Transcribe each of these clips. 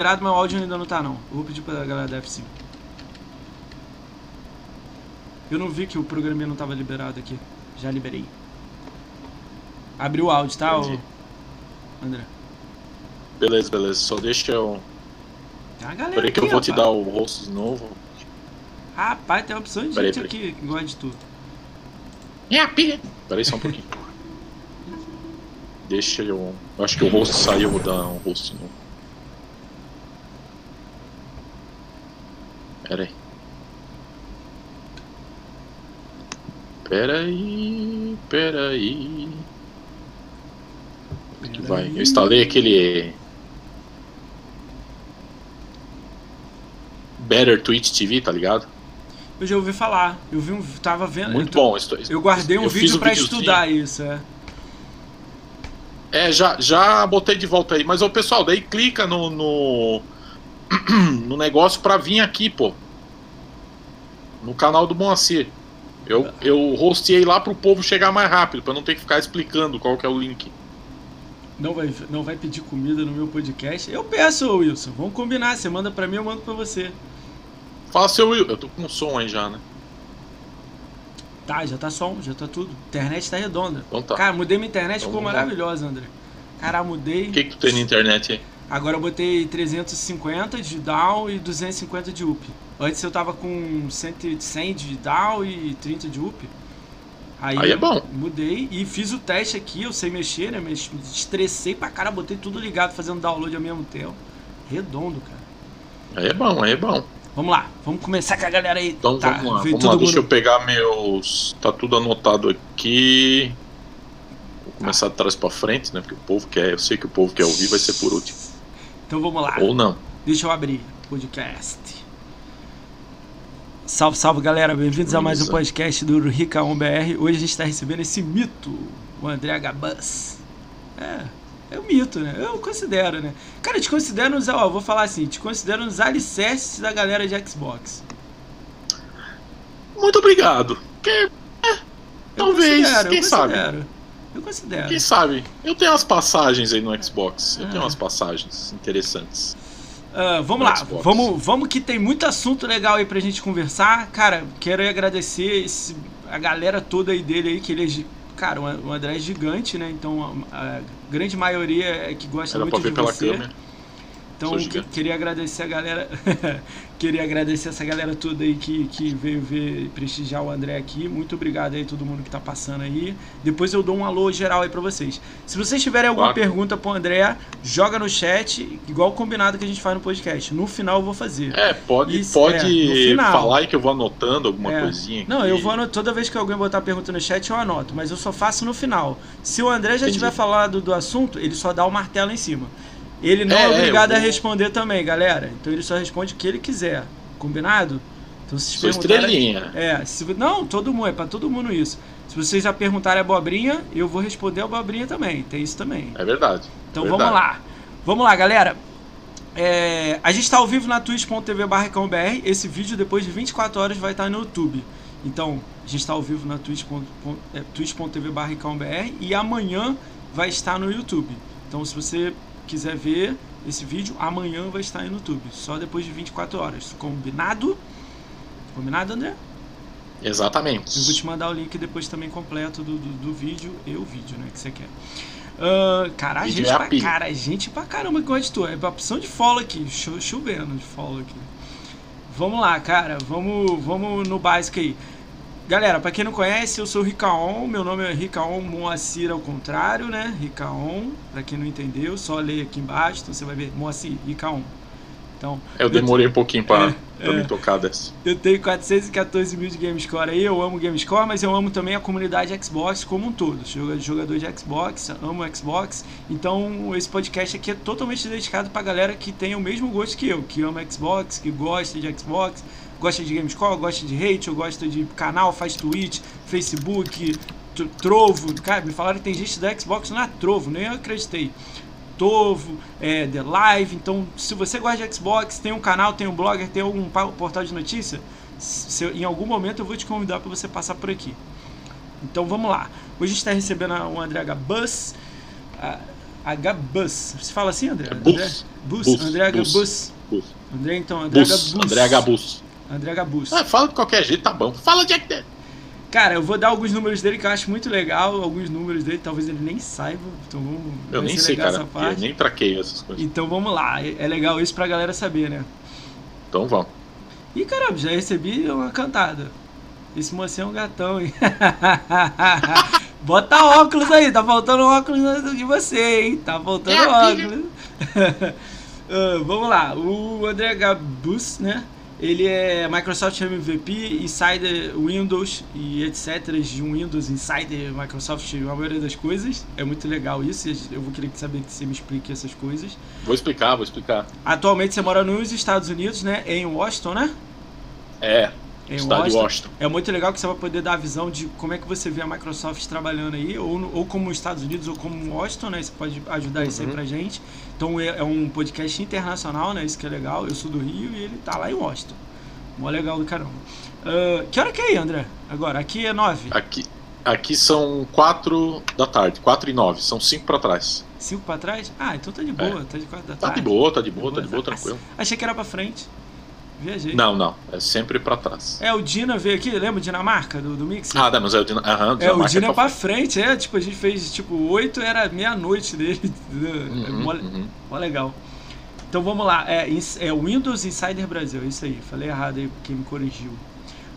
liberado, mas o áudio ainda não tá não. Eu vou pedir pra galera da F5. Eu não vi que o programinha não tava liberado aqui. Já liberei. Abriu o áudio, tá, ô... André? Beleza, beleza. Só deixa eu. Tem uma galera Peraí que eu vou te rapaz. dar o rosto de novo. Rapaz, tem uma opção de Peraí, gente peraí. aqui que gosta de tudo. Peraí só um pouquinho. Deixa eu. Eu acho que o rosto saiu, vou dar um rosto de novo. Pera aí. Pera aí. Pera aí. É que vai? Eu instalei aquele. Better Twitch TV, tá ligado? Eu já ouvi falar. Eu vi um. Tava vendo. Muito eu bom. Estou- Eu guardei um eu vídeo um pra videozinho. estudar isso, é. É, já, já botei de volta aí. Mas, ô pessoal, daí clica no, no, no negócio pra vir aqui, pô. No canal do Moacir. Eu, eu hosteei lá pro povo chegar mais rápido, pra não ter que ficar explicando qual que é o link. Não vai, não vai pedir comida no meu podcast? Eu peço, Wilson. Vamos combinar. Você manda pra mim, eu mando pra você. Fala seu Will. Eu tô com som aí já, né? Tá, já tá som, já tá tudo. Internet tá redonda. Então tá. Cara, mudei minha internet, ficou Vamos lá. maravilhosa, André. Cara, mudei. O que, que tu tem na internet aí? Agora eu botei 350 de down e 250 de up. Antes eu tava com 100 100 de down e 30 de up. Aí é bom. Mudei e fiz o teste aqui, eu sei mexer, né? Me estressei pra cara, botei tudo ligado, fazendo download ao mesmo tempo. Redondo, cara. Aí é bom, aí é bom. Vamos lá, vamos começar com a galera aí. Então Tá, vamos lá, vamos lá. Deixa eu pegar meus. Tá tudo anotado aqui. Vou começar de trás pra frente, né? Porque o povo quer. Eu sei que o povo quer ouvir, vai ser por último. Então vamos lá. Ou não. Deixa eu abrir podcast. Salve, salve galera, bem-vindos a mais um podcast do Rica 1BR. Hoje a gente está recebendo esse mito, o André Gabus. É, é um mito, né? Eu considero, né? Cara, eu te considero uns, ó, vou falar assim, te considero uns alicerces da galera de Xbox. Muito obrigado. Que, Eu Talvez, quem sabe? Eu considero. quem sabe? Eu tenho umas passagens aí no Xbox. Eu É. tenho umas passagens interessantes. Ah, vamos lá, Xbox. vamos, vamos que tem muito assunto legal aí pra gente conversar. Cara, quero agradecer esse- a galera toda aí dele aí, que ele é, cara, o André é gigante, né? Então a, a grande maioria é que gosta Era pra muito de ver pela você. câmera. Então que- queria agradecer a galera, queria agradecer essa galera toda aí que, que veio ver e prestigiar o André aqui. Muito obrigado aí todo mundo que tá passando aí. Depois eu dou um alô geral aí pra vocês. Se vocês tiverem alguma Claro. pergunta pro André, joga no chat, igual o combinado que a gente faz no podcast. No final eu vou fazer. É, pode, Isso, é, pode final. falar aí que eu vou anotando alguma É. coisinha. Não, aqui. eu vou anotar, toda vez que alguém botar pergunta no chat, eu anoto, mas eu só faço no final. Se o André já Entendi. tiver falado do assunto, ele só dá o martelo em cima. Ele não é, É, é, obrigado eu a responder também, galera. Então ele só responde o que ele quiser. Combinado? Então se Sou perguntarem- estrelinha. É, se, não, todo mundo, é pra todo mundo isso. Se vocês já perguntarem abobrinha, eu vou responder abobrinha também. Tem isso também. É verdade. Então Verdade. vamos lá. Vamos lá, galera. É, a gente está ao vivo na twitch.tv barracãobr. Esse vídeo, depois de 24 horas, vai estar no YouTube. Então, a gente está ao vivo na twitch.tv é, twitch.tv barracãobr e amanhã vai estar no YouTube. Então, se você quiser ver esse vídeo, amanhã vai estar no YouTube. Só depois de 24 horas. Combinado? Combinado, André? Eu vou Exatamente. te mandar o link depois também completo do, do, do vídeo e o vídeo, né? Que você quer. Ah, cara, a gente é pra, cara, a gente pra caramba que gosta de tu. É a opção de follow aqui. Cho- Chovendo de follow aqui. Vamos lá, cara. Vamos, vamos no básico aí. Galera, pra quem não conhece, eu sou o Ricaon. Meu nome é Ricaon Moacir ao contrário, né? Ricaon. Pra quem não entendeu, só lê aqui embaixo. Então você vai ver Moacir, Ricaon. Então, Eu demorei um pouquinho pra, É, é. me tocar dessa. eu tenho 414 mil de GameScore aí, eu amo GameScore, mas eu amo também a comunidade Xbox como um todo. Joga- Jogador de Xbox, amo Xbox. Então esse podcast aqui é totalmente dedicado pra galera que tem o mesmo gosto que eu, que ama Xbox, que gosta de Xbox, gosta de GameScore, gosta de hate, gosta de canal, faz Twitch, Facebook, tr- Trovo. Cara, me falaram que tem gente da Xbox na Trovo, nem eu acreditei. Tovo, é, The Live. Então, se você gosta de Xbox, tem um canal, tem um blogger, tem algum portal de notícia, se, em algum momento eu vou te convidar para você passar por aqui. Então vamos lá. Hoje a gente está recebendo o André H. Bus. H. Bus. Você fala assim, André? É Bus. André? Bus. Bus. André H. Bus. André, então, André H. Bus. André H. André H. Bus. Ah, fala de qualquer jeito, tá bom. Fala Jack Dan. Cara, eu vou dar alguns números dele que eu acho muito legal. Alguns números dele, talvez ele nem saiba. Então vamos. Eu nem sei, cara. Eu nem traqueio essas coisas. Então vamos lá. É é legal isso pra galera saber, né? Então vamos. Ih, caramba, já recebi uma cantada. Esse mocinho é um gatão, hein? Bota óculos aí, tá faltando óculos de você, hein? Tá faltando É, óculos. Ah, vamos lá, o André Gabus, né? Ele é Microsoft MVP, Insider Windows e etc. de um Windows Insider Microsoft, a maioria das coisas. É muito legal isso, eu vou querer saber que você me explique essas coisas. Vou explicar, vou explicar. Atualmente você mora nos Estados Unidos, né? Em Washington, né? É, Em estado de Washington. É muito legal que você vai poder dar a visão de como é que você vê a Microsoft trabalhando aí, ou, ou como os Estados Unidos, ou como Washington, né? Você pode ajudar isso aí Uhum. pra gente. Então é, é um podcast internacional, né? Isso que é legal. Eu sou do Rio e ele tá lá em Washington. Mó legal do caramba. Ah, que hora que é aí, André? Agora, aqui é nove. Aqui, aqui são 4 da tarde, 4 e 9, são 5 pra trás. Cinco pra trás? Ah, então tá de boa, tá de quatro da Tá tarde. de boa, tá de boa, tá de boa, Nossa, tranquilo. Achei que era pra frente. Viajei. Não, não, é sempre pra trás. É, o Dina veio aqui, lembra o Dinamarca, do, do Mixer? Ah, não, mas é o Dina. Aham, É, o Dinamarca Dino é pra pra frente, é, tipo, a gente fez, tipo, 8 era meia-noite dele. É Uhum, mó, uhum. mó legal. Então vamos lá, é, é Windows Insider Brasil, é isso aí, falei errado aí, quem me corrigiu.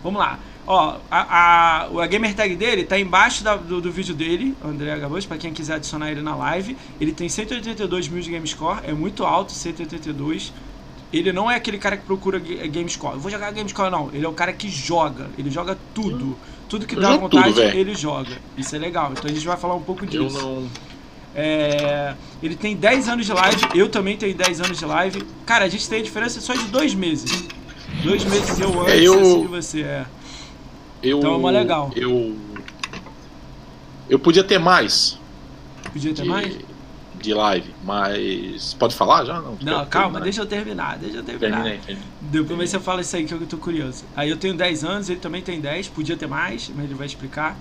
Vamos lá, ó, a, a, a gamer tag dele tá embaixo da- do, do vídeo dele, André Gabos, pra quem quiser adicionar ele na live. Ele tem 182 mil de game score, é muito alto, 182. Ele não é aquele cara que procura ga- game score. Eu vou jogar game score, não. Ele é o cara que joga. Ele joga tudo. Tudo que Eu dá vontade, tudo, ele joga. Isso é legal. Então a gente vai falar um pouco Eu disso. não. É, ele tem 10 anos de live, eu também tenho 10 anos de live. Cara, a gente tem a diferença só de dois meses. Dois meses eu antes É, eu- assim, de você. É. Eu, Então é mó legal. Eu. Eu podia ter mais Podia ter de, mais? De live, mas. Pode falar já? Não, Não, calma, deixa eu terminar, deixa eu terminar. Terminei, terminei. Depois você fala isso aí que eu tô curioso. Aí eu tenho 10 anos, ele também tem 10, podia ter mais, mas ele vai explicar.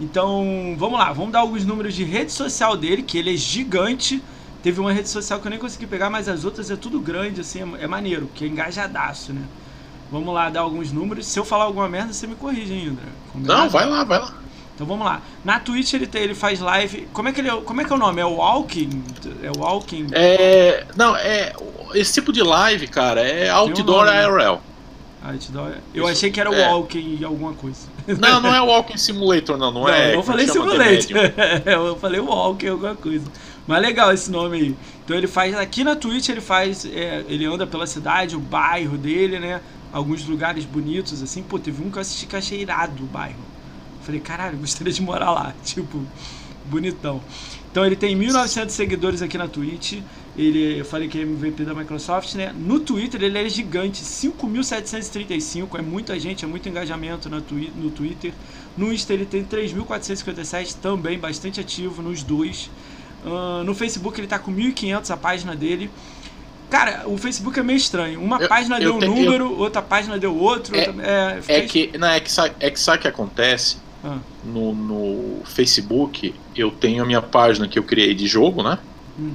Então, vamos lá, vamos dar alguns números de rede social dele, que ele é gigante. Teve uma rede social que eu nem consegui pegar, mas as outras é tudo grande, assim, é, é maneiro, que é engajadaço, né? Vamos lá dar alguns números. Se eu falar alguma merda, você me corrige ainda. Não, vai lá, vai lá. Então vamos lá. Na Twitch ele, tem, ele faz live. Como é que ele é- como é que é o nome? É o Walking? É o Walking? É. Não, é. Esse tipo de live, cara, é outdoor nome, né? IRL. Ah, eu dou- Eu Isso, achei que era o é. Walking alguma coisa. Não, não é Walking Simulator, não. Não, Não, é. eu não como falei Medium. eu falei walking, alguma coisa. Mas legal esse nome aí. Então ele faz aqui na Twitch, ele faz. é, ele anda pela cidade, o bairro dele, né? Alguns lugares bonitos, assim. Pô, teve um que eu assisti que achei irado o bairro. Falei, caralho, gostaria de morar lá. Tipo, bonitão. Então ele tem 1.900 seguidores aqui na Twitch. Ele, eu falei que é MVP da Microsoft, né? No Twitter ele é gigante, 5.735. É muita gente, é muito engajamento na twi no Twitter. No Insta ele tem 3.457, também bastante ativo nos dois. Ah, no Facebook ele tá com 1.500 a página dele. Cara, o Facebook é meio estranho. Uma Eu- página eu deu um número, outra página deu outro. É- outra- é, É que, não, é que sabe, é que o que acontece? Ah, No, no Facebook, eu tenho a minha página que eu criei de jogo, né? hum.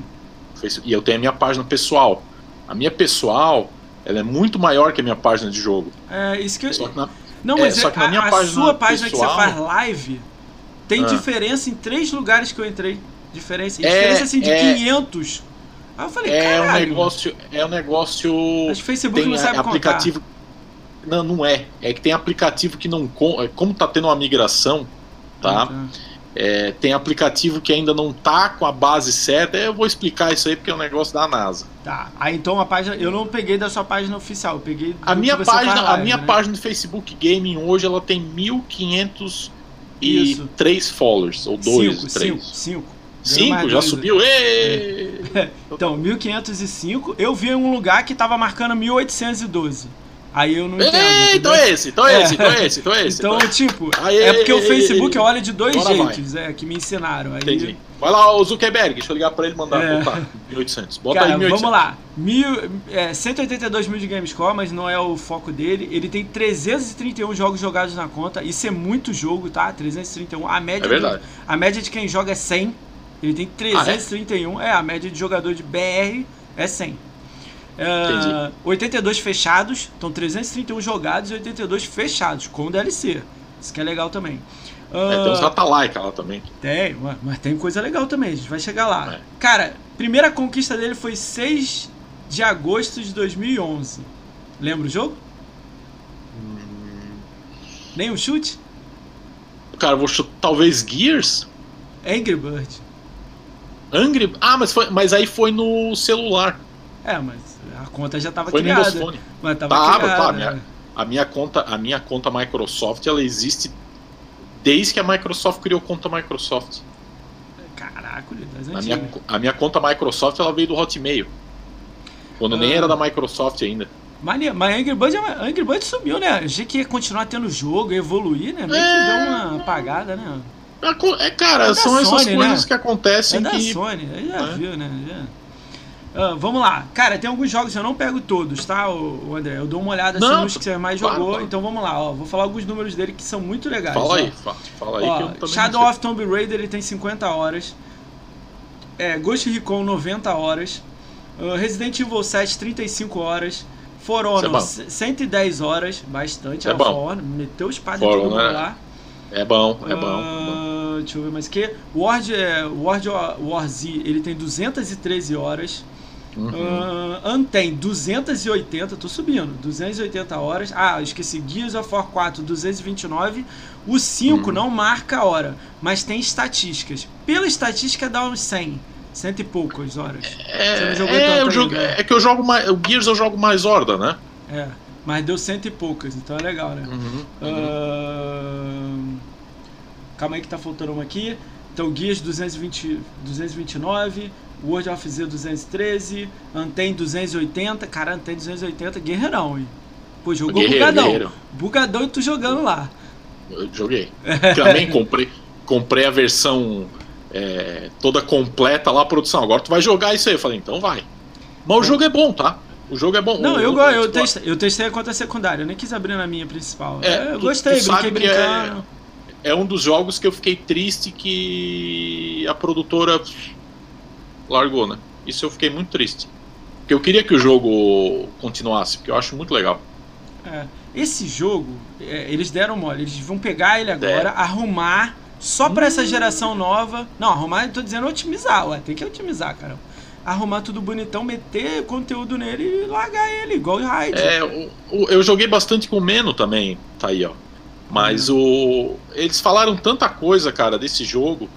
E eu tenho a minha página pessoal. A minha pessoal, ela é muito maior que a minha página de jogo. É isso que eu, Só que na- Não, É, mas só é- que na minha a página sua página que pessoal- você faz live tem Ah. diferença em três lugares que eu entrei. Diferença. É, diferença assim de é- 500. Aí eu falei, é um caralho. negócio, é um negócio Acho que o Facebook tem não sabe aplicativo. Não, não é. É que tem aplicativo que não com- é, como tá tendo uma migração, tá? É, tem aplicativo que ainda não tá com a base certa. Eu vou explicar isso aí porque é um negócio da NASA. Tá. Aí então a página. Eu não peguei da sua página oficial, eu peguei. A minha faz página, a minha né? página do Facebook Gaming hoje ela tem 1503 followers ou dois, Cinco, três. cinco, cinco. Ganhou mais Cinco, já dois, subiu. Ê! Então, 1505. Eu vi em um lugar que tava marcando 1812. Aí eu não entendo. Ei, então é esse, então é esse, então é esse, então é esse. Então, então é tipo, Aí, é porque o Facebook olha de dois vai. jeitos, é, que me ensinaram. Aí, Entendi. Vai lá, o Zuckerberg, deixa eu ligar pra ele mandar É. botar 1800. Bota Cara, aí 1800. vamos lá. Mil, é, 182 mil de Gamescore, mas não é o foco dele. Ele tem 331 jogos jogados na conta. Isso é muito jogo, tá? 331. A média, É verdade. do- a média de quem joga é 100. Ele tem 331. Ah, é? é? a média de jogador de BR é 100. Uh, 82 fechados, então 331 jogados e 82 fechados, com DLC. Isso que é legal também. Uh, é, tem uns Atalaika lá também. Tem, mas tem coisa legal também, a gente vai chegar lá. É. Cara, primeira conquista dele foi 6 de agosto de 2011. Lembra o jogo? Hum... Nem um chute? Cara, vou chutar talvez Gears? Angry Bird. Angry? Ah, mas, foi, mas aí foi no celular. É, mas conta já estava criada. Windows Phone. Mas tava, tava criada, tá. A minha, a minha, conta, a minha conta Microsoft, ela existe desde que a Microsoft criou conta Microsoft. Caraca, das a minha, a minha conta Microsoft, ela veio do Hotmail. Quando ah. nem era da Microsoft ainda. Mas, mas Angry Birds, Angry Birds sumiu, né? Achei que ia continuar tendo jogo, evoluir, né? Meio é... que deu uma apagada, né? É, cara, é são Sony, essas né? coisas né? que acontecem é da que... Sony, aí já é. viu, né? Já... Uh, vamos lá. Cara, tem alguns jogos, eu não pego todos, tá, o, André? Eu dou uma olhada assim, nos que você mais jogou. Então vamos lá, ó. Vou falar alguns números dele que são muito legais. Fala ó. aí, fala, aí ó, que eu Shadow of Tomb Raider ele tem 50 horas. É, Ghost Recon 90 horas. Uh, Resident Evil 7, 35 horas. For Honor, é 110 horas, bastante. É a bom. meteu espada em todo é, lá. É bom, é bom. Uh, deixa eu ver mais que. Word, é, Word War Z, ele tem 213 horas. Uhum. Uh, Anten 280, tô subindo, 280 horas. Ah, esqueci, Gears of War 4 229. O 5 uhum. não marca a hora, mas tem estatísticas. Pela estatística dá uns 100. Cento e poucas horas. É, é, jogo, é que eu jogo mais. O Gears eu jogo mais Horda, né? É. Mas deu cento e poucas, então é legal, né? Uhum, uhum. Uh... Calma aí que tá faltando uma aqui. Então, Gears 220, 229, World of Z 213, Anten 280. Cara, Anten 280, guerreirão, hein? Pô, jogou guerreiro, bugadão. Guerreiro. Bugadão e tu jogando lá. Eu joguei. Também comprei, comprei a versão é, toda completa lá a produção. Agora tu vai jogar isso aí. Eu falei, então vai. Mas o jogo é bom, tá? O jogo é bom. Não, eu, eu, eu, testei, eu testei a conta secundária, eu nem quis abrir na minha principal. É, eu tu, gostei, tu brinquei é brincando. É, é um dos jogos que eu fiquei triste que a produtora largou, né? Isso eu fiquei muito triste. Porque eu queria que o jogo continuasse, porque eu acho muito legal. É, esse jogo, é, eles deram mole, eles vão pegar ele agora, arrumar só para essa geração nova. Não, arrumar, tô dizendo otimizar, ué, tem que otimizar, cara. Arrumar tudo bonitão, meter conteúdo nele e largar ele, igual o Raid. É, o, o, eu joguei bastante com o Meno também, tá aí, ó. Mas uhum. o. Eles falaram tanta coisa, cara, desse jogo.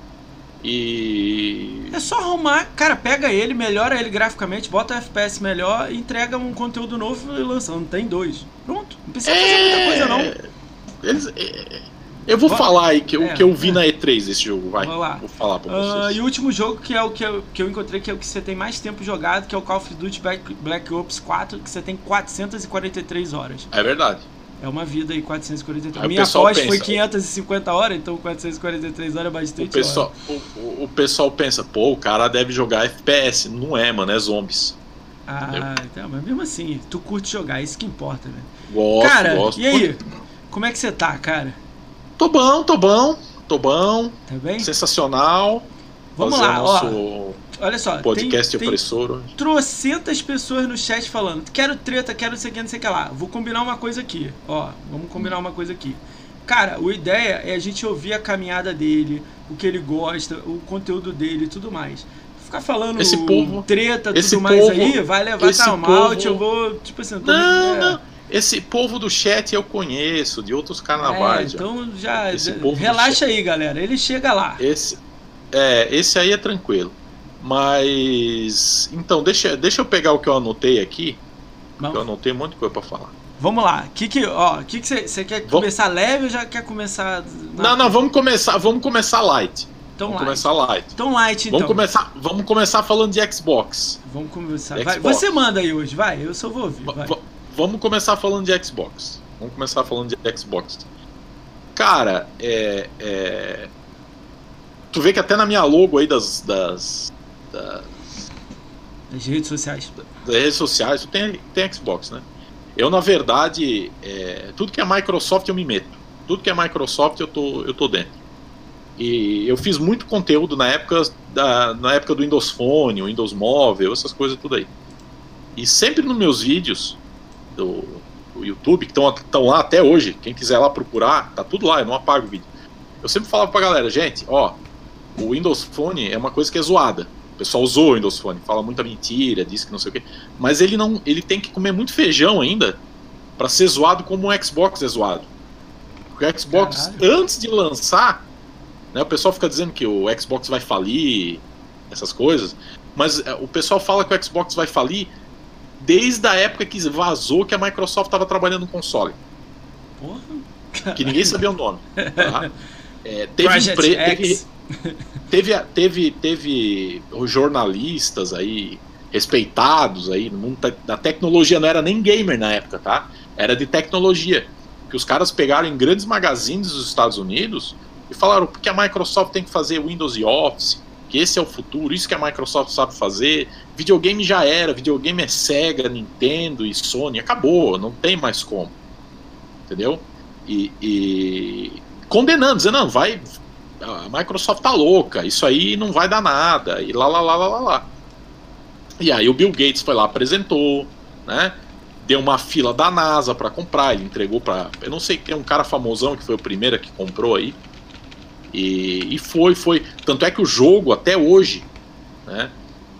E. É só arrumar, cara, pega ele, melhora ele graficamente, bota o FPS melhor, entrega um conteúdo novo e lança. Não tem dois. Pronto. Não precisa é... fazer muita coisa, não. Eles. É... Eu vou falar aí que, o é, que eu vi é. na E3 desse jogo, vai. Vou, lá. vou falar pra vocês. Uh, e o último jogo que é o que eu, que eu encontrei, que é o que você tem mais tempo jogado, que é o Call of Duty Black, Black Ops 4, que você tem 443 horas. É verdade. É uma vida aí, 443. Aí Minha pós foi 550 horas, então 443 horas é bastante o pessoal, o, o, pessoal pensa, pô, o cara deve jogar FPS. Não é, mano, é zombies. Ah, então, mas mesmo assim, tu curte jogar, isso que importa, velho. Gosto, cara, gosto. E aí, como é que você tá, cara? Tô bom, tô bom, tô bom. Tá bem? Sensacional. Vamos lá, ó. Olha só, podcast tem, opressor. Tem trocentas pessoas no chat falando: quero treta, quero não sei o que, não sei o que lá. Vou combinar uma coisa aqui. Ó, vamos combinar uma coisa aqui. Cara, a ideia é a gente ouvir a caminhada dele, o que ele gosta, o conteúdo dele e tudo mais. Ficar falando esse povo, treta e tudo mais povo, aí, vai levar tal mal, eu vou, tipo assim, tô, não, é, não. Esse povo do chat eu conheço, de outros carnavais. É, então já, já relaxa aí, galera. Ele chega lá. Esse, é, esse aí é tranquilo. Mas. Então, deixa, deixa eu pegar o que eu anotei aqui. Eu anotei um monte de coisa pra falar. Vamos lá. Que que, ó, que que você quer vamos... começar leve ou já quer começar? Na... Não, não, vamos começar, vamos começar light. Então vamos light. começar light. Então light, então. Vamos começar, vamos começar falando de Xbox. Vamos começar. Vai, você manda aí hoje, vai. Eu só vou ouvir. Vai. Vamos começar falando de Xbox. Vamos começar falando de Xbox. Cara, é, é... Tu vê que até na minha logo aí das. das, das, das redes sociais. Das redes sociais, tu tem, tem Xbox, né? Eu, na verdade, é, tudo que é Microsoft eu me meto. Tudo que é Microsoft eu tô, eu tô dentro. E eu fiz muito conteúdo na época, da, na época do Windows Phone, o Windows Móvel, essas coisas tudo aí. E sempre nos meus vídeos do, do YouTube, que estão lá até hoje, quem quiser lá procurar, tá tudo lá, eu não apago o vídeo. Eu sempre falava pra galera, gente, ó, o Windows Phone é uma coisa que é zoada. O pessoal usou o Windows Phone, fala muita mentira, diz que não sei o quê. Mas ele não, ele tem que comer muito feijão ainda para ser zoado como o Xbox é zoado. Porque o Xbox, Caralho. antes de lançar, né, o pessoal fica dizendo que o Xbox vai falir, essas coisas. Mas é, o pessoal fala que o Xbox vai falir desde a época que vazou que a Microsoft estava trabalhando no console. Porra. Que ninguém sabia o nome. Tá? É, teve, teve, teve, teve, teve jornalistas aí respeitados aí no mundo da tecnologia, não era nem gamer na época, tá? Era de tecnologia. Que os caras pegaram em grandes magazines dos Estados Unidos e falaram que a Microsoft tem que fazer Windows e Office, que esse é o futuro, isso que a Microsoft sabe fazer. Videogame já era, videogame é Sega, Nintendo e Sony, acabou, não tem mais como. Entendeu? E, e condenando, dizendo, não, vai, a Microsoft tá louca, isso aí não vai dar nada, e lá, lá, lá, lá, lá, lá. E aí o Bill Gates foi lá, apresentou, né? Deu uma fila da NASA para comprar, ele entregou para, eu não sei, tem um cara famosão que foi o primeiro que comprou aí. E, e foi, foi, tanto é que o jogo até hoje, né?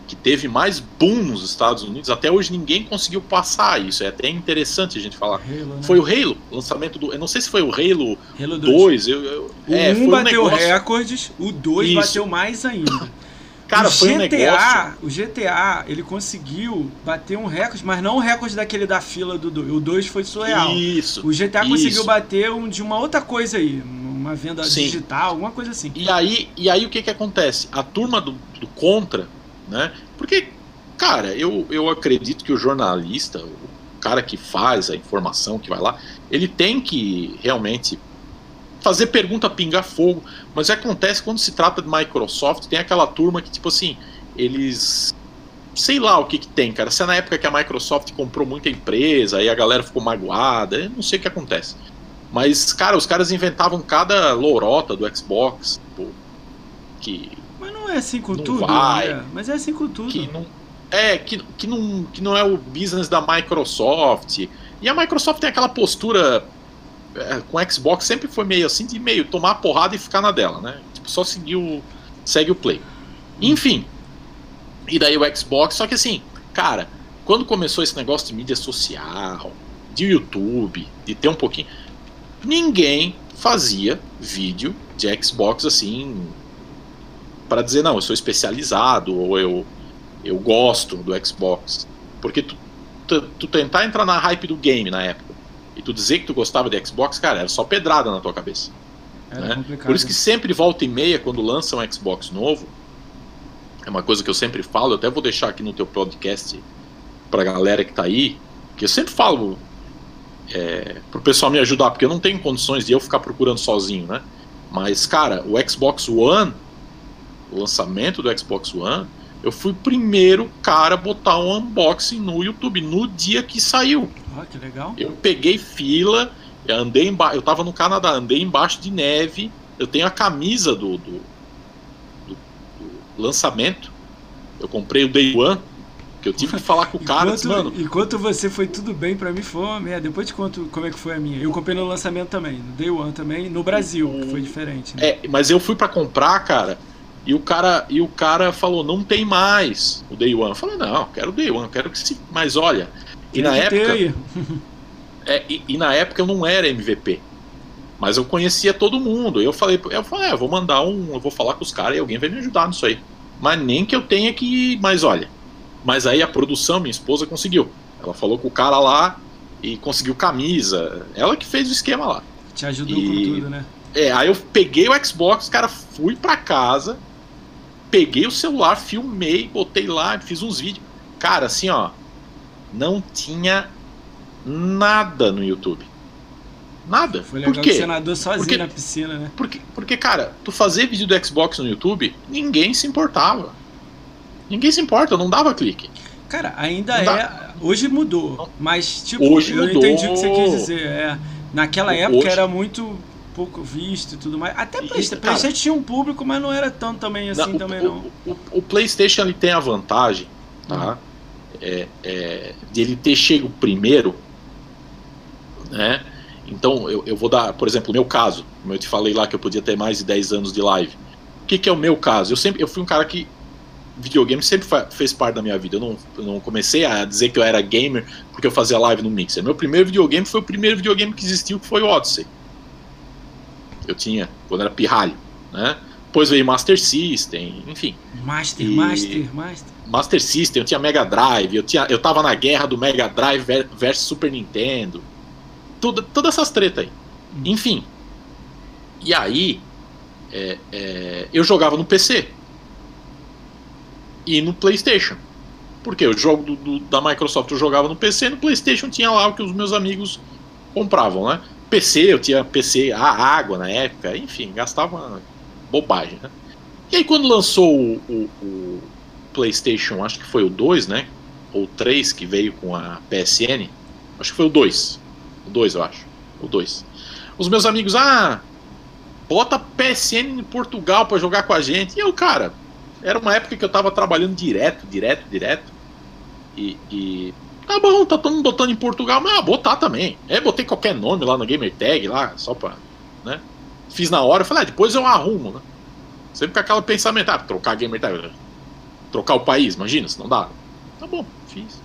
Que teve mais boom nos Estados Unidos, até hoje ninguém conseguiu passar isso. É até interessante a gente falar. Halo, né? Foi o Halo, lançamento do. Eu não sei se foi o Halo, Halo 2. Eu, eu, o é, 1 bateu um negócio... recordes, o 2 bateu mais ainda. Cara, o foi GTA, um negócio... O GTA, ele conseguiu bater um recorde, mas não o recorde daquele da fila do 2. O 2 foi surreal. Isso. O GTA isso. conseguiu bater um de uma outra coisa aí, uma venda Sim. digital, alguma coisa assim. E aí, e aí o que que acontece? A turma do, do Contra né? Porque, cara, eu, eu acredito que o jornalista, o cara que faz a informação, que vai lá, ele tem que realmente fazer pergunta pingar fogo. Mas acontece quando se trata de Microsoft, tem aquela turma que, tipo assim, eles. Sei lá o que, que tem, cara. Se é na época que a Microsoft comprou muita empresa, aí a galera ficou magoada, eu não sei o que acontece. Mas, cara, os caras inventavam cada lorota do Xbox, tipo, que não é assim com não tudo, vai, né? mas é assim com tudo. Que não, é, que, que, não, que não é o business da Microsoft. E a Microsoft tem aquela postura é, com o Xbox, sempre foi meio assim, de meio tomar a porrada e ficar na dela, né? Tipo, só seguir o, segue o play. Enfim. E daí o Xbox, só que assim, cara, quando começou esse negócio de mídia social, de YouTube, de ter um pouquinho. Ninguém fazia vídeo de Xbox assim, para dizer, não, eu sou especializado, ou eu, eu gosto do Xbox. Porque tu, tu, tu, tentar entrar na hype do game na época e tu dizer que tu gostava de Xbox, cara, era só pedrada na tua cabeça. Né? Por isso que sempre volta e meia, quando lança um Xbox novo, é uma coisa que eu sempre falo, eu até vou deixar aqui no teu podcast pra galera que tá aí, que eu sempre falo é, pro pessoal me ajudar, porque eu não tenho condições de eu ficar procurando sozinho, né? Mas, cara, o Xbox One o lançamento do Xbox One, eu fui o primeiro cara a botar um unboxing no YouTube no dia que saiu. Ah, que legal. Eu peguei fila, eu andei embaixo, eu tava no Canadá, andei embaixo de neve, eu tenho a camisa do, do, do, do lançamento. Eu comprei o Day One, que eu tive que falar com o cara, enquanto, mano. Enquanto você foi tudo bem, para mim foi uma merda. Depois te conto como é que foi a minha. Eu comprei no lançamento também, no Day One também, no Brasil, que foi diferente. Né? É, mas eu fui para comprar, cara. E o cara, e o cara falou, não tem mais o Day One. Eu falei, não, quero o Day One, quero que se. Mas olha, e na época. é, e, e, na época eu não era MVP. Mas eu conhecia todo mundo. Eu falei, eu falei, é, vou mandar um, eu vou falar com os caras e alguém vai me ajudar nisso aí. Mas nem que eu tenha que. Mas olha. Mas aí a produção, minha esposa, conseguiu. Ela falou com o cara lá e conseguiu camisa. Ela que fez o esquema lá. Te ajudou e, com tudo, né? É, aí eu peguei o Xbox, cara, fui pra casa, peguei o celular, filmei, botei lá, fiz uns vídeos. Cara, assim, ó, não tinha nada no YouTube. Nada. Foi legal Por quê? que você nadou sozinho porque, na piscina, né? Porque, porque, cara, tu fazer vídeo do Xbox no YouTube, ninguém se importava. Ninguém se importa, não dava clique. Cara, ainda não é. Dá. Hoje mudou. Mas, tipo, Hoje eu mudou. entendi o que você quis dizer. É, naquela época Hoje... era muito pouco visto e tudo mais. Até PlayStation, PlayStation tinha um público, mas não era tanto também assim não, também o, não. O, o, o, PlayStation ele tem a vantagem, tá? Uhum. É, é, de ele ter chego primeiro, né? Então eu, eu vou dar, por exemplo, o meu caso, como eu te falei lá que eu podia ter mais de 10 anos de live. O que, que é o meu caso? Eu sempre eu fui um cara que videogame sempre fez parte da minha vida. Eu não, eu não comecei a dizer que eu era gamer porque eu fazia live no Mixer. Meu primeiro videogame foi o primeiro videogame que existiu, que foi o Odyssey. Eu tinha, quando era pirralho, né? Depois veio Master System, enfim. Master, e... Master, Master. Master System, eu tinha Mega Drive, eu, tinha, eu tava na guerra do Mega Drive versus Super Nintendo. Tudo, todas essas tretas aí. Hum. Enfim. E aí, é, é, eu jogava no PC e no PlayStation. Porque o jogo do, do, da Microsoft eu jogava no PC, no PlayStation tinha lá o que os meus amigos compravam, né? PC, eu tinha PC a água na época, enfim, gastava bobagem, né? E aí quando lançou o, o, o PlayStation, acho que foi o 2, né? Ou o 3 que veio com a PSN, acho que foi o 2. O 2, eu acho. O 2. Os meus amigos, ah, bota PSN em Portugal para jogar com a gente. E eu, cara, era uma época que eu tava trabalhando direto, direto, direto. E, e tá bom, tá todo mundo botando em Portugal, mas ah, botar também. É, botei qualquer nome lá no Gamer Tag, lá, só pra. né? Fiz na hora, falei, ah, depois eu arrumo, né? Sempre com aquela pensamento, ah, trocar Gamer Tag. Trocar o país, imagina, se não dá. Tá bom, fiz.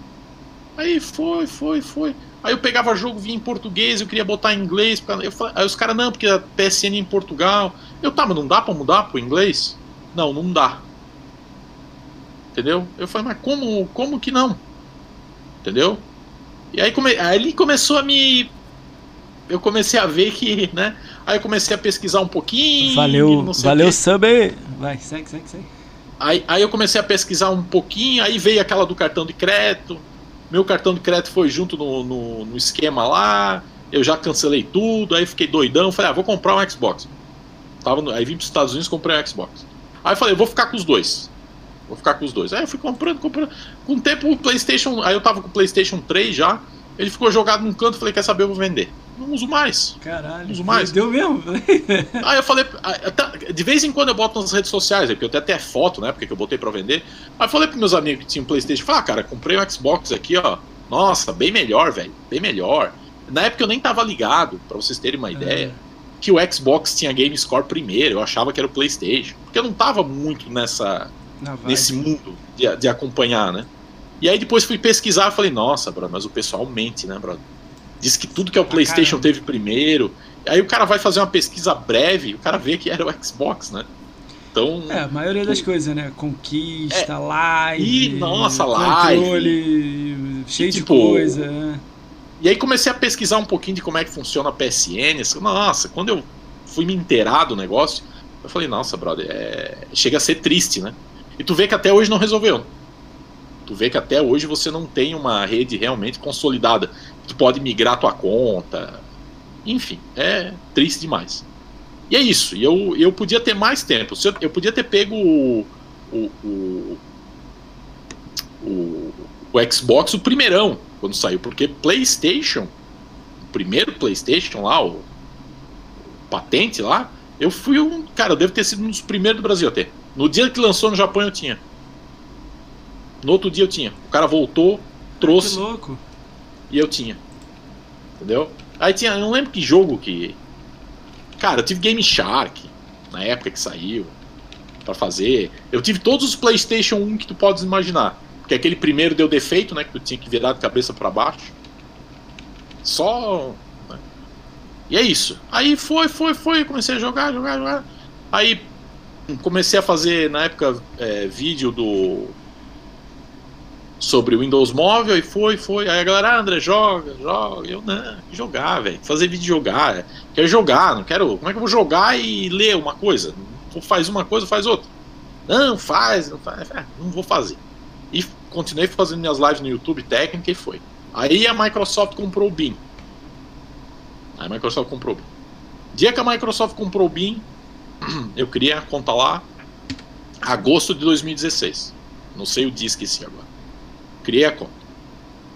Aí foi, foi, foi. Aí eu pegava jogo, vinha em português, eu queria botar em inglês. Eu falei... Aí os caras, não, porque a PSN em Portugal. Eu, tá, mas não dá pra mudar pro inglês? Não, não dá. Entendeu? Eu falei, mas como, como que não? Entendeu? E aí, come... aí ele começou a me. Eu comecei a ver que, né? Aí eu comecei a pesquisar um pouquinho. Valeu, valeu, sub. Vai, segue, segue, segue. Aí, aí eu comecei a pesquisar um pouquinho, aí veio aquela do cartão de crédito. Meu cartão de crédito foi junto no, no, no esquema lá. Eu já cancelei tudo, aí fiquei doidão. Falei, ah, vou comprar um Xbox. Tava no, aí vim para os Estados Unidos comprei um Xbox. Aí falei, eu vou ficar com os dois. Vou ficar com os dois. Aí eu fui comprando, comprando. Com o tempo o PlayStation. Aí eu tava com o PlayStation 3 já. Ele ficou jogado num canto. Falei, quer saber? Eu vou vender. Não uso mais. Caralho. Não uso mais. Deu mesmo. aí eu falei. De vez em quando eu boto nas redes sociais. Porque eu tenho até foto, né? Porque eu botei pra vender. Aí eu falei pros meus amigos que tinham PlayStation. Falei, ah, cara, comprei um Xbox aqui, ó. Nossa, bem melhor, velho. Bem melhor. Na época eu nem tava ligado, pra vocês terem uma ideia. É. Que o Xbox tinha Game Score primeiro, eu achava que era o PlayStation. Porque eu não tava muito nessa nesse mundo de, de, acompanhar, né? E aí depois fui pesquisar e falei, nossa, brother, mas o pessoal mente, né, brother? Diz que tudo que é o ah, PlayStation caramba. teve primeiro. Aí o cara vai fazer uma pesquisa breve, o cara vê que era o Xbox, né? Então. É, a maioria das coisas, né? Conquista, é, live. E, nossa, live. Controle, cheio e, tipo, de coisa. Né? E aí comecei a pesquisar um pouquinho de como é que funciona a PSN. Nossa, quando eu fui me inteirar do negócio, eu falei, nossa, brother, é... chega a ser triste, né? E tu vê que até hoje não resolveu. Tu vê que até hoje você não tem uma rede realmente consolidada. Tu pode migrar tua conta. Enfim, é triste demais. E é isso. E eu, eu podia ter mais tempo. Eu, eu podia ter pego o, o, o, o, o Xbox, o primeirão, quando saiu. Porque PlayStation, o primeiro PlayStation lá, o, o patente lá, eu fui um. Cara, eu devo ter sido um dos primeiros do Brasil a ter. No dia que lançou no Japão eu tinha. No outro dia eu tinha. O cara voltou, trouxe. Que louco. E eu tinha. Entendeu? Aí tinha. Eu não lembro que jogo que. Cara, eu tive Game Shark na época que saiu. para fazer. Eu tive todos os PlayStation 1 que tu podes imaginar. Porque aquele primeiro deu defeito, né? Que tu tinha que virar de cabeça para baixo. Só. Né? E é isso. Aí foi, foi, foi. Comecei a jogar, jogar, jogar. Aí comecei a fazer na época é, vídeo do sobre o Windows Móvel e foi, foi. Aí a galera, ah, André, joga, joga. Eu não, jogar, velho. Fazer vídeo jogar. É, quero jogar, não quero. Como é que eu vou jogar e ler uma coisa? Faz uma coisa, faz outra. Não, faz, não faz. É, não vou fazer. E continuei fazendo minhas lives no YouTube técnica e foi. Aí a Microsoft comprou o BIM. Aí a Microsoft comprou o BIM. Dia que a Microsoft comprou o BIM, eu criei a conta lá agosto de 2016. Não sei o dia, esqueci agora. Criei a conta.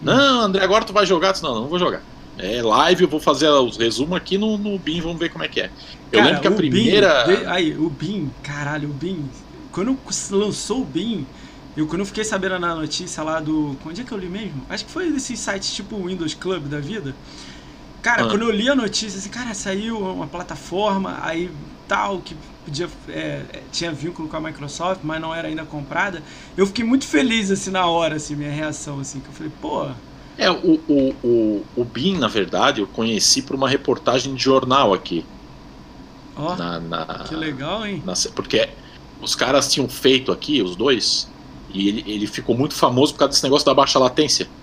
Não, André, agora tu vai jogar? disse, não, não vou jogar. É live, eu vou fazer os resumos aqui no, no BIM, vamos ver como é que é. Eu Cara, lembro que a primeira. BIM, aí, o BIM, caralho, o BIM. Quando lançou o BIM, eu quando eu fiquei sabendo na notícia lá do. Onde é que eu li mesmo? Acho que foi desses sites tipo o Windows Club da vida. Cara, Ah. quando eu li a notícia, assim, cara, saiu uma plataforma, aí tal, que podia. é, é, tinha vínculo com a Microsoft, mas não era ainda comprada. Eu fiquei muito feliz, assim, na hora, assim, minha reação, assim, que eu falei, pô. É, o, o, o, o BIM, na verdade, eu conheci por uma reportagem de jornal aqui. Ó, Na, na, que legal, hein? na- porque os caras tinham feito aqui, os dois, e ele, ele ficou muito famoso por causa desse negócio da baixa latência.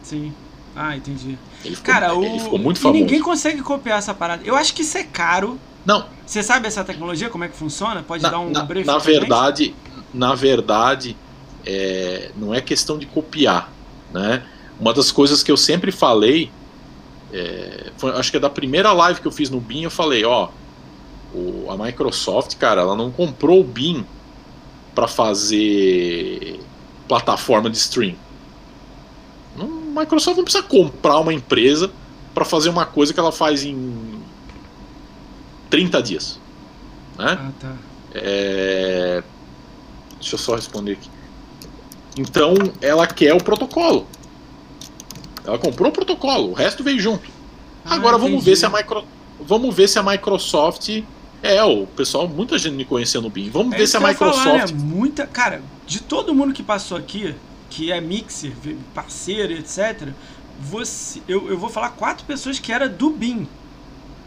Sim. Ah, entendi. Ele ficou, Cara, o... ele ficou muito e famoso. ninguém consegue copiar essa parada. Eu acho que isso é caro. Não, Você sabe essa tecnologia, como é que funciona? Pode na, dar um na- briefing na gente? verdade, na verdade, é, não é questão de copiar, né? Uma das coisas que eu sempre falei, é, foi- acho que é da primeira live que eu fiz no BIM, eu falei, ó, o- a Microsoft, cara, ela não comprou o BIM para fazer plataforma de stream. Não, Microsoft não precisa comprar uma empresa para fazer uma coisa que ela faz em 30 dias, né? Ah, tá. É, Deixa eu só responder aqui. Então, ela quer o protocolo. Ela comprou o protocolo, o resto veio junto. Ah, Agora vamos entendi. ver se a Micro... vamos ver se a Microsoft é o pessoal, muita gente me conheceu no BIM. Vamos É ver se a Microsoft falar, né? Muita. Cara, de todo mundo que passou aqui, que é mixer, parceiro, etc., você, eu, eu vou falar quatro pessoas que era do BIM.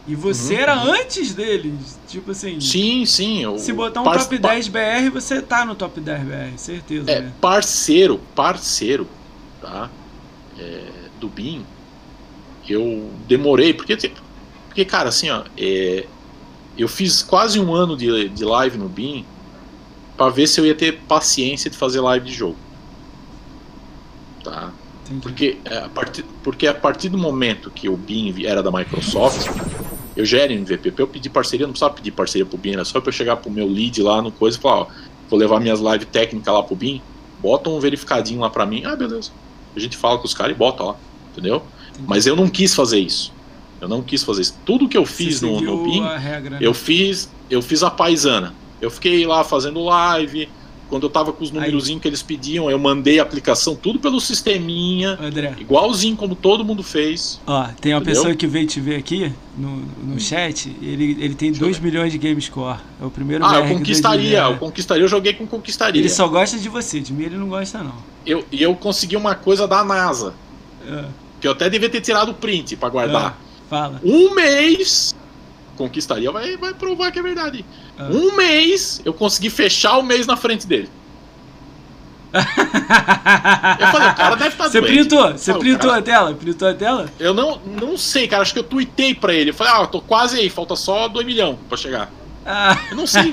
E você Uhum, era antes deles. Tipo assim. Sim, sim. o- Se botar um par- top par- 10 BR, você tá no top 10 BR, certeza. É, né? parceiro, parceiro, tá? É, do BIM, eu demorei, porque, tipo, porque cara, assim, ó, é, eu fiz quase um ano de, de live no BIM pra ver se eu ia ter paciência de fazer live de jogo, tá? Entendi. Porque é, a partir, porque a partir do momento que o BIM era da Microsoft, eu já era MVP. Eu pedir parceria, não precisava pedir parceria pro BIM, era só pra eu chegar pro meu lead lá no coisa e falar, ó, vou levar minhas lives técnicas lá pro BIM, bota um verificadinho lá pra mim, ah, beleza. A gente fala com os caras e bota lá, entendeu? Entendi. Mas eu não quis fazer isso. Eu não quis fazer isso. Tudo que eu fiz no, no BIM, regra, né? eu fiz, eu fiz a paisana. Eu fiquei lá fazendo live. Quando eu tava com os numerozinhos que eles pediam, eu mandei a aplicação tudo pelo sisteminha, André, igualzinho como todo mundo fez. ó, tem uma Entendeu? pessoa que veio te ver aqui no, no chat, ele, ele tem Deixa eu 2 milhões de game score. É o primeiro Ah, eu conquistaria, eu conquistaria, eu joguei com conquistaria. Ele só gosta de você, de mim ele não gosta não. Eu, e eu consegui uma coisa da NASA, É, que eu até devia ter tirado o print pra guardar. é, fala. Um mês, conquistaria vai, vai provar que é verdade. Ah. Um mês, eu consegui fechar o mês na frente dele. Eu falei, o cara deve estar Você doente. printou? Você Ah, printou cara- a tela? Printou a tela? Eu não, não sei, cara, acho que eu tuitei pra ele. Eu falei, ah, eu tô quase aí, falta só 2 milhões pra chegar. Ah. Eu não sei.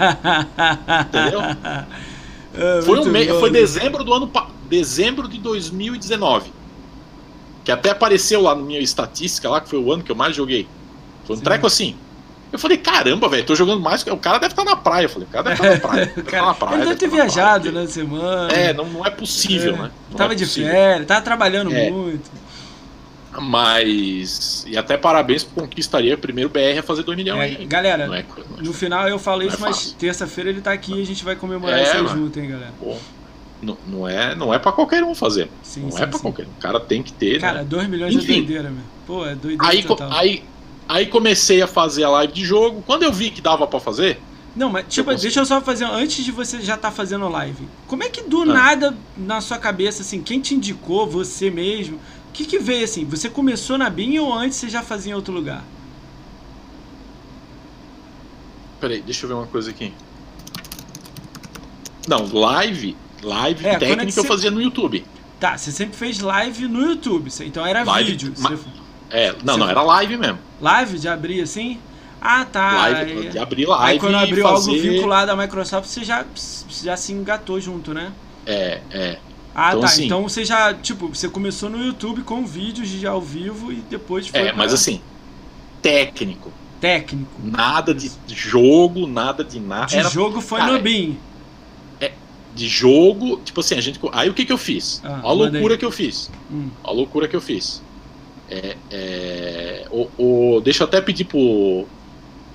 Entendeu? Ah, Foi, um mês, bom, foi dezembro do ano pa- dezembro de 2019. Que até apareceu lá na minha estatística lá, que foi o ano que eu mais joguei. Foi um Sim. treco assim. Eu falei, caramba, velho, tô jogando mais. O cara deve estar na praia. Eu falei, o cara deve estar na praia. Deve Cara, na praia. ele deve ter estar na praia, viajado porque- na semana. É, não, não é possível, É, né? Não Tava é de possível. férias, tava trabalhando É. muito. Mas. E até parabéns pro Conquistaria, o primeiro BR a fazer 2 milhões É, galera, Não é, não é no final eu falei é isso, mas terça-feira ele tá aqui e a gente vai comemorar É, isso aí mano. junto, hein, galera. bom. Não, não é, não é pra qualquer um fazer. Sim, não sim, é pra sim. qualquer um. O cara tem que ter. Cara, né? 2 milhões Enfim. é doideira, meu. Pô, é doideira aí, total. aí, aí comecei a fazer a live de jogo. Quando eu vi que dava pra fazer, Não, mas tipo, consigo. deixa eu só fazer, antes de você já estar fazendo live, como é que do Ah. nada na sua cabeça, assim, quem te indicou, você mesmo, o que que veio assim? Você começou na BIM ou antes você já fazia em outro lugar? Peraí, deixa eu ver uma coisa aqui. Não, live, live É, é que técnica eu você- fazia no YouTube. Tá, você sempre fez live no YouTube, então era Live, vídeo. Você- É, não, Você- não, era live mesmo. live de abrir assim? Ah, tá. live, aí, de abrir live aí quando abriu fazer... algo vinculado à Microsoft, você já, já se engatou junto, né? É, é. Ah, Então, tá. assim- Então você já, tipo, você começou no YouTube com vídeos de ao vivo e depois foi É, pra mas assim, técnico. técnico. Nada de jogo, nada de nada. De Era jogo foi cara, no BIM. de jogo, tipo assim, a gente. Aí o que que eu fiz? Ah, Olha a manda loucura que eu fiz. Hum. Olha a loucura que eu fiz. É, é, o, o, deixa eu até pedir pro,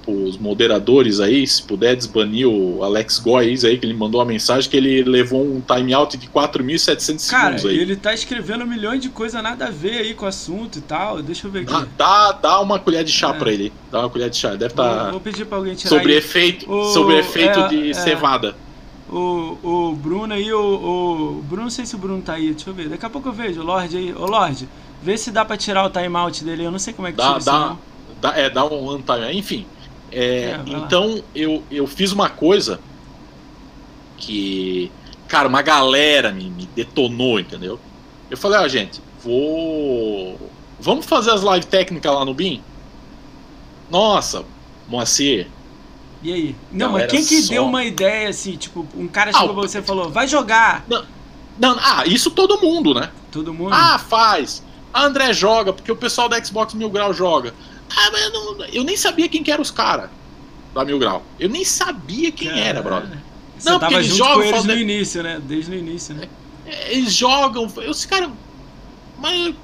os moderadores aí, se puder desbanir o Alex Góes aí, que ele mandou uma mensagem que ele levou um timeout de 4.700 segundos aí. ele tá escrevendo milhões de coisas nada a ver aí com o assunto e tal. Deixa eu ver aqui. Dá, dá, dá uma colher de chá é. pra ele. Dá uma colher de chá. Deve estar. Tá vou, vou pedir pra alguém tirar sobre aí. efeito, o, sobre efeito é, de é, cevada. O, o Bruno aí, o, o. Bruno, não sei se o Bruno tá aí, deixa eu ver. Daqui a pouco eu vejo, o Lorde aí. Ô Lorde, vê se dá pra tirar o timeout dele. Eu não sei como é que dá, tira dá, dá, É, dá um time. Enfim. É, é, então eu, eu fiz uma coisa que, cara, uma galera me, me detonou, entendeu? Eu falei, ó, ah, gente, vou. Vamos fazer as live técnicas lá no BIM? Nossa, Moacir. E aí? Não, mas quem que só... deu uma ideia assim, tipo, um cara chegou ah, pra você e falou, vai jogar. Não, não, ah, isso todo mundo, né? Todo mundo. Ah, faz. A André joga, porque o pessoal da Xbox Mil Grau joga. Ah, mas eu, não, eu nem sabia quem que eram os caras da Mil Grau. Eu nem sabia quem Caramba. era, brother. Você não, porque eles jogam. Com eles no início, né? Desde o início, né? É, eles jogam. Os caras. Mas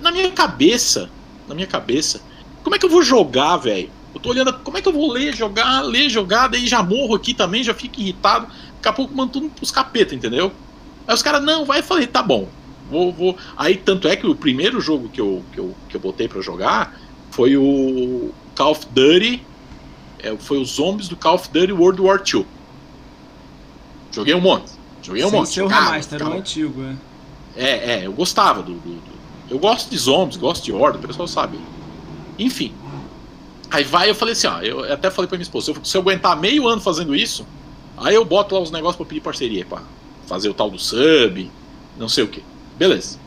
na minha cabeça, na minha cabeça, como é que eu vou jogar, velho? Eu tô olhando, como é que eu vou ler, jogar, ler, jogar, daí já morro aqui também, já fico irritado. Daqui a pouco mando tudo pros capeta, entendeu? Aí os caras, não, vai, eu falei, tá bom. Vou, vou. Aí tanto é que o primeiro jogo que eu, que eu, que eu botei para jogar foi o Call of Duty. É, foi os zombies do Call of Duty World War II. Joguei um monte. Joguei um Sem monte. Seu remaster, o antigo, é. É, é, eu gostava do, do, do, Eu gosto de zombies, gosto de Horda, o pessoal sabe. Enfim. Aí vai, eu falei assim, ó, eu até falei pra minha esposa, se eu aguentar meio ano fazendo isso, aí eu boto lá os negócios pra pedir parceria, pra fazer o tal do sub, não sei o que. Beleza.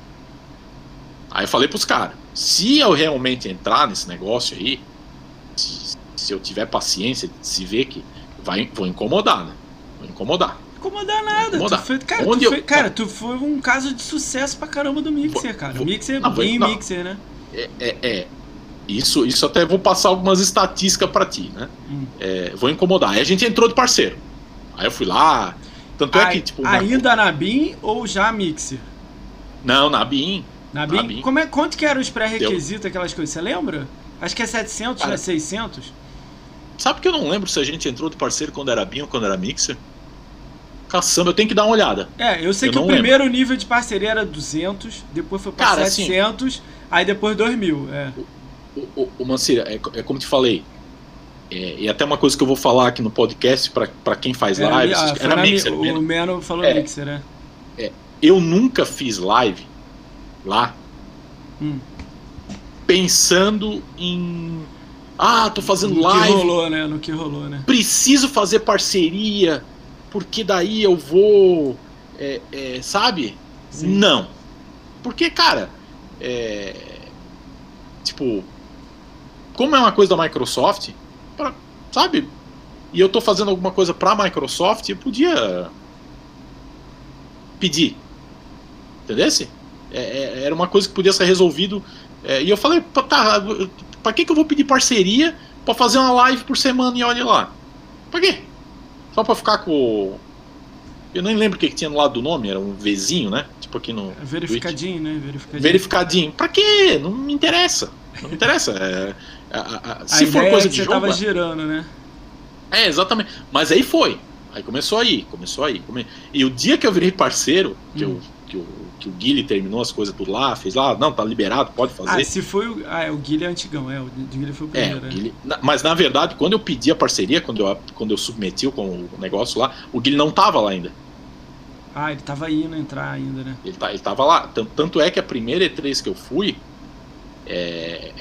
Aí eu falei pros caras, se eu realmente entrar nesse negócio aí, se, se eu tiver paciência de se ver que vai, vou incomodar, né? Vou incomodar. Incomodar nada. Incomodar. Tu foi, cara, Onde tu foi, eu... cara, tu foi um caso de sucesso pra caramba do Mixer, cara. O Mixer é bem não, Mixer, né? É, é, é, Isso, isso até vou passar algumas estatísticas para ti, né? Hum. É, vou incomodar. Aí a gente entrou de parceiro. Aí eu fui lá. Tanto é que, tipo. Ainda na BIM ou já Mixer? Não, na BIM. Na BIM? Na BIM. Como é, quanto que eram os pré-requisitos, aquelas coisas? Você lembra? Acho que é 700, Cara, né? 600? Sabe que eu não lembro se a gente entrou de parceiro quando era BIM ou quando era Mixer? Caçamba, eu tenho que dar uma olhada. É, eu sei eu que o primeiro lembro. nível de parceria era 200, depois foi para Cara, 700, assim, aí depois 2000. É. O, o, o Mancira, é, é como te falei, é, e até uma coisa que eu vou falar aqui no podcast para quem faz era, lives. Ah, era Mixer. O Meno falou é, Mixer, né? É, eu nunca fiz live lá hum. pensando em. Ah, tô fazendo no live. No que rolou, né? No que rolou, né? Preciso fazer parceria, porque daí eu vou. É, é, sabe? Sim. Não. Porque, cara, é, tipo, como é uma coisa da Microsoft, pra, sabe? E eu tô fazendo alguma coisa pra Microsoft, eu podia pedir. Entendeu? É, é, era uma coisa que podia ser resolvido. É, e eu falei, tá, pra que, que eu vou pedir parceria para fazer uma live por semana e olha lá? Pra quê? Só pra ficar com. Eu nem lembro o que, que tinha no lado do nome, era um Vzinho, né? Tipo aqui no. É verificadinho, Twitch. né? Verificadinho. Verificadinho. Pra quê? Não me interessa. Não me interessa. É, a, a, a, se a for coisa é de você jogo. tava girando, né? É, exatamente. Mas aí foi. Aí começou aí, começou aí. Come... E o dia que eu virei parceiro, que, hum. eu, que eu que o Guilherme terminou as coisas tudo lá, fez lá, não, tá liberado, pode fazer. Ah, se foi o. Ah, é, o Guilherme é antigão, é, o Guilherme foi o primeiro. É, o Guilherme, na, mas na verdade, quando eu pedi a parceria, quando eu, quando eu submeti com o negócio lá, o Guilherme não tava lá ainda. Ah, ele tava indo entrar ainda, né? Ele, tá, ele tava lá. Tanto, tanto é que a primeira E3 que eu fui, é,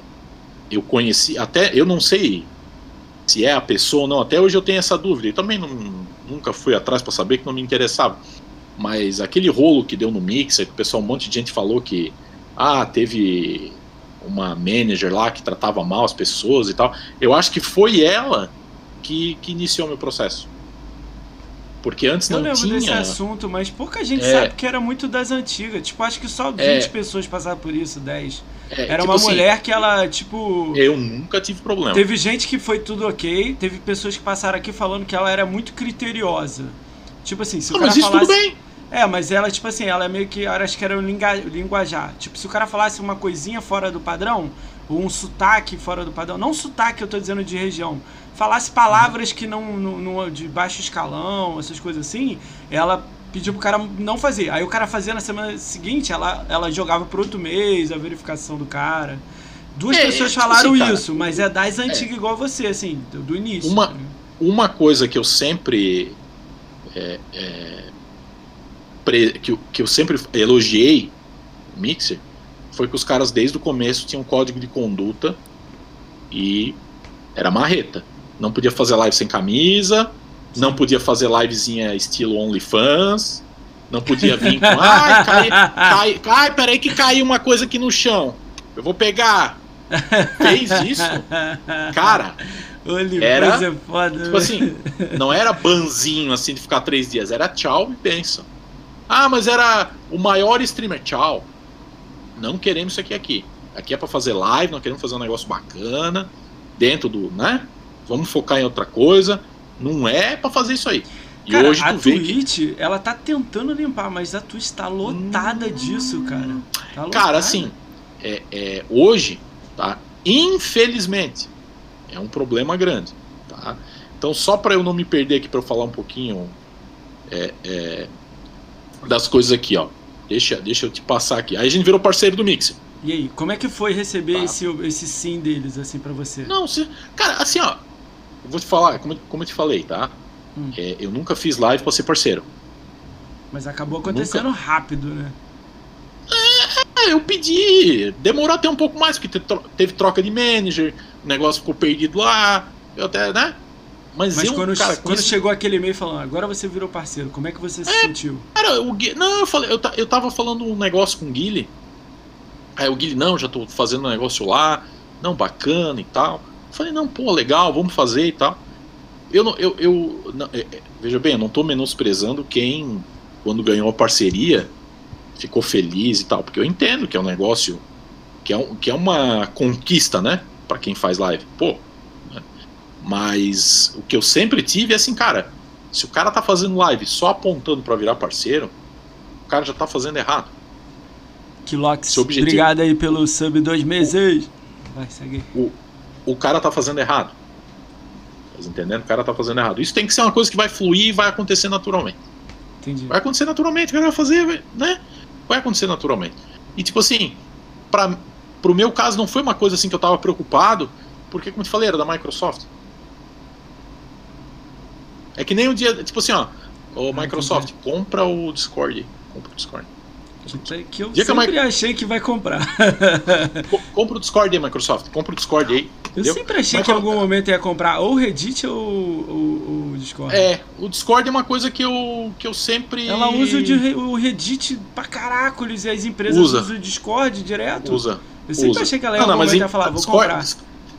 eu conheci, até, eu não sei se é a pessoa ou não, até hoje eu tenho essa dúvida. Eu também não, nunca fui atrás para saber que não me interessava. Mas aquele rolo que deu no Mixer, que o pessoal, um monte de gente falou que ah, teve uma manager lá que tratava mal as pessoas e tal. Eu acho que foi ela que, que iniciou meu processo. Porque antes eu não tinha. Eu lembro desse assunto, mas pouca gente é... sabe que era muito das antigas. Tipo, acho que só 20 é... pessoas passaram por isso, 10. É, era tipo uma assim, mulher que ela, tipo. Eu nunca tive problema. Teve gente que foi tudo ok, teve pessoas que passaram aqui falando que ela era muito criteriosa. Tipo assim, se não, o cara mas isso falasse... tudo bem. É, mas ela, tipo assim, ela é meio que. Acho que era o linguajar. Tipo, se o cara falasse uma coisinha fora do padrão, ou um sotaque fora do padrão, não sotaque eu tô dizendo de região, falasse palavras que não, não, não de baixo escalão, essas coisas assim, ela pediu pro cara não fazer. Aí o cara fazia na semana seguinte, ela, ela jogava pro outro mês a verificação do cara. Duas é, pessoas tipo falaram assim, isso, mas é das é. antigas é. igual você, assim, do, do início. Uma, né? uma coisa que eu sempre. É, é, pre, que, que eu sempre elogiei Mixer foi que os caras desde o começo tinham um código de conduta e era marreta. Não podia fazer live sem camisa, não podia fazer livezinha estilo OnlyFans, não podia vir com. Ai, cai, cai, cai, peraí que caiu uma coisa aqui no chão. Eu vou pegar. Fez isso? Cara. Era, é foda, tipo assim, não era banzinho assim de ficar três dias, era tchau e pensa. Ah, mas era o maior streamer, tchau. Não queremos isso aqui aqui. Aqui é para fazer live, não queremos fazer um negócio bacana dentro do, né? Vamos focar em outra coisa. Não é para fazer isso aí. E cara, hoje a Twitch, que... ela tá tentando limpar, mas a Twitch tá lotada hum... disso, cara. Tá cara, assim, é, é, hoje, tá? Infelizmente, é um problema grande, tá? Então, só para eu não me perder aqui para eu falar um pouquinho é, é, das coisas aqui, ó. Deixa, deixa eu te passar aqui. Aí a gente virou parceiro do Mixer. E aí, como é que foi receber tá. esse, esse sim deles, assim, para você? Não, se, cara, assim, ó, eu vou te falar, como, como eu te falei, tá? Hum. É, eu nunca fiz live pra ser parceiro. Mas acabou acontecendo nunca... rápido, né? É, eu pedi. Demorou até um pouco mais, porque teve troca de manager, o negócio ficou perdido lá. Eu até, né? Mas, Mas eu, quando, cara, quando isso... chegou aquele e-mail falando, agora você virou parceiro, como é que você se é, sentiu? Cara, o Gui... Não, eu falei, eu, eu tava falando um negócio com o Guilherme. Aí o Guilherme, não, já tô fazendo um negócio lá, não, bacana e tal. Falei, não, pô, legal, vamos fazer e tal. Eu não, eu, eu não, é, é, veja bem, eu não estou menosprezando quem, quando ganhou a parceria, ficou feliz e tal, porque eu entendo que é um negócio que é, um, que é uma conquista, né, para quem faz live. Pô, né? mas o que eu sempre tive é assim, cara, se o cara tá fazendo live só apontando para virar parceiro, o cara já tá fazendo errado. Kilox, objetivo... obrigado aí pelo sub dois meses. Vai, segue. O, o cara tá fazendo errado. Tá entendendo? O cara tá fazendo errado. Isso tem que ser uma coisa que vai fluir e vai acontecer naturalmente. Entendi. Vai acontecer naturalmente, o cara vai fazer, né? Vai acontecer naturalmente. E tipo assim, para pro meu caso não foi uma coisa assim que eu tava preocupado, porque como eu te falei, era da Microsoft. É que nem um dia, tipo assim, ó, o ah, Microsoft, compra o Discord, compra o Discord. Que eu Dia sempre que achei que vai comprar. compra o Discord aí, Microsoft. Compra o Discord aí. Eu sempre achei que em algum momento ia comprar ou o Reddit ou, o Discord. É, o Discord é uma coisa que eu, que eu sempre. Ela usa o, o Reddit pra caracoles e as empresas usa. usam o Discord direto. Usa. Eu sempre usa. achei que ela ia, não, não, mas ia falar, vou Discord, comprar.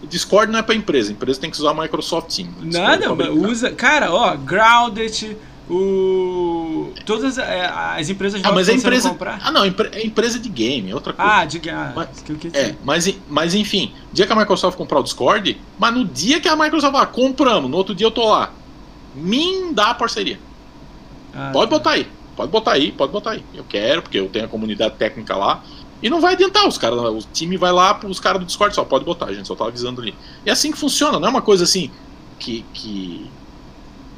Discord não é pra empresa, a empresa tem que usar o Microsoft Team. Nada, é usa. Cara, ó, Grounded o todas é, as empresas ah, mas é empresa comprar. ah não é empresa de game é outra coisa ah de game ah, mas, que eu é, mas mas enfim dia que a Microsoft comprar o Discord mas no dia que a Microsoft ah, compramos no outro dia eu tô lá me dá a parceria ah, pode tá. botar aí pode botar aí pode botar aí eu quero porque eu tenho a comunidade técnica lá e não vai adiantar os caras o time vai lá os caras do Discord só pode botar a gente só tá avisando ali é assim que funciona não é uma coisa assim que que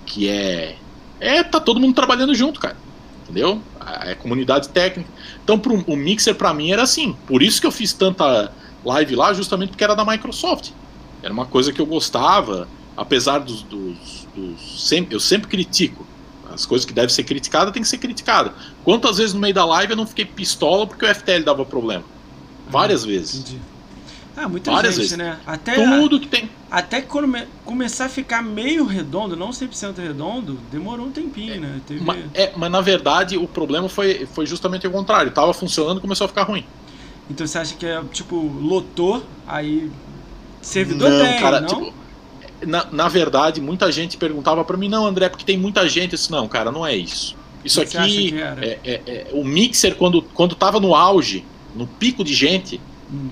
que é é, tá todo mundo trabalhando junto, cara. Entendeu? É comunidade técnica. Então, pro, o Mixer para mim era assim. Por isso que eu fiz tanta live lá, justamente porque era da Microsoft. Era uma coisa que eu gostava, apesar dos. dos, dos sempre, eu sempre critico. As coisas que devem ser criticadas tem que ser criticada. Quantas vezes no meio da live eu não fiquei pistola porque o FTL dava problema? Várias ah, vezes. Entendi. Ah, muita Várias gente, vezes. né? Até Tudo que tem. Até que quando me, começar a ficar meio redondo, não 100% redondo, demorou um tempinho, é, né? Teve... Mas, é, mas na verdade o problema foi, foi justamente o contrário. Tava funcionando começou a ficar ruim. Então você acha que é tipo, lotou, aí. Servidor não, tem, cara, não? Tipo, na, na verdade, muita gente perguntava para mim, não, André, porque tem muita gente. Eu disse, não, cara, não é isso. Isso aqui. É, é, é, o mixer, quando, quando tava no auge, no pico de gente. Hum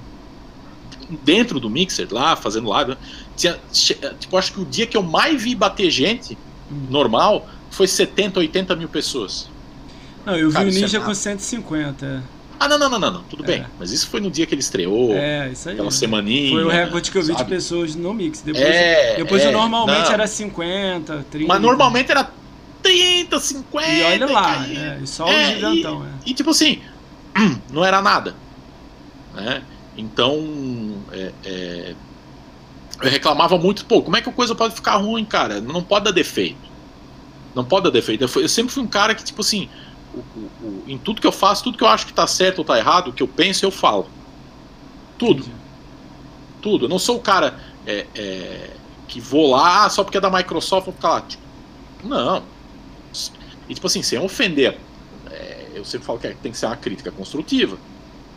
dentro do mixer lá, fazendo live, né, tinha, tipo, acho que o dia que eu mais vi bater gente, hum. normal, foi 70, 80 mil pessoas. Não, eu cara, vi o Ninja é com 150. Ah, não, não, não, não, não. tudo é. bem. Mas isso foi no dia que ele estreou. É, isso aí. Aquela semaninha. Foi o recorde que eu vi sabe? de pessoas no Mix. Depois, é, depois é, normalmente não. era 50, 30. Mas normalmente era 30, 50. E olha lá, e, é, e só o é, gigantão. E, é. e, tipo assim, não era nada. Né? Então, é, é, eu reclamava muito, pô, como é que a coisa pode ficar ruim, cara? Não pode dar defeito. Não pode dar defeito. Eu sempre fui um cara que, tipo assim, o, o, em tudo que eu faço, tudo que eu acho que tá certo ou tá errado, o que eu penso, eu falo. Tudo. Entendi. Tudo. Eu não sou o cara é, é, que vou lá só porque é da Microsoft, vou ficar lá. Tipo, não. E tipo assim, sem ofender, é, eu sempre falo que tem que ser uma crítica construtiva.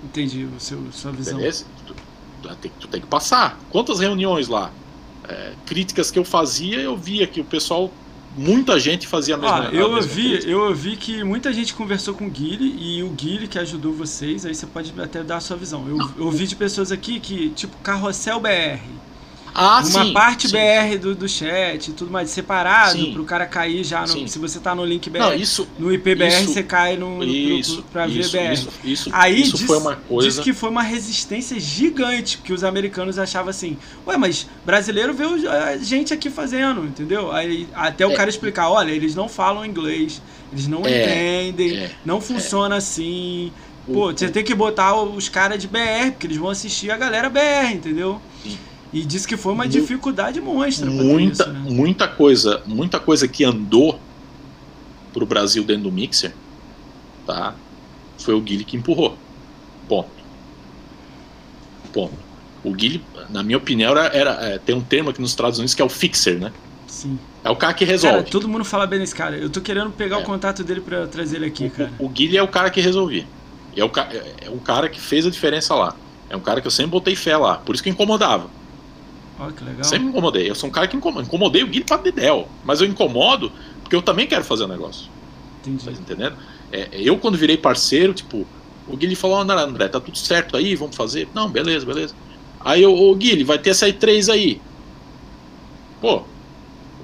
Entendi o seu, sua visão. Beleza? Tu, tu, tem, tu tem que passar. Quantas reuniões lá? É, críticas que eu fazia, eu via que o pessoal muita gente fazia a mesma, ah, eu ouvi Eu ouvi que muita gente conversou com o Guile e o Guile que ajudou vocês, aí você pode até dar a sua visão. Eu, eu ouvi de pessoas aqui que, tipo, Carrossel BR. Ah, uma sim, parte sim. BR do, do chat e tudo mais separado para o cara cair já no, se você tá no link BR Não, isso, no IPBR isso, você cai no, isso, para ver BR isso, isso, aí isso diz, foi uma coisa diz que foi uma resistência gigante que os americanos achavam assim ué mas brasileiro vê a gente aqui fazendo entendeu aí até o é, cara explicar olha eles não falam inglês eles não é, entendem é, não funciona assim Pô, você tem que botar os caras de BR, porque eles vão assistir a galera BR, entendeu? Sim. E disse que foi uma dificuldade monstra. Muita, isso, né? muita coisa, muita coisa que andou pro Brasil dentro do mixer, tá? Foi o Guilherme que empurrou. Ponto. Ponto. O Guilherme, na minha opinião, era, era é, tem um termo aqui nos Estados Unidos que é o fixer, né? Sim. É o cara que resolve. Cara, todo mundo fala bem desse cara. Eu tô querendo pegar é. o contato dele para trazer ele aqui, o, cara. O, o Guilherme é o cara que resolvia. É o, é, é o cara que fez a diferença lá. É um cara que eu sempre botei fé lá. Por isso que incomodava. Olha que legal. Sempre me incomodei. Eu sou um cara que incomoda. Incomodei o Guilherme para Dedel. Mas eu incomodo porque eu também quero fazer o um negócio. Entendi. Tá entendendo? É, é, eu, quando virei parceiro, tipo, o Guilherme falou: André, André, tá tudo certo aí, vamos fazer. Não, beleza, beleza. Aí o, o Guilherme, vai ter essa E3 aí. Pô,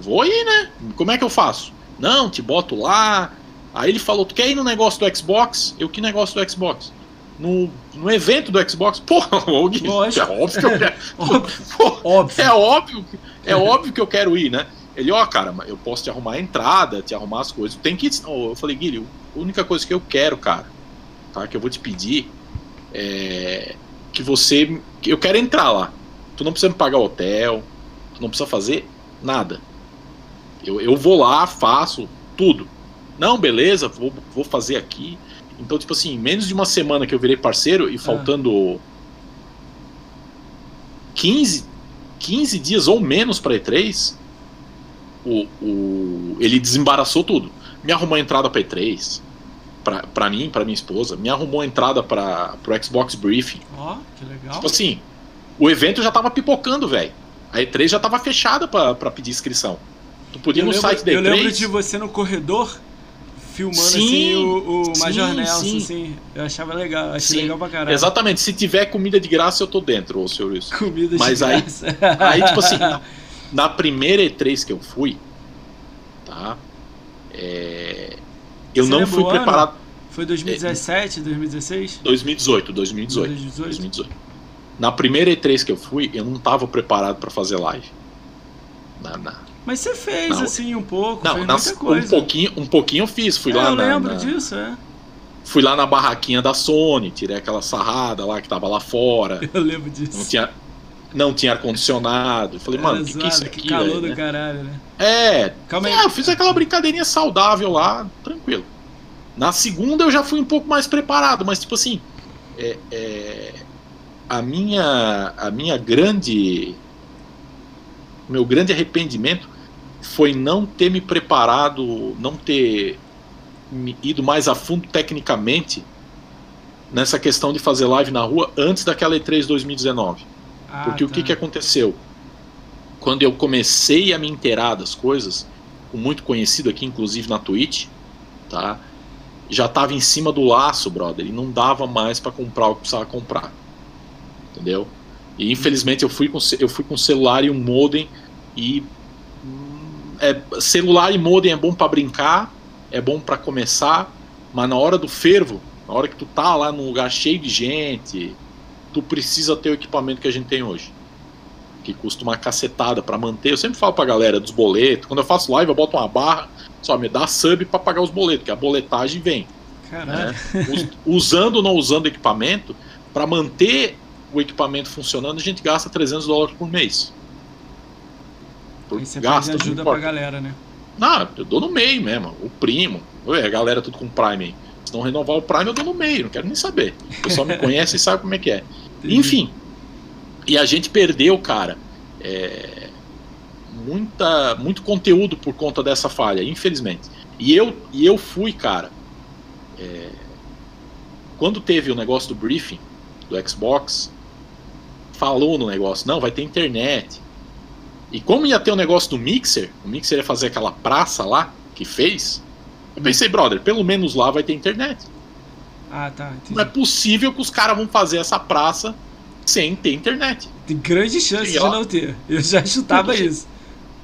vou aí, né? Como é que eu faço? Não, te boto lá. Aí ele falou: Tu quer ir no negócio do Xbox? Eu, que negócio do Xbox? No, no evento do Xbox, porra, o Gui, é óbvio que eu quero. óbvio. É óbvio, é óbvio que eu quero ir, né? Ele, ó, oh, cara, eu posso te arrumar a entrada, te arrumar as coisas. Tem que. Eu falei, Guilherme, a única coisa que eu quero, cara, tá? Que eu vou te pedir é que você. Eu quero entrar lá. Tu não precisa me pagar hotel, tu não precisa fazer nada. Eu, eu vou lá, faço tudo. Não, beleza, vou, vou fazer aqui. Então, tipo assim, menos de uma semana que eu virei parceiro e faltando 15, 15 dias ou menos para E3, o, o, ele desembaraçou tudo. Me arrumou a entrada para E3, pra, pra mim, pra minha esposa, me arrumou a entrada para pro Xbox Briefing. Ó, oh, que legal. Tipo assim, o evento já tava pipocando, velho. A E3 já tava fechada para pedir inscrição. Tu podia eu no lembro, site da E3. Eu lembro de você no corredor filmando sim, assim o, o Major sim, Nelson, sim. assim. Eu achava legal, achei sim. legal pra caralho. Exatamente, se tiver comida de graça, eu tô dentro, ô senhor isso. Comida Mas de aí, graça. Aí, tipo assim, na, na primeira E3 que eu fui, tá? É, eu Você não fui preparado. Ano? Foi 2017, é, 2016? 2018, 2018, 2018. 2018. Na primeira E3 que eu fui, eu não tava preparado para fazer live. Na, na, mas você fez, não, assim, um pouco, não, fez nas, muita coisa. Um pouquinho, um pouquinho eu fiz, fui é, lá eu na... Lembro na, disso, é. Fui lá na barraquinha da Sony, tirei aquela sarrada lá que tava lá fora. Eu lembro disso. Não tinha, não tinha ar-condicionado. Falei, mano, o que, que é isso aqui? Que calor véio, do né? caralho, né? É, Calma aí. É, eu fiz aquela brincadeirinha saudável lá, tranquilo. Na segunda eu já fui um pouco mais preparado, mas tipo assim, é, é, a minha a minha grande meu grande arrependimento foi não ter me preparado, não ter ido mais a fundo tecnicamente nessa questão de fazer live na rua antes daquela E3 2019. Ah, Porque tá. o que, que aconteceu? Quando eu comecei a me inteirar das coisas, o muito conhecido aqui, inclusive na Twitch, tá? já estava em cima do laço, brother, e não dava mais para comprar o que precisava comprar. Entendeu? E infelizmente eu fui com eu fui com celular e um modem e é, celular e modem é bom para brincar, é bom para começar, Mas na hora do fervo, na hora que tu tá lá num lugar cheio de gente, tu precisa ter o equipamento que a gente tem hoje. Que custa uma cacetada para manter. Eu sempre falo pra galera dos boletos. Quando eu faço live, eu boto uma barra, só me dá sub para pagar os boletos, que a boletagem vem. Né? Usando ou não usando equipamento, para manter o equipamento funcionando, a gente gasta 300 dólares por mês. E você gasta, ajuda pra galera, né? Não, eu dou no meio mesmo. O primo. Ué, a galera tudo com Prime aí. Se não renovar o Prime, eu dou no meio. Não quero nem saber. O pessoal me conhece e sabe como é que é. Entendi. Enfim. E a gente perdeu, cara. É, muita, muito conteúdo por conta dessa falha, infelizmente. E eu, e eu fui, cara. É, quando teve o negócio do briefing do Xbox, falou no negócio: não, vai ter internet. E como ia ter o um negócio do Mixer, o Mixer ia fazer aquela praça lá que fez, eu pensei, brother, pelo menos lá vai ter internet. Ah, tá. Entendi. Não é possível que os caras vão fazer essa praça sem ter internet. Tem grande chance cheguei de lá. não ter. Eu já chutava isso.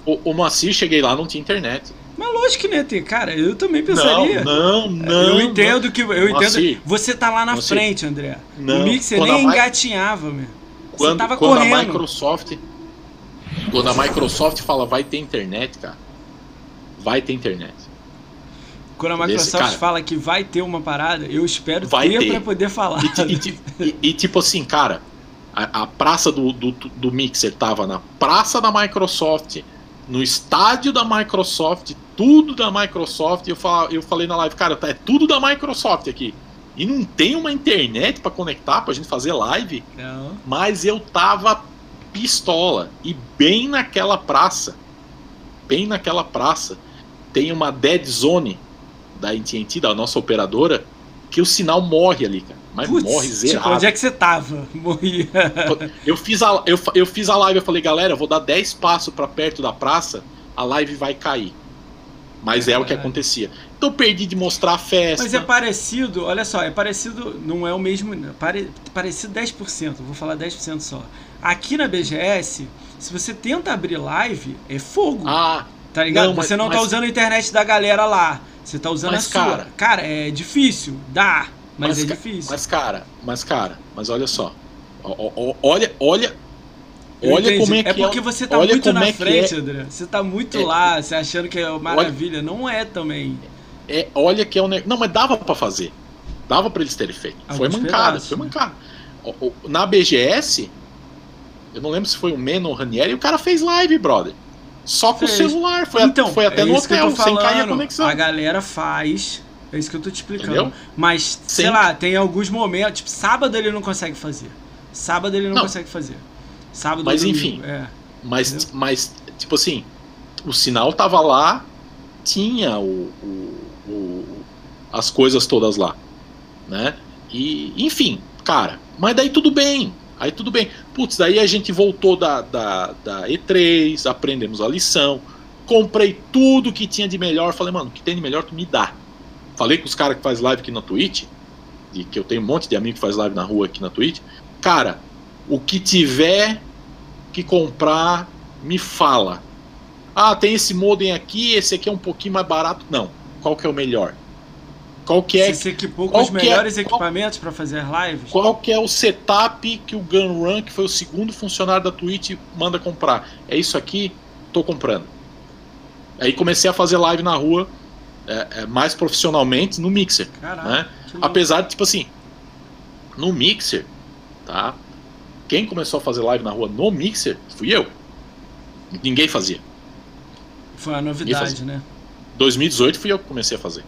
O, o Moacir, cheguei lá, não tinha internet. Mas lógico que não ia ter, cara. Eu também pensaria. Não, não, não. Eu entendo não. que. Eu entendo. Você tá lá na Moacir. frente, André. Não. O Mixer nem engatinhava, meu. Quando, você tava quando correndo. a Microsoft quando a Microsoft fala vai ter internet, cara, vai ter internet. Quando a Microsoft cara, fala que vai ter uma parada, eu espero vai ter, ter. para poder falar. E, e, e, tipo assim, cara, a, a praça do, do, do, Mixer tava na praça da Microsoft, no estádio da Microsoft, tudo da Microsoft. Eu, fal, eu falei na live, cara, tá, é tudo da Microsoft aqui. E não tem uma internet para conectar pra gente fazer live. Não. Mas eu tava pistola. E bem naquela praça, bem naquela praça, tem uma dead zone da AT&T, da nossa operadora, que o sinal morre ali, cara. Mas Puts, morre zerado. Tipo, onde é que você tava? Morria. Eu fiz a, eu, eu fiz a live, eu falei, galera, eu vou dar 10 passos para perto da praça, a live vai cair. Mas é, é o que acontecia. Então perdi de mostrar a festa. Mas é parecido, olha só, é parecido, não é o mesmo, pare, parecido 10%, vou falar 10% só. Aqui na BGS, se você tenta abrir live, é fogo. Ah. Tá ligado? Não, mas, você não tá mas... usando a internet da galera lá. Você tá usando mas, a sua. Cara, cara, é difícil, dá, mas, mas é difícil. Mas cara, mas cara, mas olha só. Olha, olha, Olha como é, é que é. porque você tá olha muito na é frente, é. André. Você tá muito é. lá, você achando que é maravilha. Olha, não é também. É, olha que é um Não, mas dava para fazer. Dava para eles terem feito. Alguns foi mancada, pedaços, foi né? mancada. Na BGS, eu não lembro se foi o Meno ou o Ranieri, o cara fez live, brother. Só com fez. o celular. Foi, então, foi até é no hotel, sem cair a conexão. A galera faz. É isso que eu tô te explicando. Entendeu? Mas, sei lá, tem alguns momentos. Tipo, sábado ele não consegue fazer. Sábado ele não, não. consegue fazer. Sábado Mas domingo, enfim. É. Mas, mas, tipo assim, o sinal tava lá, tinha o, o, o, as coisas todas lá. Né? E, enfim, cara, mas daí tudo bem. Aí tudo bem. Putz, daí a gente voltou da, da, da E3, aprendemos a lição, comprei tudo que tinha de melhor. Falei, mano, o que tem de melhor tu me dá. Falei com os caras que faz live aqui na Twitch, e que eu tenho um monte de amigo que faz live na rua aqui na Twitch. Cara, o que tiver que comprar, me fala. Ah, tem esse modem aqui, esse aqui é um pouquinho mais barato. Não. Qual que é o melhor? Qual que é? Você se equipou com os é melhores é, equipamentos para fazer lives? Qual que é o setup que o Gunrun, que foi o segundo funcionário da Twitch, manda comprar? É isso aqui, tô comprando. Aí comecei a fazer live na rua é, é, mais profissionalmente no Mixer. Caraca, né? Apesar de, tipo assim, no Mixer, tá? Quem começou a fazer live na rua no Mixer fui eu. Ninguém fazia. Foi a novidade, né? 2018 fui eu que comecei a fazer.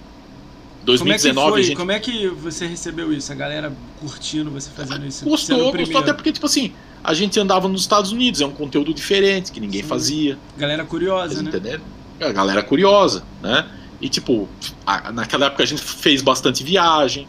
2019 como é, que, gente... como é que você recebeu isso? A galera curtindo você fazendo isso? Gostou, gostou até porque, tipo assim, a gente andava nos Estados Unidos, é um conteúdo diferente que ninguém Sim. fazia. Galera curiosa, né? Entenderam? É, a galera curiosa, né? E tipo, a, naquela época a gente fez bastante viagem,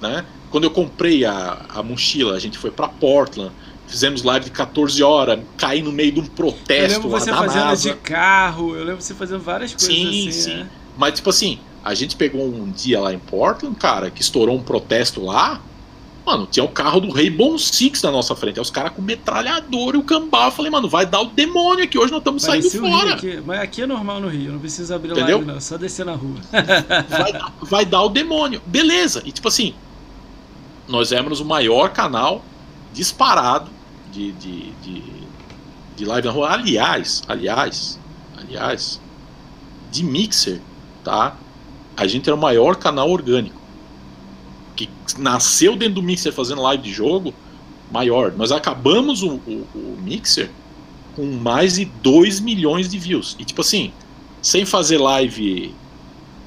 né? Quando eu comprei a, a mochila, a gente foi para Portland, fizemos live de 14 horas, caí no meio de um protesto. Eu lembro você fazendo NASA. de carro, eu lembro você fazendo várias coisas sim, assim. Sim, sim. Mas tipo assim, a gente pegou um dia lá em Portland, cara, que estourou um protesto lá. Mano, tinha o carro do Rainbow Six na nossa frente. Aí os caras com metralhador e o cambal. Eu falei, mano, vai dar o demônio aqui. Hoje nós estamos saindo fora. Aqui. Mas aqui é normal no Rio, não precisa abrir Entendeu? live, não. É só descer na rua. vai, vai dar o demônio. Beleza. E tipo assim, nós éramos o maior canal disparado de, de, de, de live na rua. Aliás, aliás, aliás, de mixer, tá? A gente era o maior canal orgânico que nasceu dentro do Mixer fazendo live de jogo, maior. Nós acabamos o, o, o Mixer com mais de 2 milhões de views. E tipo assim, sem fazer live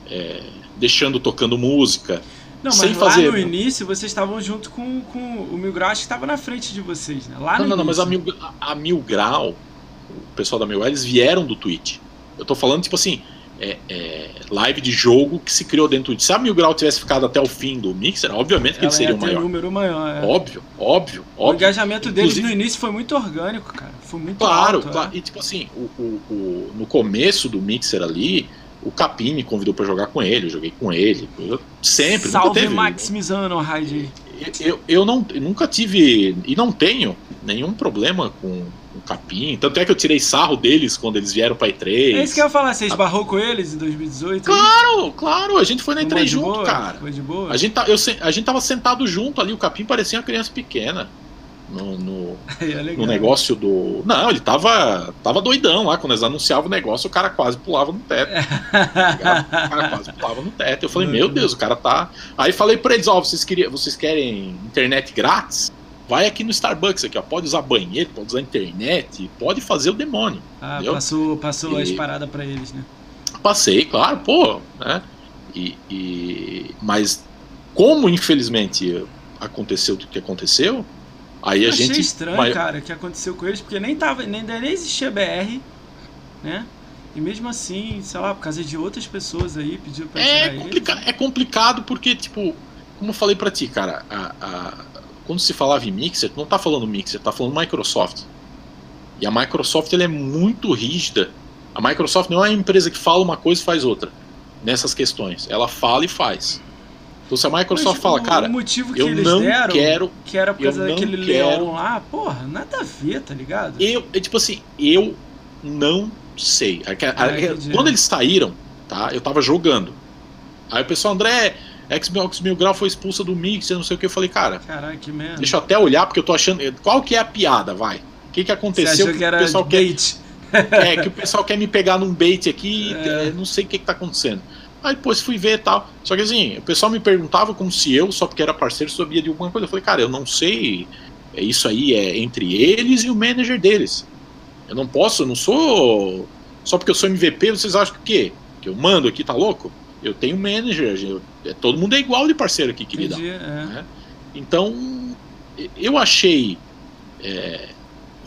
é, deixando tocando música. Não, sem mas fazer... lá no início vocês estavam junto com, com o Mil Grau, que estava na frente de vocês, né? Lá não, não, não, mas a Mil, a, a Mil Grau, o pessoal da Mil Grau, eles vieram do Twitch. Eu tô falando, tipo assim, é, é, live de jogo que se criou dentro de. Se a Mil Grau tivesse ficado até o fim do Mixer, obviamente que ele seria o maior. número maior é. Óbvio, óbvio, O engajamento deles no início foi muito orgânico, cara. Foi muito claro, alto. Claro, é. e tipo assim, o, o, o, no começo do Mixer ali, o Capim me convidou para jogar com ele, eu joguei com ele. Eu sempre. Salve teve, maximizando raid eu, eu, não, eu nunca tive, e não tenho nenhum problema com um capim. Tanto é que eu tirei sarro deles quando eles vieram pra E3. É isso que eu ia falar, você esbarrou a... com eles em 2018? Claro, claro, a gente foi na E3 junto, boa, cara. Foi de boa. A gente, tá, eu, a gente tava sentado junto ali, o capim parecia uma criança pequena. No, no, é no, negócio do. Não, ele tava, tava doidão lá. Quando eles anunciavam o negócio, o cara quase pulava no teto. o cara quase pulava no teto. Eu falei, meu Deus, o cara tá. Aí falei pra eles: ó, oh, vocês, queriam, vocês querem internet grátis? Vai aqui no Starbucks aqui, ó. Pode usar banheiro, pode usar internet, pode fazer o demônio. Ah, entendeu? passou, passou e... as paradas para eles, né? Passei, claro, pô, né? E, e... Mas como infelizmente aconteceu o que aconteceu, aí a achei gente. estranho, mas... cara, o que aconteceu com eles, porque nem tava, nem, nem existia BR, né? E mesmo assim, sei lá, por causa de outras pessoas aí, pediu pra é tirar complica eles. É complicado porque, tipo, como eu falei pra ti, cara, a, a quando se falava em Mixer, não está falando Mixer, está falando Microsoft. E a Microsoft ela é muito rígida. A Microsoft não é uma empresa que fala uma coisa e faz outra nessas questões. Ela fala e faz. Então se a Microsoft Mas, fala, cara, o motivo que eu eles não deram, quero, que era por causa daquele quero, leão lá, porra, nada a ver, tá ligado? Eu, é tipo assim, eu não sei. É, quando eles saíram, tá? Eu tava jogando. Aí o pessoal, André, Xbox Mil Grau foi expulsa do Mixer, não sei o que. Eu falei, cara. Caraca, que merda. Deixa eu até olhar, porque eu tô achando. Qual que é a piada, vai? O que, que aconteceu? que, que era o pessoal bait. Quer... é, que o pessoal quer me pegar num bait aqui, é. não sei o que, que tá acontecendo. Aí depois fui ver e tal. Só que assim, o pessoal me perguntava como se eu, só porque era parceiro, sabia de alguma coisa. Eu falei, cara, eu não sei. É isso aí é entre eles e o manager deles. Eu não posso, eu não sou. Só porque eu sou MVP, vocês acham que o quê? Que eu mando aqui, tá louco? Eu tenho manager, eu, é, todo mundo é igual de parceiro aqui, querida. Entendi, é. né? Então, eu achei é,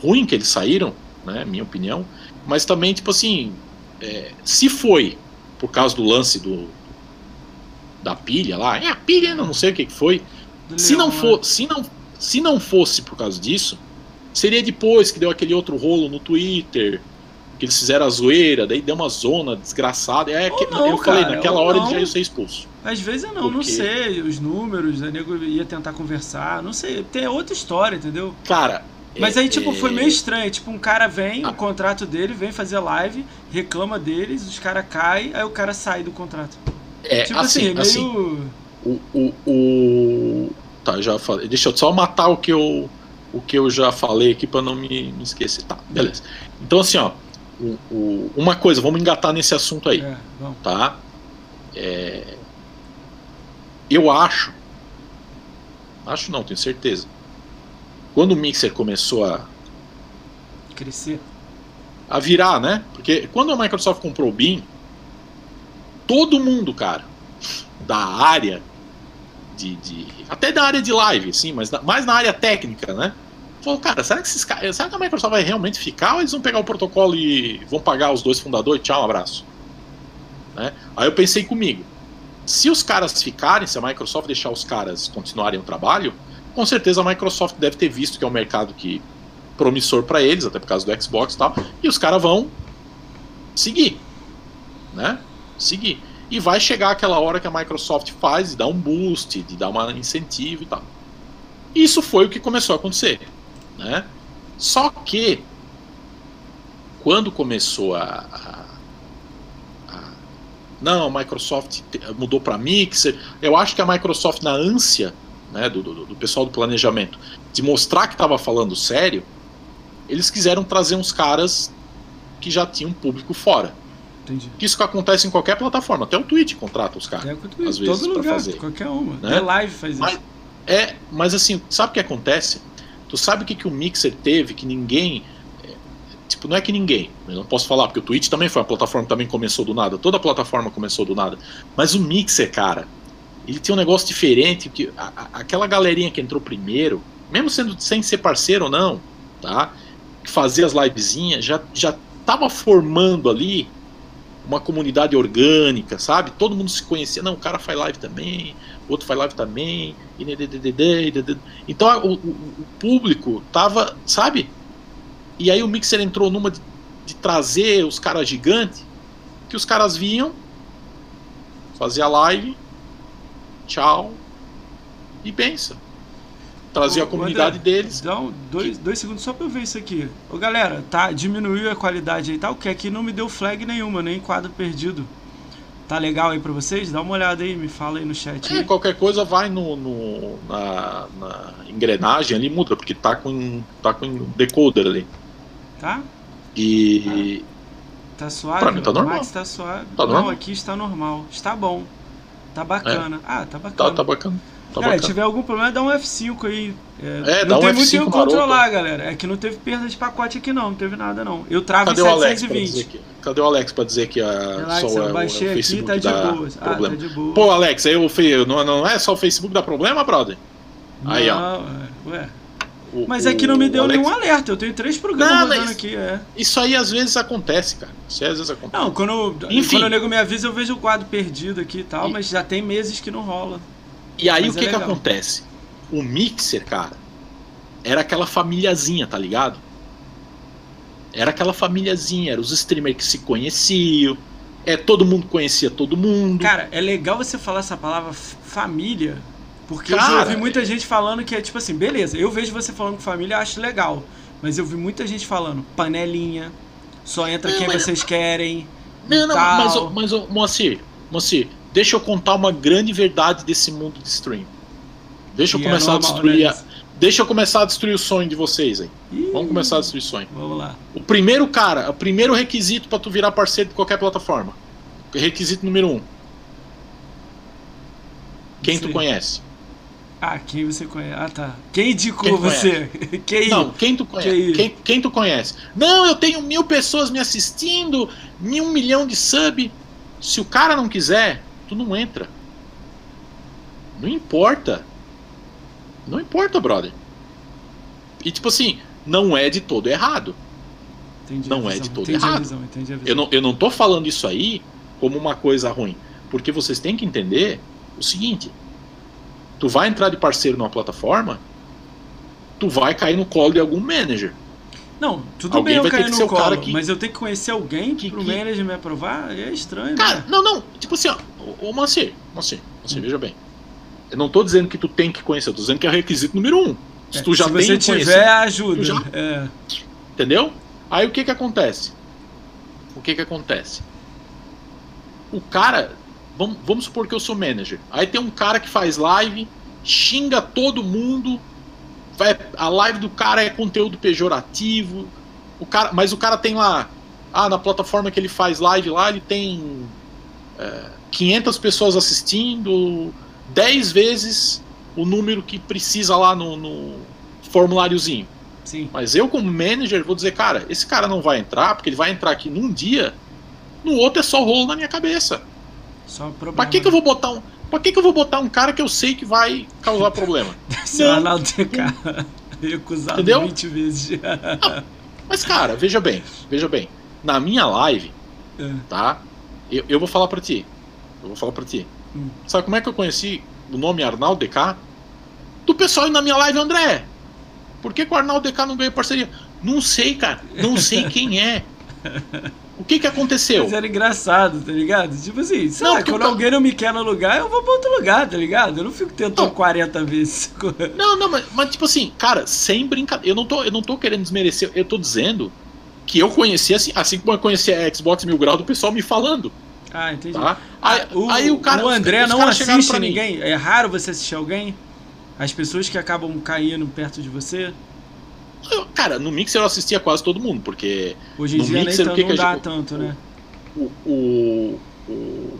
ruim que eles saíram, né, minha opinião, mas também, tipo assim, é, se foi por causa do lance do da pilha lá, é a pilha, não sei o que, foi. se não for, se não, se não fosse por causa disso, seria depois que deu aquele outro rolo no Twitter, que eles fizeram a zoeira, daí deu uma zona desgraçada. É, que, não, eu cara, falei, naquela hora ele já ia ser expulso. Às vezes eu não, Porque... não sei, os números, a nego ia tentar conversar, não sei, tem outra história, entendeu? Cara. Mas aí, tipo, foi meio estranho. Tipo, um cara vem, ah. o contrato dele, vem fazer live, reclama deles, os caras caem, aí o cara sai do contrato. É, tipo assim, assim, meio. Assim, o, o, o. Tá, já falei. Deixa eu só matar o que eu. O que eu já falei aqui pra não me, me esquecer. Tá, beleza. Então assim, ó o, o, uma coisa, vamos engatar nesse assunto aí. É, tá? É, eu acho. Acho não, tenho certeza. Quando o Mixer começou a. Crescer. A virar, né? Porque quando a Microsoft comprou o Beam, todo mundo, cara, da área de, de, até da área de live, sim, mas mais na área técnica, né? Falou, cara, será que, esses, será que a Microsoft vai realmente ficar ou eles vão pegar o protocolo e vão pagar os dois fundadores? Tchau, um abraço. Né? Aí eu pensei comigo, se os caras ficarem, se a Microsoft deixar os caras continuarem o trabalho, com certeza a Microsoft deve ter visto que é um mercado que promissor para eles, até por causa do Xbox e tal, e os caras vão seguir, né? Seguir. E vai chegar aquela hora que a Microsoft faz de dar um boost, de dar uma incentivo e tal. Isso foi o que começou a acontecer. Né? Só que, quando começou a. a, a não, a Microsoft mudou para Mixer. Eu acho que a Microsoft, na ânsia né, do, do, do pessoal do planejamento, de mostrar que estava falando sério, eles quiseram trazer uns caras que já tinham público fora. Entendi. Isso que acontece em qualquer plataforma, até o Twitch contrata os caras. É, às vezes, todo lugar, fazer. qualquer uma. Né? É live faz Mas, isso. é, mas assim, sabe o que acontece? Tu sabe o que, que o Mixer teve que ninguém. é, Tipo, não é que ninguém, eu não posso falar, porque o Twitch também foi uma plataforma que também começou do nada, toda plataforma começou do nada. Mas o Mixer, cara, ele tinha um negócio diferente, que a- a- aquela galerinha que entrou primeiro, mesmo sendo sem ser parceiro ou não, tá? Que fazia as livezinhas, já, já tava formando ali uma comunidade orgânica, sabe? Todo mundo se conhecia. Não, o cara faz live também, o outro faz live também. E. Então o, o- o público tava, sabe? E aí o Mixer entrou numa de, de trazer os caras gigantes, que os caras vinham, fazia live, tchau, e benção. Trazia Ô, a comunidade André, deles. Um, dois, dois segundos só pra eu ver isso aqui. Ô galera, tá? Diminuiu a qualidade aí, tá? O que aqui não me deu flag nenhuma, nem quadro perdido. Tá legal aí pra vocês? Dá uma olhada aí, me fala aí no chat. É, qualquer coisa vai no, no- na, na engrenagem ali, muda, porque tá com, tá com decoder ali. Tá? E. Tá suave? Pra mim tá normal. Max tá suave. Tá não, normal. aqui está normal. Está bom. Tá bacana. Ah, tá Tá, bacana. tá bacana. Tá galera, se bacana. tiver algum problema, dá um F5 aí. É, É, não dá um tem muito F5 o que controlar, galera. É que não teve perda de pacote aqui, não. Não teve nada, não. Eu travo Cadê em o Alex pra 720. dizer que, cadê o Alex pra dizer que a, Relaxa, só é, eu baixei é o aqui, Facebook tá de boa. Ah, tá de boa. Pô, Alex, aí eu não, não é só o Facebook dá problema, brother? Aí, ó. Não, é, ué. O- Mas o aqui não me deu Alex- nenhum alerta. Eu tenho três programas Não, rodando aqui, é. Isso aí às vezes acontece, cara. Isso aí às vezes acontece. Não, quando, Enfim. quando o nego me avisa, eu vejo o quadro perdido aqui e tal, E- mas já tem meses que não rola. E aí Mas o é que que legal. acontece? O Mixer, cara, era aquela famíliazinha, tá ligado? Era aquela famíliazinha, eram os streamers que se conheciam, é, todo mundo conhecia todo mundo. Cara, é legal você falar essa palavra família, porque eu já Cara, ouvi muita gente falando que é tipo assim, beleza, eu vejo você falando com família, acho legal. Mas eu vi muita gente falando panelinha, só entra Não, quem mas- vocês querem. Não, não, tal. mas, mas Moacir, Moacir, deixa eu contar uma grande verdade desse mundo de stream. Deixa eu E é começar normal, a destruir. né, deixa eu começar a destruir o sonho de vocês aí. Ih, Vamos começar a destruir o sonho. Vamos lá. O primeiro cara, o primeiro requisito pra tu virar parceiro de qualquer plataforma. Requisito número um. Quem tu Sim. conhece? Ah, quem você conhece? Ah, tá. Quem indicou Quem você? Quem? Não, quem tu conhece? isso? Quem, quem tu conhece? Não, eu tenho mil pessoas me assistindo, mil um milhão de sub. Se o cara não quiser, tu não entra. Não importa. Não importa, brother. E tipo assim, não é de todo errado. Entendi não é de todo errado. visão. Eu não, eu não tô falando isso aí como uma coisa ruim. Porque vocês têm que entender o seguinte: tu vai entrar de parceiro numa plataforma, tu vai cair no colo de algum manager. Não, tudo Alguém bem eu cair no colo, que- mas eu tenho que conhecer alguém que- pro que- manager me aprovar? É estranho, Cara, né? não, não. Tipo assim, ó, ô Mancê, Mancê, Mancê, veja bem. Eu não tô dizendo que tu tem que conhecer, eu tô dizendo que é o requisito número um. Se tu já Se tem você tiver, ajuda. já- É. Entendeu? Aí o que que acontece? O que que acontece? O cara, vamos, vamos supor que eu sou manager. Aí tem um cara que faz live, xinga todo mundo, vai, a live do cara é conteúdo pejorativo, o cara, mas o cara tem lá, ah, na plataforma que ele faz live lá, ele tem é, 500 pessoas assistindo, 10 vezes o número que precisa lá no, no formuláriozinho. Sim. Mas eu, como manager, vou dizer, cara, esse cara não vai entrar, porque ele vai entrar aqui num dia, no outro é só rolo na minha cabeça. Só um problema. Pra que, que eu vou botar um. Pra que, que eu vou botar um cara que eu sei que vai causar problema? Seu Não. Arnaldo TK. Recusado Entendeu? 20 vezes. Mas, cara, veja bem, veja bem. Na minha live, É. tá? Eu, eu vou falar pra ti. Eu vou falar pra ti. Hum. Sabe como é que eu conheci o nome Arnaldo DK? Do pessoal na minha live, André. Por que, que o Arnaldo DK não ganha parceria? Não sei, cara. Não sei quem é. O que que aconteceu? Mas era engraçado, tá ligado? Tipo assim, sei Não, lá, quando ca- alguém não me quer no lugar, eu vou pra outro lugar, tá ligado? Eu não fico tentando Não. 40 vezes. Não, não, mas, mas, tipo assim, cara, sem brincadeira. Eu não tô, eu não tô querendo desmerecer, eu tô dizendo que eu conheci assim, assim como eu conheci a Xbox Mil Grau do pessoal me falando, Ah, entendi. tá? Aí, o, aí o cara. o André não assiste ninguém? É raro você assistir alguém? As pessoas que acabam caindo perto de você? Eu- cara, no Mixer eu assistia quase todo mundo, porque Hoje em No dia nem Mixer, o tão- que não que a dá gente- tanto, né? o, o- o-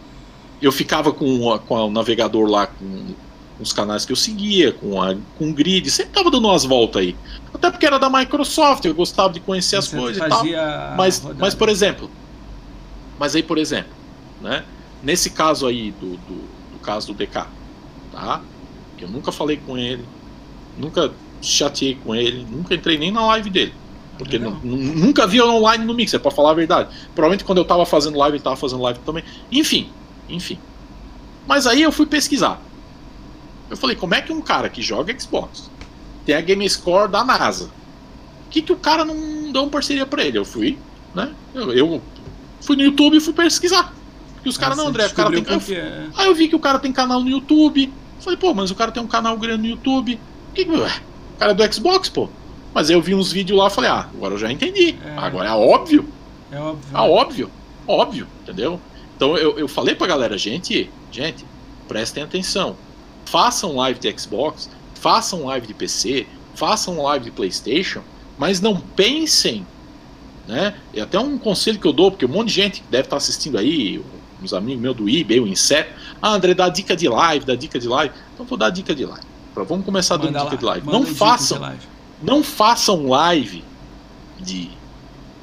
eu ficava com, a- com o navegador lá com os canais que eu seguia, com, a, com o grid, sempre tava dando umas voltas aí. Até porque era da Microsoft, eu gostava de conhecer as Você coisas e tal. Mas, rodada. mas, por exemplo, mas aí, por exemplo, né? Nesse caso aí do, do, do caso do DK, tá? Eu nunca falei com ele, nunca chateei com ele, nunca entrei nem na live dele. Porque nunca vi online no Mixer, pra falar a verdade. Provavelmente quando eu tava fazendo live, ele tava fazendo live também. Enfim, enfim. Mas aí eu fui pesquisar. Eu falei, como é que um cara que joga Xbox tem a Game Score da NASA? Por que, que o cara não dá uma parceria pra ele? Eu fui, né? Eu, eu fui no YouTube e fui pesquisar. Porque os caras, não, André, o cara tem. Eu, é. Aí eu vi que o cara tem canal no YouTube. Falei, pô, mas o cara tem um canal grande no YouTube. Que, que- o cara é do Xbox, pô. Mas aí eu vi uns vídeos lá e falei, ah, agora eu já entendi. É. Agora é óbvio. É óbvio. Ah, óbvio. Óbvio, entendeu? Então eu, eu falei pra galera, gente, gente, prestem atenção. Façam live de Xbox, façam live de PC, façam live de Playstation, mas não pensem, né? É até um conselho que eu dou, porque um monte de gente deve estar assistindo aí, uns amigos meus do eBay, o Inseto, ah, André, dá dica de live, dá dica de live. Então vou dar dica de live. Vamos começar lá, de live. Não façam, live. não façam live de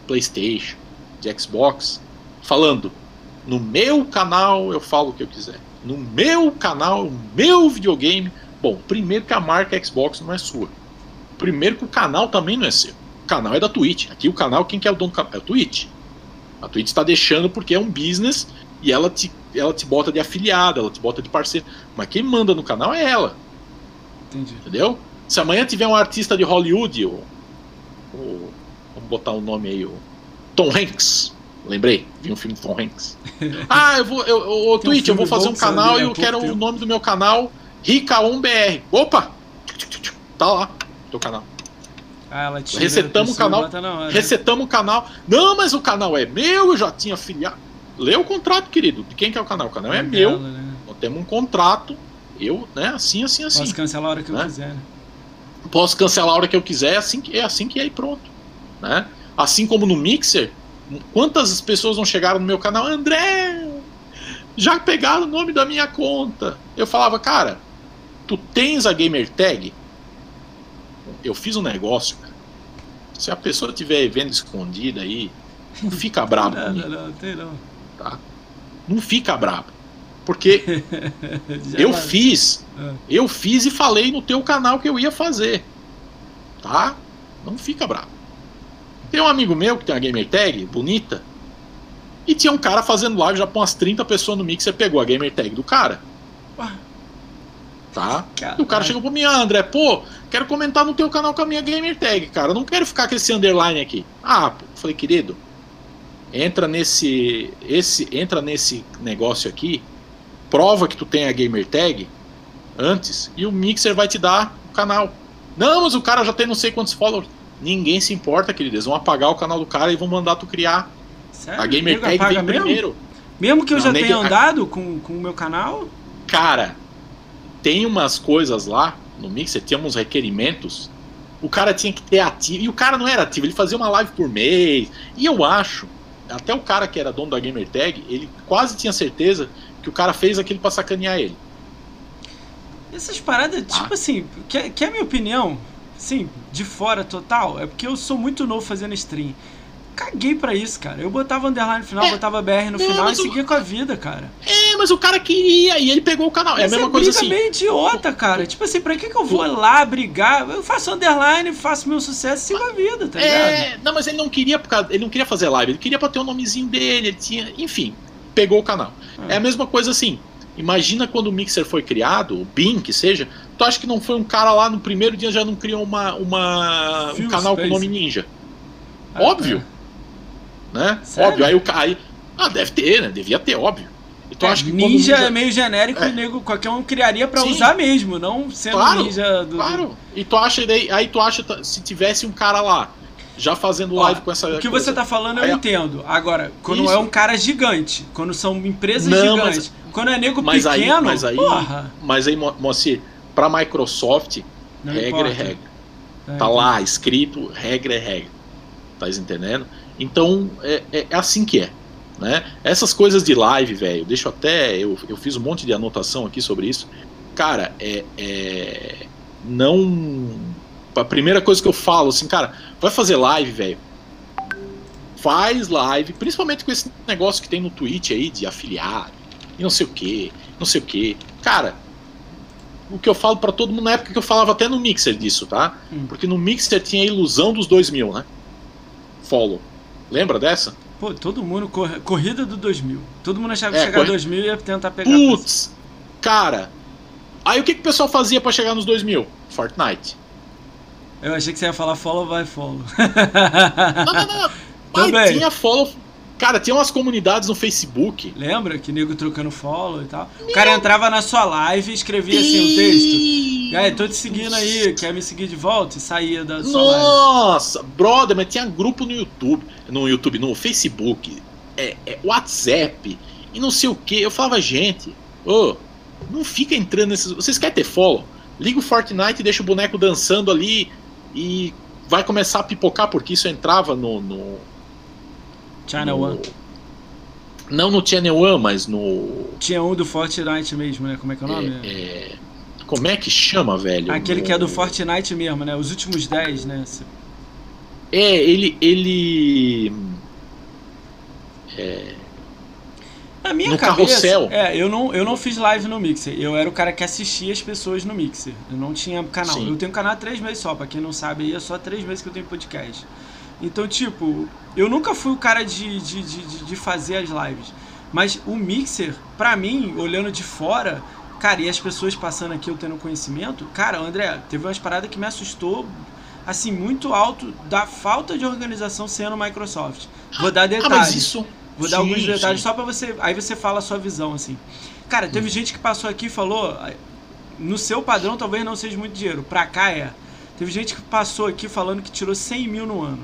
PlayStation, de Xbox, falando no meu canal eu falo o que eu quiser. No meu canal, o meu videogame. Bom, primeiro que a marca Xbox não é sua. Primeiro que o canal também não é seu. O canal é da Twitch. Aqui o canal, quem que é o dono do canal? É a Twitch. A Twitch está deixando porque é um business e ela te, ela te bota de afiliada, ela te bota de parceiro. Mas quem manda no canal é ela. Entendi. Entendeu? Se amanhã tiver um artista de Hollywood, o, o- vamos botar o nome aí, o Tom Hanks. Lembrei, vi um filme do Tom Hanks. Ah, eu vou, eu, eu, ô, Tem um Twitch, eu vou fazer um canal e eu quero o nome do meu canal Rica1BR. Opa! Tá lá, teu canal. Ah, ela tira Resetamos o canal. hora. Resetamos o canal. Não, mas o canal é meu, eu já tinha afiliado. Lê o contrato, querido. De quem que é o canal? O canal é meu. dela, né? Nós temos um contrato. Eu, né? Assim, assim, assim. Posso cancelar a hora que eu Né? quiser, né? posso cancelar a hora que eu quiser, é assim que é assim que é e pronto, né? Assim como no Mixer, quantas pessoas não chegaram no meu canal, André, já pegaram o nome da minha conta. Eu falava, cara, tu tens a gamer tag? Eu fiz um negócio, cara. Se a pessoa estiver vendo escondida aí, não fica brabo Não, não, não, tem não. tá? Não fica brabo. Porque eu vai. fiz Ah. eu fiz e falei no teu canal que eu ia fazer. Tá? Não fica bravo. Tem um amigo meu que tem uma gamer tag bonita. E tinha um cara fazendo live já com umas 30 pessoas no Mixer, pegou a gamer tag do cara. Ué. Tá? Caralho. E o cara chegou pra mim, ah, André, pô, quero comentar no teu canal com a minha gamer tag, cara. Eu não quero ficar com esse underline aqui. Ah, pô. Falei, querido, entra nesse. Esse, entra nesse negócio aqui, prova que tu tem a gamer tag antes e o Mixer vai te dar o canal. Não, mas o cara já tem não sei quantos followers. Ninguém se importa, querido. Eles vão apagar o canal do cara e vão mandar tu criar. Sério? A gamer tag vem mesmo? primeiro. Mesmo que eu Não, já tenha andado com, com o meu canal? Cara, tem umas coisas lá no Mixer, tinha uns requerimentos. O cara tinha que ter ativo. E o cara não era ativo, ele fazia uma live por mês. E eu acho, até o cara que era dono da gamer tag, ele quase tinha certeza que o cara fez aquilo pra sacanear ele. Essas paradas, Ah. tipo assim, que, que é a minha opinião, assim, de fora total, é porque eu sou muito novo fazendo stream. Caguei pra isso, cara. Eu botava underline no final, É. botava BR no Não, final e mas o- seguia com a vida, cara. É, mas o cara queria e ele pegou o canal. é a Mas mesma coisa assim. meio idiota, cara. Tipo assim, pra que, que eu vou lá brigar? Eu faço underline, faço meu sucesso e sigo a vida, tá ligado? É, não, mas ele não queria ele não queria fazer live, ele queria pra ter o nomezinho dele, ele tinha, enfim, pegou o canal. É a mesma coisa assim. Imagina quando o Mixer foi criado, o Bin que seja, tu acha que não foi um cara lá no primeiro dia já não criou uma, uma um canal com o nome Ninja? Ah, óbvio. né? Sério? Óbvio, aí o cara. Ah, deve ter, né? Devia ter, óbvio. E tu É, acha que o ninja, é meio genérico É. e nego, qualquer um criaria pra Sim. usar mesmo, não sendo Claro, ninja do. Claro. E tu acha daí, aí tu acha se tivesse um cara lá já fazendo Ó, live com essa O que coisa. você tá falando eu Aí, ó. entendo. Agora, quando Isso. é um cara gigante, quando são empresas Não, gigantes, quando é nego mas aí- pequeno, mas aí- porra. Mas aí, Mo- Moacir, pra Microsoft, Não regra importa. é regra. É, Tá lá escrito, regra é regra. Tá entendendo? Então é, é- é assim que é. Né? Essas coisas de live, velho, deixa eu até. Eu, eu fiz um monte de anotação aqui sobre isso. Cara, é. é não. A primeira coisa que eu falo, assim, cara, vai fazer live, velho. Faz live, principalmente com esse negócio que tem no Twitch aí de afiliado e não sei o que, não sei o que. Cara, o que eu falo pra todo mundo na época que eu falava até no Mixer disso, tá? Hum. Porque no Mixer tinha a ilusão dos 2000, né? Follow. Lembra dessa? Pô, todo mundo, cor- corrida do 2000. Todo mundo achava que É, chegar a corre- 2000 e ia tentar pegar. Putz! Cara, aí o que, que o pessoal fazia pra chegar nos 2000? Fortnite. Eu achei que você ia falar follow by follow. Não, não, não. Pai, Também. tinha follow. Cara, tinha umas comunidades no Facebook. Lembra que nego trocando follow e tal? O cara entrava na sua live e escrevia assim um texto. Aí, tô te seguindo aí, quer me seguir de volta? E saía da sua live. Nossa, brother, mas tinha grupo no YouTube, no YouTube, no Facebook, é, é, WhatsApp e não sei o que. Eu falava, gente, ô, não fica entrando nesses. Vocês querem ter follow? Liga o Fortnite e deixa o boneco dançando ali e vai começar a pipocar, porque isso entrava no. no China no- One. Não no Channel One, mas no. Tinha um do Fortnite mesmo, né? Como é que é o nome? é, é, como é que chama, velho? Aquele No- que é do Fortnite mesmo, né? Os últimos 10, né? É, ele. ele Na minha No cabeça, carrossel. É, eu não, eu não fiz live no Mixer. Eu era o cara que assistia as pessoas no Mixer. Eu não tinha canal. Sim. Eu tenho canal há três meses só. Pra quem não sabe, aí é só três meses que eu tenho podcast. Então, tipo, eu nunca fui o cara de, de, de, de- fazer as lives. Mas o Mixer, pra mim, olhando de fora, cara, e as pessoas passando aqui, eu tendo conhecimento, cara, André, teve umas paradas que me assustou, assim, muito alto da falta de organização sendo Microsoft. Vou dar Ah, detalhes. mas isso. Vou dar Sim, alguns detalhes sim. Hum. só pra você. Aí você fala a sua visão, assim. Cara, teve gente que passou aqui e falou. No seu padrão talvez não seja muito dinheiro. Pra cá é. Teve gente que passou aqui falando que tirou 100 mil no ano.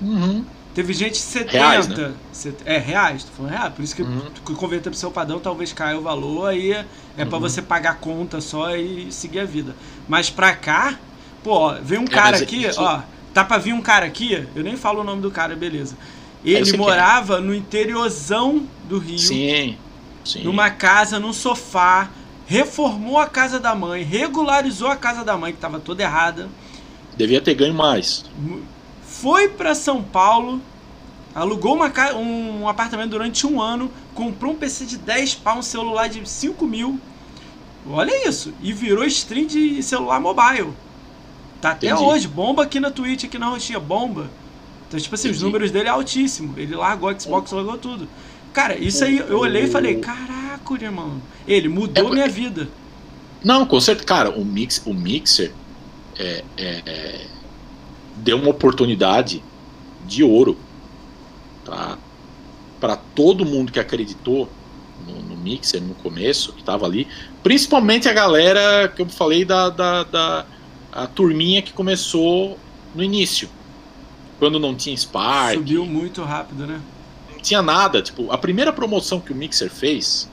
Uhum. Teve gente 70. Reais, né? É, reais, tô falando reais. Por isso que Uhum. converter pro seu padrão talvez caia o valor. Aí é, é pra Uhum. você pagar a conta só e seguir a vida. Mas pra cá, pô, ó, vem um É, cara mas aqui, isso- ó. Tá pra vir um cara aqui, eu nem falo o nome do cara, beleza. Ele morava no interiorzão do Rio, Sim. Sim. numa casa, num sofá, reformou a casa da mãe, regularizou a casa da mãe, que estava toda errada, Devia ter ganho mais. foi para São Paulo, alugou uma um apartamento durante um ano, comprou um PC de 10 pau, um celular de 5 mil, olha isso, e virou stream de celular mobile. Tá até Entendi. hoje, bomba aqui na Twitch, aqui na Roxinha, bomba. Então, tipo assim, os números dele é altíssimo. Ele largou o Xbox, largou tudo. Cara, isso aí eu olhei e falei, caraca, irmão. Ele mudou É, minha vida. Não, com certeza. Cara, o, mix, o Mixer é, é, é, deu uma oportunidade de ouro tá? para todo mundo que acreditou no, no Mixer no começo, que tava ali. Principalmente a galera que eu falei da, da, da a turminha que começou no início. Quando não tinha Spark, Subiu muito rápido, né? não tinha nada. Tipo, a primeira promoção que o Mixer fez,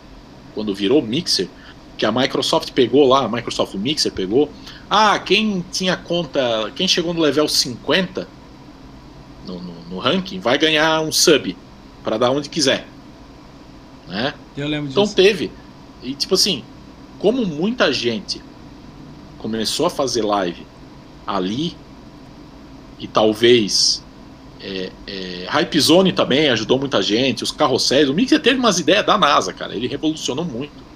quando virou Mixer, que a Microsoft pegou lá, a Microsoft Mixer pegou. Ah, quem tinha conta, quem chegou no level 50 no, no, no ranking, vai ganhar um sub para dar onde quiser. Né? Eu lembro Então disso. teve. E tipo assim, como muita gente começou a fazer live ali, e talvez é, é, Hype Zone também ajudou muita gente, os carrosséis, o Mixer teve umas ideias da NASA, cara, ele revolucionou muito.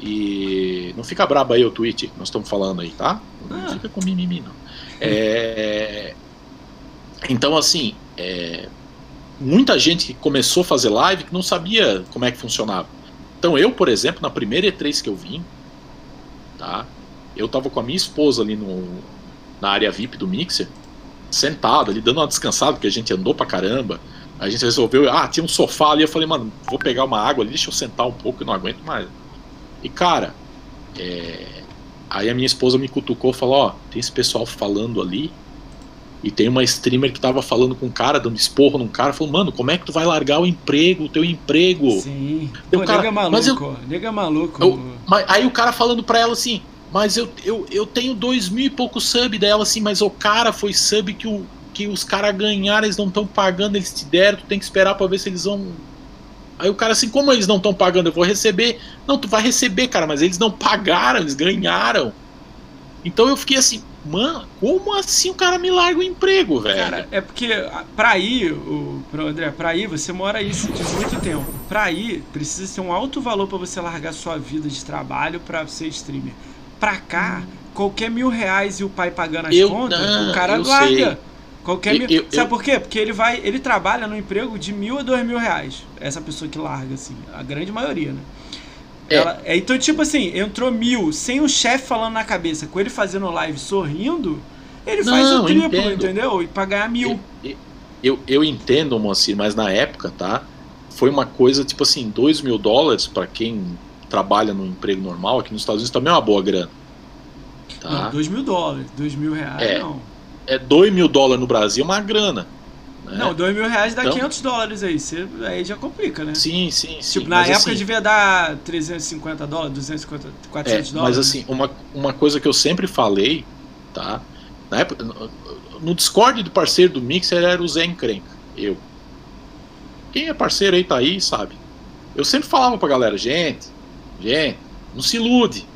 E não fica brabo aí o tweet que nós estamos falando aí, tá? Não Ah. fica com mimimi, não. É, então, assim, é, muita gente que começou a fazer live que não sabia como é que funcionava. Então eu, por exemplo, na primeira E3 que eu vim, tá? Eu tava com a minha esposa ali no, na área VIP do Mixer, sentado ali, dando uma descansada, porque a gente andou pra caramba, A gente resolveu, ah, tinha um sofá ali, eu falei, mano, vou pegar uma água ali, deixa eu sentar um pouco, eu não aguento mais. E cara, é... aí a minha esposa me cutucou e falou, ó, tem esse pessoal falando ali, e tem uma streamer que tava falando com um cara, dando esporro num cara, falou, mano, como é que tu vai largar o emprego, o teu emprego? Sim. Pô, cara, nega maluco, mas eu- nega maluco. Eu- Mas aí o cara falando pra ela assim, mas eu, eu, eu tenho dois mil e pouco sub dela assim, mas o cara foi sub que, o, que os caras ganharam, eles não estão pagando, eles te deram, tu tem que esperar pra ver se eles vão. Aí o cara assim, como eles não estão pagando, eu vou receber. Não, tu vai receber, cara, mas eles não pagaram, eles ganharam. Então eu fiquei assim, mano, como assim o cara me larga o emprego, velho? Cara, é porque ah, pra ir, o, pro André, pra ir, você mora aí de muito tempo. Pra ir, precisa ter um alto valor pra você largar sua vida de trabalho pra ser streamer. Pra cá, qualquer mil reais e o pai pagando as Eu- contas, não, o cara sei. Qualquer Eu- mil. eu- Sabe por quê? Porque ele vai. Ele trabalha no emprego de mil a dois mil reais. Essa pessoa que larga, assim. A grande maioria, né? É. Ela- é, então, tipo assim, entrou mil, sem o chefe falando na cabeça, com ele fazendo live sorrindo, ele faz Não, o triplo, entendo. entendeu? E pra ganhar mil. Eu, eu, eu entendo, Moacir, mas na época, tá? Foi uma coisa tipo assim, 2 mil dólares pra quem trabalha no emprego normal, aqui nos Estados Unidos também é uma boa grana. Não, Tá? 2 mil dólares. 2 mil reais, É. não. É 2 mil dólares no Brasil é uma grana. né? Não, 2 mil reais dá Então- 500 dólares aí. Você, aí já complica, né? Sim, sim, sim. tipo, na época assim, devia dar 350 dólares, 250, 400 É, dólares. mas assim, uma, uma coisa que eu sempre falei, tá? Na época, no, no Discord do parceiro do Mixer era o Zé Encrenca, eu. Quem é parceiro aí tá aí, sabe? Eu sempre falava pra galera, gente, gente, não se ilude.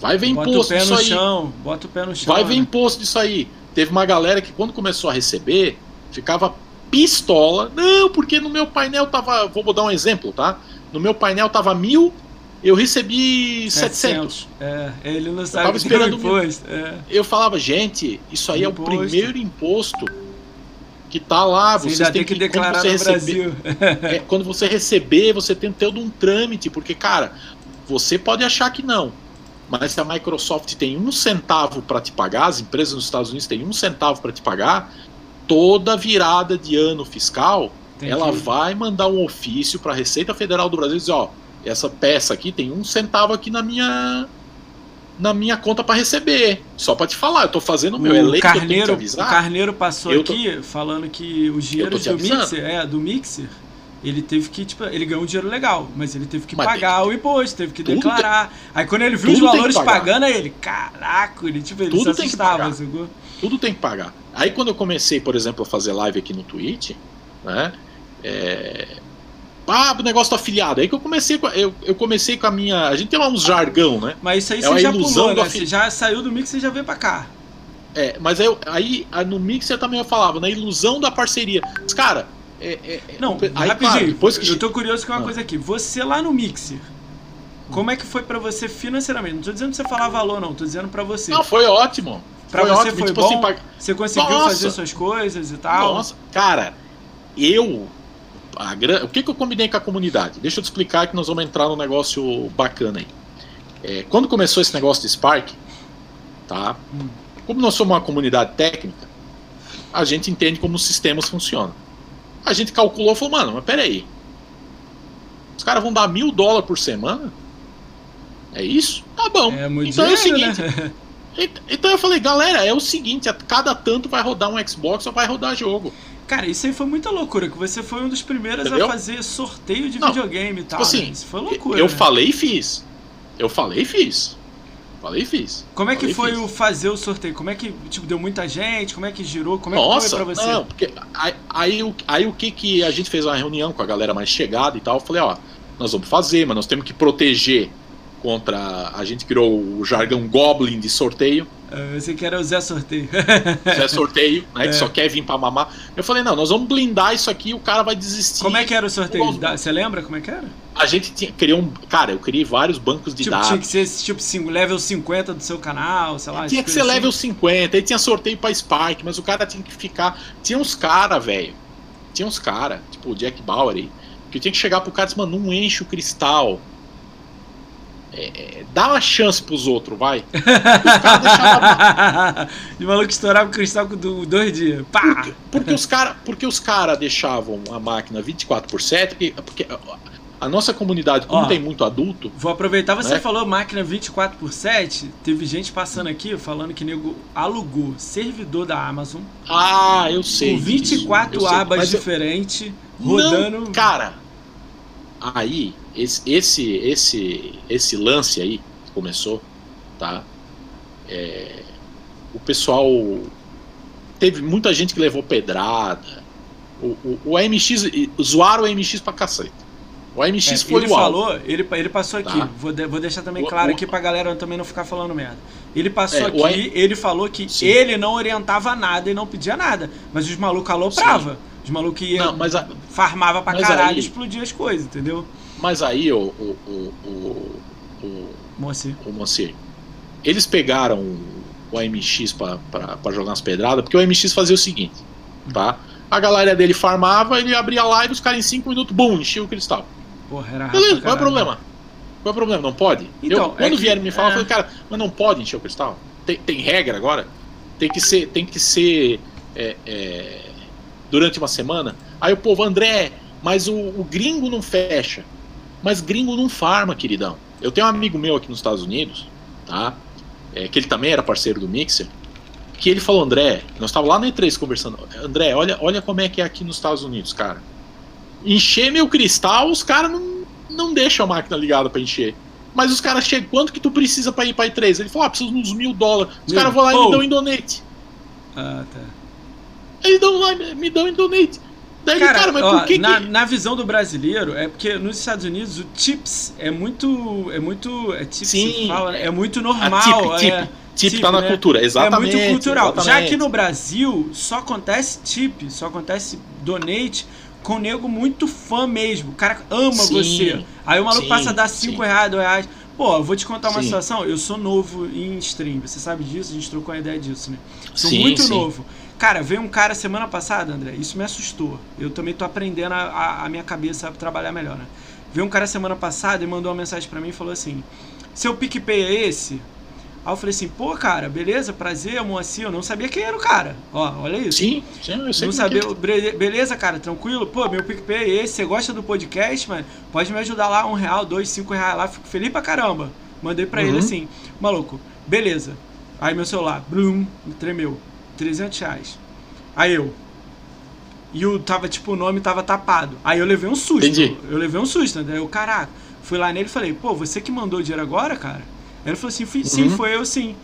Vai ver bota imposto disso aí. chão, bota o pé no chão. Vai ver né? imposto disso aí. Teve uma galera que quando começou a receber, ficava pistola. Não, porque no meu painel tava. Vou dar um exemplo, tá? No meu painel tava mil, eu recebi 700. É, ele não sabe tava que tem esperando imposto. É. Eu falava, gente, isso aí é o Imposto. primeiro imposto que tá lá. Você ainda tem que quando declarar você no receber- Brasil. é, quando você receber, você tem todo um trâmite, porque, cara, você pode achar que não. Mas se a Microsoft tem um centavo para te pagar, as empresas nos Estados Unidos têm um centavo para te pagar, toda virada de ano fiscal, Tem ela vai mandar um ofício para a Receita Federal do Brasil e dizer, ó, essa peça aqui tem um centavo aqui na minha na minha conta para receber. Só para te falar, eu tô fazendo o meu, é o lei que eu tenho que te Carneiro, o. Carneiro passou tô- aqui falando que os dinheiros te do. Mixer, é, do Mixer, ele teve que, tipo, ele ganhou um dinheiro legal, mas ele teve que Mas tem pagar o imposto, teve que Tudo declarar. Aí quando ele viu os tudo tem que valores pagando, aí ele, caraca, ele, tipo, ele Tudo se tem que assustava, sacou? tudo tem que pagar. Aí quando eu comecei, por exemplo, a fazer live aqui no Twitch, né? É... Ah, o negócio do afiliado. Aí que eu comecei com a, eu, eu comecei com a minha. A gente tem lá uns jargão, né? Mas isso aí É você já pulou, né? afi- Você já saiu do Mixer e já veio pra cá. É, mas aí a- no também eu falava, na ilusão da parceria. Mas, cara, é, é- é- Não, aí, rapidinho, claro, que eu tô curioso com uma Ah. coisa aqui. Você lá no Mixer, como é que foi pra você financeiramente? Não tô dizendo pra você falar valor, não. Tô dizendo pra você. Não, foi ótimo. Pra foi você ótimo. foi tipo bom? assim, pag- Você conseguiu Nossa! fazer suas coisas e tal? Nossa, cara, eu. gran- o que, que eu combinei com a comunidade? Deixa eu te explicar que nós vamos entrar num negócio bacana aí. É, quando começou esse negócio de Spark, tá? Hum. Como nós somos uma comunidade técnica, a gente entende como os sistemas funcionam. A gente calculou e falou, mano, mas peraí. Os caras vão dar mil dólares por semana? É isso? Tá bom. É muito então é o dinheiro, seguinte, né? Ent- Então eu falei, galera, é o seguinte, a cada tanto vai rodar um Xbox ou vai rodar jogo. Cara, isso aí foi muita loucura, que você foi um dos primeiros Entendeu? a fazer sorteio de Não, videogame e tal. assim, né? Isso foi loucura. Eu né? falei e fiz. Eu falei e fiz. Falei e fiz. Como é que falei foi o fazer o sorteio? Como é que, tipo, deu muita gente? Como é que girou? Como é que Nossa, foi pra você? não, porque aí, aí, o- aí o que que a gente fez uma reunião com a galera mais chegada e tal, eu falei, ó, nós vamos fazer, mas nós temos que proteger contra, a gente criou o jargão Goblin de sorteio, Eu sei que era o Zé Sorteio. é sorteio, né, É. que só quer vir pra mamar. Eu falei, não, nós vamos blindar isso aqui, o cara vai desistir. como é que era o sorteio? Você lembra como é que era? A gente tinha, criou um, cara, eu criei vários bancos de Tipo, dados. tinha que ser tipo cinco- level 50 do seu canal, sei lá. Tinha que ser coisa level assim. 50, aí tinha sorteio pra Spike, mas o cara tinha que ficar. Tinha uns cara, velho. Tinha uns cara, tipo o Jack Bauer aí, que tinha que chegar pro cara e dizer, mano, não enche o cristal. É, é, dá uma chance pros outros, vai. Os caras deixavam. De maluco estourava o cristal com do- dois dias. Pá! Porque, porque os caras cara deixavam a máquina 24 por 7, porque, porque a nossa comunidade, como Ó. tem muito adulto, Vou aproveitar, você Né? falou máquina 24 por 7 teve gente passando aqui falando que nego alugou servidor da Amazon ah, eu sei. com 24 disso, abas diferentes, rodando. Não, cara, aí, esse, esse, esse, esse lance aí que começou, tá? É, o pessoal. Teve muita gente que levou pedrada. O, o, o AMX, zoaram o AMX pra cacete. O AMX É, foi ele o falou, ele, ele passou aqui, Tá. vou, de- vou deixar também O- claro o- aqui pra galera também não ficar falando merda. Ele passou É, aqui, ele falou que Sim. ele não orientava nada e não pedia nada, mas os malucos aloprava. Os malucos iam, Não, mas, a- farmava pra mas caralho aí- e explodia as coisas, entendeu? mas aí, o, o, o, o, o, Moacir. o Moacir, eles pegaram o AMX pra, pra, pra jogar umas pedradas, porque o AMX fazia o seguinte, tá? A galera dele farmava, ele abria a live, os caras em 5 minutos, bum, enchia o cristal. Porra, era rápido Beleza, qual é o problema? Qual é o problema? Não pode? Então, eu, quando é que- vieram me falar, é. eu falei, cara, mas não pode encher o cristal? Tem, tem regra agora? Tem que ser, tem que ser é, é, durante uma semana? Aí o povo, André, mas o, o gringo não fecha. Mas gringo não farma, queridão. Eu tenho um amigo meu aqui nos Estados Unidos, tá? É, que ele também era parceiro do Mixer, que ele falou, André, nós estávamos lá na E3 conversando, André, olha, olha como é que é aqui nos Estados Unidos, cara. Encher meu cristal, os caras não, não deixam a máquina ligada pra encher. Mas os caras chegam, quanto que tu precisa pra ir pra E3? Ele falou, ah, preciso uns mil dólares. Os caras vão lá e me dão em donate. Ah, tá. Eles dão lá e me dão em donate. Daí ele, Cara, cara, mas ó, por que na, que... na visão do brasileiro, é porque nos Estados Unidos o tips é muito. É muito. É tips Sim, fala, né? é muito A normal. tip, é, tip, tip tip, tá na né? cultura, exatamente. É muito cultural. Já exatamente. que no Brasil só acontece tip, só acontece donate com nego muito fã mesmo. O cara ama Sim, você. Aí o maluco sim, passa a dar 5 sim. reais, 2 reais. Pô, eu vou te contar uma Sim. situação. Eu sou novo em stream, você sabe disso, a gente trocou uma ideia disso, né? Sou Sim, muito sim. novo. Cara, veio um cara semana passada, André, isso me assustou. Eu também tô aprendendo a, a- a minha cabeça a trabalhar melhor, né? Veio um cara semana passada e mandou uma mensagem pra mim e falou assim: Seu PicPay é esse? Aí eu falei assim: Pô, cara, beleza, prazer, Moacir. Eu não sabia quem era o cara. Ó, olha isso. Sim, sim, eu sei Não como que é. sabia, beleza, cara, tranquilo? Pô, meu PicPay é esse, você gosta do podcast, mano? Pode me ajudar lá, um real, dois, cinco reais lá, fico feliz pra caramba. Mandei pra ele Uhum. assim, maluco, beleza. Aí meu celular, blum, tremeu, 300 reais. Aí eu, e o tava, tipo, o nome tava tapado. Aí eu levei um susto. Entendi. Eu levei um susto, né? Eu, caraca, fui lá nele e falei, pô, você que mandou o dinheiro agora, cara? Aí ele falou assim, "Fui- sim, Uhum. foi eu sim.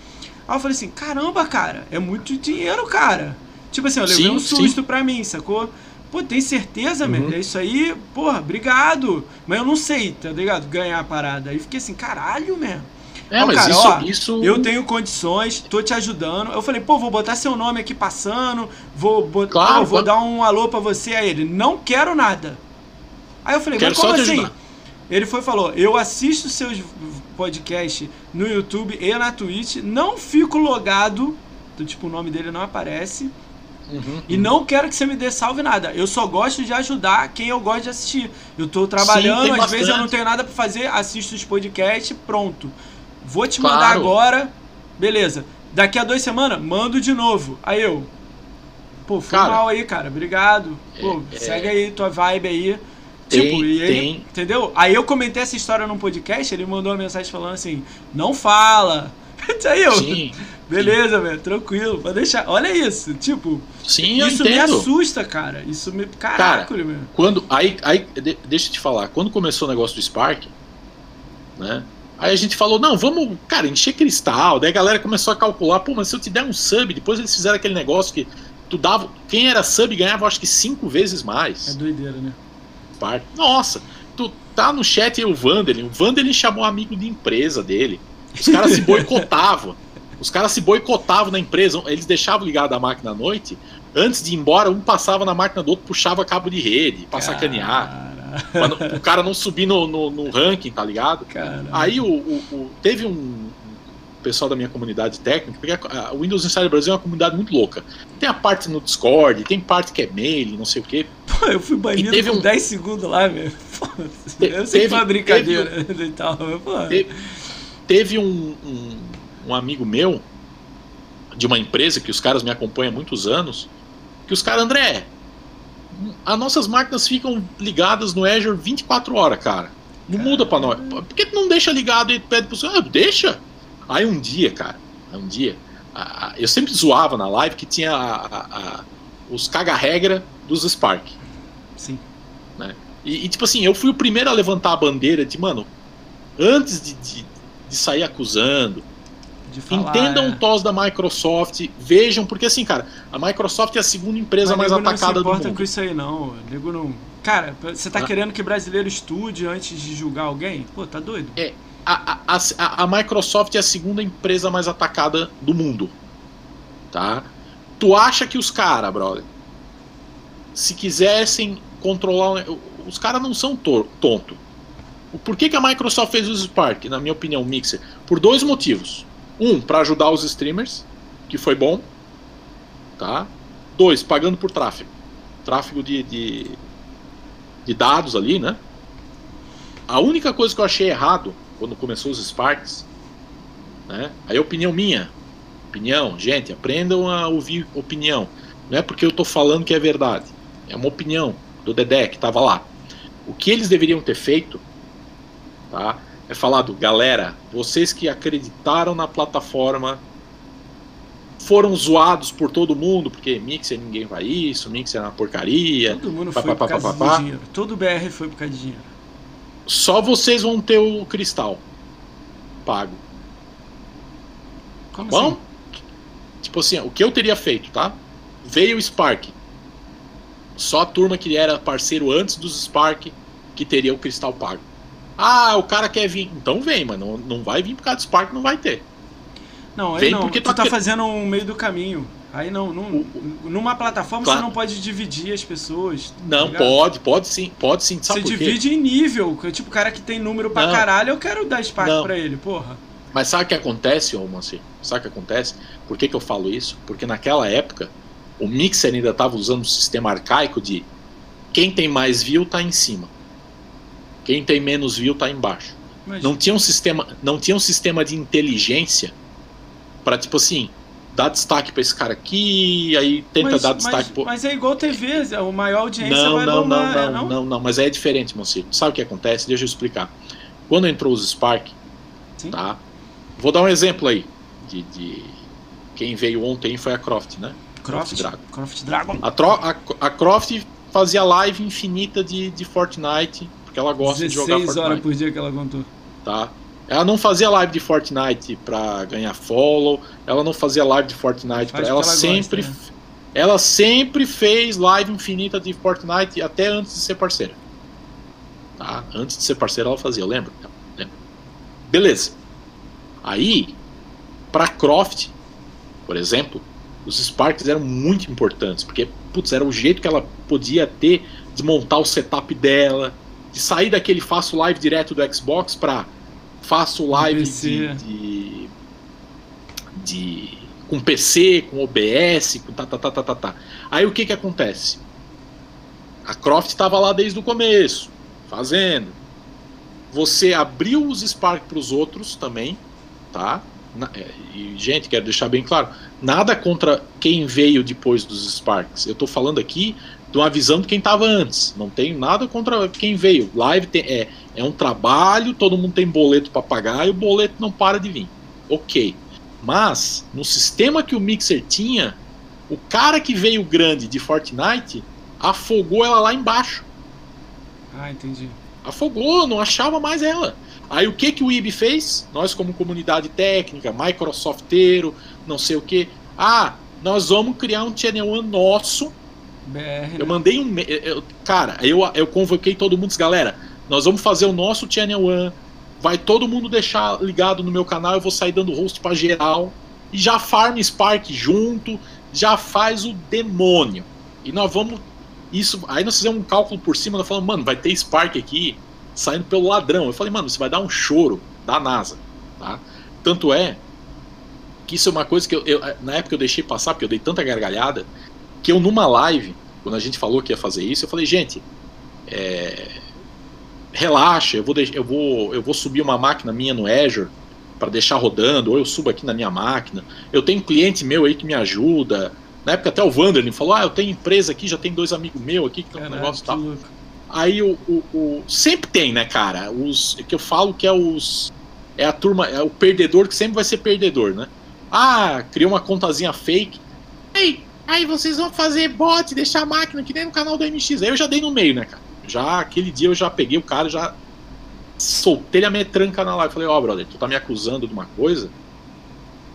Aí eu falei assim, caramba, cara, é muito dinheiro, cara. Tipo assim, eu levei Sim, um sim. susto pra mim, sacou? Pô, tem certeza, Uhum. meu? É isso aí, porra, obrigado. Mas eu não sei, tá ligado? Ganhar a parada. Aí fiquei assim, caralho, mesmo. É, Ó, mas cara, isso, ó, isso... Eu tenho condições, tô te ajudando. Eu falei, pô, vou botar seu nome aqui passando, vou, bot- Claro, vou dar um alô pra você a ele. Não quero nada. Aí eu falei, Quero mas como assim? Ele foi e falou, eu assisto seus podcasts no YouTube e na Twitch, não fico logado, então, tipo, o nome dele não aparece, Uhum, e não quero que você me dê salve nada. Eu só gosto de ajudar quem eu gosto de assistir. Eu tô trabalhando, tem às vezes eu bastante. não tenho nada pra fazer, assisto os podcasts, pronto. Vou te mandar Claro. agora. Beleza. Daqui a duas semanas, mando de novo. Aí eu. Pô, foi Cara, mal aí, cara. Obrigado. Pô, é- segue aí tua vibe aí. Tem- tipo, e aí, tem- entendeu? Aí eu comentei essa história num podcast, ele mandou uma mensagem falando assim: não fala. aí eu, Sim, beleza, velho, tranquilo, pode deixar. Olha isso, tipo, sim, eu isso me assusta, cara. Isso me. Caraca, meu. Quando, aí, aí, de- deixa eu te falar, quando começou o negócio do Spark, né? Aí a gente falou, não, vamos, cara, encher cristal. Daí a galera começou a calcular, pô, mas se eu te der um sub, depois eles fizeram aquele negócio que tu dava. Quem era sub ganhava acho que cinco vezes É mais. doideira, né? Spark. Nossa, tu tá no chat aí o Vanderlin. O Vanderlin chamou um amigo de empresa dele. Os caras se boicotavam. Os caras se boicotavam na empresa. Eles deixavam ligada a máquina à noite. Antes de ir embora, um passava na máquina do outro, puxava cabo de rede pra sacanear. Cara, não- o cara não subir no, no, no ranking, tá ligado? cara. Aí o, o- o- teve um, pessoal da minha comunidade técnica, porque a, Windows Insider Brasil é uma comunidade muito louca. Tem a parte no Discord, tem parte que é mail, não sei o quê. Pô, eu fui banido teve um- 10 segundos lá, velho. Te- Eu sei que teve- foi uma brincadeira e tal, pô. Teve, teve um, um, um amigo meu de uma empresa que os caras me acompanham há muitos anos, que os caras, André, as nossas máquinas ficam ligadas no Azure 24 horas, cara. Não muda para nós. Por que tu não deixa ligado e pede pro ah, deixa? Aí um dia, cara, um dia, a, a, eu sempre zoava na live que tinha a, os caga-regra dos Spark. Sim. Né? E, e, tipo assim, eu fui o primeiro a levantar a bandeira de, mano, antes de, de, de sair acusando, Falar, Entendam é. o TOS da Microsoft, vejam, porque assim, cara, a Microsoft é a segunda empresa Mas mais atacada do mundo. Não se importa com isso aí, não. Nego não. Cara, você tá ah. querendo que brasileiro estude antes de julgar alguém? Pô, tá doido. É. A, a, a, a Microsoft é a segunda empresa mais atacada do mundo. Tá? Tu acha que os caras, brother, se quisessem controlar. Os caras não são tonto. Por que, que a Microsoft fez o Spark, na minha opinião, Mixer? Por dois motivos. Um, para ajudar os streamers, que foi bom. Tá? Dois, pagando por tráfego. Tráfego de, de, de dados ali, né? A única coisa que eu achei errado quando começou os Sparks, né? Aí opinião minha. Opinião, gente, aprendam a ouvir opinião. Não é porque eu tô falando que é verdade. É uma opinião do Dedé que tava lá. O que eles deveriam ter feito, tá? É falado, galera, vocês que acreditaram na plataforma foram zoados por todo mundo, porque Mixer ninguém vai isso, Mixer é uma porcaria. Todo mundo foi por causa de dinheiro. Todo BR foi por causa de dinheiro. Só vocês vão ter o cristal pago. Como Bom, assim? Tipo assim, o que eu teria feito, tá? Veio o Spark. Só a turma que era parceiro antes dos Spark que teria o cristal pago. Ah, o cara quer vir. Então vem, mas não, não vai vir por causa do Spark, não vai ter. Não, aí vem não. Porque tu tá, tá fazendo um meio do caminho. Aí não, numa plataforma claro. você não pode dividir as pessoas. Tá não, pode, pode sim, pode sim. Sabe você divide em nível. Tipo, o cara que tem número pra não. caralho, eu quero dar Spark não. pra ele, porra. Mas sabe o que acontece, ô Manci? Sabe o que acontece? Por que, que eu falo isso? Porque naquela época, o Mixer ainda estava usando um sistema arcaico de quem tem mais view tá em cima. Quem tem menos view tá embaixo. Não tinha um sistema, não tinha um sistema de inteligência para tipo assim, dar destaque para esse cara aqui, aí tenta mas, dar destaque mas, pro... mas é igual TV, é o maior audiência não, vai não, bombar, não, não, não, não, não, mas é diferente, Monsi. Sabe o que acontece? Deixa eu explicar. Quando entrou os Spark, Sim. tá? Vou dar um exemplo aí de, de, quem veio ontem foi a Croft, né? Croft, Croft Dragon. Croft Dragon. A, Tro, a, a Croft fazia live infinita de, de Fortnite porque ela gosta de jogar Fortnite. horas por dia que ela contou. Tá. Ela não fazia live de Fortnite pra ganhar follow, ela não fazia live de Fortnite pra... ela, ela sempre gosta, né? ela sempre fez live infinita de Fortnite até antes de ser parceira. Tá? Antes de ser parceira ela fazia, eu lembro. lembro. Beleza. Aí, pra Croft, por exemplo, os Sparks eram muito importantes, porque putz, era o jeito que ela podia ter desmontar o setup dela, de sair daquele faço live direto do Xbox para faço live de, de, de, com PC, com OBS, com tá, tá, tá, tá, tá, tá. Aí o que que acontece? A Croft estava lá desde o começo, fazendo. Você abriu os Spark para os outros também, tá? É, e, gente, quero deixar bem claro, nada contra quem veio depois dos Sparks. Eu estou falando aqui de uma visão de quem estava antes. Não tem nada contra quem veio. Live tem, é, é um trabalho, todo mundo tem boleto para pagar e o boleto não para de vir. Ok. Mas, no sistema que o Mixer tinha, o cara que veio grande de Fortnite afogou ela lá embaixo. Ah, entendi. Afogou, não achava mais ela. Aí o que, que o IB fez? Nós, como comunidade técnica, Microsofteiro, não sei o que. Ah, nós vamos criar um channel one nosso BR, eu né? mandei um. Eu, cara, eu, eu convoquei todo mundo, galera. Nós vamos fazer o nosso Channel One. Vai todo mundo deixar ligado no meu canal. Eu vou sair dando host para geral. E já farm Spark junto. Já faz o demônio. E nós vamos. Isso, aí nós fizemos um cálculo por cima. Nós falamos, mano, vai ter Spark aqui saindo pelo ladrão. Eu falei, mano, você vai dar um choro da NASA. Tá? Tanto é que isso é uma coisa que eu, eu, na época eu deixei passar, porque eu dei tanta gargalhada que eu numa live, quando a gente falou que ia fazer isso, eu falei, gente, é, relaxa, eu vou, eu, vou, eu vou subir uma máquina minha no Azure para deixar rodando, ou eu subo aqui na minha máquina. Eu tenho cliente meu aí que me ajuda. Na época até o Wanderlin falou: Ah, eu tenho empresa aqui, já tem dois amigos meus aqui que tem um negócio e tal. Aí o, o, o, Sempre tem, né, cara? Os. Que eu falo que é os. É a turma, é o perdedor que sempre vai ser perdedor, né? Ah, criou uma contazinha fake. Aí, aí vocês vão fazer bot, deixar a máquina que nem no canal do MX. Aí eu já dei no meio, né, cara? Já aquele dia eu já peguei o cara, já soltei a metranca na live. Falei, ó, oh, brother, tu tá me acusando de uma coisa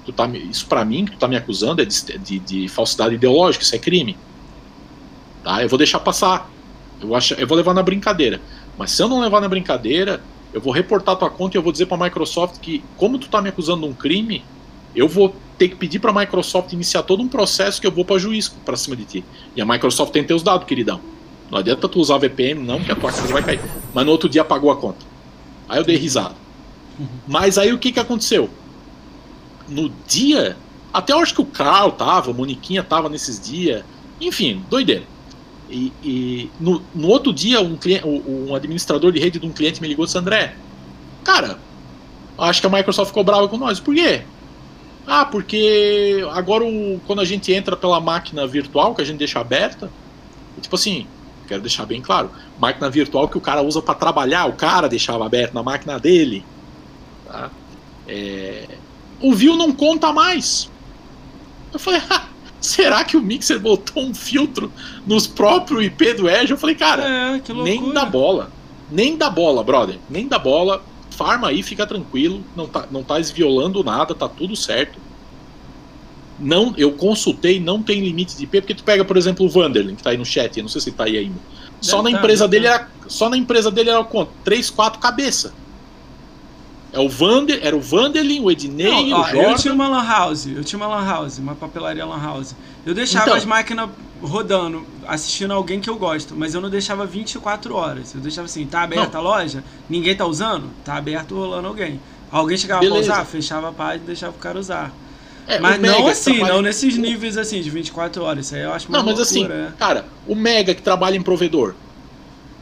tu tá, isso para mim que tu tá me acusando é de, de, de, falsidade ideológica, isso é crime. Tá? Eu vou deixar passar. Eu, acho, eu vou levar na brincadeira. Mas se eu não levar na brincadeira, eu vou reportar tua conta e eu vou dizer para a Microsoft que, como tu tá me acusando de um crime, eu vou ter que pedir para a Microsoft iniciar todo um processo que eu vou para juiz para cima de ti. E a Microsoft tem teus dados, queridão. Não adianta tu usar VPN, não, que a tua casa vai cair. Mas no outro dia apagou a conta. Aí eu dei risada. Mas aí o que, que aconteceu? no dia. Até eu acho que o Carl tava, a Moniquinha tava nesses dias. Enfim, doideira. E, e no, no, outro dia, um, cliente, um administrador de rede de um cliente me ligou e disse: André, cara, acho que a Microsoft ficou brava com nós. Por quê? Ah, porque agora o, quando a gente entra pela máquina virtual, que a gente deixa aberta, tipo assim, quero deixar bem claro, máquina virtual que o cara usa para trabalhar, o cara deixava aberto na máquina dele. Tá? É, o view não conta mais. Eu falei, ah, será que o Mixer botou um filtro nos próprios IP do Edge? Eu falei, cara, é, nem dá bola. Nem dá bola, brother. Nem dá bola. Farma aí, fica tranquilo. Não tá, não tá violando nada, tá tudo certo. Não, eu consultei, não tem limite de IP, porque tu pega, por exemplo, o Vanderlin, que tá aí no chat, eu não sei se tá aí ainda. Só na empresa dele era. Só na empresa dele era quanto? 3, 4 cabeça. É o Vander, era o Vanderlin, o Ednei, não, ó, o Jordan. Eu tinha uma lan house, eu tinha uma lan house, uma papelaria lan house. Eu deixava então, as máquinas rodando, assistindo alguém que eu gosto, mas eu não deixava 24 horas. Eu deixava assim, tá aberta não. a loja? Ninguém tá usando? Tá aberto rolando alguém. Alguém chegava Beleza. pra usar? Fechava a página e deixava o cara usar. É, mas não assim, trabalha... não nesses níveis assim, de 24 horas. Isso aí eu acho Não, mas assim, loucura, assim, é. cara, o Mega que trabalha em provedor,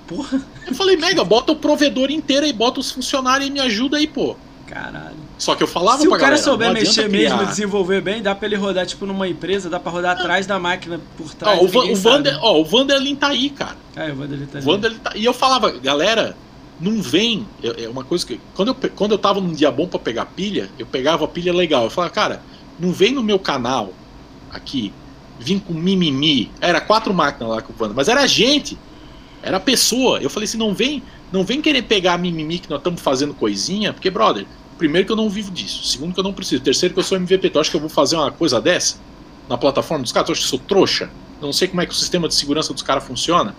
Porra. Eu falei, Mega, bota o provedor inteiro e bota os funcionários e me ajuda aí, pô. Caralho. Só que eu falava Se pra o cara galera, souber mexer mesmo e desenvolver bem, dá pra ele rodar tipo numa empresa, dá pra rodar atrás da máquina por trás. Ó, o, o, Vander, ó, o Vanderlin tá aí, cara. É, o Vanderlin tá aí. Vanderlin tá... E eu falava, galera, não vem. É uma coisa que. Quando eu, quando eu tava num dia bom pra pegar pilha, eu pegava a pilha legal. Eu falava, cara, não vem no meu canal aqui, vim com mimimi. Era quatro máquinas lá com o Vander, mas era gente. Era pessoa. Eu falei assim, não vem, não vem querer pegar a mimimi que nós estamos fazendo coisinha, porque, brother, primeiro que eu não vivo disso, segundo que eu não preciso, terceiro que eu sou MVP, tu acha que eu vou fazer uma coisa dessa na plataforma dos caras? Tu acha que eu sou trouxa? Eu não sei como é que o sistema de segurança dos caras funciona.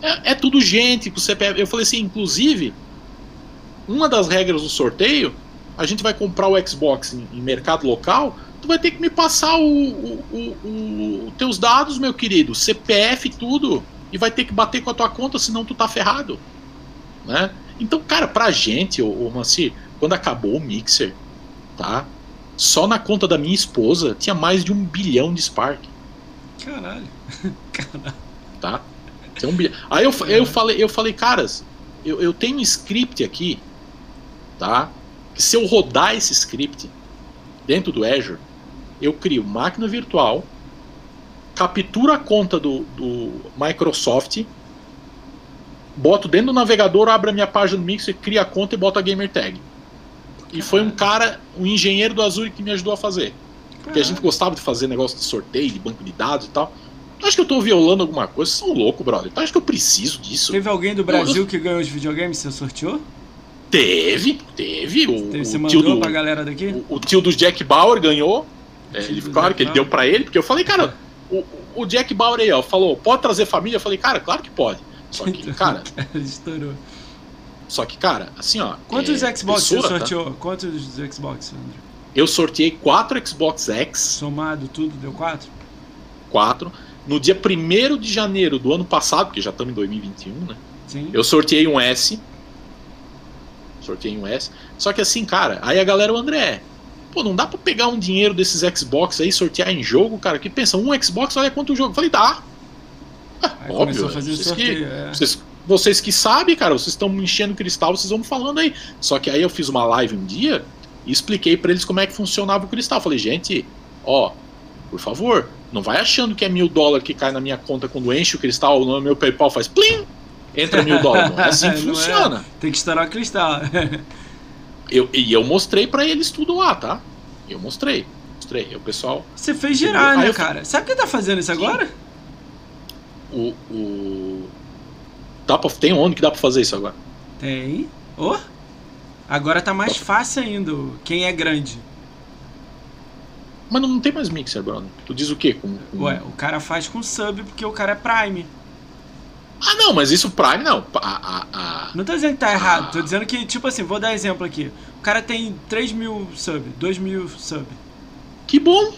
É, é tudo gente que você Eu falei assim, inclusive, uma das regras do sorteio, a gente vai comprar o Xbox em, em mercado local, tu vai ter que me passar o, o, o, o teus dados, meu querido, CPF tudo e vai ter que bater com a tua conta, senão tu tá ferrado. Né? Então, cara, pra gente, o, o Manci, quando acabou o Mixer, tá? Só na conta da minha esposa tinha mais de um bilhão de Spark. Caralho. Caralho. Tá? Tem um bilhão. Aí eu, eu, falei, eu falei, caras, eu, eu tenho um script aqui, tá? Que se eu rodar esse script dentro do Azure, eu crio máquina virtual captura a conta do, do Microsoft, boto dentro do navegador, abro a minha página do Mixer, cria a conta e boto a gamer tag. E foi um cara, um engenheiro do Azure que me ajudou a fazer. Porque a gente gostava de fazer negócio de sorteio, de banco de dados e tal. Tu acha que eu tô violando alguma coisa? Vocês são loucos, brother. Tu acha que eu preciso disso? Teve alguém do Brasil eu... que ganhou os videogames você sorteou? Teve, teve. O, teve, você o tio do, pra galera daqui? O, o, tio do Jack Bauer ganhou. É, ele, claro que ele deu para ele, porque eu falei, cara, o, o Jack Bauer aí, ó, falou, pode trazer família? Eu falei, cara, claro que pode. Só que, cara. Estourou. Só que, cara, assim, ó. Quantos é, Xbox pessoa, você sorteou? Tá? Quantos Xbox, André? Eu sorteei quatro Xbox X. Somado tudo, deu quatro? Quatro. No dia 1 de janeiro do ano passado, porque já estamos em 2021, né? Sim. Eu sorteei um S. Sorteei um S. Só que assim, cara, aí a galera, o André, Pô, não dá pra pegar um dinheiro desses Xbox aí, sortear em jogo, cara. Que pensa, um Xbox, olha quanto jogo. Eu falei, dá. É, óbvio. vocês, sorteio, que, é. vocês, vocês, que sabem, cara, vocês estão me enchendo cristal, vocês vão falando aí. Só que aí eu fiz uma live um dia e expliquei para eles como é que funcionava o cristal. Falei, gente, ó, por favor, não vai achando que é mil dólares que cai na minha conta quando enche o cristal, no meu PayPal faz plim, entra mil dólares. Não é assim que Não é. funciona. Tem que estourar o cristal. Eu, e eu mostrei para eles tudo lá, tá? Eu mostrei. Mostrei. E o pessoal, Você fez girar, né, cara? Sabe quem tá fazendo isso agora? o. o... Dá pra, tem onde que dá pra fazer isso agora? Tem. Ô! Agora tá mais fácil ainda. Quem é grande. Mas não, tem mais mixer, brother. Tu diz o quê? Com, com- Ué, o cara faz com sub porque o cara é Prime. Ah, não, mas isso Prime não. Não tô dizendo que tá errado, tô dizendo que, tipo assim, vou dar exemplo aqui. O cara tem 3 mil sub, 2 mil sub, Que bom.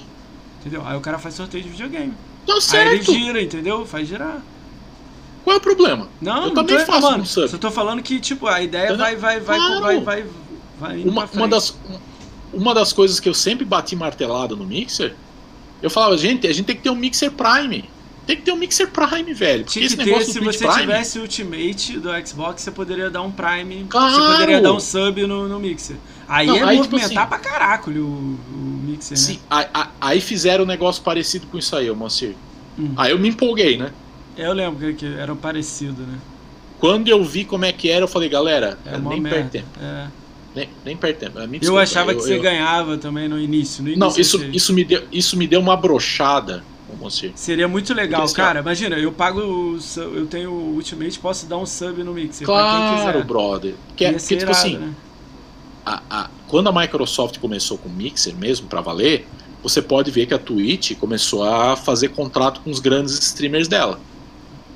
entendeu? Aí o cara faz sorteio de videogame. Tá Aí ele certo. gira, entendeu? Faz girar. Qual é o problema? Não, Eu não também tô faço reclamando. com sub. Só tô falando que, tipo, a ideia vai, vai, vai, Claro. vai, vai, vai Uma, uma, das, uma das coisas que eu sempre bati martelado no mixer, eu falava, gente, a gente tem que ter um mixer Prime. Tem que ter um mixer Prime, velho. Porque Tinha que esse ter, negócio se do Twitch você Prime. tivesse Ultimate do Xbox, você poderia dar um Prime. Claro! Você poderia dar um sub no, no Mixer. Aí Não, é aí, tipo movimentar assim- pra caraco o, o Mixer, Sim, né? aí, aí- fizeram um negócio parecido com isso aí, ô Moacir. Hum. Aí eu me empolguei, né? Eu lembro que, que era parecido, né? Quando eu vi como é que era, eu falei, galera, É nem perde tempo. É. Nem, nem perde tempo. Me Eu desculpa, achava que eu- você eu- ganhava também no início. No início Não, eu isso, sei. isso, me deu, isso me deu uma brochada, Moacir. Seria muito legal, assim, cara. Imagina, eu pago o eu tenho o Ultimate, posso dar um sub no Mixer. Claro, brother. Que é, Ia ser tipo irado, assim, né? a- a- quando a Microsoft começou com o Mixer mesmo pra valer, você pode ver que a Twitch começou a fazer contrato com os grandes streamers dela.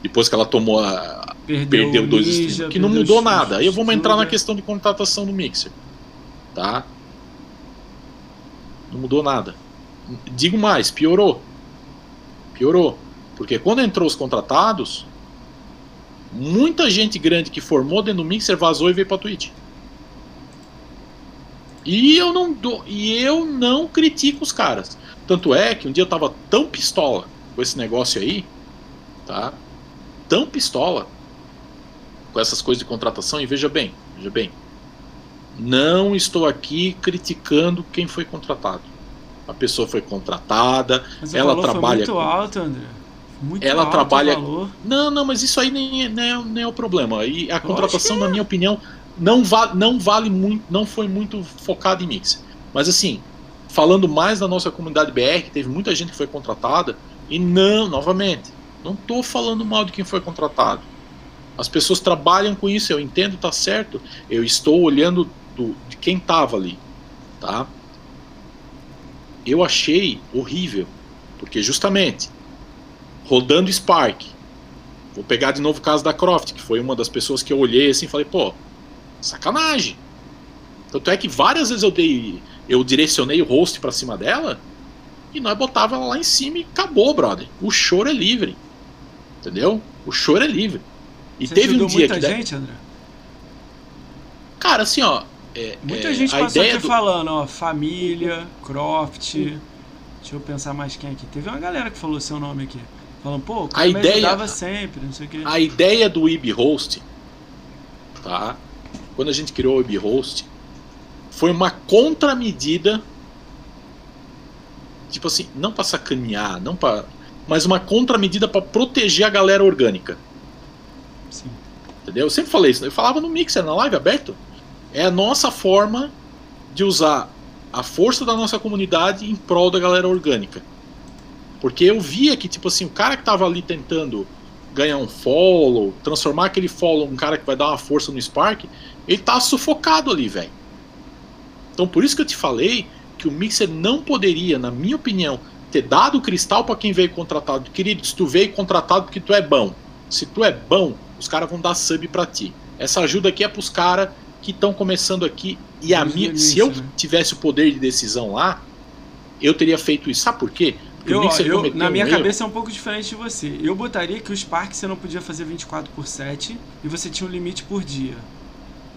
Depois que ela tomou a, perdeu o dois Ninja, streamers, que não perdeu mudou nada. Aí eu vou os entrar na questão de contratação do Mixer. Tá? Não mudou nada. Digo mais, piorou. Piorou. Porque quando entrou os contratados, muita gente grande que formou dentro do Mixer vazou e veio pra Twitch. E eu não dou, e eu não critico os caras. Tanto é que um dia eu tava tão pistola com esse negócio aí, tá? Tão pistola com essas coisas de contratação e veja bem, veja bem. Não estou aqui criticando quem foi contratado. A pessoa foi contratada, Mas ela trabalha muito com- alto, André. Muito Ela alto trabalha-. Não, não, mas isso aí nem, é- nem, é, nem é o problema. E a contratação, que é. na minha opinião, não, va não vale muito, não foi muito focada em mix. Mas assim, falando mais da nossa comunidade BR, teve muita gente que foi contratada, e não, novamente, não tô falando mal de quem foi contratado. As pessoas trabalham com isso, eu entendo, tá certo. Eu estou olhando do, de quem tava ali, tá? Eu achei horrível, porque justamente rodando Spark. Vou pegar de novo o caso da Croft, que foi uma das pessoas que eu olhei assim e falei, pô, sacanagem. Tanto é que várias vezes eu dei, eu direcionei o host pra cima dela e nós botava ela lá em cima e acabou, brother. O choro é livre. Entendeu? O choro é livre. E Você teve um dia muita que gente, André? cara, assim, ó, é- Muita é, gente passou aqui do- falando, ó, família, Croft. Deixa eu pensar mais quem aqui. Teve uma galera que falou seu nome aqui. Falando, pô, A ideia- ajudava sempre, não sei o quê. A ideia do IB Host, tá? Quando a gente criou o IB Host, foi uma contramedida, tipo assim, não para sacanear, não para, mas uma contramedida para proteger a galera orgânica, Sim. entendeu? Eu sempre falei isso, eu falava no Mixer, na live aberto. É a nossa forma de usar a força da nossa comunidade em prol da galera orgânica. Porque eu via que, tipo assim, o cara que tava ali tentando ganhar um follow, transformar aquele follow um cara que vai dar uma força no Spark, ele tá sufocado ali, velho. Então por isso que eu te falei que o Mixer não poderia, na minha opinião, ter dado o cristal para quem veio contratado. Querido, se tu veio contratado porque tu é bom. Se tu é bom, os caras vão dar sub pra ti. Essa ajuda aqui é pros caras que estão começando aqui. E a minha, se eu né? tivesse o poder de decisão lá, eu teria feito isso. Sabe por quê? Porque Eu, eu, na um minha erro. cabeça é um pouco diferente de você. Eu botaria que o Spark você não podia fazer 24 por 7 e você tinha um limite por dia.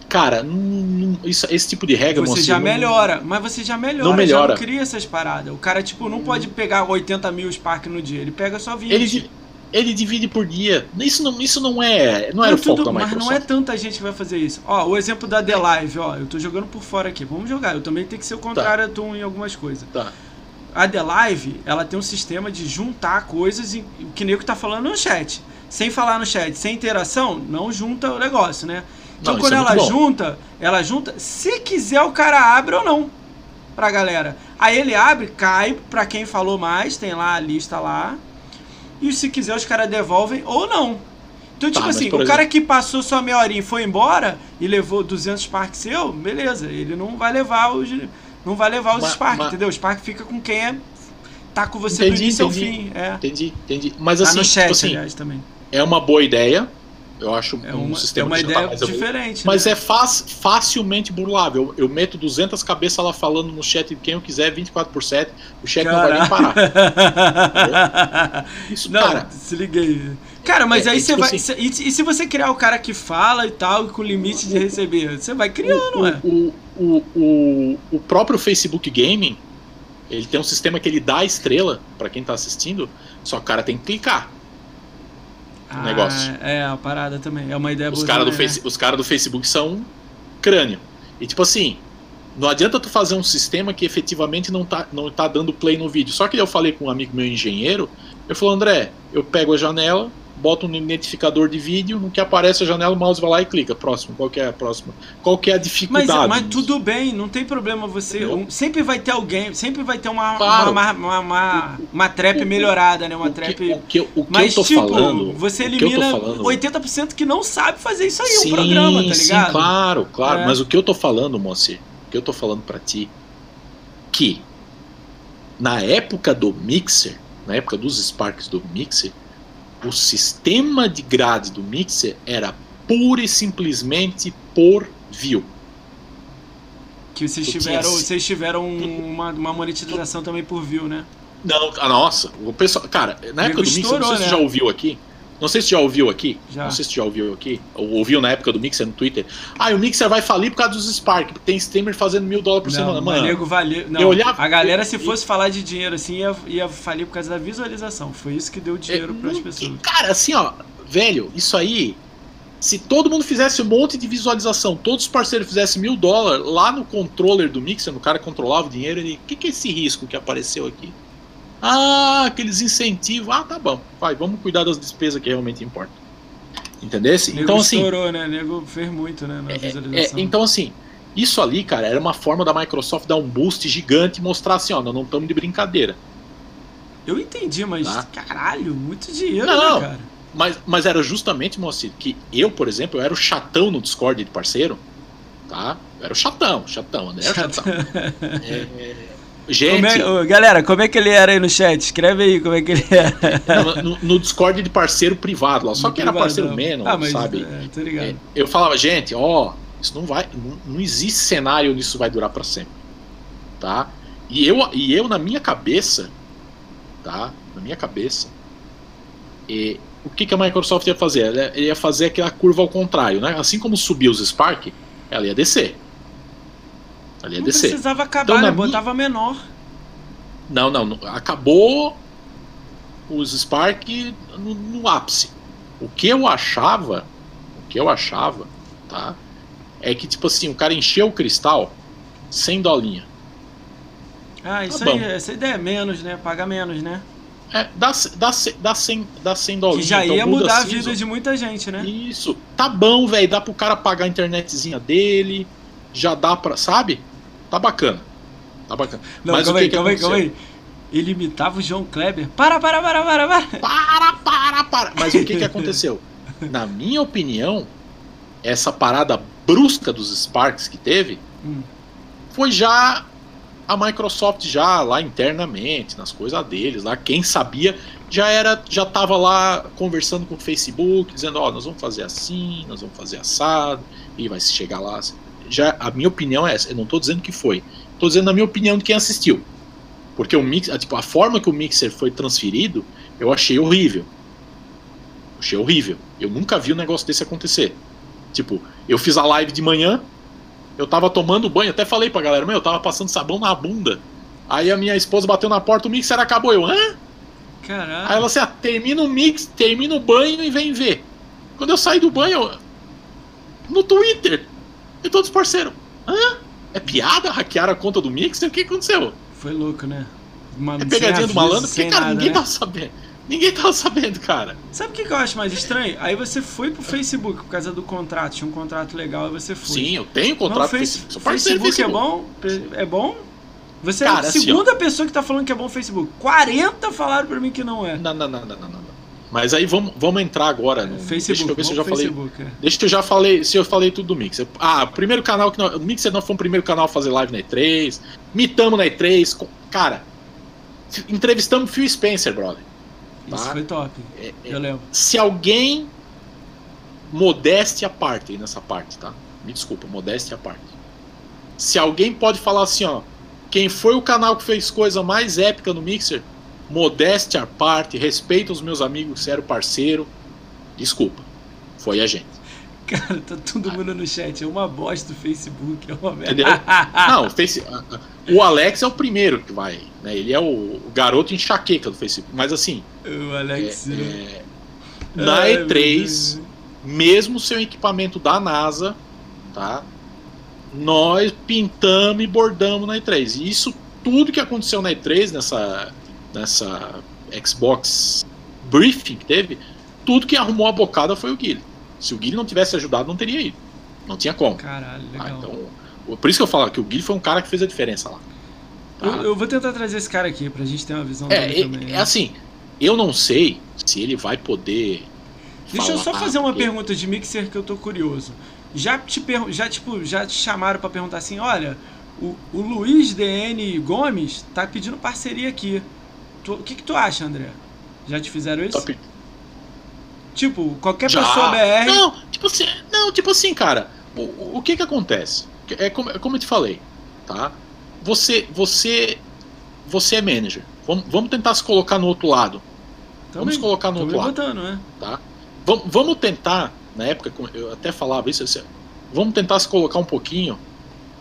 Cara, não- não- isso- esse tipo de regra, Você já não- melhora, mas você já melhora, Não melhora. já não cria essas paradas. O cara, tipo, não pode pegar 80 mil Spark no dia, ele pega só 20. Ele, ele divide por dia. Isso não, isso não é. Não era Não, o foco da mas não é tanta gente que vai fazer isso. Ó, o exemplo da The Live, ó, eu tô jogando por fora aqui. Vamos jogar. Eu também tenho que ser o contrário a tu em algumas coisas. Tá. A The Live, ela tem um sistema de juntar coisas e o que nem o que tá falando no chat. Sem falar no chat, sem interação, não junta o negócio, né? Então Não, quando é ela bom. junta, ela junta, se quiser o cara abre ou não pra galera. Aí ele abre, cai pra quem falou mais, tem lá a lista lá. E se quiser os caras devolvem ou não. Então, Tá, tipo assim, o cara que passou sua meia horinha e foi embora e levou 200 Spark seu, beleza, ele não vai levar os não vai levar os Mas- Spark, mas- entendeu? O Spark fica com quem é tá com você Entendi, do início entendi. ao fim, é. Entendi, entendi. Mas Tá assim, no chat, tipo assim, aliás, também. é uma boa ideia. Eu acho É um uma, é sistema uma já tá ideia mais diferente, Mas né? é fac- facilmente burlável. Eu, eu meto 200 cabeças lá falando no chat de quem eu quiser, 24 por 7. O chat não vai nem parar. Isso, Não, cara. se liguei. Cara, mas É, aí é você tipo vai. assim- e, e se você criar o cara que fala e tal, com limite de receber? Você vai criando, ué. o, o, o, o próprio Facebook Gaming, ele tem um sistema que ele dá a estrela pra quem tá assistindo, só que o cara tem que clicar. Ah, negócio. É, a parada também. É uma ideia Os boa. caras do, também, face, os cara do Facebook são crânio. E tipo assim, não adianta tu fazer um sistema que efetivamente não tá, não tá dando play no vídeo. Só que eu falei com um amigo meu engenheiro, eu falei, André, eu pego a janela, boto um identificador de vídeo, no que aparece a janela, o mouse vai lá e clica. Próximo, qual que é a próxima? Qual que é a Mas, dificuldade? mas nisso? tudo bem, não tem problema você. Um- sempre vai ter alguém, sempre vai ter uma, Claro. uma, uma, uma, uma trap O- melhorada, né? Uma o trap. que, o que, eu- o que Mas, eu tô tipo, falando. você o que elimina falando- 80% que não sabe fazer isso aí, sim, um programa, tá sim, ligado? claro, claro. É. Mas o que eu tô falando, Moacir, o que eu tô falando pra ti, que na época do Mixer, na época dos Sparks do Mixer, o sistema de grade do Mixer era pura e simplesmente por view. Que vocês tiveram, vocês tiveram uma, uma monetização também por view, né? Não, ah, nossa, o pessoal, cara, na época do Mixer, não sei se né? tu já ouviu aqui. Não sei se já ouviu aqui. Já. Não sei se já ouviu aqui. Ou ouviu na época do Mixer no Twitter. Ah, o Mixer vai falir por causa dos Spark, porque tem streamer fazendo mil dólares por Não, semana. Mano, nego valeu. Não, eu olhava- a galera, se fosse falar de dinheiro assim, ia, ia falir por causa da visualização. Foi isso que deu dinheiro É, para as pessoas. Cara, assim, ó, velho, isso aí. Se todo mundo fizesse um monte de visualização, todos os parceiros fizessem mil dólares lá no controller do Mixer, no cara controlava o dinheiro, ele. O que, que é esse risco que apareceu aqui? Ah, aqueles incentivos. Ah, tá bom. Vai, vamos cuidar das despesas que realmente importam. Entendesse? Nego Então, assim. estourou, né? Nego fez muito, né? Na É, visualização. então, assim, isso ali, cara, era uma forma da Microsoft dar um boost gigante e mostrar assim, ó, nós não estamos de brincadeira. Eu entendi, mas Tá. caralho, muito dinheiro, Não. né, cara? Mas, mas era justamente, Moacir, que eu, por exemplo, eu era o chatão no Discord de parceiro, tá? Eu era o chatão, chatão, André era o chatão. É, é, gente, Como é- galera, como é que ele era aí no chat? Escreve aí como é que ele era. no, no Discord de parceiro privado lá, só que era parceiro Privadão. menos, ah, mas, sabe? É. É, eu falava, gente, ó, isso não vai, não, não existe cenário onde isso vai durar pra sempre, tá? E eu, e eu na minha cabeça, tá? Na minha cabeça, e, o que, que a Microsoft ia fazer? Ela ia- ia fazer aquela curva ao contrário, né? Assim como subiu os Spark, ela ia descer. Ela ia não descer. precisava acabar, Então, né? na minha- Botava menor. Não, não, não, acabou os Spark no, no ápice. O que eu achava, o que eu achava, tá? É que tipo assim, o cara encheu o cristal sem dolinha. Ah, isso Tá aí, essa ideia é menos, né? Paga menos, né? É, dá, dá, dá, sem, dá sem dolinha. Que já então ia muda mudar a vida de muita gente, né? Isso. Tá bom, velho. Dá pro cara pagar a internetzinha dele. Já dá pra. Sabe? Tá bacana. Tá bacana. Não, Mas calma o que aí, que calma aí, calma aí. Ele imitava o João Kleber. Para, para, para, para, para. Para, para, para. Mas o que, que aconteceu? Na minha opinião, essa parada brusca dos Sparks que teve Hum. foi já a Microsoft já lá internamente, nas coisas deles, lá quem sabia já era, já tava lá conversando com o Facebook, dizendo, ó, nós vamos fazer assim, nós vamos fazer assado, e vai se chegar lá. Já a minha opinião é essa, eu não tô dizendo que foi. Tô dizendo a minha opinião de quem assistiu. Porque o mix, tipo, a forma que o mixer foi transferido, eu achei horrível. Achei horrível. Eu nunca vi um negócio desse acontecer. Tipo, eu fiz a live de manhã, eu tava tomando banho, até falei pra galera, meu, eu tava passando sabão na bunda. Aí a minha esposa bateu na porta, o mixer acabou. Eu, hã? Caralho. Aí ela assim, ah, termina o mix, termina o banho e vem ver. Quando eu saí do banho, no Twitter, e todos parceiros, hã? É piada? Hackearam a conta do Mixer? O que aconteceu? Foi louco, né? Mano, é pegadinha do malandro? Porque, cara, nada, ninguém né? tava sabendo. Ninguém tava sabendo, cara. Sabe o que, que eu acho mais estranho? Aí você foi pro Facebook por causa do contrato, tinha um contrato legal e você foi. Sim, eu tenho contrato. Não, face, Facebook, Facebook é bom? É bom? Você cara, é a assim, segunda assim, pessoa que tá falando que é bom o Facebook. 40 falaram pra mim que não é. Não, não, não, não, não, não. Mas aí vamos, vamos entrar agora no Facebook. Deixa eu ver se eu já Facebook, falei. É. Deixa eu já falei, se eu falei tudo do Mixer. Ah, o primeiro canal que nós, o Mixer não foi o primeiro canal a fazer live na E3. Mitamos na E3. Cara, entrevistamos Phil Spencer, brother. Tá? Isso foi top. É, é, eu lembro. Se alguém modéstia à parte nessa parte, tá? Me desculpa, modéstia à parte. Se alguém pode falar assim, ó, quem foi o canal que fez coisa mais épica no Mixer, modéstia à parte, respeito os meus amigos, sério parceiro. Desculpa, foi a gente. Cara, tá todo mundo no chat. É uma bosta do Facebook, é uma merda. Não, o, face... o Alex é o primeiro que vai. Né? Ele é o garoto enxaqueca do Facebook. Mas assim. O Alex. É, é... Na Ai, E3, mesmo sem equipamento da NASA, tá? Nós pintamos e bordamos na E3. E isso tudo que aconteceu na E3, nessa nessa Xbox briefing que teve, tudo que arrumou a bocada foi o Guilherme. Se o Guilherme não tivesse ajudado, não teria ido. Não tinha como. Caralho, legal. Ah, então, por isso que eu falo que o Guilherme foi um cara que fez a diferença lá. Tá? Eu, eu, vou tentar trazer esse cara aqui pra gente ter uma visão é, dele é, também. É né? assim, eu não sei se ele vai poder. Deixa eu só fazer uma pergunta de Mixer que eu tô curioso. Já te, já, tipo, já te chamaram para perguntar assim, olha, o, o Luiz DN Gomes tá pedindo parceria aqui. Tu, o que, que tu acha, André? Já te fizeram isso? Top. Tipo, qualquer Já. pessoa BR. Não, tipo assim, não, tipo assim, cara. O, o que que acontece? É como, é como eu te falei, tá? Você, você, você é manager. Vamos, vamos tentar se colocar no outro lado. Também, vamos colocar no outro lado. Botando, né? Tá? Vamos, vamos tentar, na época, eu até falava isso, assim, vamos tentar se colocar um pouquinho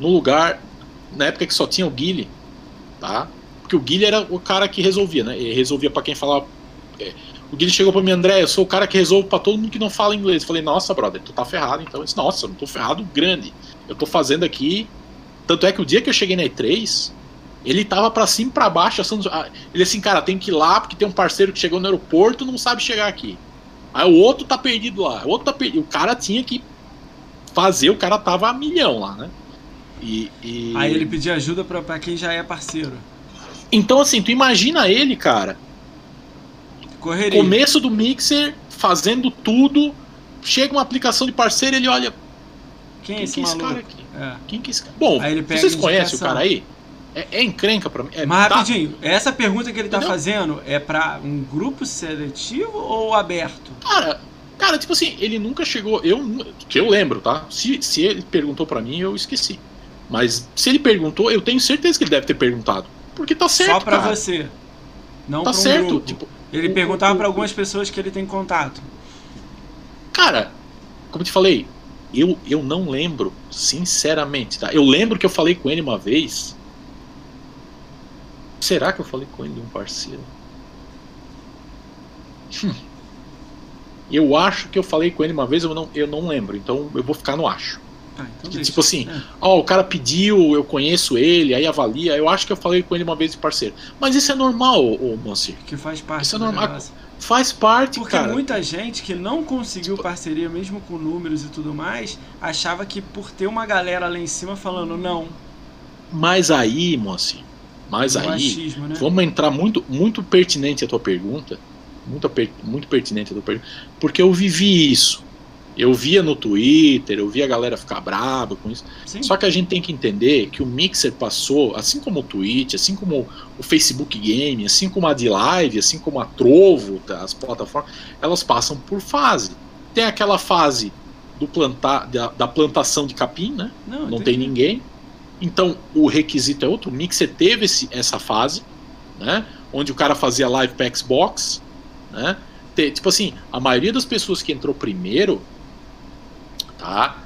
no lugar, na época que só tinha o Guile, tá? Porque o Guilherme era o cara que resolvia, né? Ele resolvia para quem falava. É, o Guilherme chegou para mim, André, eu sou o cara que resolve para todo mundo que não fala inglês. Eu falei, nossa, brother, tu tá ferrado então. Eu disse, nossa, eu não tô ferrado grande. Eu tô fazendo aqui. Tanto é que o dia que eu cheguei na E3, ele tava para cima e pra baixo, assando... Ah, ele assim, cara, tem que ir lá porque tem um parceiro que chegou no aeroporto e não sabe chegar aqui. Aí o outro tá perdido lá, o outro tá perdido. O cara tinha que fazer, o cara tava a milhão lá, né? E, e... Aí ele pediu ajuda para quem já é parceiro. Então, assim, tu imagina ele, cara. Correria. Começo do mixer, fazendo tudo. Chega uma aplicação de parceiro ele olha. Quem, é esse, quem é esse cara aqui? É. Quem que é esse cara? Bom, vocês conhecem o cara aí? É, é encrenca pra mim. É, Mas tá... rapidinho, essa pergunta que ele tá Entendeu? fazendo é pra um grupo seletivo ou aberto? Cara, cara, tipo assim, ele nunca chegou. Eu, que eu lembro, tá? Se, se ele perguntou pra mim, eu esqueci. Mas se ele perguntou, eu tenho certeza que ele deve ter perguntado. Porque tá certo. Só pra cara. você. Não tá pra um certo. Grupo. Tipo, ele o, perguntava para algumas pessoas que ele tem contato. Cara, como te falei, eu, eu não lembro, sinceramente, tá? Eu lembro que eu falei com ele uma vez. Será que eu falei com ele de um parceiro? Hum. Eu acho que eu falei com ele uma vez, eu não, eu não lembro, então eu vou ficar no acho. Ah, então tipo assim, é. ó, o cara pediu, eu conheço ele, aí avalia. Eu acho que eu falei com ele uma vez de parceiro. Mas isso é normal, ô, Moacir. Que faz parte. Isso é normal. Faz parte, Porque cara. muita gente que não conseguiu parceria, mesmo com números e tudo mais, achava que por ter uma galera lá em cima falando não. Mas aí, Moacir, mas aí, achismo, né? vamos entrar muito, muito pertinente a tua pergunta. Muito, muito pertinente a tua pergunta. Porque eu vivi isso. Eu via no Twitter, eu via a galera ficar brava com isso. Sim. Só que a gente tem que entender que o Mixer passou, assim como o Twitch, assim como o Facebook Game, assim como a D-Live, assim como a Trovo, tá, as plataformas, elas passam por fase. Tem aquela fase do plantar, da, da plantação de capim, né? Não, Não tem ninguém. Então o requisito é outro. O Mixer teve esse, essa fase, né? Onde o cara fazia live para Xbox, né? Tipo assim, a maioria das pessoas que entrou primeiro tá?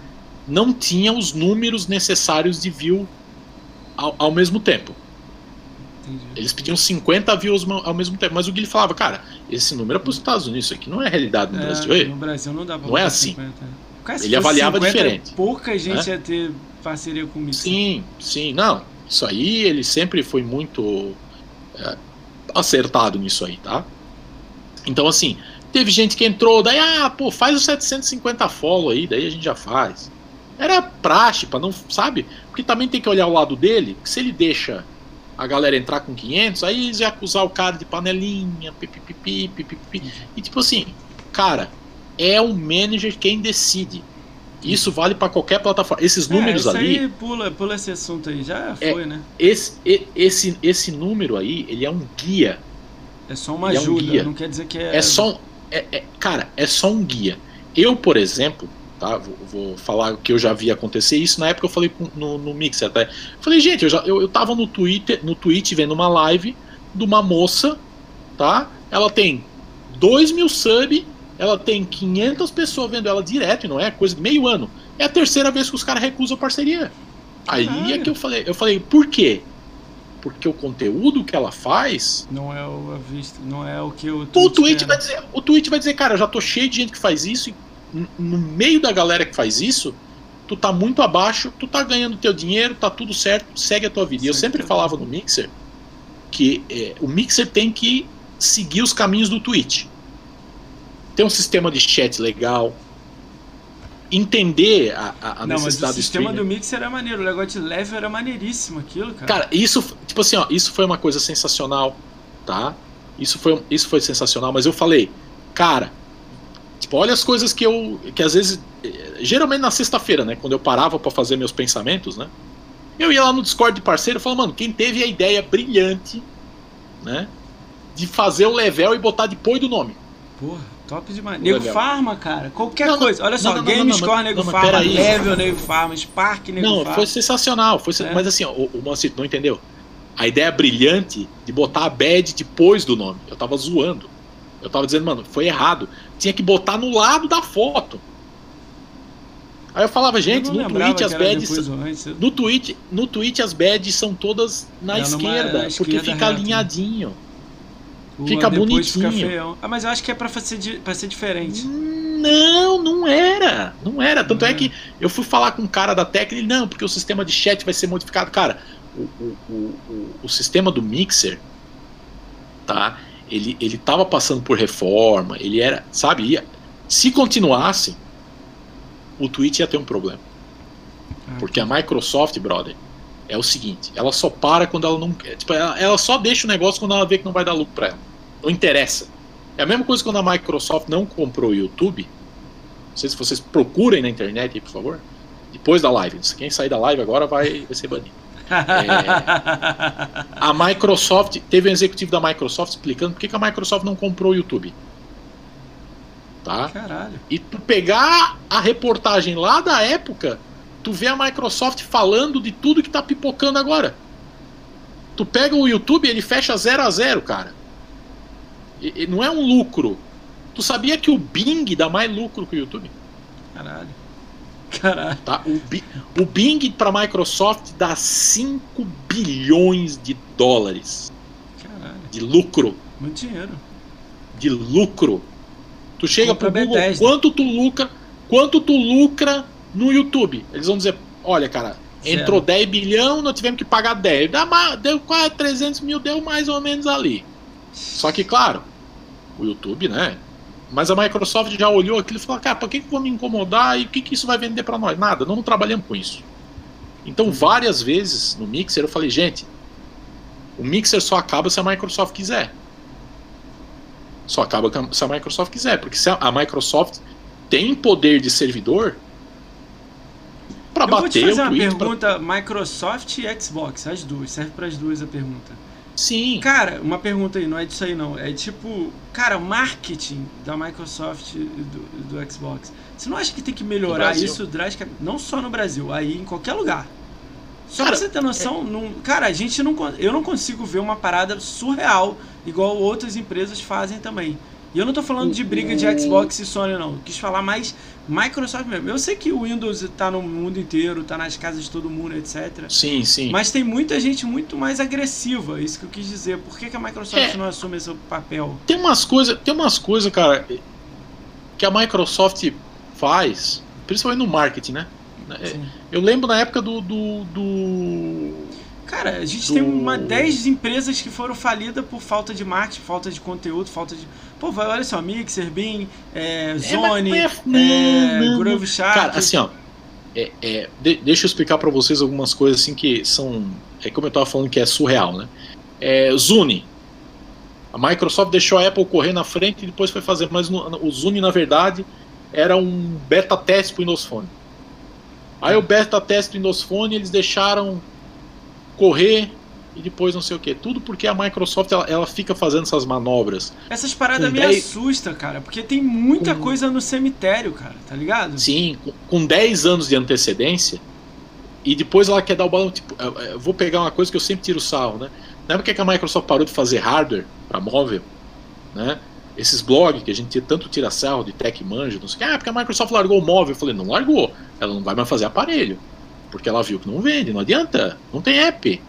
não tinha os números necessários de view ao, ao mesmo tempo. Entendi. Eles pediam 50 views ao mesmo tempo. Mas o Guilherme falava, cara, esse número é para os Estados Unidos, isso aqui não é realidade no É, Brasil. Ei, no Brasil não dá pra Não é assim. 50. Cara, se Ele avaliava 50, diferente. Pouca gente né? ia ter parceria com o Mixer. Sim, sim, não. Isso aí ele sempre foi muito é, acertado nisso aí, tá? Então, assim, teve gente que entrou, daí, ah, pô, faz os 750 follow aí, daí a gente já faz. Era praxe, pra não, sabe? Porque também tem que olhar o lado dele, que se ele deixa a galera entrar com 500, aí eles iam acusar o cara de panelinha, pipipipi, pipipipi. E tipo assim, cara, é o manager quem decide. Isso vale pra qualquer plataforma. Esses números é, isso ali. aí pula, pula esse assunto aí, já É, foi, né? Esse, esse, esse número aí, ele é um guia. É só uma ele é um ajuda, não quer dizer que é. É só é- é- cara, é só um guia. Eu, por exemplo, tá? Vou, vou falar o que eu já vi acontecer. Isso na época eu falei no, no Mixer até. Falei, gente, eu, já, eu, eu tava no Twitter, no Twitch vendo uma live de uma moça, tá? Ela tem 2 mil subs, ela tem 500 pessoas vendo ela direto, e não é coisa de meio ano. É a terceira vez que os caras recusam parceria. Aí é Caralho. que eu falei, eu falei, por quê? Porque o conteúdo que ela faz Não é o a vista, não é o que o o Twitch tweet, quer, vai dizer, o tweet vai dizer, cara, eu já tô cheio de gente que faz isso, e no meio da galera que faz isso, tu tá muito abaixo, tu tá ganhando teu dinheiro, tá tudo certo, segue a tua vida. E eu sempre teu falava no Mixer que é, o Mixer tem que seguir os caminhos do Twitch. Ter um sistema de chat legal, entender a, a- Não, mas o necessidade do sistema do Mixer era maneiro, o negócio de level era maneiríssimo aquilo, cara. Cara, isso, tipo assim, ó, isso foi uma coisa sensacional, tá? Isso foi, isso foi sensacional, mas eu falei, cara, tipo, olha as coisas que eu, que às vezes, eh, geralmente na sexta-feira, né, quando eu parava pra fazer meus pensamentos, né, eu ia lá no Discord de parceiro e falava, mano, quem teve a ideia brilhante, né, de fazer o level e botar depois do nome. Porra, top demais. Nego level. Farma, cara. Qualquer Não, não, coisa. Olha não, só, não, não, não, Gamescore, não, Nego não, Farma. Level, Nego Farma, Spark, Nego Não, Farma. foi sensacional, foi É. mas assim, ó, o, o Mancito não entendeu. A ideia brilhante de botar a bad depois do nome. Eu tava zoando. Eu tava dizendo, mano, foi errado. Tinha que botar no lado da foto. Aí eu falava, gente, Eu não no tweet as depois antes. No tweet, no tweet as badges são todas na É, numa- esquerda, na porque esquerda fica reto, né? alinhadinho. Fica Fica bonitinho. feião. Ah, mas eu acho que é pra ser, pra ser diferente. Não, não era. Não era. Tanto Não é é. que eu fui falar com um cara da técnica, ele, não, porque o sistema de chat vai ser modificado. Cara, o, o, o, o, o sistema do Mixer, tá? Ele, ele tava passando por reforma, ele era, sabe, ia, se continuasse, o Twitch ia ter um problema. Ah, Porque a Microsoft, brother, é o seguinte, ela só para quando ela não quer. Tipo, ela, ela só deixa o negócio quando ela vê que não vai dar lucro pra ela. Não interessa. É a mesma coisa quando a Microsoft não comprou o YouTube. Não sei se vocês procurem na internet aí, por favor. Depois da live. Quem sair da live agora vai, vai ser banido. A Microsoft. Teve um executivo da Microsoft explicando por que, que a Microsoft não comprou o YouTube. Tá? Caralho. E tu pegar a reportagem lá da época, tu vê a Microsoft falando de tudo que tá pipocando agora. Tu pega o YouTube, ele fecha 0 a 0 cara. E, e não é um lucro. Tu sabia que o Bing dá mais lucro que o YouTube? Caralho. Caralho. Tá? O, Bi- o Bing para Microsoft dá 5 bilhões de dólares Caralho. de lucro. Muito dinheiro. de lucro. Tu chega Compra pro Google, Bethesda. quanto tu lucra, quanto tu lucra no YouTube? Eles vão dizer, olha, cara, Zero. entrou 10 bilhão, nós tivemos que pagar 10. Dá ma- deu quase 300 mil, deu mais ou menos ali. Só que, claro, o YouTube, né? Mas a Microsoft já olhou aquilo e falou, cara, pra que, que eu vou me incomodar e o que, que isso vai vender pra nós? Nada, nós não trabalhamos com isso. Então, várias vezes no Mixer eu falei, gente, o Mixer só acaba se a Microsoft quiser. Só acaba se a Microsoft quiser, porque se a Microsoft tem poder de servidor para Eu vou te bater fazer uma tweet. pra- pergunta: Microsoft e Xbox, as duas, serve para as duas a pergunta. Sim. Cara, uma pergunta aí, não é disso aí não. É tipo, cara, o marketing da Microsoft e do, do Xbox. Você não acha que tem que melhorar isso drasticamente? Não só no Brasil, aí em qualquer lugar. Só Cara, pra você ter noção, não, cara, a gente não, eu não consigo ver uma parada surreal igual outras empresas fazem também. E eu não tô falando de briga de Xbox e Sony, não. Eu quis falar mais Microsoft mesmo. Eu sei que o Windows tá no mundo inteiro, tá nas casas de todo mundo, etc. Sim, sim. Mas tem muita gente muito mais agressiva, isso que eu quis dizer. Por que, que a Microsoft é. não assume esse papel? Tem umas coisas, tem umas coisas, cara, que a Microsoft faz, principalmente no marketing, né? Sim. Eu lembro na época do, do, do Cara, a gente do... tem uma 10 empresas que foram falidas por falta de marketing, falta de conteúdo, falta de. Pô, vai, olha só, Mixer, Beam, é, Zone, é, é, Groove Shark. Cara, assim, ó. É, é, de, deixa eu explicar para vocês algumas coisas assim que são. É como eu tava falando que é surreal, né? É, Zune. A Microsoft deixou a Apple correr na frente e depois foi fazer. Mas no, o Zune, na verdade, era um beta teste pro Windows Phone. Aí o beta teste do Windows Phone eles deixaram correr e depois não sei o que. Tudo porque a Microsoft ela, ela fica fazendo essas manobras. Essas paradas me 10... assustam, cara, porque tem muita com... coisa no cemitério, cara, tá ligado? Sim, com, com 10 anos de antecedência. E depois ela quer dar o balão. Tipo, eu vou pegar uma coisa que eu sempre tiro sarro, né? Na época que a Microsoft parou de fazer hardware para móvel, né? Esses blogs que a gente tanto tira sarro de tech manja, não sei o que, ah, porque a Microsoft largou o móvel. Eu falei, não largou, ela não vai mais fazer aparelho porque ela viu que não vende, não adianta, não tem app.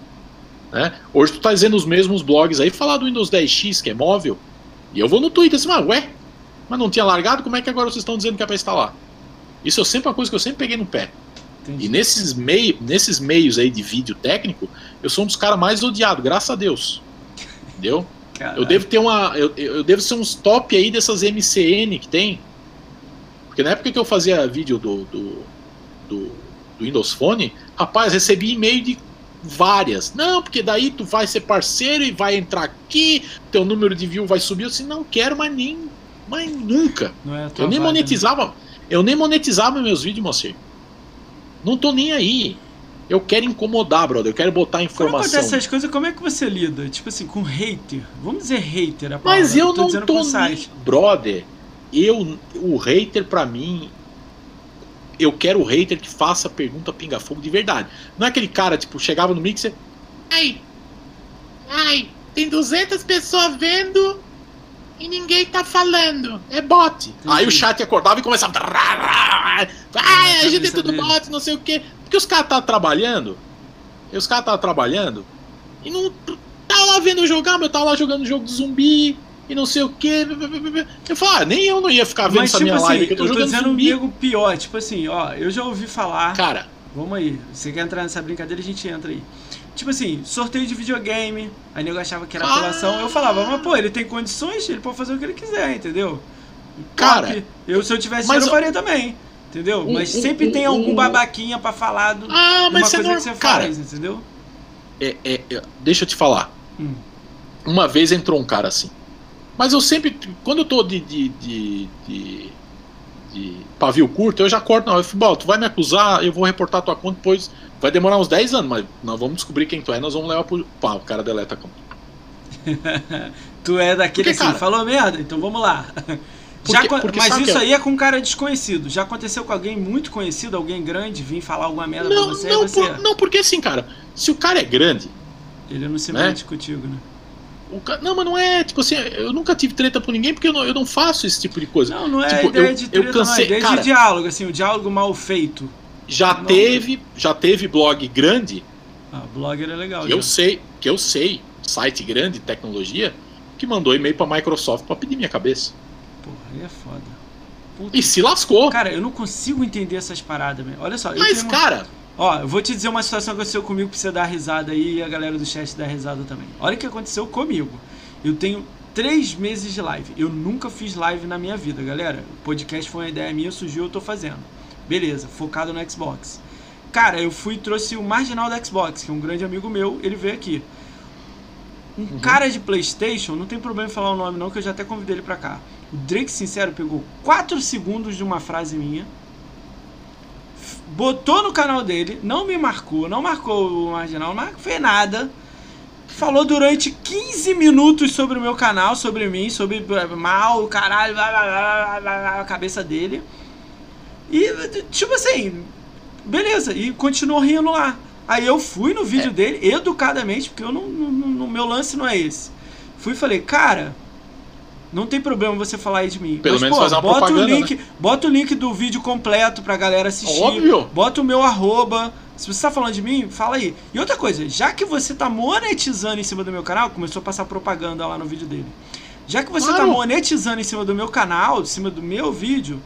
Né? Hoje tu tá dizendo os mesmos blogs aí, falar do Windows 10X, que é móvel, e eu vou no Twitter assim, mas ué, mas não tinha largado, como é que agora vocês estão dizendo que é para instalar? Isso é sempre uma coisa que eu sempre peguei no pé. Entendi. E nesses, mei nesses meios aí de vídeo técnico, eu sou um dos caras mais odiados, graças a Deus. Entendeu? Caralho. Eu devo ter uma. Eu, eu devo ser uns top aí dessas MCN que tem. Porque na época que eu fazia vídeo do, do, do do Windows Phone, rapaz, recebi e-mail de várias. Não, porque daí tu vai ser parceiro e vai entrar aqui, teu número de view vai subir. Eu assim, não quero mais nem, mais nunca. É eu nem né? monetizava, né? eu nem monetizava meus vídeos, mocinho. Não tô nem aí. Eu quero incomodar, brother. Eu quero botar informação. Quando acontece essas coisas, como é que você lida? Tipo assim, com hater. Vamos dizer hater, a palavra. Mas eu, tô não tô nem... Brother, eu, o hater pra mim eu quero o hater que faça pergunta pinga-fogo de verdade. Não é aquele cara, tipo, chegava no mixer. Ai, ai, tem 200 pessoas vendo e ninguém tá falando. É bot. Aí o chat acordava e começava. Ai, a gente é tudo bot, não sei o quê. Porque os caras tá trabalhando. E os caras tá trabalhando. E não. Tá lá vendo eu jogar, mas eu tava lá jogando jogo de zumbi e não sei o que. Eu falo, ah, nem eu não ia ficar vendo Mas, essa tipo minha assim, live. Que eu tô, eu tô dizendo zumbi. um pior, tipo assim, ó, eu já ouvi falar. Cara. Vamos aí, você quer entrar nessa brincadeira, a gente entra aí. Tipo assim, sorteio de videogame, aí nego achava que era ah. apelação. Eu falava, mas pô, ele tem condições, ele pode fazer o que ele quiser, entendeu? Cara, eu se eu tivesse dinheiro, eu faria também. Entendeu? Um, mas sempre um, tem algum um, babaquinha pra falar do, ah, mas uma coisa que você cara, faz, entendeu? É, é, é, deixa eu te falar. Hum. Uma vez entrou um cara assim. Mas eu sempre, quando eu tô de, de, de, de, de pavio curto, eu já corto. Não, eu falo, tu vai me acusar, eu vou reportar tua conta, depois vai demorar uns 10 anos, mas nós vamos descobrir quem tu é, nós vamos levar pro. Pá, o cara deleta a conta. tu é daquele porque, assim, cara, falou merda, então vamos lá. Já, porque, porque mas isso aí é com um cara desconhecido. Já aconteceu com alguém muito conhecido, alguém grande, vir falar alguma merda não, pra você? Não, você... Por, não, porque assim, cara, se o cara é grande. Ele não se né? mete contigo, né? Ca... Não, mas não é, tipo assim, eu nunca tive treta com ninguém porque eu não, eu não faço esse tipo de coisa. Não, não é tipo, ideia eu, de treta, eu cansei, não, é ideia cara, de diálogo, assim, o diálogo mal feito. Já não, teve, já teve blog grande. Ah, blogger é legal. Que já. eu sei, que eu sei, site grande, tecnologia, que mandou e-mail pra Microsoft pra pedir minha cabeça. Porra, aí é foda. Puta. E se lascou. Cara, eu não consigo entender essas paradas, meu. Olha só. Mas, cara, Ó, eu vou te dizer uma situação que aconteceu comigo pra você dar risada aí e a galera do chat dar risada também. Olha o que aconteceu comigo. Eu tenho três meses de live. Eu nunca fiz live na minha vida, galera. O podcast foi uma ideia minha, surgiu, eu tô fazendo. Beleza, focado no Xbox. Cara, eu fui e trouxe o marginal da Xbox, que é um grande amigo meu, ele veio aqui. Um uhum. cara de Playstation, não tem problema em falar o nome não, que eu já até convidei ele pra cá. O Drake Sincero pegou 4 segundos de uma frase minha botou no canal dele, não me marcou, não marcou o marginal, não fez nada. Falou durante 15 minutos sobre o meu canal, sobre mim, sobre mal, caralho, blá, blá, blá, a cabeça dele. E, tipo assim, beleza, e continuou rindo lá. Aí eu fui no vídeo é. dele, educadamente, porque eu não, no meu lance não é esse. Fui e falei, cara, Não tem problema você falar aí de mim. Pelo Mas, menos pô, fazer uma bota o propaganda, link, bota o link do vídeo completo pra galera assistir. Óbvio. Bota o meu arroba. Se você tá falando de mim, fala aí. E outra coisa, já que você tá monetizando em cima do meu canal, começou a passar propaganda lá no vídeo dele. Já que você tá Claro. monetizando em cima do meu canal, em cima do meu vídeo,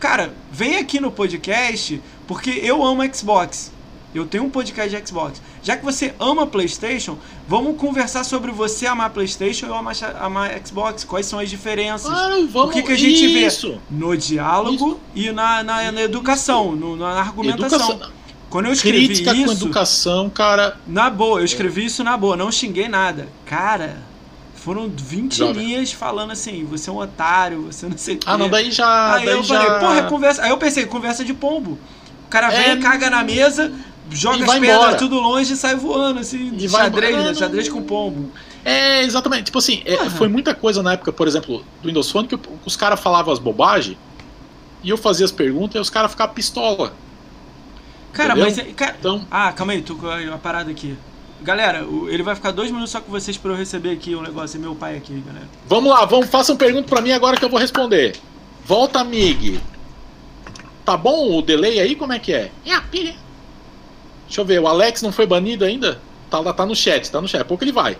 cara, vem aqui no podcast, porque eu amo Xbox. Eu tenho um podcast de Xbox. Já que você ama PlayStation, vamos conversar sobre você amar PlayStation e eu amar, amar Xbox. Quais são as diferenças? Vamos. o que, que a gente Isso. vê no diálogo e na, na, na educação, no- na argumentação. Educação. Quando eu escrevi Crítica com isso, educação, cara. na boa, eu escrevi isso na boa, não xinguei nada. Cara, foram 20 Jovem. linhas falando assim, você é um otário, você não sei o quê. Ah, não, daí já. Aí daí eu já... falei, porra, é conversa. Aí eu pensei, conversa de pombo. O cara vem, É, caga na mesa, joga e as vai pedras embora. tudo longe e sai voando, assim, E de xadrez, né? É, Xadrez com pombo. É, exatamente. Tipo assim, é, foi muita coisa na época, por exemplo, do Windows Phone, que os caras falavam as bobagens e eu fazia as perguntas e os caras ficavam pistola. Cara, Entendeu? mas. é- Cara... Então, Ah, calma aí, tô com uma parada aqui. Galera, ele vai ficar dois minutos só com vocês pra eu receber aqui um negócio. É meu pai aqui, galera. vamos lá, vamos, façam pergunta pra mim agora que eu vou responder. Volta, Mig. Tá bom o delay aí? Como é que é? É a pilha. Deixa eu ver, o Alex não foi banido ainda? Tá, lá, tá no chat, tá no chat. Pouco ele vai.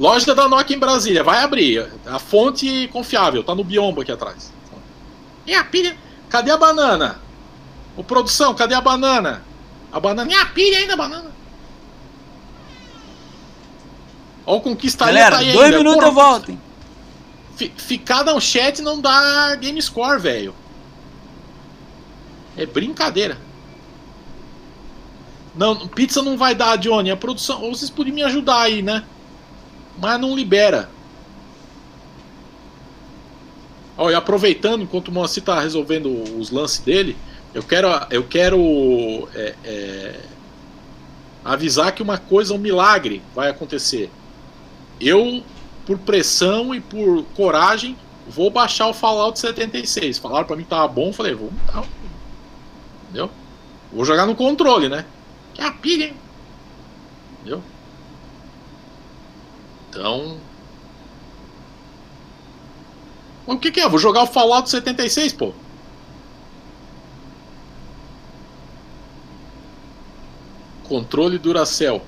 Loja da Nokia em Brasília, vai abrir. A fonte confiável, tá no biombo aqui atrás. É a pilha. Cadê a banana? Ô produção, cadê a banana? A banana. É a pilha ainda, a banana. Ó, o Conquistaria Galera, tá aí dois ainda. minutos Porra, eu volto. hein? Ficar no chat não dá game score, velho. É brincadeira. Não, pizza não vai dar, Johnny. A produção. Ou vocês podiam me ajudar aí, né? Mas não libera. Ó, e aproveitando, enquanto o Moacir tá resolvendo os lances dele, eu quero, eu quero é, é, avisar que uma coisa, um milagre vai acontecer. Eu por pressão e por coragem, vou baixar o Fallout 76. Falaram pra mim que tava bom, falei, vou. Entendeu? Vou jogar no controle, né? Que é a pilha, hein? Entendeu? Então. Mas o que, que é? Vou jogar o Fallout 76, pô. Controle Duracell.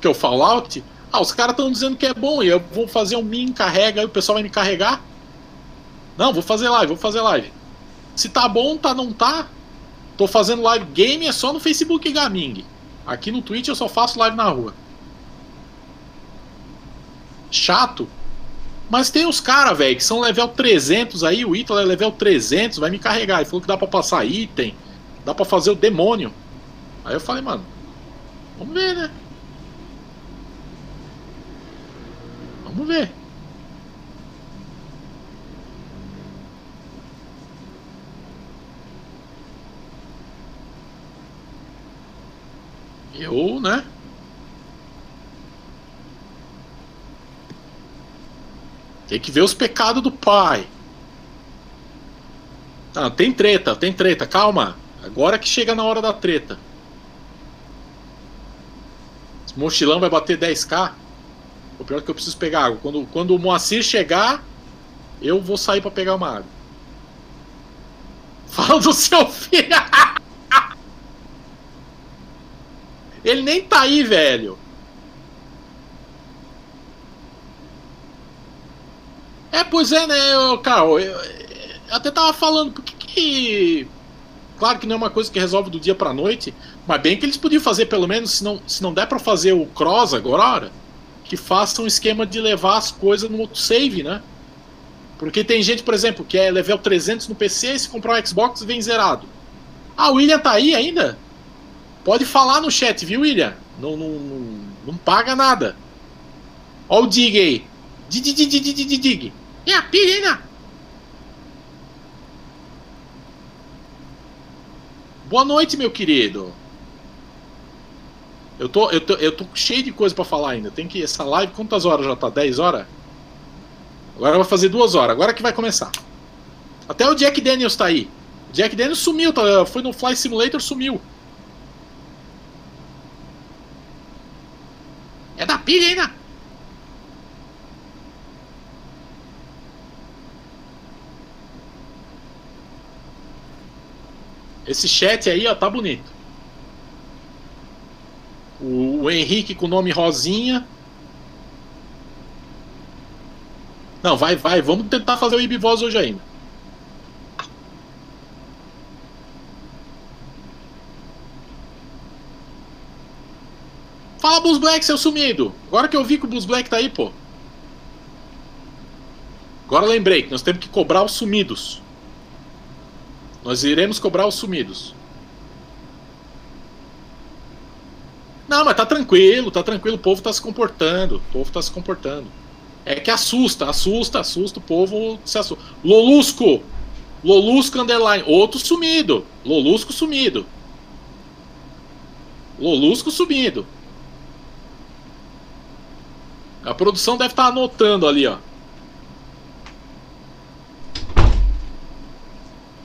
que é o Fallout, ah, os caras estão dizendo que é bom e eu vou fazer um min carrega e o pessoal vai me carregar. Não, vou fazer live, vou fazer live. Se tá bom, tá não tá. Tô fazendo live game é só no Facebook Gaming. Aqui no Twitch eu só faço live na rua. Chato. Mas tem os caras, velho, que são level 300 aí, o Ítalo é level 300, vai me carregar. Ele falou que dá pra passar item, dá pra fazer o demônio. Aí eu falei, mano, vamos ver, né? Vamos ver. Eu, né? Tem que ver os pecados do pai. Ah, tem treta, tem treta, calma. Agora que chega na hora da treta. Esse mochilão vai bater 10k. O pior é que eu preciso pegar água. Quando, quando o Moacir chegar, eu vou sair pra pegar uma água. Fala do seu filho. Ele nem tá aí, velho. É, pois é, né, eu- Carl? Eu, eu até tava falando, por que. Claro que não é uma coisa que resolve do dia pra noite, mas bem que eles podiam fazer, pelo menos, se não, se não der pra fazer o cross agora, que faça um esquema de levar as coisas no outro save, né? Porque tem gente, por exemplo, que é level 300 no PC e se comprar um Xbox vem zerado. Ah, o William tá aí ainda? Pode falar no chat, viu, William? Não, não, não, não paga nada. Ó o Dig aí. Dig, dig, dig, dig, dig. É a pilha ainda. Boa noite, meu querido. Eu tô, eu tô, eu tô cheio de coisa pra falar ainda. Tem que essa live, quantas horas já tá? 10 horas? Agora vai fazer duas horas. Agora que vai começar. Até o Jack Daniels tá aí. O Jack Daniels sumiu, tá? foi no Fly Simulator, sumiu. Menina! Esse chat aí, ó, tá bonito. O, o Henrique com o nome Rosinha. Não, vai, vai. Vamos tentar fazer o Ibivoz hoje ainda. Fala, Blues Black, seu sumido. Agora que eu vi que o Blues Black tá aí, pô. Agora lembrei que nós temos que cobrar os sumidos. Nós iremos cobrar os sumidos. Não, mas tá tranquilo, tá tranquilo, o povo tá se comportando. O povo tá se comportando. É que assusta, assusta, assusta, o povo se assusta. Lolusco! Lolusco underline. Outro sumido. Lolusco sumido. Lolusco sumido. A produção deve estar tá anotando ali, ó.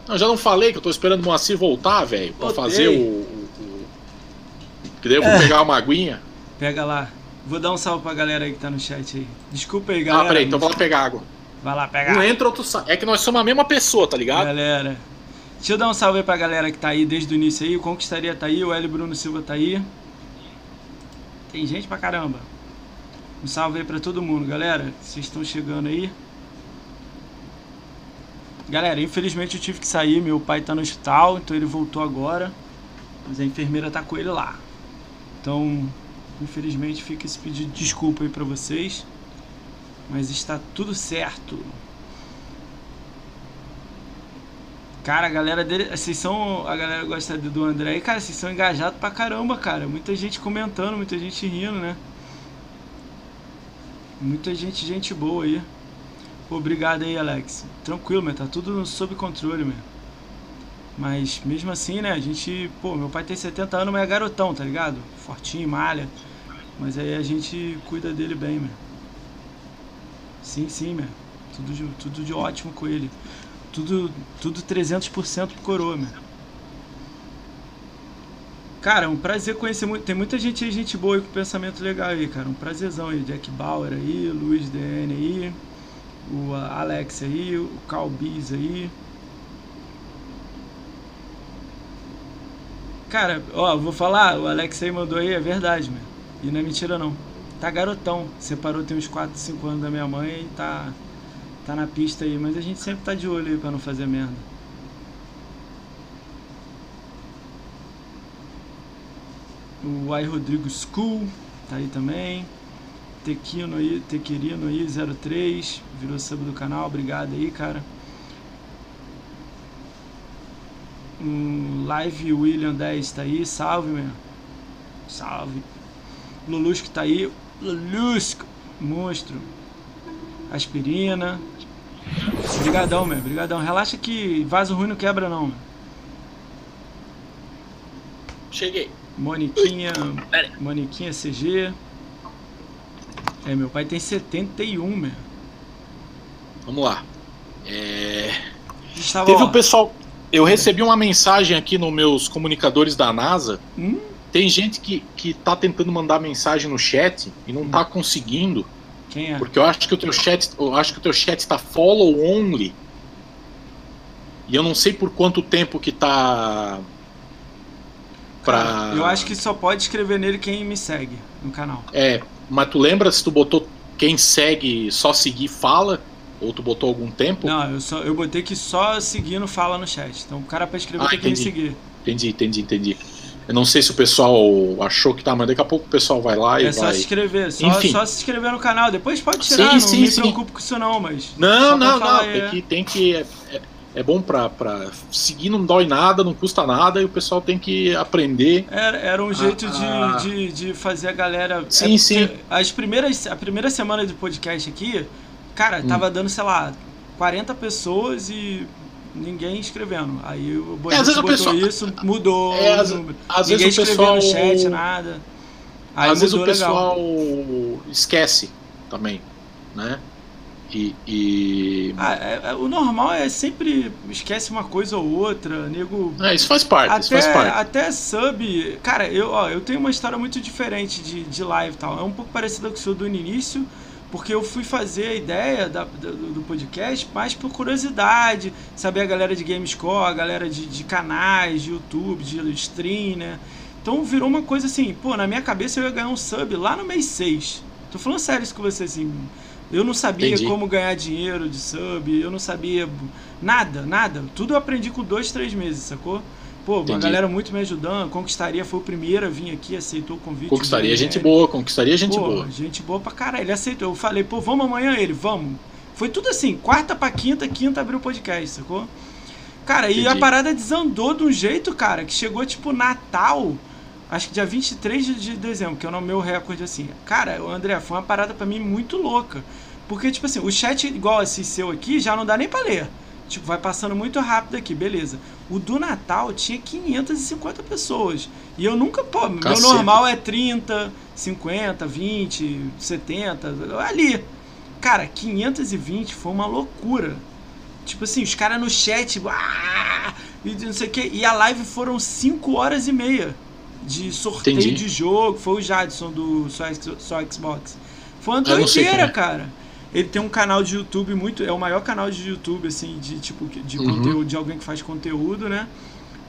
Eu já não falei que eu tô esperando o Moacir voltar, velho, pra Botei. fazer o, o, o. Que daí eu vou é. pegar uma aguinha. Pega lá. Vou dar um salve pra galera aí que tá no chat aí. Desculpa aí, galera. Ah, peraí, então vou lá pegar água. Vai lá pegar. Um entra, outro sai. É que nós somos a mesma pessoa, tá ligado? Galera. Deixa eu dar um salve aí pra galera que tá aí desde o início aí. O Conquistaria tá aí, o Hélio Bruno Silva tá aí. Tem gente pra caramba. Um salve aí pra todo mundo, galera. Vocês estão chegando aí. Galera, infelizmente eu tive que sair. Meu pai tá no hospital, então ele voltou agora. Mas a enfermeira tá com ele lá. Então, infelizmente fica esse pedido de desculpa aí pra vocês. Mas está tudo certo. Cara, a galera dele. Vocês são. A galera gosta do André. E, cara, vocês são engajados pra caramba, cara. Muita gente comentando, muita gente rindo, né? Muita gente, gente boa aí. Obrigado aí, Alex. Tranquilo, meu, tá tudo sob controle, meu. Mas mesmo assim, né, a gente, pô, meu pai tem 70 anos, mas é garotão, tá ligado? Fortinho, malha. Mas aí a gente cuida dele bem, meu. Sim, sim, meu. Tudo de, tudo de ótimo com ele. Tudo, tudo 300% pro coroa, meu. Cara, um prazer conhecer muito. Tem muita gente gente boa e com pensamento legal aí, cara. Um prazerzão aí. Jack Bauer aí, Luiz DN aí o Alex aí, o Calbiz aí. Cara, ó, vou falar, o Alex aí mandou aí, é verdade, meu. E não é mentira não. Tá garotão, separou tem uns 4, 5 anos da minha mãe e tá, tá na pista aí, mas a gente sempre tá de olho aí pra não fazer merda. O Ai Rodrigo School tá aí também. Tequino aí, Tequirino aí, 03, virou sub do canal, obrigado aí, cara. Um Live William 10 tá aí, salve, meu. Salve. Lulusco tá aí, Lulusco, monstro. Aspirina. Obrigadão, meu, obrigadão. Relaxa que vaso ruim não quebra não, meu. Cheguei. Moniquinha, Moniquinha CG. É, meu pai tem 71, meu. Vamos lá. É... Estava Teve o um pessoal. Eu recebi uma mensagem aqui nos meus comunicadores da NASA. Hum? Tem gente que, que tá tentando mandar mensagem no chat e não hum. tá conseguindo. Quem é? Porque eu acho que o teu chat, eu acho que o teu chat está follow only. E eu não sei por quanto tempo que tá pra... Eu acho que só pode escrever nele quem me segue no canal. É, mas tu lembra se tu botou quem segue só seguir fala? Ou tu botou algum tempo? Não, eu, só, eu botei que só seguindo fala no chat. Então o cara pra escrever ah, tem que me seguir. Entendi, entendi, entendi. Eu não sei se o pessoal achou que tá, mas daqui a pouco o pessoal vai lá e é vai. É só se inscrever, só, Enfim. só se inscrever no canal. Depois pode tirar, sim, sim, não me sim. preocupo com isso não, mas. Não, não, não. Tem é. que. Tem que é, é é bom pra, pra seguir, não dói nada, não custa nada e o pessoal tem que aprender. Era, era um jeito de, de, de, fazer a galera. Sim, é, sim. As primeiras, a primeira semana de podcast aqui, cara, hum. tava dando, sei lá, 40 pessoas e ninguém escrevendo. Aí o Boris é, às vezes botou pessoal... isso, mudou. É, às, às ninguém vezes o pessoal... no chat, nada. Aí às vezes o pessoal legal. esquece também, né? E. e... Ah, é, é, o normal é sempre esquece uma coisa ou outra, nego. É, isso faz parte, até, isso faz parte. Até sub. Cara, eu, ó, eu tenho uma história muito diferente de, de live e tal. É um pouco parecida com o seu do início, porque eu fui fazer a ideia da, do, do, podcast mais por curiosidade, saber a galera de Gamescore, a galera de, de canais, de YouTube, de stream, né? Então virou uma coisa assim, pô, na minha cabeça eu ia ganhar um sub lá no mês 6. Tô falando sério isso com você, assim. Eu não sabia Entendi. como ganhar dinheiro de sub, eu não sabia nada, nada. Tudo eu aprendi com dois, três meses, sacou? Pô, Entendi. uma galera muito me ajudando. Conquistaria foi o primeiro a vir aqui, aceitou o convite. Conquistaria gente boa, conquistaria gente pô, boa. Gente boa pra caralho. Ele aceitou. Eu falei, pô, vamos amanhã ele, vamos. Foi tudo assim, quarta pra quinta, quinta abriu o podcast, sacou? Cara, Entendi. e a parada desandou de um jeito, cara, que chegou tipo Natal acho que dia 23 de dezembro, que é o meu recorde assim. Cara, o André, foi uma parada para mim muito louca. Porque, tipo assim, o chat igual esse seu aqui já não dá nem pra ler. Tipo, vai passando muito rápido aqui, beleza. O do Natal tinha 550 pessoas. E eu nunca, pô, Caceta. meu normal é 30, 50, 20, 70, ali. Cara, 520 foi uma loucura. Tipo assim, os caras no chat, ah, e não sei o que. E a live foram 5 horas e meia de sorteio Entendi. de jogo. Foi o Jadson do Só, Só Xbox. Foi uma doideira, cara. Ele tem um canal de YouTube muito. É o maior canal de YouTube, assim, de tipo, de uhum. conteúdo, de alguém que faz conteúdo, né?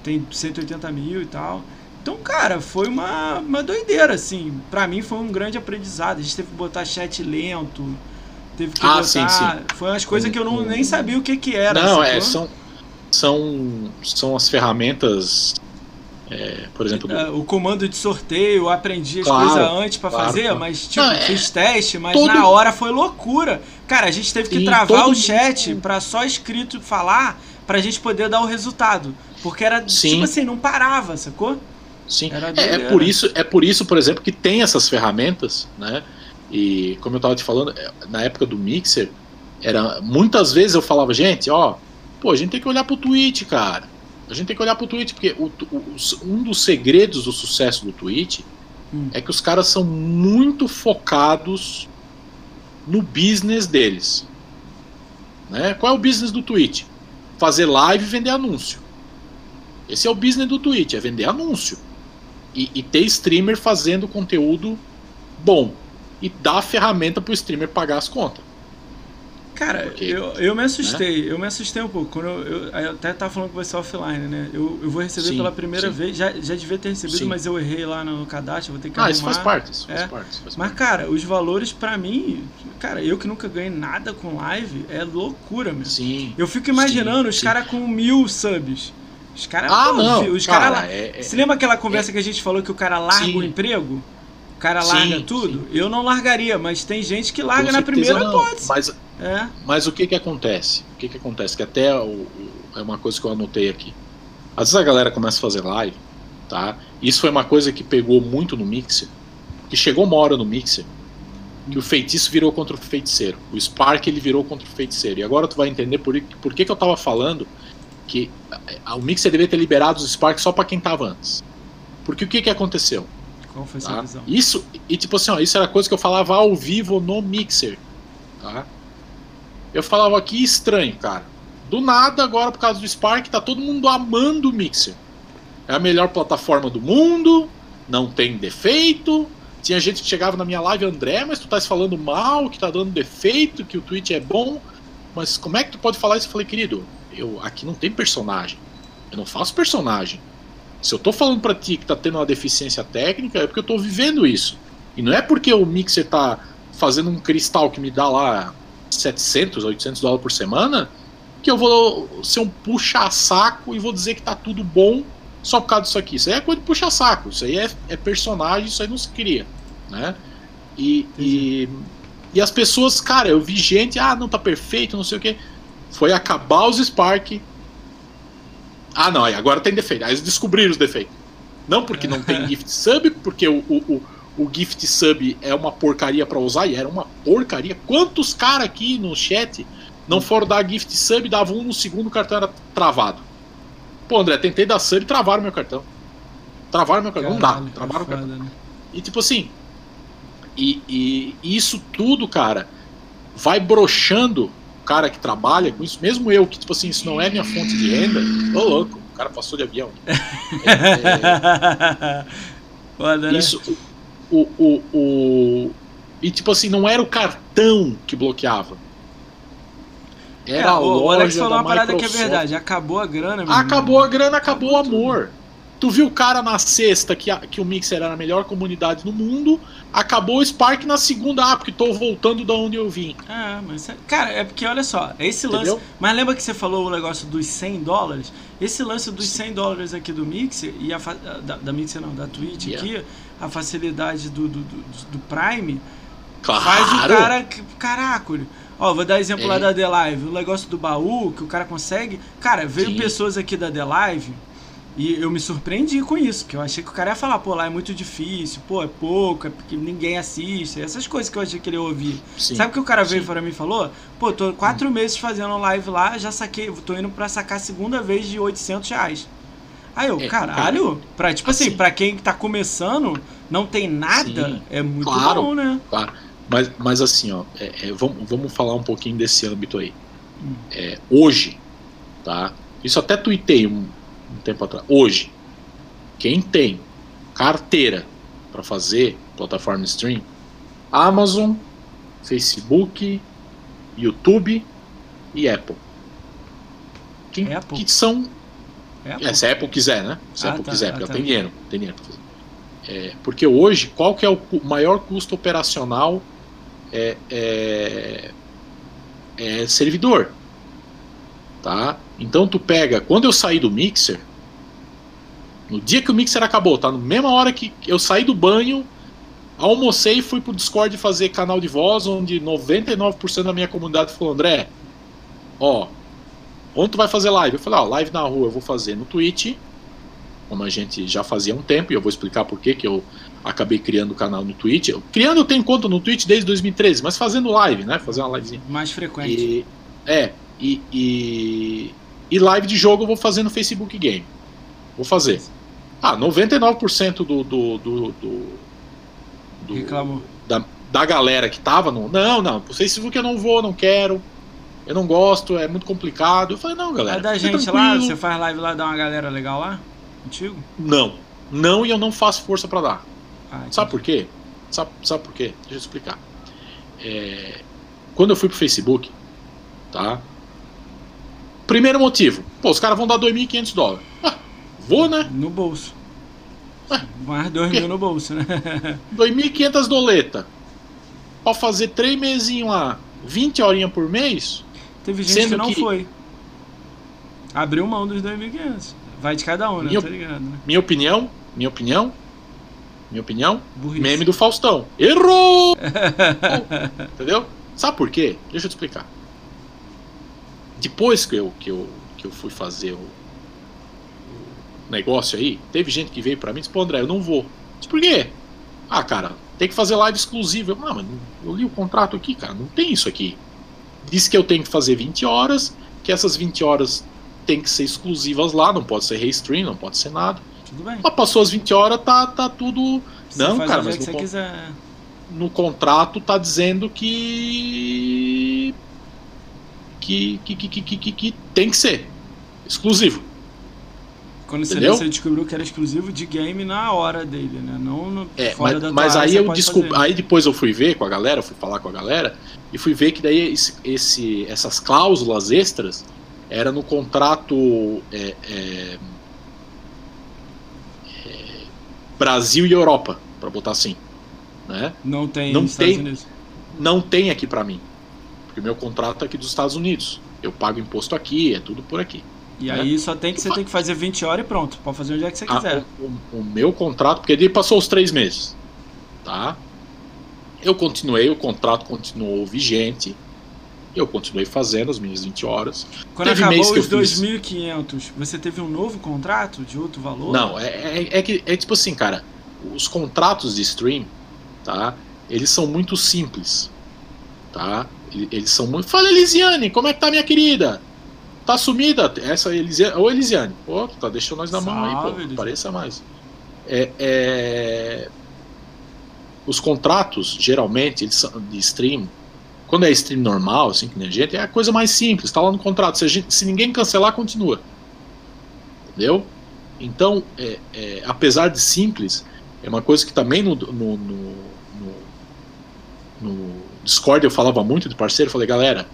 Tem 180 mil e tal. Então, cara, foi uma, uma doideira, assim. Pra mim foi um grande aprendizado. A gente teve que botar chat lento. Teve que ah, botar. Sim, sim. Foi umas coisas que eu não, nem sabia o que que era. Não, é, são, são, são as ferramentas é, por exemplo, é, o comando de sorteio, aprendi as claro, coisas antes para claro, fazer, claro. mas tipo, Não, é, fiz teste, mas todo... na hora foi loucura. Cara, a gente teve que Sim, travar o chat para só escrito falar pra gente poder dar o resultado, porque era Sim. tipo assim, não parava, sacou? Sim. É, é, por isso, é por isso, por exemplo, que tem essas ferramentas, né? E como eu tava te falando, é, na época do Mixer, era muitas vezes eu falava, gente, ó, pô, a gente tem que olhar pro Twitch, cara. A gente tem que olhar pro Twitch, porque o, o, um dos segredos do sucesso do Twitch hum. é que os caras são muito focados no business deles. Né? Qual é o business do Twitch? Fazer live e vender anúncio. Esse é o business do Twitch, é vender anúncio. E, e ter streamer fazendo conteúdo bom. E dar a ferramenta pro streamer pagar as contas. Cara, Porque, eu, eu me assustei, né? eu me assustei um pouco. Quando eu, eu, eu, até tava falando com você offline, né? Eu, eu vou receber sim, pela primeira sim. vez, já, já devia ter recebido, sim. mas eu errei lá no cadastro, vou ter que ah, arrumar. isso faz parte, isso faz é. parte. Isso faz mas, parte. cara, os valores pra mim, cara, eu que nunca ganhei nada com live, é loucura, meu. Sim. Eu fico imaginando os caras com mil subs. Os caras. Ah, não. Os cara, cara é, é, Você lembra aquela conversa é, que a gente falou que o cara larga o emprego? O cara larga sim, tudo? Sim. Eu não largaria, mas tem gente que larga na primeira não. hipótese. Mas, é. mas o que que acontece? O que que acontece? Que até o, o, é uma coisa que eu anotei aqui. Às vezes a galera começa a fazer live, tá? Isso foi uma coisa que pegou muito no Mixer. Que chegou uma hora no Mixer que o feitiço virou contra o feiticeiro. O Spark ele virou contra o feiticeiro. E agora tu vai entender por, por que, que eu tava falando que o Mixer deveria ter liberado os Spark só para quem tava antes. Porque o que que aconteceu? Qual foi a tá? visão? Isso, e tipo assim, ó, isso era coisa que eu falava ao vivo no Mixer. Tá? Eu falava aqui estranho, cara. Do nada, agora por causa do Spark, tá todo mundo amando o Mixer. É a melhor plataforma do mundo, não tem defeito. Tinha gente que chegava na minha live, André, mas tu tá falando mal, que tá dando defeito, que o Twitch é bom. Mas como é que tu pode falar isso? Eu falei, querido, eu aqui não tem personagem. Eu não faço personagem. Se eu tô falando para ti que tá tendo uma deficiência técnica, é porque eu tô vivendo isso. E não é porque o mixer tá fazendo um cristal que me dá lá 700, 800 dólares por semana, que eu vou ser um puxa-saco e vou dizer que tá tudo bom só por causa disso aqui. Isso aí é coisa de puxa-saco, isso aí é, é, personagem, isso aí não se cria, né? E, e, e, as pessoas, cara, eu vi gente, ah, não tá perfeito, não sei o que. Foi acabar os Spark, ah, não, agora tem defeito. Aí eles descobriram os defeitos. Não porque não tem gift sub, porque o, o, o, o gift sub é uma porcaria para usar, e era uma porcaria. Quantos caras aqui no chat não foram dar gift sub e davam um no segundo, o cartão era travado? Pô, André, tentei dar sub e travaram meu cartão. Travaram meu cartão. Caralho, não dá, travaram o cartão. Né? E tipo assim, e, e isso tudo, cara, vai broxando o cara que trabalha com isso, mesmo eu, que tipo assim, isso não é minha fonte de renda, ô louco, o cara passou de avião. É, Foda, né? isso, o, o, o. E tipo assim, não era o cartão que bloqueava. Era É, a o, o loja Alex falou uma parada que é verdade. Acabou a grana, meu Acabou a grana, acabou o amor. Tu viu o cara na sexta que, a- que o Mixer era a melhor comunidade do mundo, acabou o Spark na segunda, ah, porque tô voltando da onde eu vim. É, mas. é- Cara, é porque olha só, esse lance. Entendeu? Mas lembra que você falou o negócio dos 100 dólares? Esse lance dos 100 dólares aqui do Mixer e a. Da, da Mixer não, da Twitch Yeah. aqui, a facilidade do, do, do, do Prime Claro. faz o cara. que- Caraca, ó, vou dar exemplo lá É. da The Live. O negócio do baú, que o cara consegue. Cara, veio Sim. pessoas aqui da The Live. E eu me surpreendi com isso, porque eu achei que o cara ia falar, pô, lá é muito difícil, pô, é pouco, é porque ninguém assiste, essas coisas que eu achei que ele ia ouvir. Sim, Sabe o que o cara veio sim. para mim e falou? Pô, tô quatro meses fazendo live lá, já saquei, tô indo pra sacar a segunda vez de 800 reais. Aí eu, É, caralho, pra, tipo assim, assim. pra quem tá começando, não tem nada, Sim, é muito claro. bom, né? Claro. Mas, mas assim, ó, é- é, vamos, vamos falar um pouquinho desse âmbito aí. Hum. É, hoje, tá? Isso até tuitei um, um tempo atrás. Hoje, quem tem carteira para fazer plataforma stream, Amazon, Facebook, YouTube e Apple. Quem, Apple? Que são É, é, se a Apple quiser, né? Se a Ah, Apple tá, quiser, ah, porque tá. ela tem dinheiro. Tem dinheiro pra fazer. É, porque hoje, qual que é o maior custo operacional é, é, é servidor. Tá? Então tu pega, quando eu saí do Mixer, no dia que o Mixer acabou, tá? Na mesma hora que eu saí do banho, almocei e fui pro Discord fazer canal de voz, onde 99% da minha comunidade falou, André, ó, Onde tu vai fazer live? Eu falei, ó, live na rua eu vou fazer no Twitch, como a gente já fazia há um tempo, e eu vou explicar por que que eu acabei criando o canal no Twitch. Eu, criando eu tenho conta no Twitch desde 2013, mas fazendo live, né? Fazer uma livezinha. mais frequente. E, é, e, e, e live de jogo eu vou fazer no Facebook Game. Vou fazer. Ah, 99% do, do, do, do, do Reclamou. da, da galera que tava no. Não, não, pro Facebook eu não vou, não quero. Eu não gosto, é muito complicado. Eu falei, não, galera. É da gente lá, tranquilo. você faz live lá, dá uma galera legal lá? Contigo? Não. Não, e eu não faço força pra dar. Ah, Sabe por quê? Sabe, sabe por quê? Deixa eu explicar. É, quando eu fui pro Facebook, tá? Primeiro motivo, pô, os caras vão dar 2.500 dólares. Ah, vou, né? No bolso. Ué, Mais dois quê? mil no bolso, né? 2.500 doleta. Pra fazer três mesinhos lá, 20 horinhas por mês, Teve gente Sendo que não que- foi. Abriu mão dos 2.500. Vai de cada um, né? Minha- Tá ligado, né? minha opinião, minha opinião, minha opinião, Burrice. meme do Faustão. Errou! Entendeu? Sabe por quê? Deixa eu te explicar. Depois que eu, que eu, que eu fui fazer o, o negócio aí, teve gente que veio pra mim e disse, pô, André, eu não vou. Disse, por quê? Ah, cara, tem que fazer live exclusiva. Eu, ah, mas eu li o contrato aqui, cara, não tem isso aqui. Diz que eu tenho que fazer 20 horas, que essas 20 horas tem que ser exclusivas lá, não pode ser restream, não pode ser nada. Tudo bem. Mas passou as 20 horas, tá, tá tudo Você não, cara, mas no con- no contrato tá dizendo que que que, que, que, que, que- tem que ser exclusivo. Quando você, você descobriu que era exclusivo de game na hora dele, né? Não no, É, fora mas, da tua mas área aí eu fazer. aí depois eu fui ver com a galera, fui falar com a galera e fui ver que daí esse, esse- essas cláusulas extras era no contrato é, é, é, Brasil e Europa, para botar assim, né? Não tem Não tem. Unidos. não tem aqui pra mim. Porque o meu contrato é aqui dos Estados Unidos. Eu pago imposto aqui, é tudo por aqui. E né? aí só tem que você tem que fazer 20 horas e pronto. Pode fazer onde é que você Ah, quiser. o, o- o meu contrato, porque ele passou os três meses, tá? Eu continuei, o contrato continuou vigente. Eu continuei fazendo as minhas 20 horas. Quando teve mês acabou que os eu fiz. 2.500, você teve um novo contrato de outro valor? Não, é, é, é que é tipo assim, cara. Os contratos de stream, tá? Eles são muito simples, tá? Ele- Eles são muito. Fala, Elisiane, como é que tá minha querida? Tá sumida? Essa Elisiane. Ô, Elisiane. Pô, tá deixando nós na mão aí, Salve, pô. Elisiane. Pareça mais. É, é, Os contratos, geralmente, eles são de stream, quando é stream normal, assim, que nem a gente, é a coisa mais simples, tá lá no contrato. Se, gente, se ninguém cancelar, continua. Entendeu? Então, é, é, apesar de simples, é uma coisa que também no, no, no, no Discord eu falava muito de parceiro, falei, galera,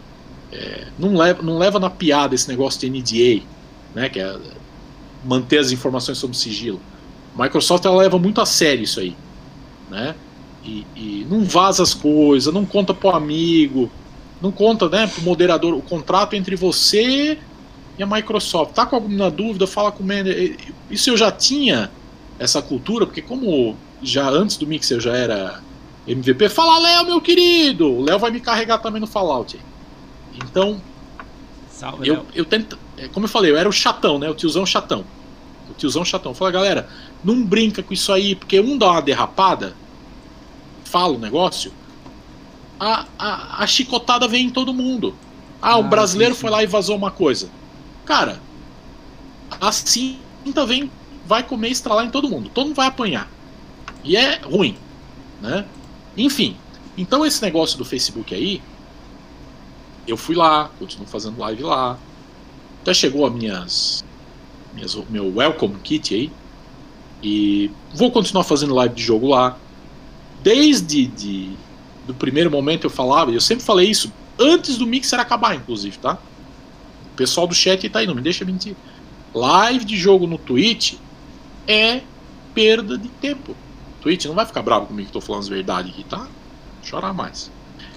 é, não, leva, não leva na piada esse negócio de NDA, né, que é manter as informações sob sigilo. Microsoft ela leva muito a sério isso aí, né? E, e não vaza as coisas, não conta pro amigo, não conta, né, pro moderador o contrato entre você e a Microsoft. Tá com alguma dúvida, fala com o manager. Isso eu já tinha essa cultura, porque como já antes do Mixer eu já era MVP, fala Léo, meu querido! O Léo vai me carregar também no Fallout. Então, Salve, eu, eu tento, é, como eu falei, eu era o chatão, né? O tiozão chatão. O tiozão chatão. Fala, galera, não brinca com isso aí, porque um dá uma derrapada, fala o negócio, a, a, a chicotada vem em todo mundo. Ah, ah o brasileiro sim, sim. foi lá e vazou uma coisa. Cara, a cinta vem, vai comer e estralar em todo mundo. Todo mundo vai apanhar. E é ruim, né? Enfim, então esse negócio do Facebook aí, eu fui lá, continuo fazendo live lá. Até chegou a minhas, minhas meu welcome kit aí. E vou continuar fazendo live de jogo lá. Desde de, do primeiro momento eu falava, eu sempre falei isso, antes do Mixer acabar, inclusive, tá? O pessoal do chat tá aí, não me deixa mentir. Live de jogo no Twitch é perda de tempo. Twitch não vai ficar bravo comigo que tô falando as verdades aqui, tá? Chorar mais.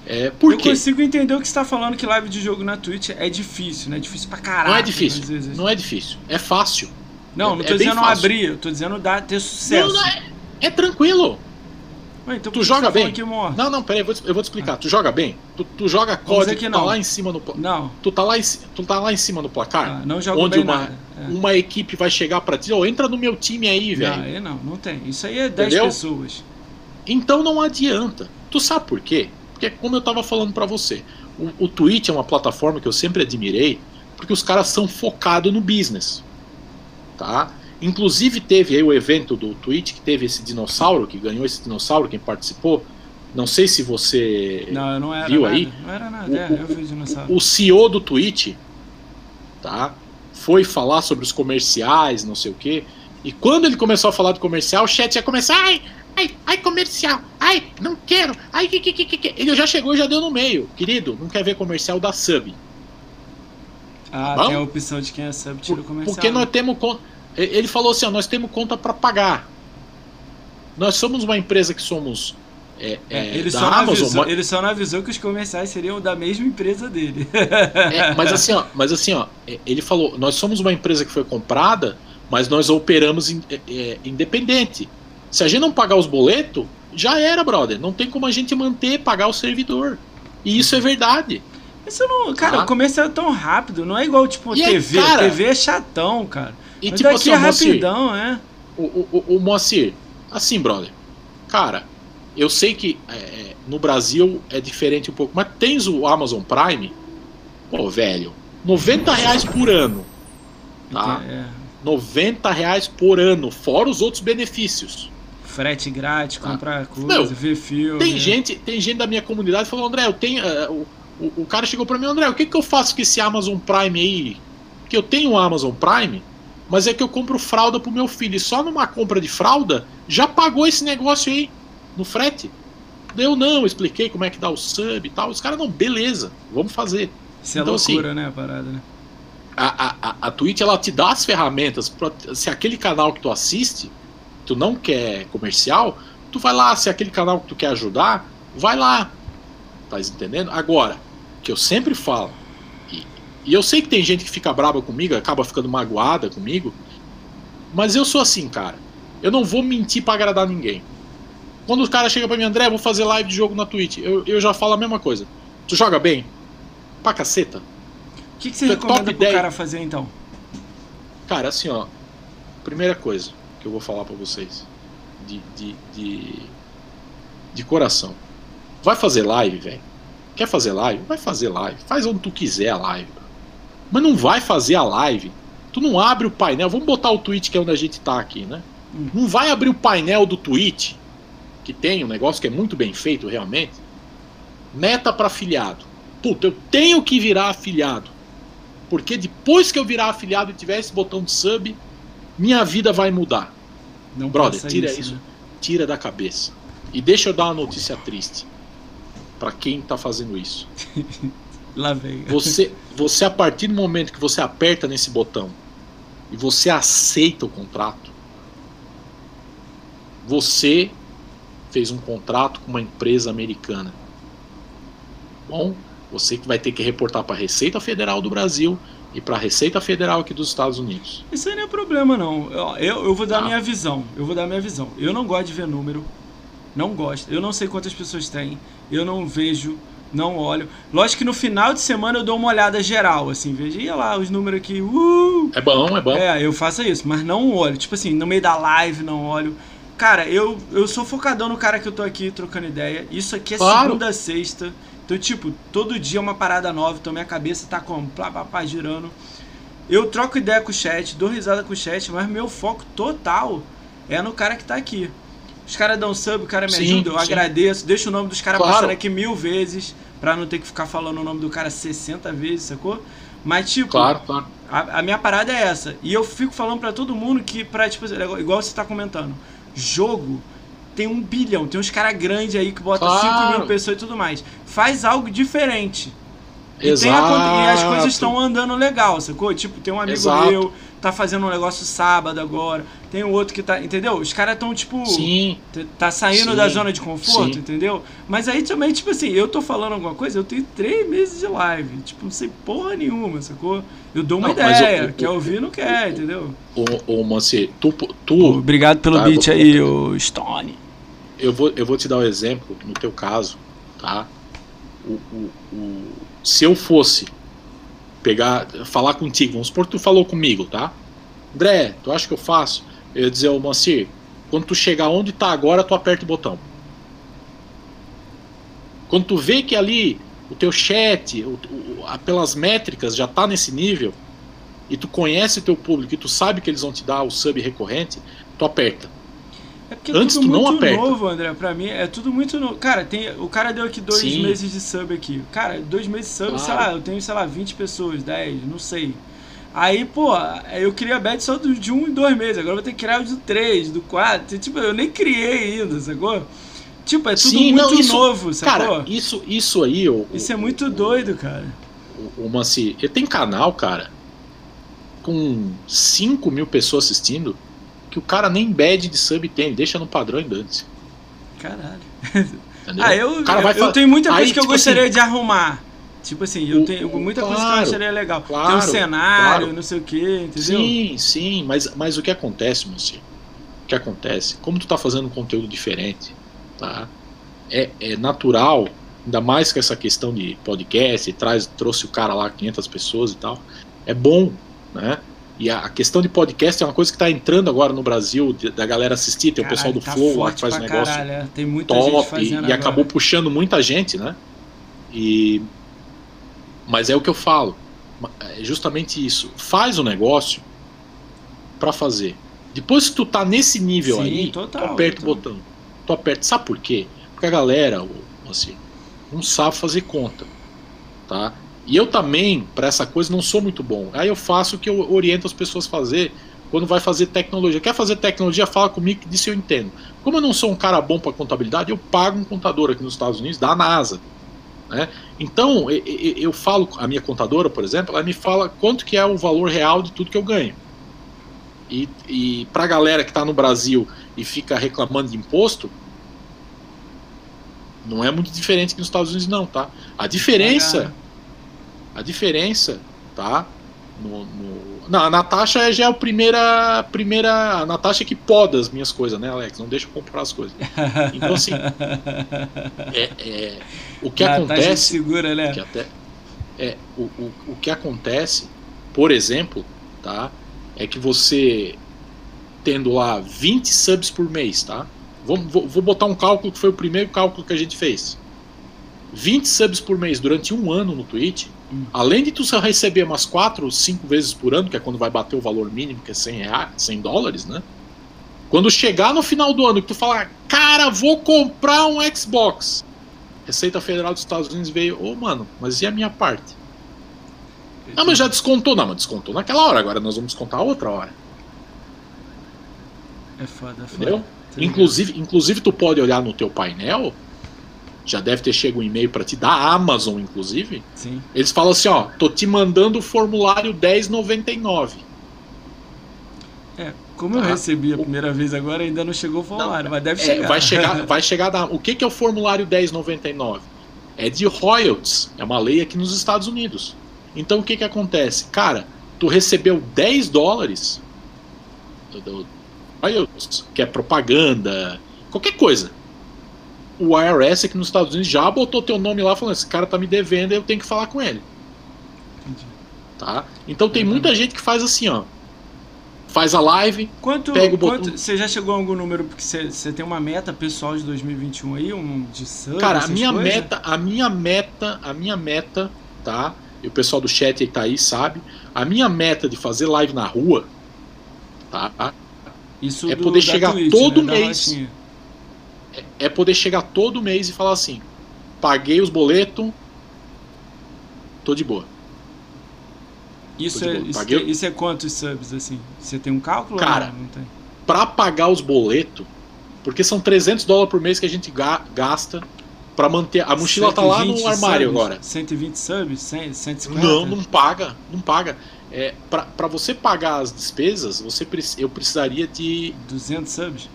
É, por eu quê? consigo entender o que você tá falando que live de jogo na Twitch é difícil, né? É difícil pra caralho. Não é difícil. Vezes... Não é difícil. É fácil. Não, é, não tô é dizendo abrir, eu tô dizendo dar, ter sucesso. Não, não, é, é tranquilo. Ué, então tu joga bem? Não, não, peraí, eu vou, eu vou te explicar. Ah. Tu joga bem? Tu, tu joga código, tu tá lá em cima no Não. Tu tá lá em, tu tá lá em cima no placar? Ah, não jogo onde bem uma, é. uma equipe vai chegar para ti, ó, oh, entra no meu time aí, velho. Não, aí não, não tem. Isso aí é 10 Entendeu? pessoas. Então não adianta. Tu sabe por quê? Porque como eu tava falando para você, o, o Twitch é uma plataforma que eu sempre admirei, porque os caras são focados no business. Tá? Inclusive teve aí o evento do Twitch que teve esse dinossauro, que ganhou esse dinossauro, quem participou. Não sei se você não, não viu nada. aí. Não era nada, o, é, eu vi o dinossauro. O CEO do Twitch, tá? Foi falar sobre os comerciais, não sei o quê. E quando ele começou a falar do comercial, o chat ia começar, ai, ai, ai, comercial, ai, não quero, ai, que, que, que, que. Ele já chegou e já deu no meio. Querido, não quer ver comercial da sub. Ah, tá tem a opção de quem é sub tira o comercial. Porque nós temos ele falou assim: ó, nós temos conta para pagar. Nós somos uma empresa que somos. É, é, ele, só Amazon, avisou, ele só não avisou que os comerciais seriam da mesma empresa dele. É, mas assim, ó, mas assim, ó, é, ele falou: nós somos uma empresa que foi comprada, mas nós operamos in, é, é, independente. Se a gente não pagar os boletos, já era, brother. Não tem como a gente manter, pagar o servidor. E isso é verdade. Isso não, cara, ah. o comercial é tão rápido, não é igual tipo e TV. Aí, cara, TV é chatão, cara. E Mas tipo assim, é rapidão, é. O, o, o, Moacir, assim, brother. Cara, eu sei que é, é, no Brasil é diferente um pouco, mas tens o Amazon Prime, pô, velho, 90 reais por ano. Tá? É. 90 reais por ano, fora os outros benefícios. Frete grátis, tá? comprar coisa, Meu, ver filme. Tem gente, tem gente da minha comunidade que falou, André, eu tenho. Uh, o, o cara chegou para mim, André, o que, que eu faço com esse Amazon Prime aí? Porque eu tenho o Amazon Prime, mas é que eu compro fralda pro meu filho. E só numa compra de fralda já pagou esse negócio aí no frete. Eu não, expliquei como é que dá o sub e tal. Os caras, não, beleza, vamos fazer. Isso é então, é loucura, assim, né, a parada, né? A, a, a Twitch, ela te dá as ferramentas. Pra, se aquele canal que tu assiste, tu não quer comercial, tu vai lá. Se aquele canal que tu quer ajudar, vai lá. Tá entendendo? Agora, que eu sempre falo, e eu sei que tem gente que fica brava comigo, acaba ficando magoada comigo. Mas eu sou assim, cara. Eu não vou mentir para agradar ninguém. Quando o cara chega pra mim, André, vou fazer live de jogo na Twitch, eu, eu já falo a mesma coisa. Tu joga bem? Pra caceta. O que, que você tu é recomenda top pro 10. cara fazer então? Cara, assim, ó. Primeira coisa que eu vou falar para vocês. De, de, de, de coração. Vai fazer live, velho. Quer fazer live? Vai fazer live. Faz onde tu quiser a live. Mas não vai fazer a live. Tu não abre o painel. Vamos botar o Twitch, que é onde a gente tá aqui, né? Hum. Não vai abrir o painel do Twitch, que tem um negócio que é muito bem feito realmente. meta para afiliado. Puta, eu tenho que virar afiliado. Porque depois que eu virar afiliado e tiver esse botão de sub, minha vida vai mudar. Não Brother, tira isso, isso né? tira da cabeça. E deixa eu dar uma notícia triste para quem tá fazendo isso. Lá vem. Você, você a partir do momento que você aperta nesse botão e você aceita o contrato, você fez um contrato com uma empresa americana. Bom, você que vai ter que reportar para a Receita Federal do Brasil e para a Receita Federal aqui dos Estados Unidos. Isso aí não é problema não. Eu, eu, eu vou dar ah. minha visão. Eu vou dar minha visão. Eu não gosto de ver número. Não gosto. Eu não sei quantas pessoas têm. Eu não vejo não olho. Lógico que no final de semana eu dou uma olhada geral, assim, veja, lá os números aqui, uh! É bom, é bom. É, eu faço isso, mas não olho. Tipo assim, no meio da live não olho. Cara, eu, eu sou focadão no cara que eu tô aqui trocando ideia. Isso aqui é claro. segunda a sexta. Então, tipo, todo dia é uma parada nova, então minha cabeça tá como? Plá, plá, plá, girando. Eu troco ideia com o chat, dou risada com o chat, mas meu foco total é no cara que tá aqui. Os caras dão sub, o cara me sim, ajuda, eu sim. agradeço, deixo o nome dos caras claro. passando aqui mil vezes, pra não ter que ficar falando o nome do cara 60 vezes, sacou? Mas, tipo, claro, claro. A, a, minha parada é essa. E eu fico falando para todo mundo que, pra, tipo, igual você tá comentando, jogo tem um bilhão, tem uns caras grandes aí que botam claro. 5 mil pessoas e tudo mais. Faz algo diferente. E, Exato. A, e as coisas estão andando legal, sacou? Tipo, tem um amigo Exato. meu, tá fazendo um negócio sábado agora. Tem o outro que tá. Entendeu? Os caras estão, tipo. Sim. Tá saindo Sim. da zona de conforto, Sim. entendeu? Mas aí também, tipo assim, eu tô falando alguma coisa, eu tenho três meses de live. Tipo, não sei porra nenhuma, sacou? Eu dou uma não, ideia. quer ouvir, não quer, entendeu? Ô, ô Manci, tu. tu obrigado pelo tá, beat aí, ô Stone. Eu vou, eu vou te dar um exemplo, no teu caso, tá? O, o, o, se eu fosse pegar, falar contigo, vamos supor que tu falou comigo, tá? André, tu acha que eu faço? Eu ia dizer, ô Mancir, quando tu chegar onde tá agora, tu aperta o botão. Quando tu vê que ali o teu chat, o, o, pelas métricas já tá nesse nível, e tu conhece o teu público e tu sabe que eles vão te dar o sub recorrente, tu aperta. Porque é Antes tudo tu muito não aperta. novo, André, pra mim é tudo muito novo. Cara, tem, o cara deu aqui dois Sim. meses de sub aqui. Cara, dois meses de sub, claro. sei lá, eu tenho, sei lá, 20 pessoas, 10, não sei. Aí, pô, eu queria a bet só de um e dois meses, agora eu vou ter que criar o do três, do quatro. Tipo, eu nem criei ainda, sacou? Tipo, é tudo Sim, muito não, isso, novo, sacou? Cara, isso, isso aí. O, isso é muito o, doido, cara. O, o Manci, ele tem canal, cara, com 5 mil pessoas assistindo que o cara nem bad de sub tem, deixa no padrão e dane Caralho. Entendeu? Ah, eu, eu, eu tenho muita coisa Aí, que eu tipo gostaria assim, de arrumar. Tipo assim, eu tenho muita claro, coisa que eu acharia legal. Claro, Tem um cenário, claro. não sei o que, entendeu? Sim, sim, mas, mas o que acontece, Monsieur? O que acontece? Como tu tá fazendo um conteúdo diferente, tá? É, é natural, ainda mais com essa questão de podcast, traz, trouxe o cara lá, 500 pessoas e tal. É bom, né? E a questão de podcast é uma coisa que está entrando agora no Brasil, da galera assistir. Tem caralho, o pessoal do tá Flow lá que faz um negócio caralho, é. Tem muita top e, e acabou puxando muita gente, né? E, mas é o que eu falo. É justamente isso. Faz o negócio para fazer. Depois que tu tá nesse nível Sim, aí, total, tu aperta total. o botão. Tu aperta. Sabe por quê? Porque a galera, assim, não sabe fazer conta. Tá? E eu também, para essa coisa, não sou muito bom. Aí eu faço o que eu oriento as pessoas a fazer quando vai fazer tecnologia. Quer fazer tecnologia? Fala comigo que disso eu entendo. Como eu não sou um cara bom para contabilidade, eu pago um contador aqui nos Estados Unidos da NASA. Né? Então, eu, falo, a minha contadora, por exemplo, ela me fala quanto que é o valor real de tudo que eu ganho. E, e para a galera que está no Brasil e fica reclamando de imposto, não é muito diferente que nos Estados Unidos, não, tá? A diferença a diferença, tá? No, no... Não, a Natasha já é a primeira, primeira. A Natasha que poda as minhas coisas, né, Alex? Não deixa eu comprar as coisas. Então, assim. é, é, o que Natasha acontece. segura, né? Que até, é, o, o, o que acontece, por exemplo, tá? É que você tendo lá 20 subs por mês, tá? Vou, vou, vou botar um cálculo que foi o primeiro cálculo que a gente fez. 20 subs por mês durante um ano no Twitch. Além de tu só receber umas 4 ou 5 vezes por ano, que é quando vai bater o valor mínimo, que é 100, reais, 100 dólares, né? Quando chegar no final do ano que tu falar, cara, vou comprar um Xbox. Receita Federal dos Estados Unidos veio, ô oh, mano, mas e a minha parte? Ah, mas já descontou. Não, mas descontou naquela hora, agora nós vamos descontar outra hora. É foda, é foda. Entendeu? Tá inclusive, inclusive, tu pode olhar no teu painel, já deve ter chegado um e-mail para ti da Amazon, inclusive. Sim. Eles falam assim, ó, tô te mandando o formulário 1099. É, como tá. eu recebi a primeira vez agora, ainda não chegou o formulário, não, mas deve é, chegar. Vai chegar, vai chegar da, O que, que é o formulário 1099? É de royalties, é uma lei aqui nos Estados Unidos. Então o que, que acontece? Cara, tu recebeu 10 dólares do, que é propaganda, qualquer coisa. O IRS aqui nos Estados Unidos já botou teu nome lá falando: esse cara tá me devendo, eu tenho que falar com ele. Entendi. Tá? Então tem muita gente que faz assim, ó. Faz a live, quanto, pega o botão. Você já chegou a algum número porque você tem uma meta pessoal de 2021 aí, um de sub, Cara, a minha coisas? meta, a minha meta, a minha meta, tá? E o pessoal do chat aí tá aí sabe. A minha meta de fazer live na rua, tá? Isso é poder chegar Twitch, todo né? mês. É, poder chegar todo mês e falar assim: paguei os boletos, tô de boa. Isso, é, isso, é, isso, é quantos subs assim? Você tem um cálculo? Cara, não, tem? pra pagar os boletos, porque são 300 dólares por mês que a gente gasta para manter. A mochila tá lá no armário subs, agora. 120 subs? 100, 150? Não, não paga. Não paga. É, para você pagar as despesas, você eu precisaria de 200 subs.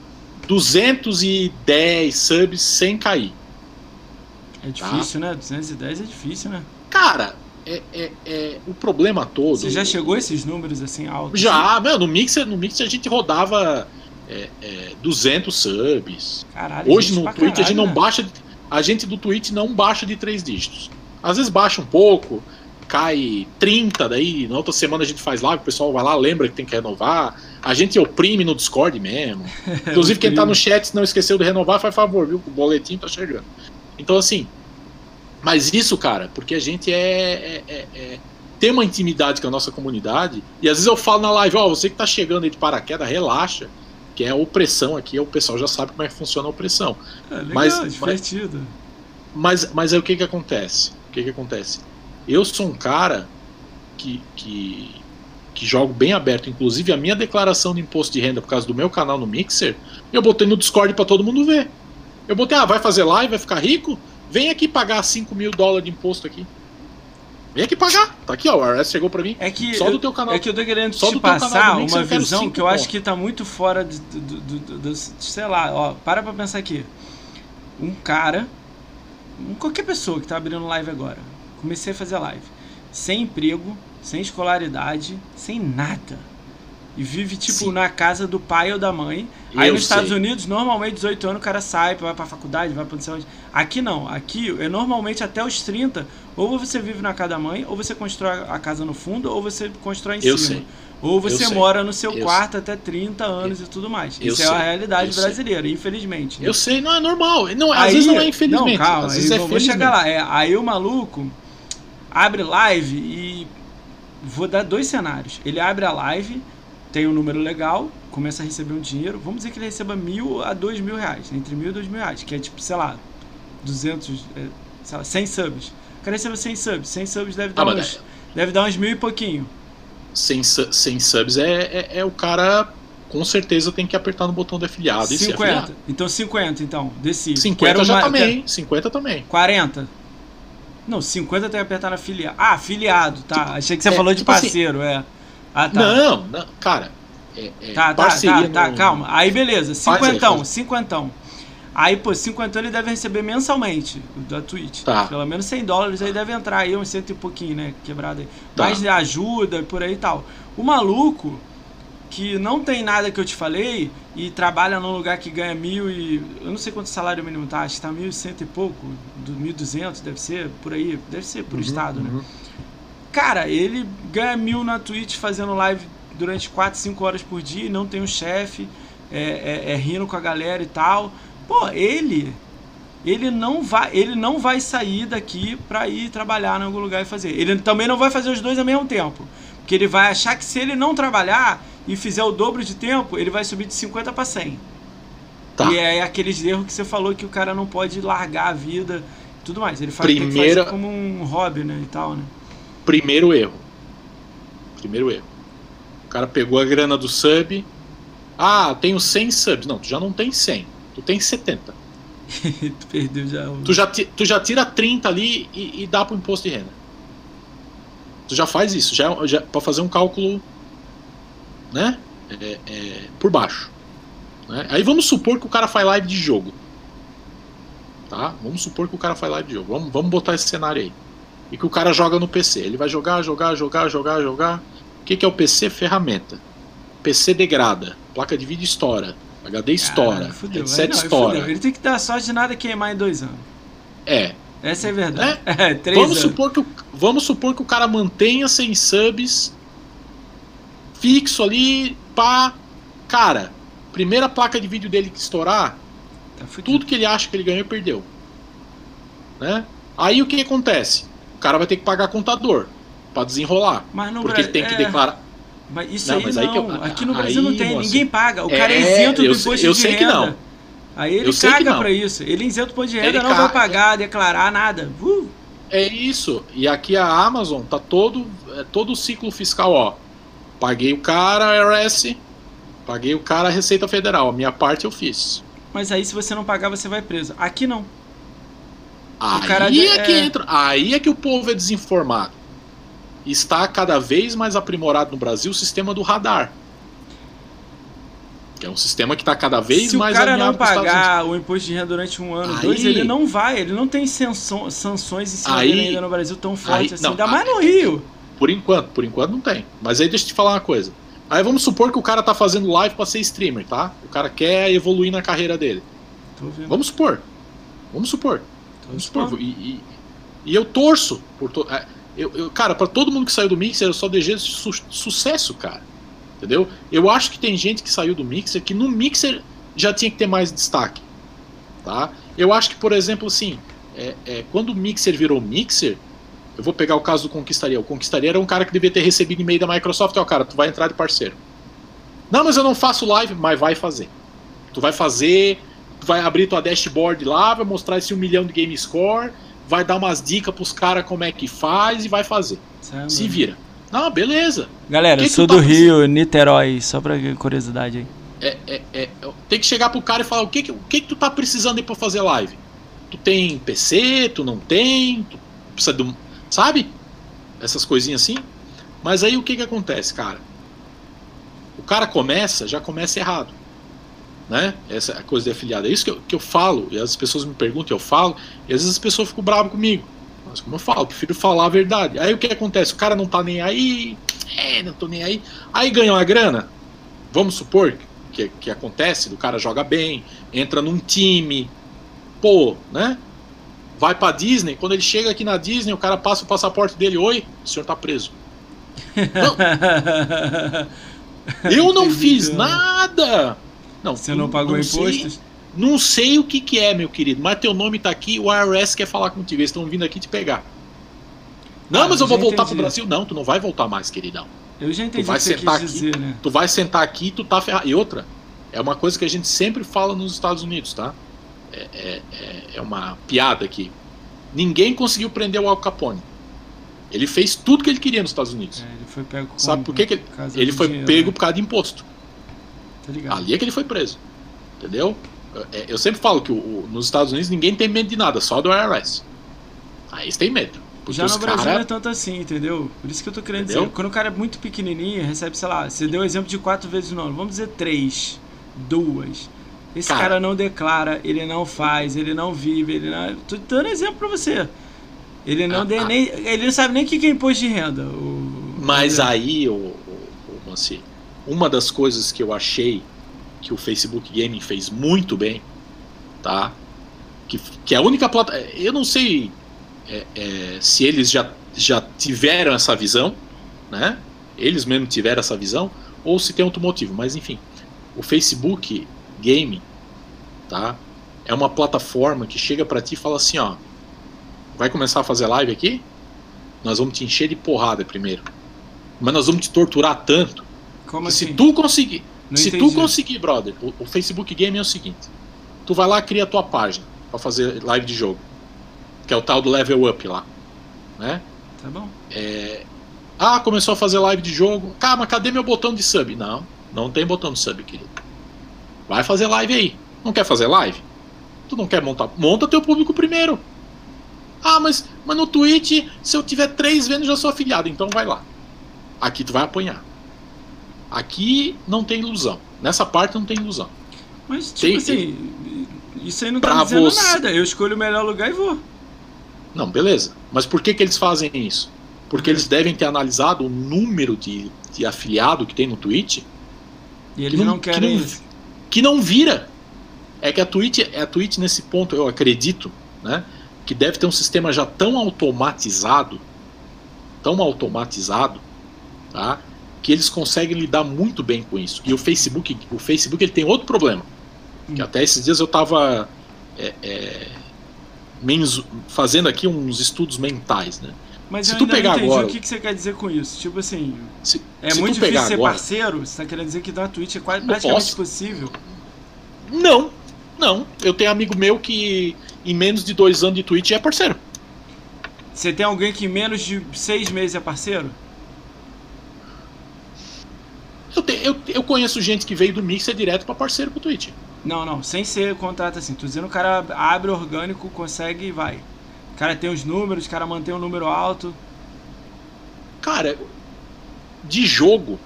210 subs sem cair. É difícil, tá? né? 210 é difícil, né? Cara, é, é, é, o problema todo. Você já chegou a esses números assim altos? Já, assim? meu, no Mixer, no Mixer a gente rodava é, é, 200 subs. Caralho, Hoje no Twitch caralho, a gente não né? baixa. A gente do Twitch não baixa de três dígitos. Às vezes baixa um pouco, cai 30, daí na outra semana a gente faz live, o pessoal vai lá, lembra que tem que renovar. A gente oprime no Discord mesmo. Inclusive, quem tá no chat, se não esqueceu de renovar, faz favor, viu? O boletim tá chegando. Então, assim. Mas isso, cara, porque a gente é, é, é, é tem uma intimidade com a nossa comunidade. E às vezes eu falo na live, ó, oh, você que tá chegando aí de paraquedas, relaxa. Que é a opressão aqui, o pessoal já sabe como é que funciona a opressão. É, legal, mas, divertido. Mas, mas, mas aí o que que acontece? O que que acontece? Eu sou um cara que, que, que jogo bem aberto. Inclusive, a minha declaração de imposto de renda por causa do meu canal no Mixer, eu botei no Discord para todo mundo ver. Eu botei, ah, vai fazer live, vai ficar rico? Vem aqui pagar 5 mil dólares de imposto aqui. Vem aqui pagar. Tá aqui, ó. O RS chegou pra mim. É que só do teu canal. É que eu tô querendo só te passar uma visão que eu acho que tá muito fora de, do, do, do, do, Sei lá, ó. Para pra pensar aqui. Um cara. Qualquer pessoa que tá abrindo live agora comecei a fazer live. Sem emprego, sem escolaridade, sem nada. E vive, tipo, Sim. na casa do pai ou da mãe. Eu Aí nos sei. Estados Unidos, normalmente, 18 anos, o cara sai, vai pra faculdade, vai pra não sei onde. Aqui não. Aqui, é normalmente até os 30, ou você vive na casa da mãe, ou você constrói a casa no fundo, ou você constrói em eu cima. Sei. Ou você mora no seu eu quarto sei. até 30 anos eu, e tudo mais. Isso é a realidade brasileira, infelizmente. Né? Eu sei, não é normal. Não, às vezes não é infelizmente. Não, calma, às vezes é vou chegar lá. É, aí o maluco abre live e vou dar dois cenários. Ele abre a live, tem um número legal, começa a receber um dinheiro. Vamos dizer que ele receba mil a dois mil reais, entre mil e dois mil reais, que é tipo, sei lá, 200, é, sei lá, 100 subs. O cara recebe 100 subs, 100 subs deve dar, ah, uns, é... deve dar uns mil e pouquinho. 100, 100 subs é, é, é, o cara com certeza tem que apertar no botão de afiliado 50. Então 50, então, desse. 50 já uma, também, 50 também. 40. Não, 50 tem que apertar na filiado. Ah, filiado, tá. Tipo, Achei que você é, falou de tipo assim, parceiro, assim, é. Ah, tá. Não, não, cara. É, é tá, tá, tá, tá, calma. Aí beleza, cinquentão, cinquentão. Aí, pô, cinquentão ele deve receber mensalmente da Twitch. Tá. Pelo menos 100 dólares aí deve entrar aí, uns cento e pouquinho, né? Quebrado aí. Tá. Mais de ajuda, por aí e tal. O maluco, que não tem nada que eu te falei e trabalha num lugar que ganha mil e. Eu não sei quanto salário mínimo tá, acho que tá mil e cento e pouco, do mil duzentos, deve ser, por aí, deve ser por uhum, estado, né? Uhum. Cara, ele ganha mil na Twitch fazendo live durante 4, 5 horas por dia e não tem um chefe, é, é, é rindo com a galera e tal. Pô, ele. Ele não vai, ele não vai sair daqui para ir trabalhar em algum lugar e fazer. Ele também não vai fazer os dois ao mesmo tempo. Porque ele vai achar que se ele não trabalhar, e fizer o dobro de tempo, ele vai subir de 50 para 100. Tá. E é aqueles erros que você falou que o cara não pode largar a vida Tudo mais. Ele faz Primeira... como um hobby, né? E tal, né? Primeiro erro. Primeiro erro. O cara pegou a grana do sub. Ah, tenho 100 subs. Não, tu já não tem 100. Tu tem 70. tu perdeu já. Tu já, tu já tira 30 ali e, e dá pro imposto de renda. Tu já faz isso, já, já para fazer um cálculo, né? É, é, por baixo. Né? Aí vamos supor que o cara faz live de jogo. Tá? Vamos supor que o cara faz live de jogo. Vamos, vamos botar esse cenário aí. E que o cara joga no PC. Ele vai jogar, jogar, jogar, jogar, jogar. O que, que é o PC? Ferramenta. PC degrada. Placa de vídeo estoura. HD estoura. Fudeu, headset não, estoura. Fudeu. Ele tem que dar sorte de nada queimar em dois anos. É. Essa é a verdade. É, é vamos, supor que o, vamos supor que o cara mantenha sem subs fixo ali, pá. Cara, primeira placa de vídeo dele que estourar, tá tudo que ele acha que ele ganhou, perdeu. Né? Aí o que acontece? O cara vai ter que pagar contador para desenrolar. Porque ele tem que é... declarar. Mas isso não, aí mas não. Aí eu... Aqui no Brasil aí, não tem, moça, ninguém paga. O cara é, é isento do imposto eu de sei renda. Que não. Aí ele caga pra isso. Ele isento imposto de renda, ele não caga. vai pagar, declarar nada. Uh. É isso. E aqui a Amazon tá todo, é todo o ciclo fiscal, ó. Paguei o cara, IRS, paguei o cara, a Receita Federal. A minha parte eu fiz. Mas aí se você não pagar, você vai preso. Aqui não. Aí é que entra. Aí é que o povo é desinformado. Está cada vez mais aprimorado no Brasil o sistema do radar. Que é um sistema que está cada vez Se mais Se o cara não pagar o imposto de renda durante um ano, aí, dois, ele não vai. Ele não tem sanções em cima aí, ainda no Brasil tão forte assim. Não, ainda mais no Rio. Por enquanto, por enquanto não tem. Mas aí deixa eu te falar uma coisa. Aí vamos supor que o cara tá fazendo live para ser streamer, tá? O cara quer evoluir na carreira dele. Vamos supor. Vamos supor. vamos supor. E, e, e, eu torço por to... É, eu, eu, cara, para todo mundo que saiu do Mixer, eu só desejo su sucesso, cara. Entendeu? Eu acho que tem gente que saiu do Mixer que no Mixer já tinha que ter mais destaque. Tá? Eu acho que, por exemplo, assim, é, é, quando o Mixer virou Mixer, eu vou pegar o caso do Conquistaria. O Conquistaria era um cara que devia ter recebido e-mail da Microsoft, ó, cara, tu vai entrar de parceiro. Não, mas eu não faço live, mas vai fazer. Tu vai fazer, tu vai abrir tua dashboard lá, vai mostrar esse um milhão de game score, vai dar umas dicas pros caras como é que faz e vai fazer. Certo. Se vira. Não, beleza. Galera, eu sou do tá Rio, Niterói, só pra curiosidade aí. É, é, é, tem que chegar pro cara e falar o que, o que, que tu tá precisando aí pra fazer live. Tu tem PC, tu não tem, tu precisa de um. Sabe? Essas coisinhas assim. Mas aí o que que acontece, cara? O cara começa, já começa errado. Né? Essa é coisa de afiliado. É isso que eu, que eu falo, e as pessoas me perguntam, eu falo, e às vezes as pessoas ficam bravas comigo. Mas como eu falo, eu prefiro falar a verdade. Aí o que acontece? O cara não tá nem aí, é, não tô nem aí. Aí ganha uma grana. Vamos supor que, que acontece, o cara joga bem, entra num time, pô, né? Vai pra Disney, quando ele chega aqui na Disney, o cara passa o passaporte dele, oi, o senhor tá preso. Não. Eu não fiz nada. Não, Você não pagou não impostos? Sei. Não sei o que, que é, meu querido, mas teu nome tá aqui, o IRS quer falar contigo, eles estão vindo aqui te pegar. Não, ah, mas eu vou voltar entendi. pro Brasil. Não, tu não vai voltar mais, queridão. Eu já entendi tu vai que sentar aqui, dizer, né? Tu vai sentar aqui e tu tá ferrado. E outra, é uma coisa que a gente sempre fala nos Estados Unidos, tá? É, é, é, é uma piada aqui. Ninguém conseguiu prender o Al Capone. Ele fez tudo que ele queria nos Estados Unidos. É, ele foi pego com Sabe por que, que ele, ele foi dinheiro, pego né? por causa de imposto? Tá Ali é que ele foi preso. Entendeu? É, eu sempre falo que o, o, nos Estados Unidos ninguém tem medo de nada, só do IRS. Aí eles têm medo. Já no Brasil cara... não é tanto assim, entendeu? Por isso que eu tô querendo entendeu? dizer. Quando o cara é muito pequenininho, recebe, sei lá, você deu o exemplo de quatro vezes no ano, vamos dizer três, duas. Esse cara, cara não declara, ele não faz, ele não vive, ele não. Tô dando exemplo pra você. Ele não, ah, ah. nem, ele não sabe nem o que é imposto de renda. O, mas o... aí, o, o, o, uma das coisas que eu achei que o Facebook Gaming fez muito bem, tá? Que, que é a única plataforma. Eu não sei é, é, se eles já, já tiveram essa visão, né? Eles mesmo tiveram essa visão, ou se tem outro motivo, mas enfim. O Facebook Gaming, tá? É uma plataforma que chega para ti e fala assim, ó, vai começar a fazer live aqui? Nós vamos te encher de porrada primeiro. Mas nós vamos te torturar tanto. Como assim? se tu conseguir, Não se entendi. tu conseguir, brother, o, o Facebook Game é o seguinte: tu vai lá cria a tua página para fazer live de jogo. que é o tal do level up lá. Né? Tá bom. É... Ah, começou a fazer live de jogo. Cara, mas cadê meu botão de sub? Não, não tem botão de sub, querido. Vai fazer live aí. Não quer fazer live? Tu não quer montar? Monta teu público primeiro. Ah, mas, mas no Twitch, se eu tiver três vendo, já sou afiliado. Então vai lá. Aqui tu vai apanhar. Aqui não tem ilusão. Nessa parte não tem ilusão. Mas, tipo tem, assim, isso aí não tá dizendo você... nada. Eu escolho o melhor lugar e vou. Não, beleza. Mas por que, que eles fazem isso? Porque eles devem ter analisado o número de, de afiliado que tem no Twitch. E eles não, não querem que não, isso. Que não vira. É que a Twitch, a Twitch nesse ponto, eu acredito, né? Que deve ter um sistema já tão automatizado, tão automatizado, tá? Que eles conseguem lidar muito bem com isso. E o Facebook, o Facebook ele tem outro problema. Hum. Que até esses dias eu estava é, é, fazendo aqui uns estudos mentais, né? Mas se eu tu pegar não entendi agora, o que, que você quer dizer com isso. Tipo assim, se, é se muito difícil ser parceiro? Você tá querendo dizer que na Twitch é quase, praticamente posso. impossível? Não, não. Eu tenho amigo meu que em menos de dois anos de Twitch é parceiro. Você tem alguém que em menos de seis meses é parceiro? Eu, te, eu, eu conheço gente que veio do Mixer direto para parceiro pro Twitch. Não, não, sem ser contrato assim. Tô dizendo o cara abre orgânico, consegue e vai. O cara tem os números, o cara mantém um número alto. Cara, de jogo.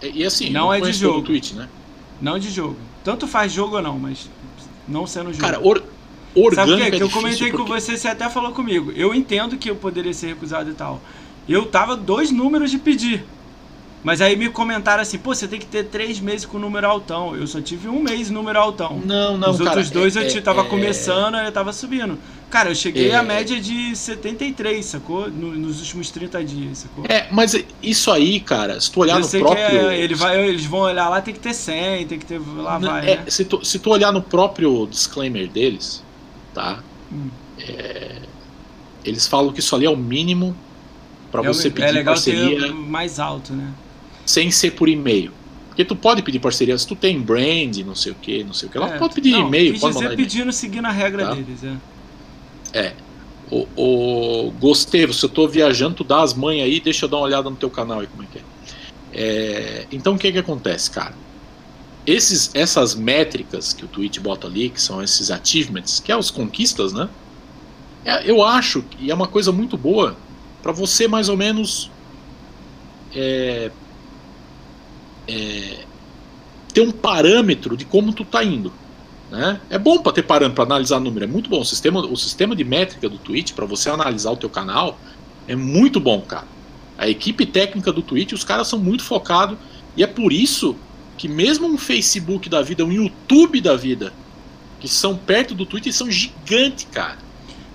E assim, não é de jogo. Twitch, né? Não de jogo. Tanto faz jogo ou não, mas não sendo jogo. Cara, or, orgânico Sabe o que? É que eu comentei porque... com você, você até falou comigo. Eu entendo que eu poderia ser recusado e tal. Eu tava dois números de pedir. Mas aí me comentaram assim, pô, você tem que ter três meses com número altão. Eu só tive um mês número altão. Não, não, Os cara, outros dois é, eu é, tava é, começando, eu tava subindo. Cara, eu cheguei é, à média de 73, sacou? nos últimos 30 dias, sacou? É, mas isso aí, cara, se tu olhar eu no próprio... É, ele vai, eles vão olhar lá, tem que ter 100, tem que ter... Lá vai, é, né? se, tu, se tu olhar no próprio disclaimer deles, tá? Hum. Eles falam que isso ali é o mínimo para você pedir É legal parceria. ter mais alto, né? Sem ser por e-mail. Porque tu pode pedir parceria, se tu tem brand, não sei o que, não sei o que, ela é, pode pedir e-mail, pode mandar pedindo seguindo a regra tá? deles, é. É. O, o, gostei, se eu tô viajando, tu dá as mães aí, deixa eu dar uma olhada no teu canal aí como é que é. é então o que que acontece, cara? Esses, essas métricas que o Twitch bota ali, que são esses achievements, que é os conquistas, né? É, eu acho que é uma coisa muito boa para você mais ou menos é, é, ter um parâmetro de como tu tá indo. Né? É bom para ter parâmetro para analisar número, é muito bom. O sistema, o sistema de métrica do Twitch para você analisar o teu canal é muito bom, cara. A equipe técnica do Twitch, os caras são muito focados e é por isso que mesmo um Facebook da vida, um YouTube da vida, que são perto do Twitch, são gigantes, cara.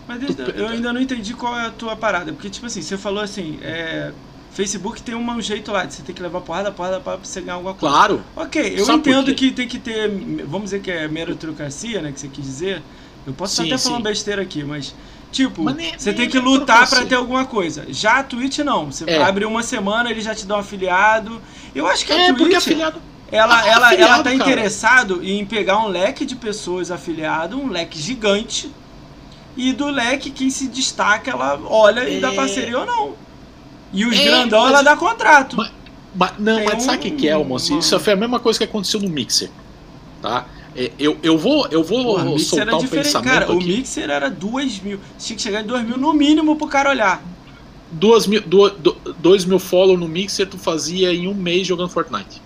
Mas eu ainda não entendi qual é a tua parada, porque tipo assim, você falou assim, é, Facebook tem um jeito lá de você ter que levar porrada, porrada para você ganhar alguma coisa. Claro. Ok, eu Sabe entendo que tem que ter, vamos dizer que é meritocracia, né, que você quis dizer. Eu posso sim, estar até sim. falando besteira aqui, mas tipo, mas nem, você nem tem que lutar para ter alguma coisa. Já a Twitch não, você é. abre uma semana, ele já te dá um afiliado. Eu acho que é, a Twitch afiliado ela, ah, ela, afiliado, ela tá interessado em pegar um leque de pessoas afiliado, um leque gigante, e do leque quem se destaca, ela olha é... e dá é. parceria ou não. E os é, grandão mas, ela dá contrato. Mas, mas não, Tem mas um... sabe o que, é, almoço? Isso foi a mesma coisa que aconteceu no Mixer. Tá? É, eu, eu vou, eu vou Porra, soltar um pensamento Cara, aqui. o Mixer era 2 mil. Tinha que chegar em 2 mil no mínimo pro cara olhar. 2 mil, 2 mil follow no Mixer tu fazia em um mês jogando Fortnite.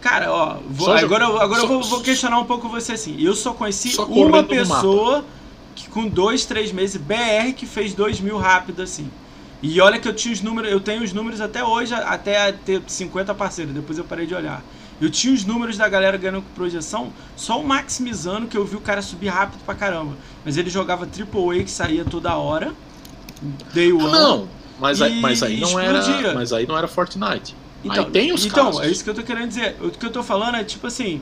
Cara, ó, vou, agora, eu, agora só, eu vou, vou, questionar um pouco você assim. Eu só conheci só uma pessoa que com 2, 3 meses, BR, que fez 2 mil rápido assim. E olha que eu tinha os números, eu tenho os números até hoje, até ter 50 parceiros, depois eu parei de olhar. Eu tinha os números da galera ganhando com projeção, só o maximizando que eu vi o cara subir rápido pra caramba. Mas ele jogava Triple A que saía toda hora. Day one. Não, mas, aí, mas aí não era. Mas aí não era Fortnite. Então, aí tem os então casos. é isso que eu tô querendo dizer. O que eu tô falando é tipo assim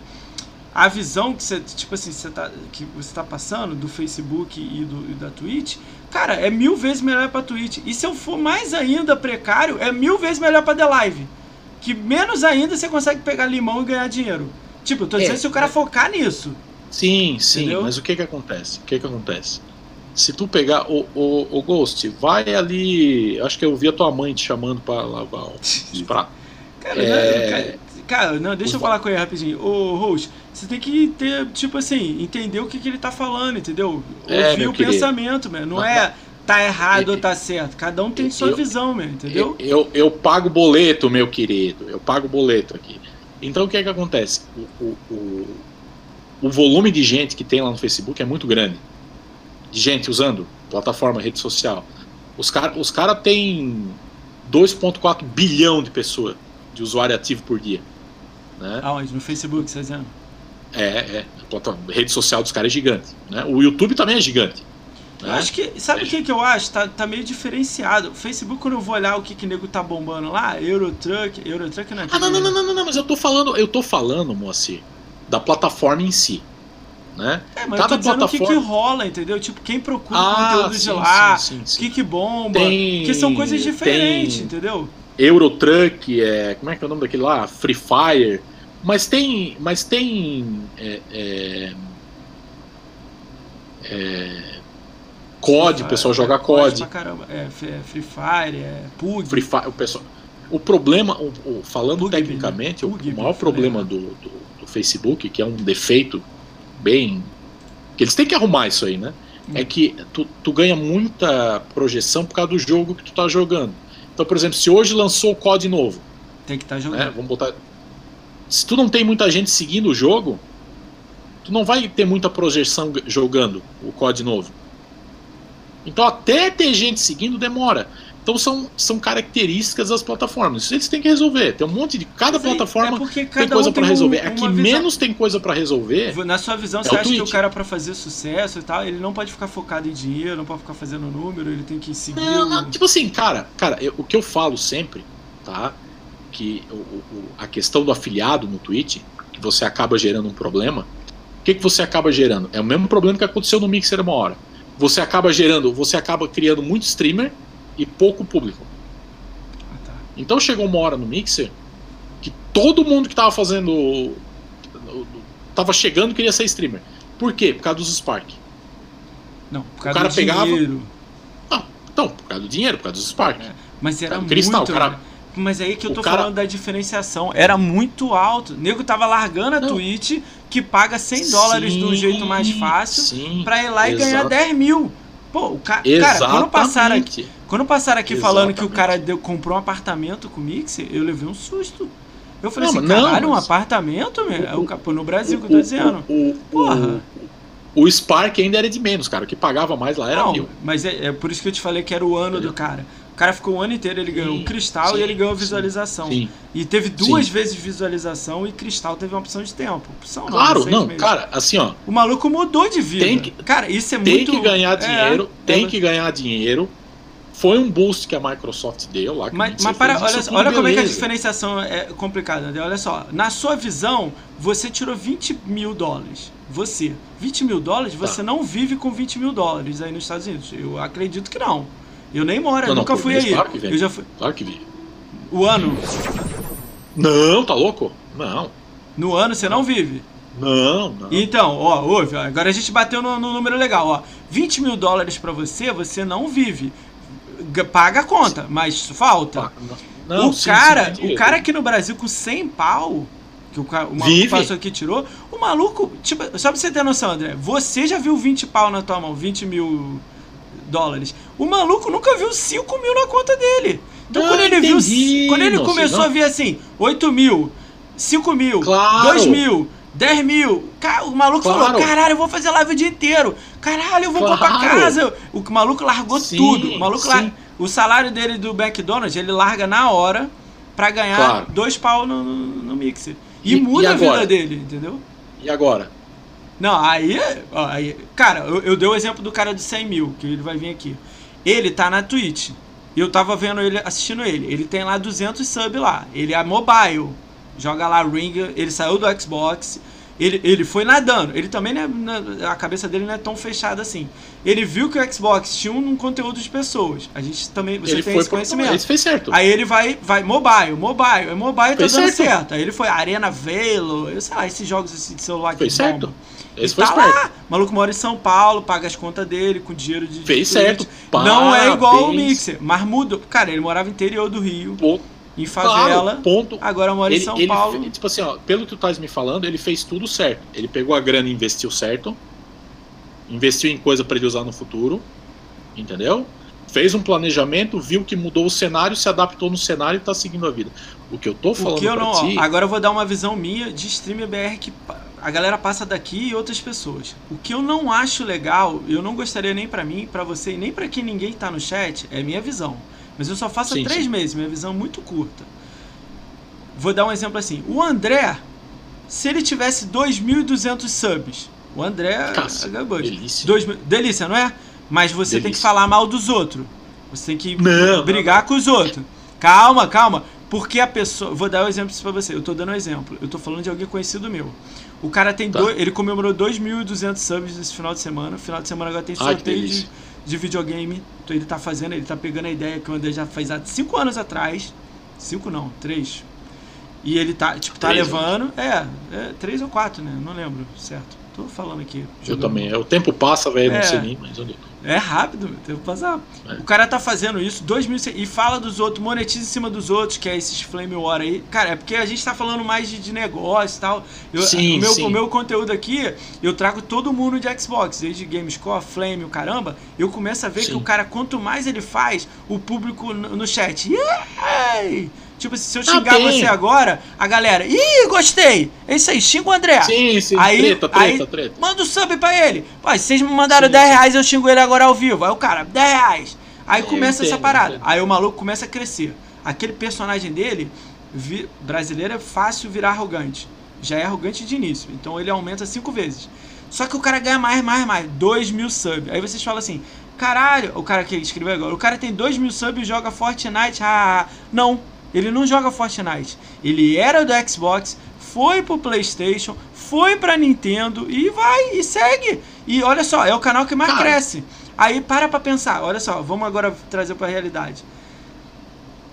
a visão que você, tipo assim, você tá, que você tá passando do Facebook e, do, e da Twitch, cara, é mil vezes melhor pra Twitch. E se eu for mais ainda precário, é mil vezes melhor pra The Live. Que menos ainda você consegue pegar limão e ganhar dinheiro. Tipo, eu tô dizendo é, se o cara é. focar nisso. Sim, sim, entendeu? mas o que que acontece? O que que acontece? se tu pegar o, o, o Ghost, vai ali. Acho que eu vi a tua mãe te chamando pra lavar os pratos. Cara, é... cara, cara, não, deixa eu falar com ele rapidinho. Ô, Rose, você tem que ter, tipo assim, entender o que, que ele tá falando, entendeu? É, Ouvir o querido. pensamento, mano. Não é tá errado ou tá certo. Cada um tem sua Eu- visão, meu, entendeu? Eu, eu, eu pago boleto, meu querido. Eu pago boleto aqui. Então o que é que acontece? O, o, o, o volume de gente que tem lá no Facebook é muito grande. De gente usando plataforma, rede social. Os caras os cara têm 2,4 bilhão de pessoas de usuário ativo por dia. Né? Aonde? No Facebook, você tá dizendo? É, é. A rede social dos caras é gigante. Né? O YouTube também é gigante. Eu né? acho que. Sabe o que, que eu acho? Tá, tá meio diferenciado. O Facebook, quando eu vou olhar o que, que nego tá bombando lá, Eurotruck. Eurotruck não é Ah, não, não, não, não, não, não, mas eu tô falando, eu tô falando, Moacir, da plataforma em si. Né? É, mas eu Cada tô dizendo o que, que plataforma- rola, entendeu? Tipo, quem procura Ah, conteúdo de sim, lá, sim, sim, o que, que bomba, Tem- porque são coisas diferentes, tem- entendeu? Eurotruck, é, como é que é o nome daquele lá? Free Fire. Mas tem. Mas tem. É, é, é, COD, o pessoal É, joga COD COD. caramba. É, é Free Fire, é PUG. Free Fire, o pessoal. O problema, o, o- falando Bug, tecnicamente, o- Bug, o maior problema né? do, do, do Facebook, que é um defeito bem. que eles têm que arrumar isso aí, né? Hum. É que tu, tu ganha muita projeção por causa do jogo que tu tá jogando. Então, por exemplo, se hoje lançou o COD novo, Tem que estar né? jogando. Vamos botar. Se tu não tem muita gente seguindo o jogo, tu não vai ter muita projeção jogando o COD novo. Então até ter gente seguindo demora. Então são, são características das plataformas. Isso eles têm que resolver. Tem um monte de. Cada Mas plataforma é porque tem cada coisa um pra tem um- resolver. A que visão. menos tem coisa pra resolver. Na sua visão, É você acha que o Twitch. cara, pra fazer sucesso e tal, ele não pode ficar focado em dinheiro, não pode ficar fazendo número, ele tem que seguir. Não, o- não, tipo assim, cara, cara, eu- o que eu falo sempre, tá? Que o- o- a questão do afiliado no Twitch, que você acaba gerando um problema. O que, que você acaba gerando? É o mesmo problema que aconteceu no Mixer uma hora. Você acaba gerando, você acaba criando muito streamer e pouco público. Ah, tá. Então chegou uma hora no Mixer que todo mundo que tava fazendo. tava chegando queria ser streamer. Por quê? Por causa dos Spark. Não, por causa cara do pegava- dinheiro. Então, por causa do dinheiro, por causa dos Spark. É. Mas era muito. Cristal, cara- Mas aí que eu o tô cara- falando da diferenciação. Era muito alto. O nego tava largando a Não. Twitch, que paga 100 dólares do Sim, jeito mais fácil, sim, pra ir lá e ganhar exato. 10 mil. Pô, o ca... cara, quando passaram aqui, quando passaram aqui falando que o Exatamente. cara deu, comprou um apartamento com o Mixer, eu levei um susto. Eu falei Não, assim, não, caralho, um mas- apartamento, meu? É o no Brasil que eu O- tô dizendo. O, o, Porra. o, o Spark ainda era de menos, cara. O que pagava mais lá era Não, mil. mas é, é por isso que eu te falei que era o ano do Entendeu? cara. O cara ficou o ano inteiro, ele ganhou Sim, o cristal sim, e ele ganhou visualização. Sim. E teve duas vezes visualização e cristal teve uma opção de tempo. Opção não, Claro, não, meses. cara, assim, ó. O maluco mudou de vida. Tem que- cara, isso é Tem muito. que ganhar é, dinheiro, tem é, que ganhar dinheiro. Foi um boost que a Microsoft deu lá. Mas, mas para, olha, olha como é que a diferenciação é complicada, André. Olha só, na sua visão, você tirou 20 mil dólares. Você. 20 mil dólares, Tá. você não vive com 20 mil dólares aí nos Estados Unidos. Eu acredito que não. Eu nem moro, eu Não, não, nunca por fui mês, aí. claro que vem. eu já fui. Claro que vi. O ano. Não, tá louco? Não. No ano você não vive. Não, não. Então, ó, ouve, ó, agora a gente bateu no, no número legal, ó. 20 mil dólares pra você, você não vive. Paga a conta, mas falta. Não, o sim, cara, sim, o dinheiro. cara aqui no Brasil com 100 pau, que o, o maluco Vive. passou aqui e tirou, o maluco, tipo, só pra você ter noção, André, você já viu 20 pau na tua mão, 20 mil dólares. O maluco nunca viu 5 mil na conta dele. Então Ah, quando ele viu, entendi. quando ele Não, começou senão- a ver assim, 8 mil, 5 mil, Claro. 2 mil, 10 mil, o maluco Claro. falou, caralho, eu vou fazer live o dia inteiro, caralho, eu vou Claro. comprar casa. O maluco largou Sim, tudo, o maluco sim. lar- o salário dele do McDonald's, ele larga na hora pra ganhar Claro. dois pau no, no, no mixer. E, E- muda e a vida dele, entendeu? E agora? Não, aí, ó, aí cara, eu, eu dei o exemplo do cara de 100 mil, que ele vai vir aqui. Ele tá na Twitch. Eu tava vendo ele, assistindo ele. Ele tem lá 200 sub lá. Ele é mobile. Joga lá Ring. Ele saiu do Xbox. Ele, ele foi nadando. Ele também, na- a cabeça dele não é tão fechada assim. Ele viu que o Xbox tinha um conteúdo de pessoas. A gente também, você ele tem foi esse pro- conhecimento. Ele fez certo. Aí ele vai, vai mobile, mobile, é mobile, tá Fez dando certo. certo. Aí ele foi Arena Velo, eu sei lá, esses jogos assim de celular que Fez certo. Esse foi tá esperto. lá. O maluco mora em São Paulo, paga as contas dele com dinheiro de. Fez de certo. Twitch. Não é igual o Parabéns. Mixer, mas mudou. Cara, ele morava no interior do Rio, em favela. Claro, ponto. Agora mora em Ele, São ele Paulo. tipo assim, ó, pelo que tu estás me falando, ele fez tudo certo. Ele pegou a grana e investiu certo. Investiu em coisa para ele usar no futuro. Entendeu? Fez um planejamento, viu que mudou o cenário, se adaptou no cenário e tá seguindo a vida. O que eu tô O falando que eu pra não. ó, ti, agora eu vou dar uma visão minha de streamer BR que a galera passa daqui e outras pessoas. O que eu não acho legal, eu não gostaria nem pra mim, pra você e nem pra quem ninguém tá no chat, é minha visão. Mas eu só faço há Sim, três sim. meses, minha visão é muito curta. Vou dar um exemplo assim. O André, se ele tivesse 2.200 subs, o André é Gabut. delícia. Dois Delícia, não é? Mas você tem que Delícia. falar mal dos outros. Você tem que Não, brigar com os outros. Calma, calma. Porque a pessoa. Vou dar um exemplo pra você. Eu tô dando um exemplo. Eu tô falando de alguém conhecido meu. O cara tem Tá. dois. Ele comemorou 2.200 subs esse final de semana. Final de semana agora tem Ai, sorteio de, delícia. De videogame. Então ele tá fazendo, ele tá pegando a ideia que o André já fez há 5 anos atrás. 5 não, 3. E ele tá, tipo, tá Três, levando. É, é 3 ou 4, né? Não lembro, certo. Tô falando aqui. Eu jogando. também. O tempo passa, velho, É. não sei nem, mas onde É rápido, meu, tem que passar. É. O cara tá fazendo isso, 2 mil e fala dos outros, monetiza em cima dos outros, que é esses Flame War aí. Cara, é porque a gente tá falando mais de, de negócio e tal. Eu- Sim, o, meu, sim. o meu conteúdo aqui, eu trago todo mundo de Xbox, desde Gamescore, Flame, o caramba. Eu começo a ver Sim. que o cara, quanto mais ele faz, o público no, no chat. "Yay!" Tipo, se eu Ah, xingar tem. você agora, a galera, ih, gostei! É isso aí, xinga o André. Sim, sim, Aí- treta, treta, aí- treta. Manda o sub pra ele. Pô, se vocês me mandaram Sim, 10 sim. reais, eu xingo ele agora ao vivo. Aí o cara, 10 reais. Aí Eu começa essa entendo, parada. entendo. Aí o maluco começa a crescer. Aquele personagem dele, vi- brasileiro é fácil virar arrogante. Já é arrogante de início. Então ele aumenta cinco vezes. Só que o cara ganha mais, mais, mais. 2 mil subs. Aí vocês falam assim: caralho, o cara que escreveu agora, o cara tem 2 mil subs e joga Fortnite. Ah, ah, ah." não, ele não joga Fortnite. Ele era do Xbox, foi pro PlayStation, foi pra Nintendo e vai e segue. E olha só, é o canal que mais Cara. cresce. Aí para pra pensar, olha só, vamos agora trazer pra realidade.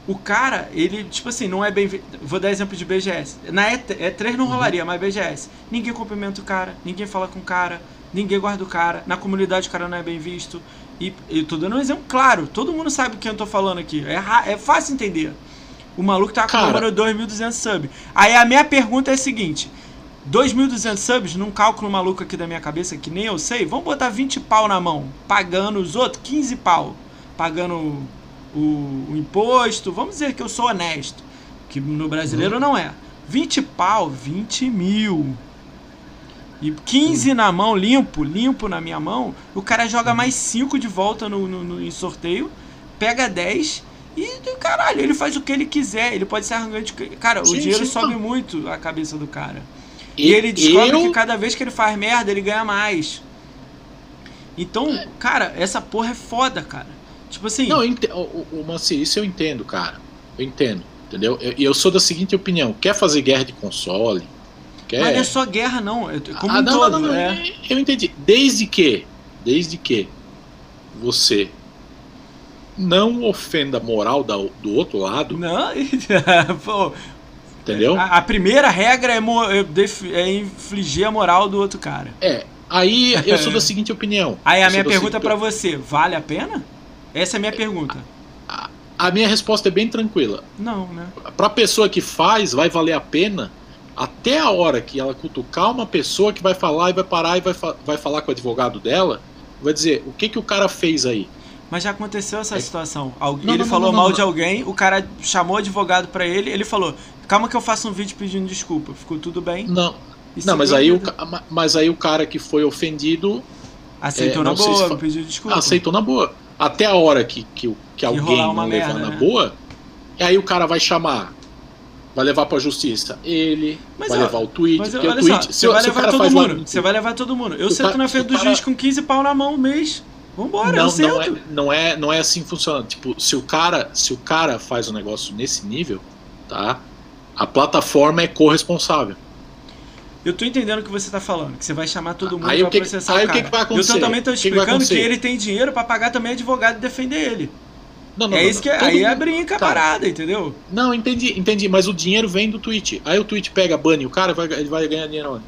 O cara, ele, tipo assim, não é bem. Vou dar exemplo de BGS. Na E3, E3 não rolaria, mas BGS. Ninguém cumprimenta o cara, ninguém fala com o cara, ninguém guarda o cara. Na comunidade o cara não é bem visto. E eu tô dando um exemplo claro, todo mundo sabe quem eu tô falando aqui. É, é fácil entender. O maluco tá comemorando 2.200 subs. Aí a minha pergunta é a seguinte: 2.200 subs, num cálculo maluco aqui da minha cabeça, que nem eu sei, vamos botar 20 pau na mão, pagando os outros 15 pau, pagando o, o imposto. Vamos dizer que eu sou honesto, que no brasileiro não é. 20 pau, 20 mil. E 15 na mão, limpo, limpo na minha mão, o cara joga mais 5 de volta no, no- no- em sorteio, pega 10 e, caralho, ele faz o que ele quiser. Ele pode ser arrogante. Cara, o Sim, dinheiro sim, sobe não. muito a cabeça do cara. E, ele descobre que cada vez que ele faz merda, ele ganha mais. Então, cara, essa porra é foda, cara. Tipo assim, Não, eu o, o, o Manci, isso eu entendo, cara. Eu entendo, entendeu? E eu, eu sou da seguinte opinião: quer fazer guerra de console? Quer... mas não é só guerra, não. É como Ah, um não, todo. não, não, é. Eu entendi. Desde que, desde que você não ofenda a moral da- do outro lado, Não, pô, entendeu? a, a primeira regra é, é é infligir a moral do outro cara. É. Aí eu sou da seguinte opinião. Aí a minha pergunta seguinte- pra você, vale a pena? Essa é a minha pergunta. A minha resposta é bem tranquila. Não, né? Pra pessoa que faz, vai valer a pena até a hora que ela cutucar uma pessoa que vai falar e vai parar e vai, fa- vai falar com o advogado dela, vai dizer o que, que o cara fez aí. Mas já aconteceu essa É. situação. Algu- Não, ele não, falou não, não, mal não. de alguém, o cara chamou o advogado pra ele, ele falou: "Calma que eu faço um vídeo pedindo desculpa". Ficou tudo bem? Não, E não mas, aí o, mas aí o cara que foi ofendido aceitou é, na se boa, fa- pediu desculpa. aceitou na boa. Até a hora que, que, o- que alguém não levar merda, na né? boa, e aí o cara vai chamar, vai levar pra justiça ele, Mas, vai ó, levar o tweet, Mas porque olha o tweet, só, se, você vai se levar todo mundo. Você vai levar todo mundo. Eu Se o sento cara- na se frente do cara- juiz com 15 pau na mão um mês. Vambora, não, sento. não, é, não, é, não é assim que funciona. Tipo, se o cara, se o cara faz um negócio nesse nível, tá? A plataforma é corresponsável. Eu tô entendendo o que você tá falando, que você vai chamar todo mundo Aí pra o que- processar aí o o cara. que que vai acontecer? Eu também tô O que que explicando que, acontecer? ele tem dinheiro pra pagar também advogado e defender ele. Não, não, é não, isso que é, aí é mundo- brinca a Cara, parada, entendeu? Não, entendi, entendi, mas o dinheiro vem do Twitch. Aí o Twitch pega, bane o cara, vai, ele vai ganhar dinheiro onde?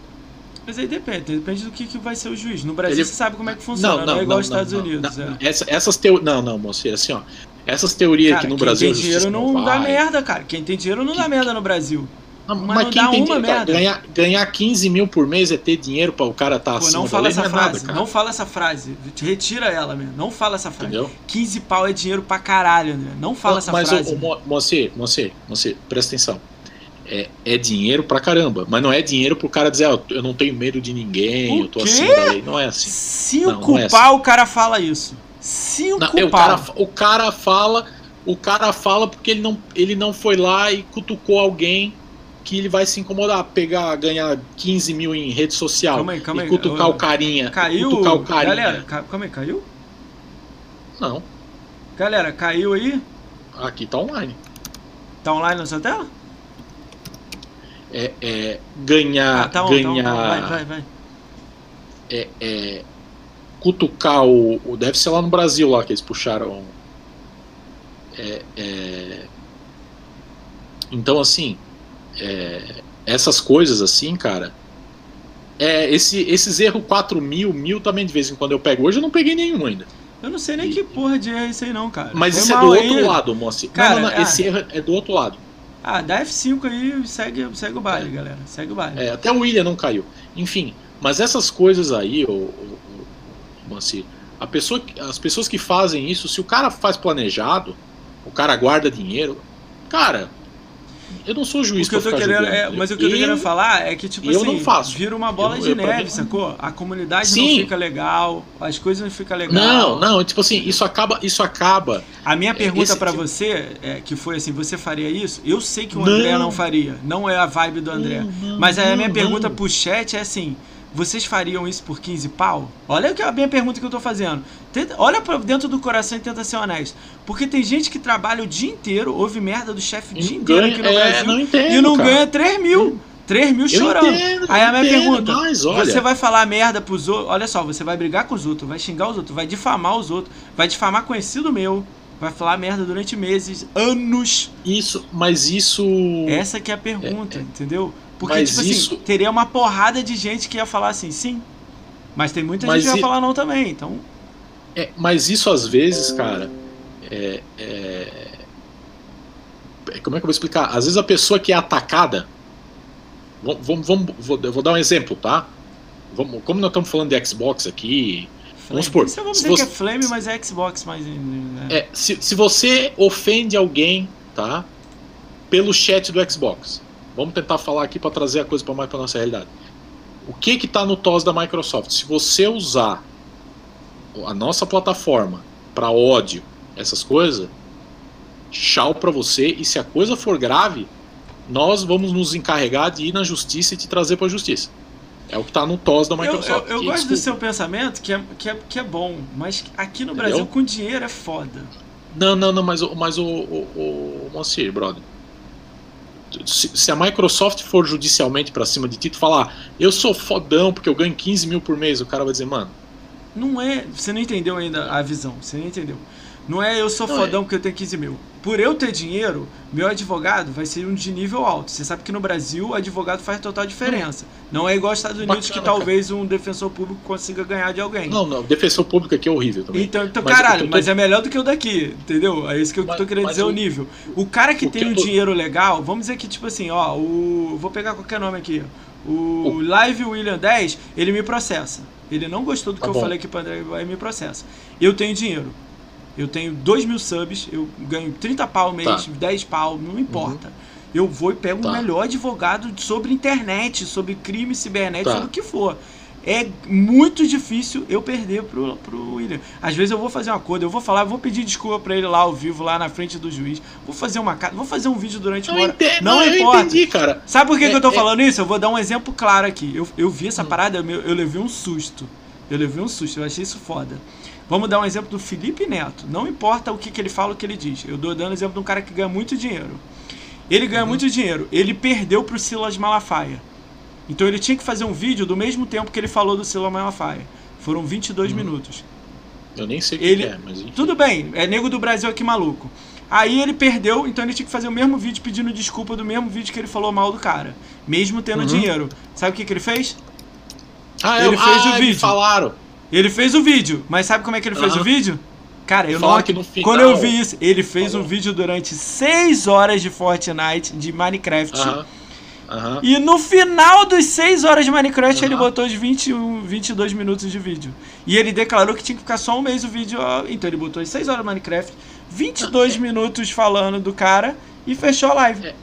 Mas aí depende, depende do que, que vai ser o juiz. No Brasil Ele- você sabe como é que funciona, não, não, não, é igual não, aos Estados Unidos. não, é. não. Essa- essas teo... Não, não, moço, assim, ó. Essas teorias Cara, que no quem Brasil. tem a justiça dinheiro não, dá merda, cara. Quem tem dinheiro não dá merda no Brasil. Não, Mas mas não quem dá tem uma cara, merda. ganhar, ganhar 15 mil por mês é ter dinheiro para o cara estar tá Pô, acima não fala essa é frase. nada, não fala essa frase. Retira ela, meu. Não fala essa frase. Entendeu? 15 pau é dinheiro pra caralho, André. Não fala Não, essa mas frase. o, o, Mo- Moacir, Moacir, Moacir, presta atenção. É, é dinheiro pra caramba, mas não é dinheiro pro cara dizer, ó, eu não tenho medo de ninguém, O eu tô quê? da lei. Não é assim. Cinco Não, não é pau o cara fala isso. Cinco Não, é, o, pau. cara, o cara fala, o cara fala porque ele não, ele não foi lá e cutucou alguém que ele vai se incomodar, pegar, ganhar 15 mil em rede social Calma aí, calma e aí. cutucar Ô, o carinha. Caiu. Cutucar o carinha. Galera, ca... calma aí, caiu? Não, Galera, caiu aí? aqui tá online. Tá online na sua tela? É, é, ganhar, Ah, tá tá on, ganhar, tá on. Vai, vai, vai. é, é, cutucar o, o- Deve ser lá no Brasil lá que eles puxaram. É, é, então, assim, essas coisas assim, cara. É, esse, esses erros 4 mil, mil também de vez em quando eu pego. Hoje eu não peguei nenhum ainda. Eu não sei nem que porra de erro é isso aí não, cara. Mas Foi isso é do aí. outro lado, moça. Cara, não, não, não, ah. esse erro é do outro lado. Ah, dá F5 aí e segue, segue o baile, É. galera. Segue o baile. É, até o William não caiu. Enfim, mas essas coisas aí, o, Moacir, a pessoa, as pessoas que fazem isso, se o cara faz planejado, o cara guarda dinheiro, cara, eu não sou juiz O que eu tô querendo, é, mas o que eu tô E- querendo falar é que, tipo eu assim, não faço. vira uma bola Eu- de eu, neve, mim, sacou? A comunidade não Sim. fica legal, as coisas não ficam legais. Não, não, tipo assim, isso acaba, isso acaba. A minha pergunta esse pra tipo- você, é, que foi assim, você faria isso? Eu sei que o Não. André não faria, não é a vibe do André. Não, não, Mas aí a minha não, pergunta não. pro chat é assim: vocês fariam isso por 15 pau? Olha o que a minha pergunta que eu tô fazendo. Tenta- olha pra dentro do coração e tenta ser honesto. Porque tem gente que trabalha o dia inteiro, ouve merda do chefe o dia inteiro aqui no é, Brasil não entendo, e não cara. ganha 3 mil. 3 mil Eu chorando. entendo, Aí a minha entendo, pergunta: mas olha- você vai falar merda pros outros? Olha só, você vai brigar com os outros, vai xingar os outros, vai difamar os outros, vai difamar conhecido meu, vai falar merda durante meses, anos. Isso, mas isso. Essa que é a pergunta, entendeu? Porque, Mas tipo assim, isso- teria uma porrada de gente que ia falar assim, sim. Mas tem muita Mas gente que i- vai falar não também, então. É, mas isso às vezes, cara, é, é- é- Como é que eu vou explicar? Às vezes a pessoa que é atacada. Vamos, vamos, vou, eu vou dar um exemplo, tá? Vamos, como nós estamos falando de Xbox aqui. Vamos supor, Isso vamos se dizer que você- é Flame, mas é Xbox, mas. Né? É, se, se você ofende alguém, tá? Pelo chat do Xbox. Vamos tentar falar aqui para trazer a coisa para mais para nossa realidade. O que que tá no TOS da Microsoft? Se você usar a nossa plataforma para ódio, essas coisas, tchau para você e se a coisa for grave, nós vamos nos encarregar de ir na justiça e te trazer para a justiça. É o que tá no TOS da Eu, Microsoft. eu, eu que, gosto do desculpa, seu pensamento, que é, que, é, que é bom, mas aqui no Entendeu? Brasil, com dinheiro é foda. Não, não, não, mas, o- mas o, o, o Moacir, brother. Se, se a Microsoft for judicialmente pra cima de ti, tu falar, eu sou fodão porque eu ganho 15 mil por mês, o cara vai dizer, mano, Não é. Você não entendeu ainda a visão, você não entendeu. Não é eu sou Não, fodão porque eu tenho 15 mil. Por eu ter dinheiro, meu advogado vai ser um de nível alto. Você sabe que no Brasil o advogado faz total diferença. Não é igual aos Estados Unidos Bacana, que talvez um defensor público consiga ganhar de alguém. não, não, defensor público aqui é horrível também. Então, então Mas caralho, eu tô- mas é melhor do que o daqui, entendeu? É isso que eu Mas- tô querendo dizer, o o- nível. O cara que o que tem eu um tô- dinheiro legal, vamos dizer que, tipo assim, ó, o. Vou pegar qualquer nome aqui. O, O- Live William 10, ele me processa. Ele não gostou do que Tá eu bom. falei aqui pra André, aí me processa. Eu tenho dinheiro. Eu tenho 2 mil subs, eu ganho 30 pau mês, Tá. 10 pau, não importa. Eu vou e pego o Tá. melhor advogado sobre internet, sobre crime cibernético, Tá. sobre o que for. É muito difícil eu perder pro, pro William. Às vezes eu vou fazer uma coisa, eu vou falar, vou pedir desculpa pra ele lá ao vivo, lá na frente do juiz. Vou fazer uma vou fazer um vídeo durante uma Eu hora. entendo, não eu importa. entendi, cara. Sabe por que, É, que eu tô é- falando isso? Eu vou dar um exemplo claro aqui. Eu, eu vi essa Hum. parada, eu, eu levei um susto. Eu levei um susto, eu achei isso foda. Vamos dar um exemplo do Felipe Neto. Não importa o que, que ele fala, o que ele diz. Eu dou dando exemplo de um cara que ganha muito dinheiro. Ele ganha Uhum. muito dinheiro. Ele perdeu pro Silas Malafaia. Então ele tinha que fazer um vídeo do mesmo tempo que ele falou do Silas Malafaia. Foram 22 Uhum. minutos. Eu nem sei o que Ele- que é, mas. Tudo bem, é nego do Brasil aqui maluco. Aí ele perdeu, então ele tinha que fazer o mesmo vídeo pedindo desculpa do mesmo vídeo que ele falou mal do cara. Mesmo tendo Uhum. dinheiro. Sabe o que, que ele fez? Ah, ele fez ah, o vídeo. falaram. Ele fez o vídeo, mas sabe como é que ele fez Aham. o vídeo? Cara, eu Falaram não. que no final- Quando eu vi isso, ele fez Falou. um vídeo durante 6 horas de Fortnite, de Minecraft. Aham. Aham. E no final dos 6 horas de Minecraft, ele Aham. botou os 21, 22 minutos de vídeo. E ele declarou que tinha que ficar só um mês o vídeo. Então ele botou as 6 horas de Minecraft, 22 minutos falando do cara e fechou a live. É,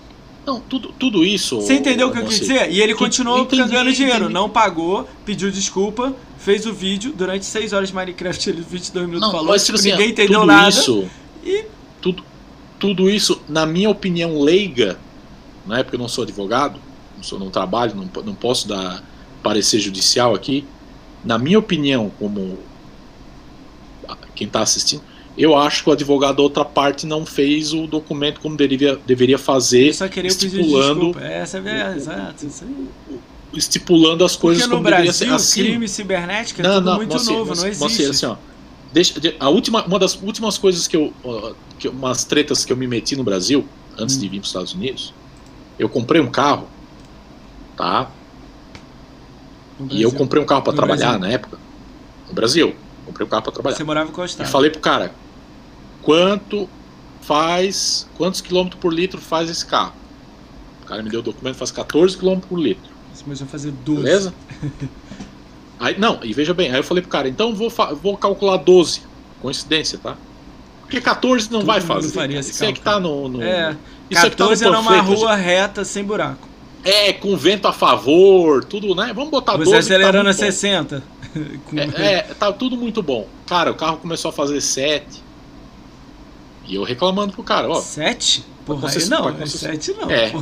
Não, tudo, tudo isso. Você entendeu o que eu quis dizer? E ele continuou entendi, ganhando dinheiro. entendi. Não pagou, pediu desculpa, fez o vídeo. Durante 6 horas de Minecraft, ele 22 minutos Não, falou. mas tipo assim, ninguém entendeu tudo nada. Isso, E tudo, tudo isso, na minha opinião leiga, na época eu não sou advogado, não, sou, não trabalho, não, não posso dar parecer judicial aqui. Na minha opinião, como quem está assistindo, eu acho que o advogado da outra parte não fez o documento como deveria, deveria fazer, eu só queria pedir estipulando, desculpa. Essa é a exato. Isso aí. Estipulando as coisas Porque no como deveria ser. Brasil, Assim, crime cibernético é tudo muito Moacir, novo, Moacir, não existe. Moacir, assim, ó, deixa, de- a última, uma das últimas coisas que eu, que umas tretas que eu me meti no Brasil antes Hum. de vir para os Estados Unidos, eu comprei um carro, tá? E eu Brasil. comprei um carro para trabalhar Brasil. na época, no Brasil, comprei um carro para trabalhar. Você morava com a E Austrália. falei pro cara, quanto faz, quantos quilômetros por litro faz esse carro? O cara me deu o documento, faz 14 quilômetros por litro. Você começou a fazer 12. Beleza? Aí, não, e veja bem, aí eu falei pro cara, então vou, vou calcular 12. Coincidência, tá? Porque 14 não Todo vai fazer. faria esse Isso é que tá no. no É, isso é que tá no 14 era uma panfleto, rua reta, sem buraco. gente. É, com vento a favor, tudo, né? Vamos botar 12. Você tá acelerando a muito bom. 60. Com- É, é, tá tudo muito bom. Cara, o carro começou a fazer 7. E eu reclamando pro cara, ó. 7? Porra, não, pra é concess- 7 não. É.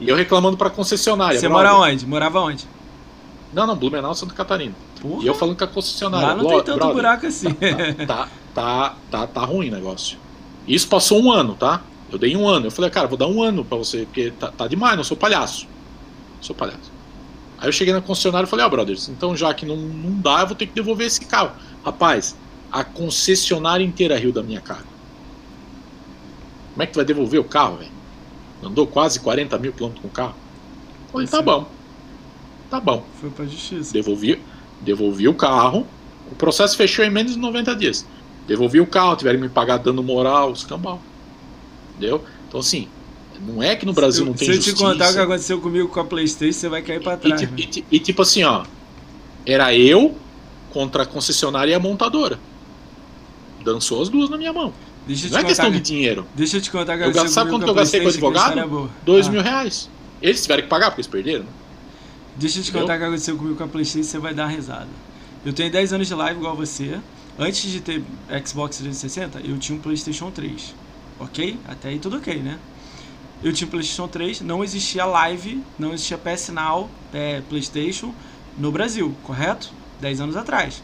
E eu reclamando pra concessionária. Você brother. mora onde? Morava onde? Não, não, Blumenau, Santa Catarina. Porra, E eu falando com a concessionária. lá não "Bro- tem tanto brother, buraco assim. tá, tá, tá, tá ruim o negócio. Isso passou um ano, tá? Eu dei um ano. Eu falei, cara, vou dar um ano pra você, porque tá, tá demais, não sou palhaço. Sou palhaço. Aí eu cheguei na concessionária e falei, ó, brothers, então já que não, não dá, eu vou ter que devolver esse carro. Rapaz, a concessionária inteira riu da minha cara. Como é que tu vai devolver o carro, velho? Andou quase 40 mil quilômetros com o carro. Falei, tá Sim. bom. Tá bom. Foi pra justiça. Devolvi, devolvi o carro. O processo fechou em menos de 90 dias. Devolvi o carro, tiveram que me pagar dano moral, escambau. Entendeu? Então, assim, não é que no Brasil se, não tem Se eu justiça. te contar o que aconteceu comigo com a Playstation, você vai cair pra e, trás. né? e ti- e tipo assim, ó. Era eu contra a concessionária e a montadora. Dançou as duas na minha mão. Deixa eu te Não é questão de dinheiro. Deixa eu te contar o que Eu gasto- sabe quanto eu gastei com advogado? é. Dois Ah. mil reais. Eles tiveram que pagar porque eles perderam. né? Deixa eu te Entendeu? contar o que aconteceu comigo com a Playstation, você vai dar uma risada. Eu tenho 10 anos de live igual você. Antes de ter Xbox 360, eu tinha um Playstation 3. Ok? Até aí tudo ok, né? Eu tinha um Playstation 3, não existia live, não existia PS Now, é, Playstation no Brasil, correto? 10 anos atrás.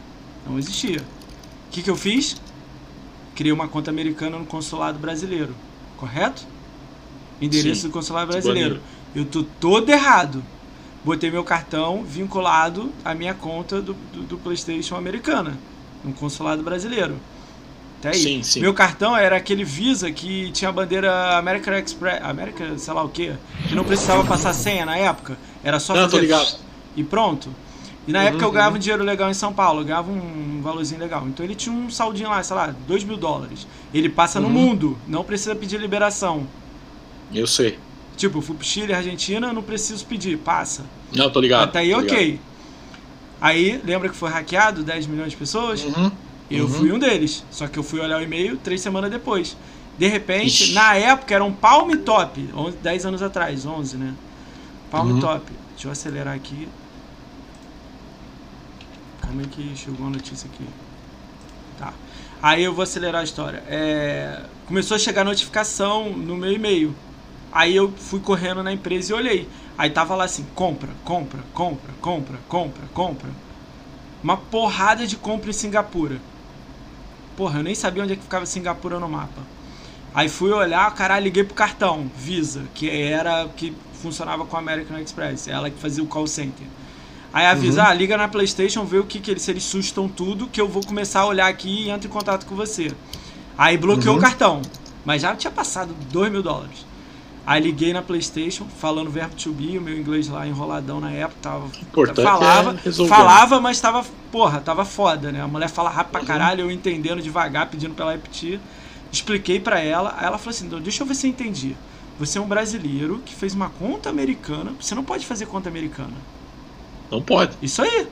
Não existia. O que, que eu fiz? Criei uma conta americana no consulado brasileiro, correto? Endereço Sim. do consulado brasileiro. Eu tô todo errado. Botei meu cartão vinculado à minha conta do, do, do PlayStation americana, no consulado brasileiro. Até aí. Sim, sim. Meu cartão era aquele Visa que tinha a bandeira American Express, American, sei lá o que, que não precisava passar senha na época. Era só Não, fazer tô ligado. e pronto. E na Uhum, época eu ganhava uhum. um dinheiro legal em São Paulo, eu ganhava um valorzinho legal. Então ele tinha um saldinho lá, sei lá, 2 mil dólares. Ele passa no Uhum. mundo, não precisa pedir liberação. Eu sei. Tipo, eu fui pro Chile, Argentina, não preciso pedir, passa. Não, tô ligado. Até aí, ok. Aí, lembra que foi hackeado 10 milhões de pessoas? Uhum. Eu Uhum. fui um deles. Só que eu fui olhar o e-mail três semanas depois. De repente, Ixi. na época era um Palm Top, 11 10 anos atrás, 11, né? Palm Uhum. Top. Deixa eu acelerar aqui. Calma aí que chegou a notícia aqui. Tá. Aí eu vou acelerar a história. É, Começou a chegar notificação no meu e-mail. Aí eu fui correndo na empresa e olhei. Aí tava lá assim: compra, compra, compra, compra, compra, compra. Uma porrada de compra em Singapura. Porra, eu nem sabia onde é que ficava Singapura no mapa. Aí fui olhar, caralho, liguei pro cartão Visa, que era que funcionava com a American Express, ela que fazia o call center. Aí avisa, Uhum. liga na PlayStation, vê o que, que eles, se eles sustam tudo, que eu vou começar a olhar aqui e entro em contato com você. Aí bloqueou Uhum. o cartão, mas já tinha passado 2 mil dólares. Aí liguei na PlayStation, falando verbo to be, o meu inglês lá enroladão na época, tava. Importante falava, é falava, mas tava, porra, tava foda, né? A mulher fala rápido pra Uhum. caralho, eu entendendo devagar, pedindo pra ela repetir. Expliquei pra ela, aí ela falou assim: "Não, deixa eu ver se eu entendi. Você é um brasileiro que fez uma conta americana, você não pode fazer conta americana. Não pode. Isso aí.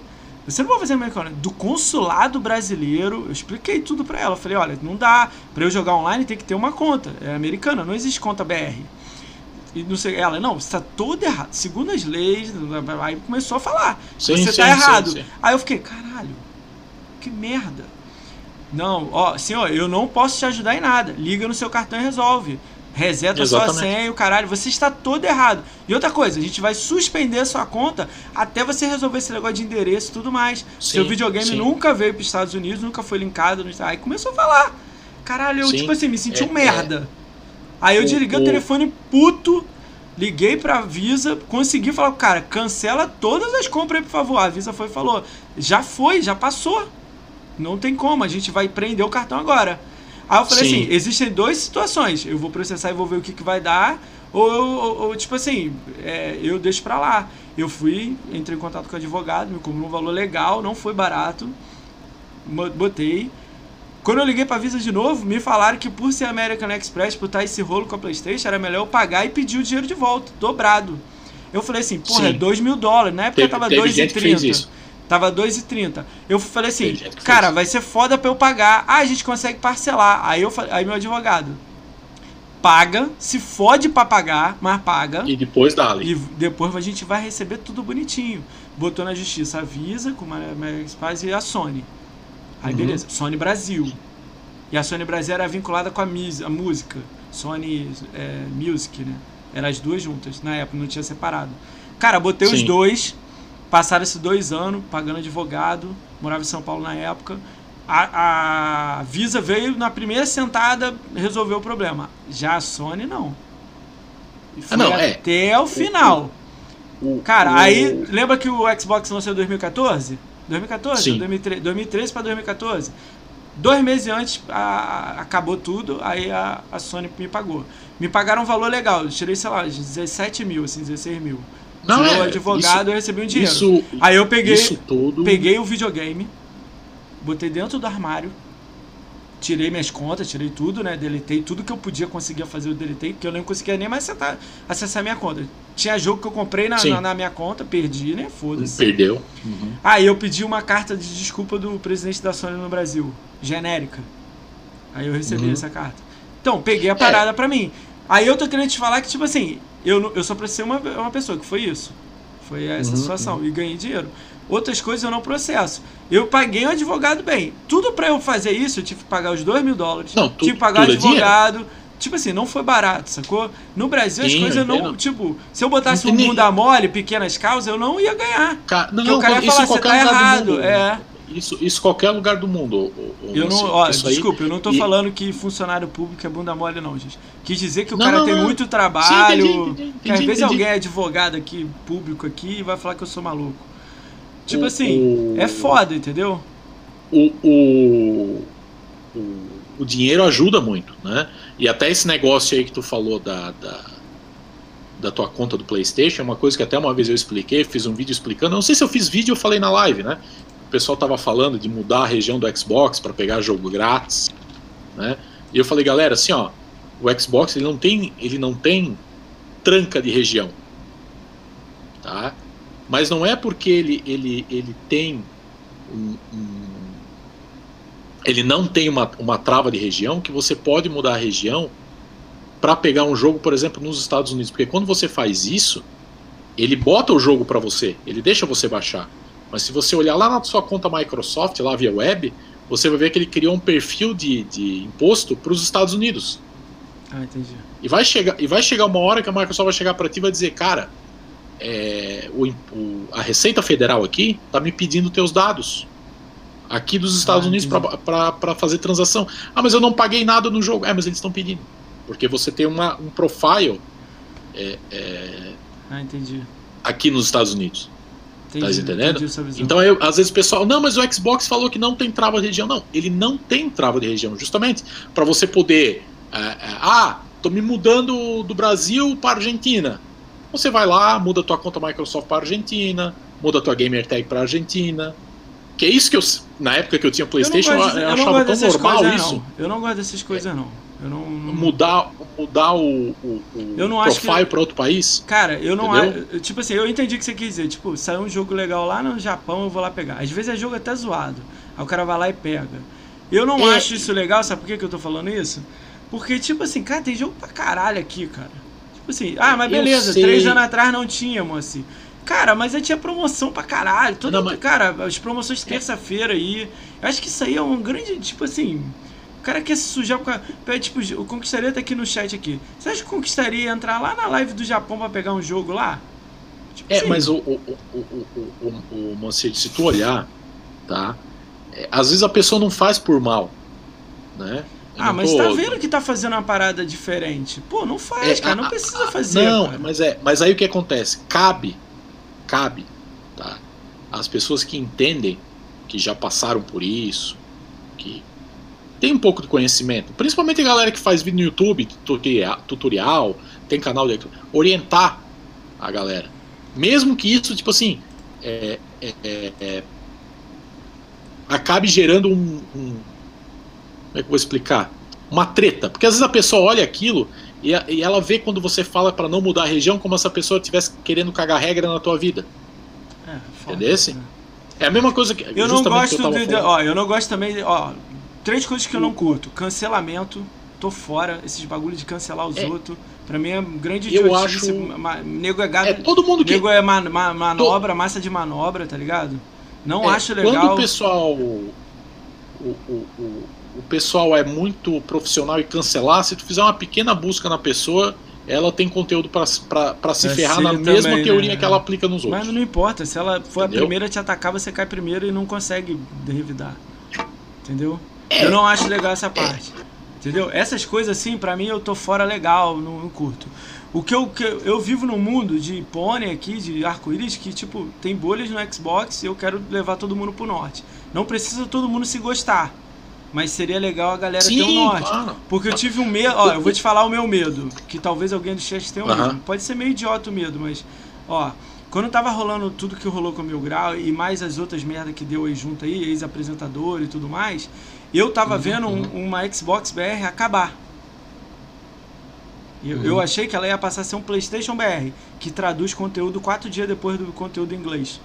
Você não pode fazer americana. Do consulado brasileiro, eu expliquei tudo pra ela. Eu falei, olha, não dá. Pra eu jogar online tem que ter uma conta. É americana, não existe conta BR. E não sei, ela, não, você tá todo errado. Segundo as leis, aí começou a falar. Sim, você sim, tá errado. sim, sim. Aí eu fiquei, caralho, que merda. Não, ó, senhor, eu não posso te ajudar em nada. Liga no seu cartão e resolve. Reseta sua Exatamente. senha, o caralho. Você está todo errado. E outra coisa, a gente vai suspender a sua conta até você resolver esse negócio de endereço e tudo mais. Sim, Seu videogame sim. nunca veio para os Estados Unidos, nunca foi linkado. Aí começou a falar. Caralho, eu, Sim, tipo assim, me senti é- um merda. Aí eu desliguei o o- telefone puto, liguei pra Visa, consegui falar, cara, cancela todas as compras aí, por favor. A Visa foi e falou, já foi, já passou. Não tem como, a gente vai prender o cartão agora. Aí eu falei Sim. assim, existem duas situações. Eu vou processar e vou ver o que, que vai dar. Ou, ou- ou, tipo assim, é, eu deixo pra lá. Eu fui, entrei em contato com o advogado, me cobrou um valor legal, não foi barato. Botei. Quando eu liguei pra Visa de novo, me falaram que por ser American Express, por estar esse rolo com a Playstation, era melhor eu pagar e pedir o dinheiro de volta, dobrado. Eu falei assim, porra, Sim. é 2 mil dólares. Na época Teve- tava teve gente que fez 2,30. Tava 2,30. Eu falei assim, cara, vai ser foda pra eu pagar. Ah, a gente consegue parcelar. Aí eu falei, aí meu advogado, paga, se fode pra pagar, mas paga. E depois dá-lhe. E depois a gente vai receber tudo bonitinho. Botou na justiça a Visa, com a Express e a Sony. Aí Uhum. beleza, Sony Brasil. E a Sony Brasil era vinculada com a, a música. Sony é, Music, né? Eram as duas juntas. Na época não tinha separado. Cara, botei os Sim. dois. Passaram esses dois anos pagando advogado. Morava em São Paulo na época. A, a Visa veio na primeira sentada resolveu o problema. Já a Sony não. E foi Ah, não, é. até o final. O- Cara, o- aí lembra que o Xbox lançou em 2014? 2014? Sim. 2013, 2013 para 2014. Dois meses antes a- a- acabou tudo, aí a, a Sony me pagou. Me pagaram um valor legal, eu tirei, sei lá, 17 mil, assim, 16 mil. Não, Tirou é, o advogado, eu recebi um dinheiro. Isso, aí eu peguei, isso tudo. peguei o videogame, botei dentro do armário, tirei minhas contas, tirei tudo, né? Deletei tudo que eu podia conseguir fazer, eu deletei, porque eu não conseguia nem mais acessar, acessar minha conta. Tinha jogo que eu comprei na, na, na minha conta, perdi, né? Foda-se. Perdeu. Uhum. Aí eu pedi uma carta de desculpa do presidente da Sony no Brasil, genérica. Aí eu recebi Uhum. essa carta. Então, peguei a parada pra mim. Aí eu tô querendo te falar que, tipo assim, eu, não- eu só processei uma, uma pessoa, que foi isso. Foi essa Uhum, situação. E ganhei dinheiro. Outras coisas eu não processo. Eu paguei um advogado bem. Tudo pra eu fazer isso, eu tive que pagar os 2 mil dólares. Não, tu- tive que pagar tudo é advogado. Tipo assim, não foi barato, sacou? No Brasil as Sim, coisas eu não. entendo. Tipo, se eu botasse Não um tem bunda mole, pequenas causas, eu não ia ganhar. Ca- Não, Porque o cara ia falar, você tá errado. do mundo. É. Isso, isso qualquer lugar do mundo. Eu não, ó, Isso aí- desculpa, eu não tô e- falando que funcionário público é bunda mole, não, gente. Quis dizer que o Não, cara não, tem não. muito trabalho. Sim, entendi, entendi, que às entendi, vezes entendi. alguém é advogado aqui, público aqui, e vai falar que eu sou maluco. Tipo O- assim, o- é foda, entendeu? o, o, o, o dinheiro ajuda muito, né? E até esse negócio aí que tu falou da, da, da tua conta do PlayStation, é uma coisa que até uma vez eu expliquei, fiz um vídeo explicando. Não sei se eu fiz vídeo ou falei na live, né? Pessoal tava falando de mudar a região do Xbox para pegar jogo grátis, né? E eu falei, galera, assim, ó, o Xbox ele não tem, ele não tem tranca de região, tá? Mas não é porque ele, ele, ele tem um- um- ele não tem uma, uma trava de região que você pode mudar a região para pegar um jogo, por exemplo, nos Estados Unidos, porque quando você faz isso, ele bota o jogo para você, ele deixa você baixar. Mas se você olhar lá na sua conta Microsoft, lá via web, você vai ver que ele criou um perfil de, de imposto para os Estados Unidos. Ah, entendi. E vai chegar, e vai chegar uma hora que a Microsoft vai chegar para ti e vai dizer, cara, é, o, o- a Receita Federal aqui tá me pedindo teus dados aqui dos Estados Ah, Unidos para fazer transação. Ah, mas eu não paguei nada no jogo. É, mas eles estão pedindo. Porque você tem uma, um profile é, é, Ah, entendi. aqui nos Estados Unidos. Entendi, Tá entendendo? Então, eu, às vezes o pessoal, não, mas o Xbox falou que não tem trava de região. Não, ele não tem trava de região, justamente para você poder. é, é, ah, tô me mudando do Brasil para Argentina. Você vai lá, muda tua conta Microsoft para Argentina, muda tua gamer tag para Argentina. Que é isso que eu na época que eu tinha PlayStation, eu, eu, eu achava tão normal coisas, isso. Não. Eu não gosto dessas coisas não, não... mudar mudar o, o, o eu não profile que... para outro país. Cara, eu não acho, tipo assim, eu entendi o que você quis dizer, tipo, saiu um jogo legal lá no Japão, eu vou lá pegar. Às vezes é jogo até zoado. Aí o cara vai lá e pega. Eu não é... acho isso legal, sabe por que, que eu tô falando isso? Porque, tipo assim, cara, tem jogo pra caralho aqui, cara. Tipo assim, ah, mas beleza, três anos atrás não tinha, moço. Cara, mas aí tinha promoção pra caralho. Todo, não, mas... Cara, as promoções de terça-feira aí. Eu acho que isso aí é um grande, tipo assim. O cara quer se sujar com a. Tipo, o Conquistaria tá aqui no chat aqui. Você acha que o Conquistaria entrar lá na live do Japão pra pegar um jogo lá? Tipo é, assim. mas o, o, o, o, o, o, se tu olhar, tá? É, às vezes a pessoa não faz por mal, né? Eu ah, mas tô... tá vendo que tá fazendo uma parada diferente. Pô, não faz, é, cara, não a, precisa fazer. Não, cara. mas é, mas aí o que acontece? Cabe, cabe, tá? As pessoas que entendem, que já passaram por isso, que tem um pouco de conhecimento, principalmente a galera que faz vídeo no YouTube, tutorial, tem canal de orientar a galera. Mesmo que isso, tipo assim, é, é, é, é acabe gerando um, um, Como é que eu vou explicar? Uma treta. Porque às vezes a pessoa olha aquilo e, a, e ela vê quando você fala para não mudar a região como se a pessoa estivesse querendo cagar regra na tua vida. É, Entendeu? Né? É a mesma coisa que. Eu não gosto eu de, ó, eu não gosto também. Ó, três coisas que eu não curto: cancelamento, tô fora, esses bagulho de cancelar os é. outros. Pra mim é grande eu. Acho... Nego é gado. É todo mundo que. Nego é ma, ma, manobra, massa de manobra, tá ligado? Não é, acho legal. Quando o pessoal. O, o, o, o pessoal é muito profissional e cancelar, se tu fizer uma pequena busca na pessoa, ela tem conteúdo para se é, ferrar na também, mesma teoria né? que ela aplica nos outros. Mas não importa, se ela for Entendeu? a primeira a te atacar, você cai primeiro e não consegue revidar. Entendeu? Eu não acho legal essa parte. Entendeu? Essas coisas assim, para mim eu tô fora legal, não, não curto. O que eu, que eu vivo num mundo de pônei aqui, de arco-íris, que tipo, tem bolhas no Xbox e eu quero levar todo mundo pro norte. Não precisa todo mundo se gostar. Mas seria legal a galera Sim, ter um norte. Claro. Porque eu tive um medo. Ó, eu vou te falar o meu medo. Que talvez alguém do chat tenha um uh medo. Pode ser meio idiota o medo, mas. Ó, quando tava rolando tudo que rolou com o Mil Grau e mais as outras merdas que deu aí junto aí, ex-apresentador e tudo mais, eu tava uhum, vendo um, uma Xbox BR acabar. Eu, uhum. eu achei que ela ia passar a ser um PlayStation BR, que traduz conteúdo quatro dias depois do conteúdo em inglês.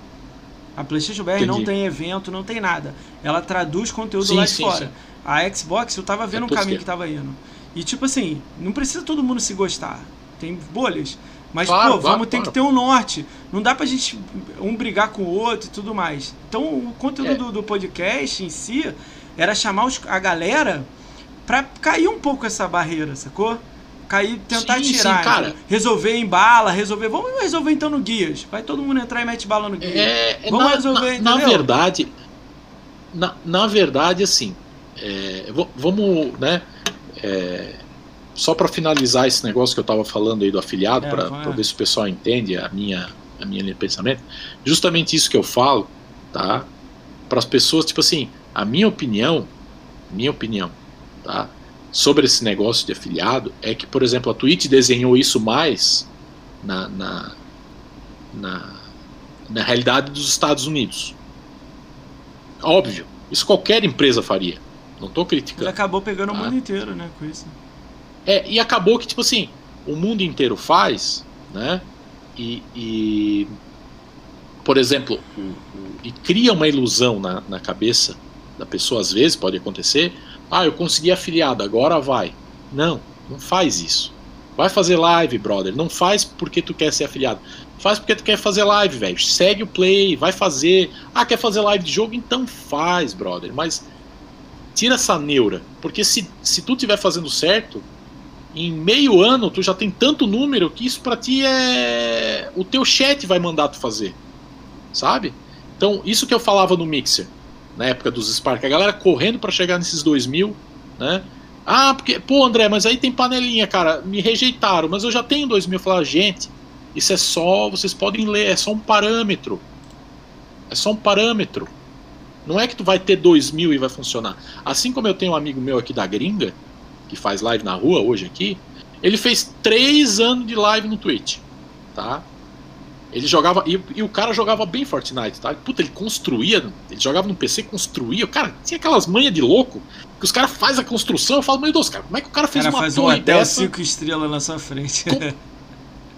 A PlayStation BR Entendi. não tem evento, não tem nada. Ela traduz conteúdo sim, lá de sim, fora. Sim. A Xbox, eu tava vendo é o caminho que tava indo. E tipo assim, não precisa todo mundo se gostar. Tem bolhas. Mas, claro, pô, vamos ter que ter um norte. Não dá pra gente um brigar com o outro e tudo mais. Então, o conteúdo é. do, do, podcast em si era chamar os, a galera pra cair um pouco essa barreira, sacou? cair, tentar sim, tirar. Sim, cara. Resolver em bala, resolver. Vamos resolver então no guias. Vai todo mundo entrar e mete bala no guias. É, Vamos na, resolver, na, na verdade, na, na verdade, assim, é, vamos, né? É, só para finalizar esse negócio que eu estava falando aí do afiliado, é, para ver se o pessoal entende a minha, a minha linha de pensamento. Justamente isso que eu falo, tá? Para as pessoas, tipo assim, a minha opinião, minha opinião, tá? sobre esse negócio de afiliado é que, por exemplo, a Twitch desenhou isso mais na, na, na, na realidade dos Estados Unidos. Óbvio, isso qualquer empresa faria. Não estou criticando. Ele acabou pegando tá? o mundo inteiro, né, com isso. É, e acabou que, tipo assim, o mundo inteiro faz, né? E, e por exemplo, o, o, e cria uma ilusão na, na cabeça da pessoa, às vezes, pode acontecer, ah, eu consegui afiliado, agora vai. Não, não faz isso. Vai fazer live, brother. Não faz porque tu quer ser afiliado. Faz porque tu quer fazer live, velho. Segue o play, vai fazer. Ah, quer fazer live de jogo? Então faz, brother. Mas tira essa neura. Porque se, se tu estiver fazendo certo, em meio ano tu já tem tanto número que isso para ti é. O teu chat vai mandar tu fazer. Sabe? Então, isso que eu falava no Mixer na época dos Spark, a galera correndo para chegar nesses 2000, né? Ah, porque, pô, André, mas aí tem panelinha, cara, me rejeitaram, mas eu já tenho 2000. Falar, gente, isso é só, vocês podem ler, é só um parâmetro. É só um parâmetro. Não é que tu vai ter 2000 e vai funcionar. Assim como eu tenho um amigo meu aqui da gringa, que faz live na rua hoje aqui, Ele fez três anos de live no Twitch, tá? Ele jogava. E, e, o cara jogava bem Fortnite, tá? Puta, ele construía. Ele jogava no PC construía. O cara tinha aquelas manhas de louco que os caras fazem a construção. Eu falo, meu Deus, cara, como é que o cara fez cara uma faz torre um hotel dessa? cinco estrelas na sua frente. Com...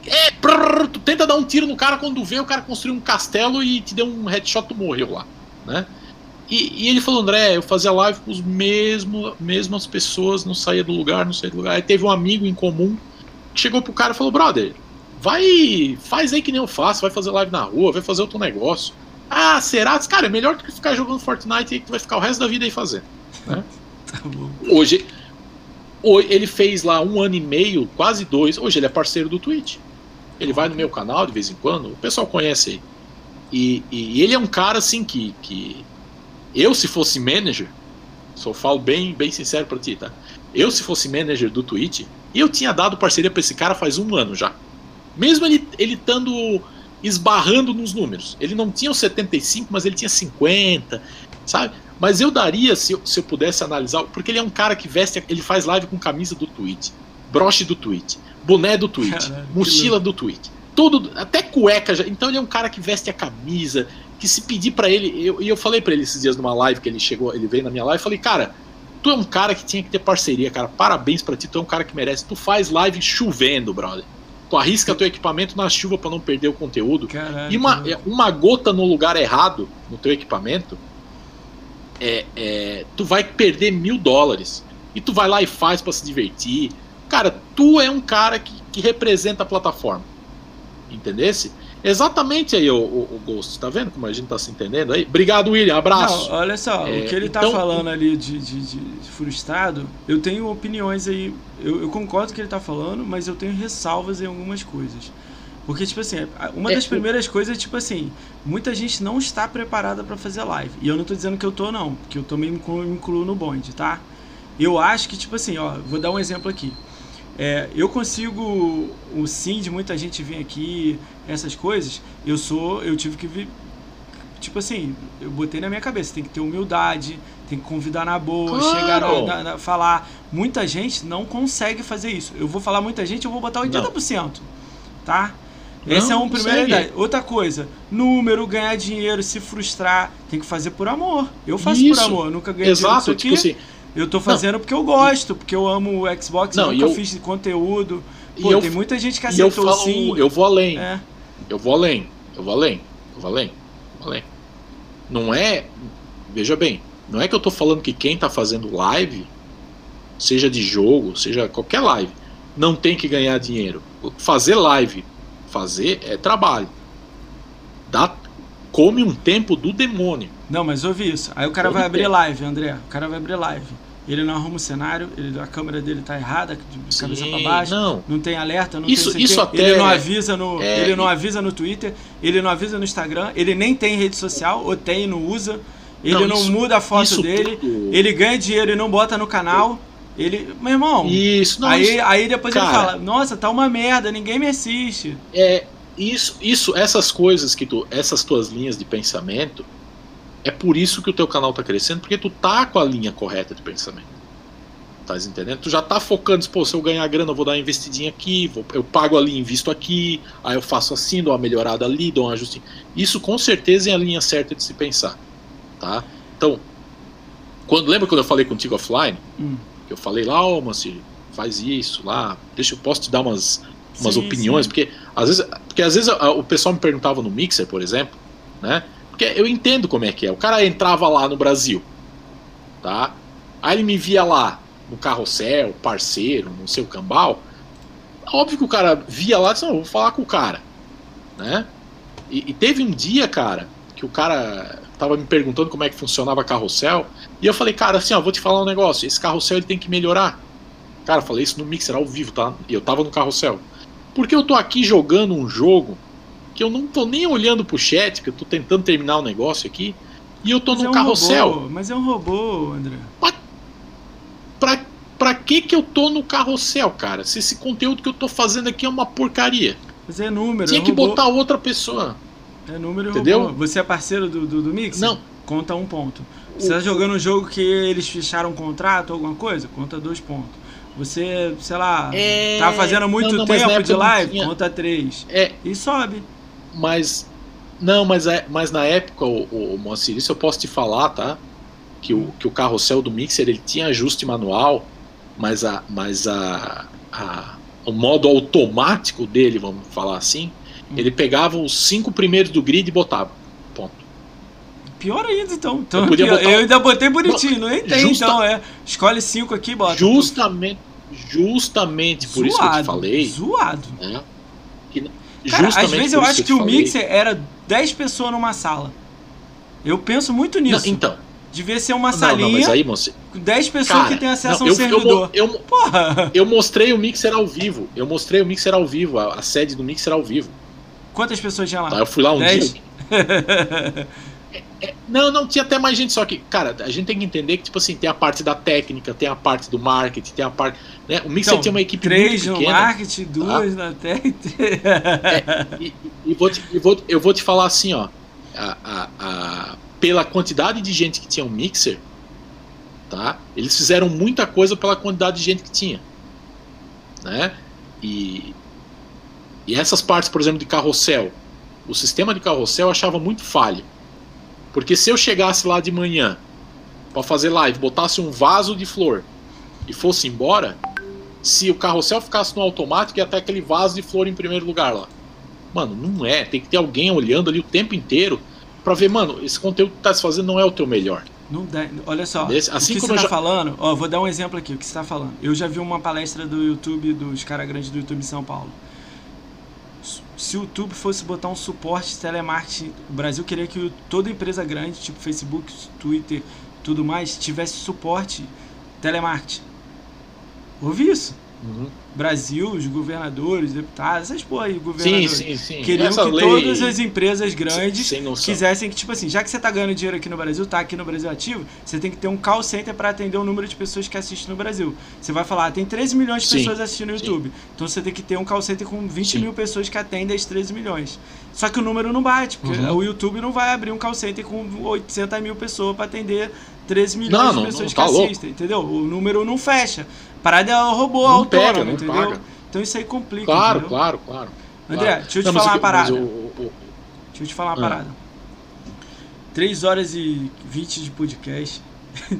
É, prrr, tu tenta dar um tiro no cara quando vê o cara construiu um castelo e te deu um headshot, tu morreu lá, né? E, e, ele falou, André, eu fazia live com os mesmos, mesmas pessoas, não saía do lugar, não saía do lugar. Aí teve um amigo em comum que chegou pro cara e falou, brother, vai, faz aí que nem eu faço, vai fazer live na rua, vai fazer outro negócio. Ah, será? Cara, é melhor do que ficar jogando Fortnite aí que tu vai ficar o resto da vida aí fazendo. Né? tá bom. Hoje, ele fez lá um ano e meio, quase dois. Hoje ele é parceiro do Twitch. Ele vai no meu canal de vez em quando, o pessoal conhece aí. E, e ele é um cara assim que, que eu, se fosse manager, só falo bem, bem sincero pra ti, tá? Eu, se fosse manager do Twitch, eu tinha dado parceria pra esse cara faz um ano já. Mesmo ele ele estando esbarrando nos números. Ele não tinha os 75, mas ele tinha 50, sabe? Mas eu daria, se eu, se eu pudesse analisar, porque ele é um cara que veste, ele faz live com camisa do Twitch, broche do Twitch, boné do Caralho, que mochila do Twitch. Tudo, até cueca já. Então ele é um cara que veste a camisa, que se pedir pra ele, e eu, e eu falei pra ele esses dias numa live que ele chegou, ele veio na minha live, falei, cara, tu é um cara que tinha que ter parceria, cara. Parabéns pra ti, tu é um cara que merece. Tu faz live chovendo, brother. Tu arrisca teu equipamento na chuva pra não perder o conteúdo. Caralho. E uma, uma gota no lugar errado no teu equipamento, é, é, tu vai perder mil dólares. E tu vai lá e faz pra se divertir. Cara, tu é um cara que, que representa a plataforma. Entendesse? Exatamente aí, o, o, o Ghost. Tá vendo como a gente tá se entendendo aí? Obrigado, William. Abraço. Não, olha só, É, o que ele tá então- falando ali de, de, de frustrado, eu tenho opiniões aí. Eu, eu concordo com o que ele tá falando, mas eu tenho ressalvas em algumas coisas. Porque, tipo assim, uma É, das primeiras coisas é, tipo assim, muita gente não está preparada pra fazer live. E eu não tô dizendo que eu tô, não, porque eu também me incluo, me incluo no bonde, tá? Eu acho que, tipo assim, ó, vou dar um exemplo aqui. É, eu consigo o sim de muita gente vir aqui, essas coisas. Eu sou, eu tive que vir, tipo assim, eu botei na minha cabeça, tem que ter humildade, tem que convidar na boa, Claro. chegar na, na- na- falar. Muita gente não consegue fazer isso. Eu vou falar muita gente, eu vou botar 80%, tá? Esse é Não um primeiro consegue. ideia. Outra coisa, número, ganhar dinheiro, se frustrar, tem que fazer por amor. Eu faço Isso. por amor, nunca ganhei dinheiro Exato, tipo aqui. assim. Eu tô fazendo porque eu gosto, porque eu amo o Xbox, Não, eu nunca eu- fiz conteúdo. E Pô, eu- tem muita gente que E eu aceitou falo, sim. eu vou além. É. Eu vou além, eu vou além, eu vou além, eu vou além. Não é, veja bem, não é que eu tô falando que quem tá fazendo live, seja de jogo, seja qualquer live, não tem que ganhar dinheiro. Fazer live, fazer é trabalho. Dá, come um tempo do demônio. Não, mas ouvi isso. Aí o cara Todo vai abrir tempo. live, André. O cara vai abrir live. Ele não arruma o cenário, ele, a câmera dele tá errada, de cabeça Sim, pra baixo. Não, Não tem alerta, não Isso- tem isso até Ele não é- avisa no, é- ele não avisa no Twitter, ele não avisa no Instagram, ele nem tem rede social, ou tem e não usa. Ele não, Não, isso- muda a foto dele, tudo- ele ganha dinheiro e não bota no canal. Ele, meu irmão, Isso, não, aí, isso- aí depois ele cara- fala: "Nossa, tá uma merda, ninguém me assiste". É isso, isso, essas coisas que tu, essas tuas linhas de pensamento, é por isso que o teu canal tá crescendo, porque tu tá com a linha correta de pensamento. Tá entendendo? Tu já tá focando, pô, se eu ganhar grana, eu vou dar uma investidinha aqui, vou- eu pago ali, invisto aqui, aí eu faço assim, dou uma melhorada ali, dou um ajuste. Isso com certeza é a linha certa de se pensar, tá? Então, quando lembra quando eu falei contigo offline, Hum. eu falei lá, ô, Mancini, faz isso lá, deixa eu posso te dar umas umas Sim, opiniões, sim. porque às vezes, porque às vezes o pessoal me perguntava no Mixer, por exemplo, né? Porque eu entendo como é que é. O cara entrava lá no Brasil, tá? Aí ele me via lá no carrossel, parceiro, no seu cambal. Óbvio que o cara via lá e disse, não, vou falar com o cara, né? E, e teve um dia, cara, que o cara tava me perguntando como é que funcionava carrossel, e eu falei, cara, assim, ó, vou te falar um negócio, esse carrossel ele tem que melhorar. Cara, eu falei isso no Mixer ao vivo, tá? E eu tava no carrossel. Porque eu tô aqui jogando um jogo que eu não tô nem olhando pro chat, que eu tô tentando terminar o negócio aqui, e eu tô Mas no é um carrossel. robô, mas é um robô, André. Pra, pra que que eu tô no carrossel, cara? Se esse conteúdo que eu tô fazendo aqui é uma porcaria. Mas é número, Tinha é que robô. botar outra pessoa. É número Entendeu? robô. Você é parceiro do, do, do Mix? Não. Conta um ponto. Você O- tá jogando um jogo que eles fecharam um contrato ou alguma coisa? Conta dois pontos. Você, sei lá, É, tá fazendo muito não, não, tempo de não live, tinha- conta 3. É, E sobe. mas. Não, mas, é, mas na época, o, o, o Moacir, isso eu posso te falar, tá? Que o, que o carrossel do Mixer ele tinha ajuste manual, mas, a, mas a, a, o modo automático dele, vamos falar assim, Hum. ele pegava os cinco primeiros do grid e botava. Ponto. Pior ainda, então. então Eu botar eu ainda botei bonitinho, nem tem, Justa- então, é. Escolhe 5 aqui e bota. Justamente, justamente por isso que eu te Zoado, falei. Zoado. Né? Que, Cara, às vezes eu acho eu que te o falei. mixer era 10 pessoas numa sala. Eu penso muito Não, nisso. então. Devia ser uma Não, salinha não, mas aí, moça, com 10 pessoas cara, que têm acesso não, a um eu, eu, servidor. eu, Porra! eu mostrei o mixer ao vivo. Eu mostrei o mixer ao vivo, a, a sede do mixer ao vivo. Quantas pessoas tinha lá? Tá? Eu fui lá um Dez? dia. Não, não, tinha até mais gente, só que, cara, a gente tem que entender que, tipo assim, tem a parte da técnica, tem a parte do marketing, tem a parte. Né? O Mixer Então, tem uma equipe Três muito no pequena. marketing, duas na tech. E, e- e vou te, e vou, eu vou te falar assim, ó. A, a- a- pela quantidade de gente que tinha um Mixer, tá? Eles fizeram muita coisa pela quantidade de gente que tinha. Né? E, e essas partes, por exemplo, de carrossel. O sistema de carrossel eu achava muito falho. Porque se eu chegasse lá de manhã para fazer live, botasse um vaso de flor e fosse embora, se o carrossel ficasse no automático, ia até aquele vaso de flor em primeiro lugar lá. Mano, não é. Tem que ter alguém olhando ali o tempo inteiro pra ver, mano, esse conteúdo que tá se fazendo não é o teu melhor. Não dá, olha só, assim o que como você tá já- falando, ó, vou dar um exemplo aqui, o que você tá falando. Eu já vi uma palestra do YouTube, dos caras grandes do YouTube em São Paulo. Se o YouTube fosse botar um suporte telemarketing, o Brasil queria que toda empresa grande, tipo Facebook, Twitter, tudo mais, tivesse suporte telemarketing. Ouvi isso. Brasil, os governadores, deputados, essas porra aí, Sim, governadores. sim, sim. Queriam Essa que lei- todas as empresas grandes quisessem que, tipo assim, já que você tá ganhando dinheiro aqui no Brasil, tá aqui no Brasil ativo, você tem que ter um call center para atender o número de pessoas que assistem no Brasil. Você vai falar, ah, tem 13 milhões de Sim, pessoas assistindo no sim. YouTube. Então você tem que ter um call center com 20 Sim. mil pessoas que atendem as 13 milhões. Só que o número não bate, porque Uhum. o YouTube não vai abrir um call center com 800 mil pessoas para atender 13 milhões Não, de não, pessoas não, que tá louco. assistem, entendeu? O número não fecha. Parada é o robô Não autônomo, pega, não entendeu? paga. Então isso aí complica. Claro, entendeu? claro, claro. André, claro. deixa eu te Não, falar uma parada. o- o- Deixa eu te falar uma Ah. parada. 3 horas e 20 de podcast.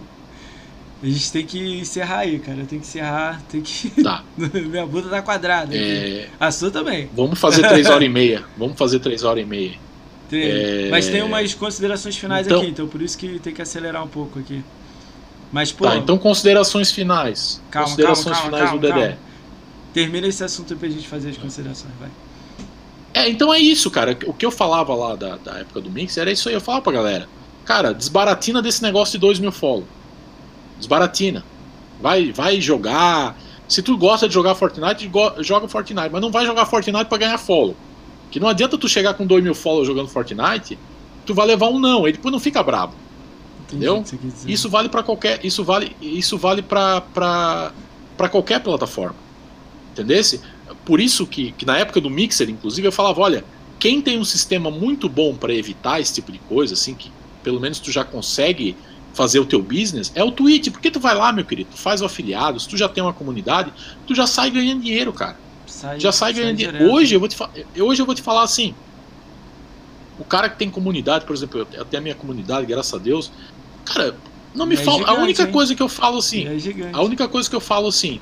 A gente tem que encerrar aí, cara. Tem que encerrar, tem que. Tá. Minha bunda tá quadrada. É, A sua também. vamos fazer três horas e meia. Vamos fazer três horas e meia. Tem. É, Mas tem umas considerações finais então- aqui, então por isso que tem que acelerar um pouco aqui. Mas, pô, Tá, então considerações finais. Calma, considerações calma, calma, finais do Dedé. termina esse assunto aí pra gente fazer as considerações, vai. É, então é isso, cara. O que eu falava lá da, da época do Mix era isso aí. Eu falava pra galera: Cara, desbaratina desse negócio de 2 mil follow. Desbaratina. Vai, vai jogar. Se tu gosta de jogar Fortnite, joga Fortnite. Mas não vai jogar Fortnite pra ganhar follow. Que não adianta tu chegar com 2 mil follow jogando Fortnite, tu vai levar um não. Aí depois não fica brabo. Entendeu? Isso vale para qualquer, isso vale, isso vale para para qualquer plataforma. Entendesse? Por isso que, que na época do Mixer, inclusive, eu falava, olha, quem tem um sistema muito bom para evitar esse tipo de coisa, assim, que pelo menos tu já consegue fazer o teu business, é o Twitch. Porque tu vai lá, meu querido, tu faz o afiliado, se tu já tem uma comunidade, tu já sai ganhando dinheiro, cara Sai- já sai ganhando dinheiro. direto. Hoje eu, vou te hoje eu vou te falar assim. O cara que tem comunidade, por exemplo, eu tenho a minha comunidade, graças a Deus. Cara, não me É fala. A gigante, única hein? coisa que eu falo assim. É. A única coisa que eu falo assim.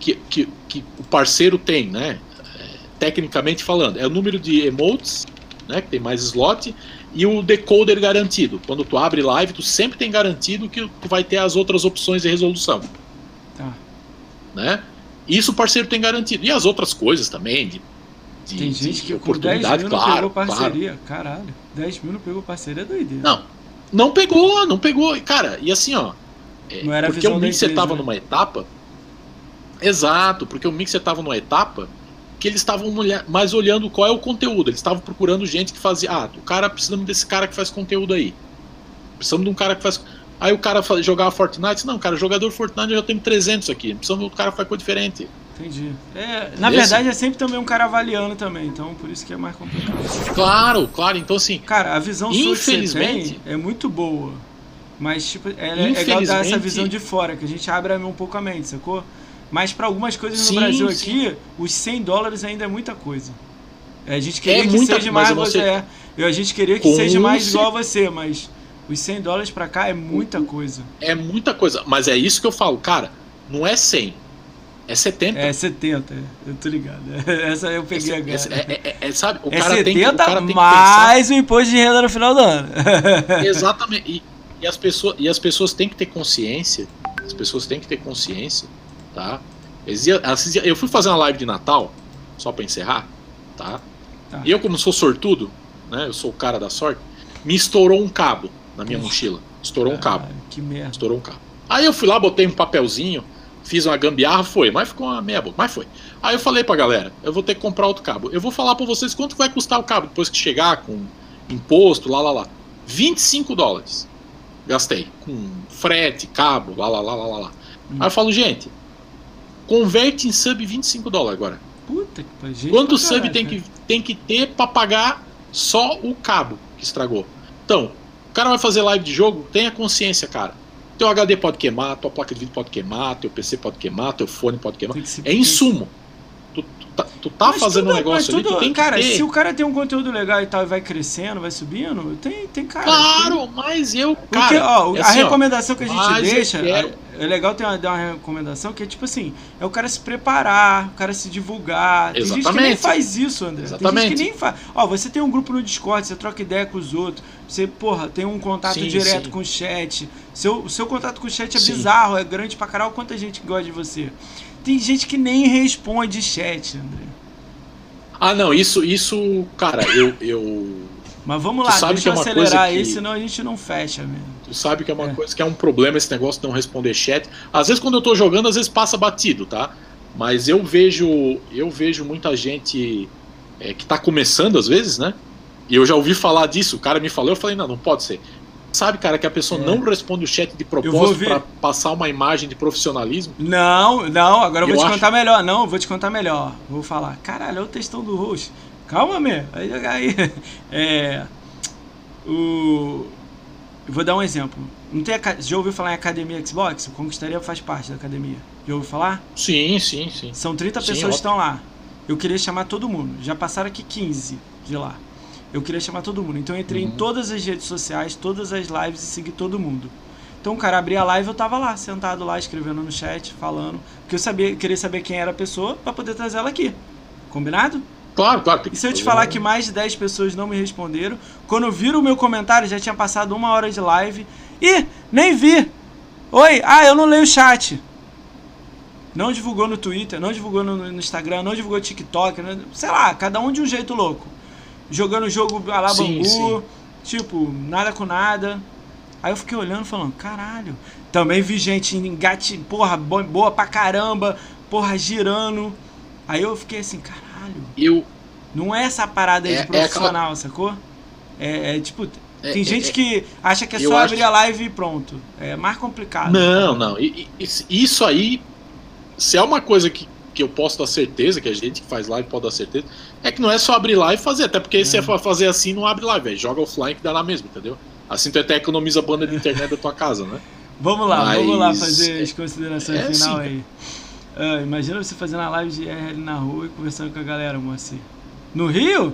Que, que, que o parceiro tem, né? é, tecnicamente falando, é o número de emotes, né? Que tem mais slot. E o decoder garantido. Quando tu abre live, tu sempre tem garantido que tu vai ter as outras opções de resolução Tá. né? Isso o parceiro tem garantido. E as outras coisas também, de, de, Tem gente de que com 10 oportunidade, mil não claro, pegou claro. parceria. Caralho. 10 mil não pegou parceria é doideira. Não, não pegou, não pegou. Cara, e assim, ó. é, Não era a porque o Mixer tava né? numa etapa. Exato, porque o Mixer tava numa etapa que eles estavam mais olhando qual é o conteúdo. Eles estavam procurando gente que fazia. Ah, o cara precisamos desse cara que faz conteúdo aí. Precisamos de um cara que faz. Aí o cara jogava Fortnite. Não, cara, jogador Fortnite eu já tenho 300 aqui. Precisamos de um cara que faz coisa diferente. Entendi. É, na Esse- verdade é sempre também um cara avaliando também, então por isso que é mais complicado. Claro, claro. Então, assim, Cara, a visão sua que você Infelizmente- tem é muito boa. Mas, tipo, ela é legal dar essa Infelizmente- visão de fora, que a gente abre um pouco a mente, sacou? Mas para algumas coisas Sim, no Brasil sim. aqui, os 100 dólares ainda é muita coisa. É, A gente queria É que muita- seja mais você- você. É, Eu- a gente queria que Com seja mais cer- igual a você, mas os 100 dólares pra cá é muita coisa. É muita coisa. Mas é isso que eu falo, cara. Não é 100. É 70. É 70, é, eu tô ligado. Essa eu peguei agora. É, é- é- é- sabe? O É cara tem que, o 70 cara tem mais o imposto de renda no final do ano. Exatamente. E, e as pessoas, e as pessoas têm que ter consciência. As pessoas têm que ter consciência, tá? Eu fui fazer uma live de Natal, só pra encerrar, tá? Tá. E eu, como sou sortudo, né? Eu sou o cara da sorte, me estourou um cabo na minha mochila. Estourou um cabo. Que merda. Estourou um cabo. Aí eu fui lá, botei um papelzinho, fiz uma gambiarra, foi, mas ficou uma meia boca, mas foi. Aí eu falei pra galera, eu vou ter que comprar outro cabo. Eu vou falar pra vocês quanto vai custar o cabo depois que chegar com imposto, lá lá lá. 25 dólares. Gastei. Com frete, cabo, lá lá lá lá lá. Hum. Aí eu falo, gente, converte em sub 25 dólares agora. Puta que pariu. Quanto sub tem que, tem que ter pra pagar só o cabo que estragou? Então, o cara vai fazer live de jogo, tenha consciência, cara. Teu HD pode queimar, tua placa de vídeo pode queimar, teu PC pode queimar, teu fone pode queimar. Tem que É insumo. Tu, tu tá, tu tá Mas fazendo tudo- um negócio ali, tudo- tu tem que Cara, ter. se o cara tem um conteúdo legal e tal e vai crescendo, vai subindo, tem, tem cara. Claro, mas eu, Porque, cara, ó, é a assim, ó, recomendação que a gente deixa, é legal ter uma, dar uma recomendação que é tipo assim, é o cara se preparar, o cara se divulgar. Tem gente que nem Exatamente. faz isso, André. Tem gente Exatamente. que nem faz. Ó, você tem um grupo no Discord, você troca ideia com os outros, você, porra, tem um contato Sim, direto sim. com o chat. Seu, seu contato com o chat é Sim. bizarro, é grande pra caralho, quanta gente gosta de você. Tem gente que nem responde chat, André. Ah, não, isso, isso, cara, eu, eu. Mas vamos lá, sabe deixa que é eu uma acelerar aí, que- senão a gente não fecha mesmo. Tu sabe que é uma É. coisa que é um problema esse negócio de não responder chat. Às vezes quando eu tô jogando, às vezes passa batido, tá? Mas eu vejo, eu vejo muita gente é, que tá começando às vezes, né? E eu já ouvi falar disso. O cara me falou, eu falei, não, não pode ser. Sabe, cara, que a pessoa É. não responde o chat de propósito pra passar uma imagem de profissionalismo? Não, não, agora eu vou Eu te acho- contar melhor. Não, eu vou te contar melhor. Vou falar. Caralho, olha o textão do host. Calma, meu. Vai jogar aí. É. O. Eu vou dar um exemplo. Não tem Já ouviu falar em academia Xbox? O Conquistaria faz parte da academia. Já ouviu falar? Sim, sim, sim. São 30 Sim, pessoas que estão lá. Eu queria chamar todo mundo. Já passaram aqui 15 de lá. Eu queria chamar todo mundo. Então eu entrei em Uhum. todas as redes sociais, todas as lives e segui todo mundo. Então o cara abria a live, eu tava lá, sentado lá, escrevendo no chat, falando. Porque eu sabia, queria saber quem era a pessoa pra poder trazer ela aqui. Combinado? Claro, claro. E se eu te falar que mais de 10 pessoas não me responderam, quando viram o meu comentário, já tinha passado uma hora de live. Ih, nem vi! Oi, ah, eu não leio o chat. Não divulgou no Twitter, não divulgou no, no Instagram, não divulgou no TikTok, né? sei lá, cada um de um jeito louco. Jogando o jogo lá Sim, Bangu, sim. tipo, nada com nada. Aí eu fiquei olhando falando, caralho. Também vi gente engate, porra, bo- boa pra caramba, porra, girando. Aí eu fiquei assim, caralho. Eu, Não é essa parada aí É- de é profissional, sacou? É, é, tipo, É, tem é, gente é- que acha que é só abrir que- a live e pronto. É mais complicado. Não, não. Isso aí, se é uma coisa que, que eu posso dar certeza, que a gente que faz live pode dar certeza, é que não é só abrir live e fazer. Até porque se é fa- fazer assim, não abre live, velho. Joga offline que dá lá mesmo, entendeu? Assim tu até economiza a banda de internet da tua casa, né? Vamos lá, Mas- vamos lá fazer as considerações é final assim, aí. Ah, imagina você fazendo a live de RL na rua e conversando com a galera, Moacir. No Rio?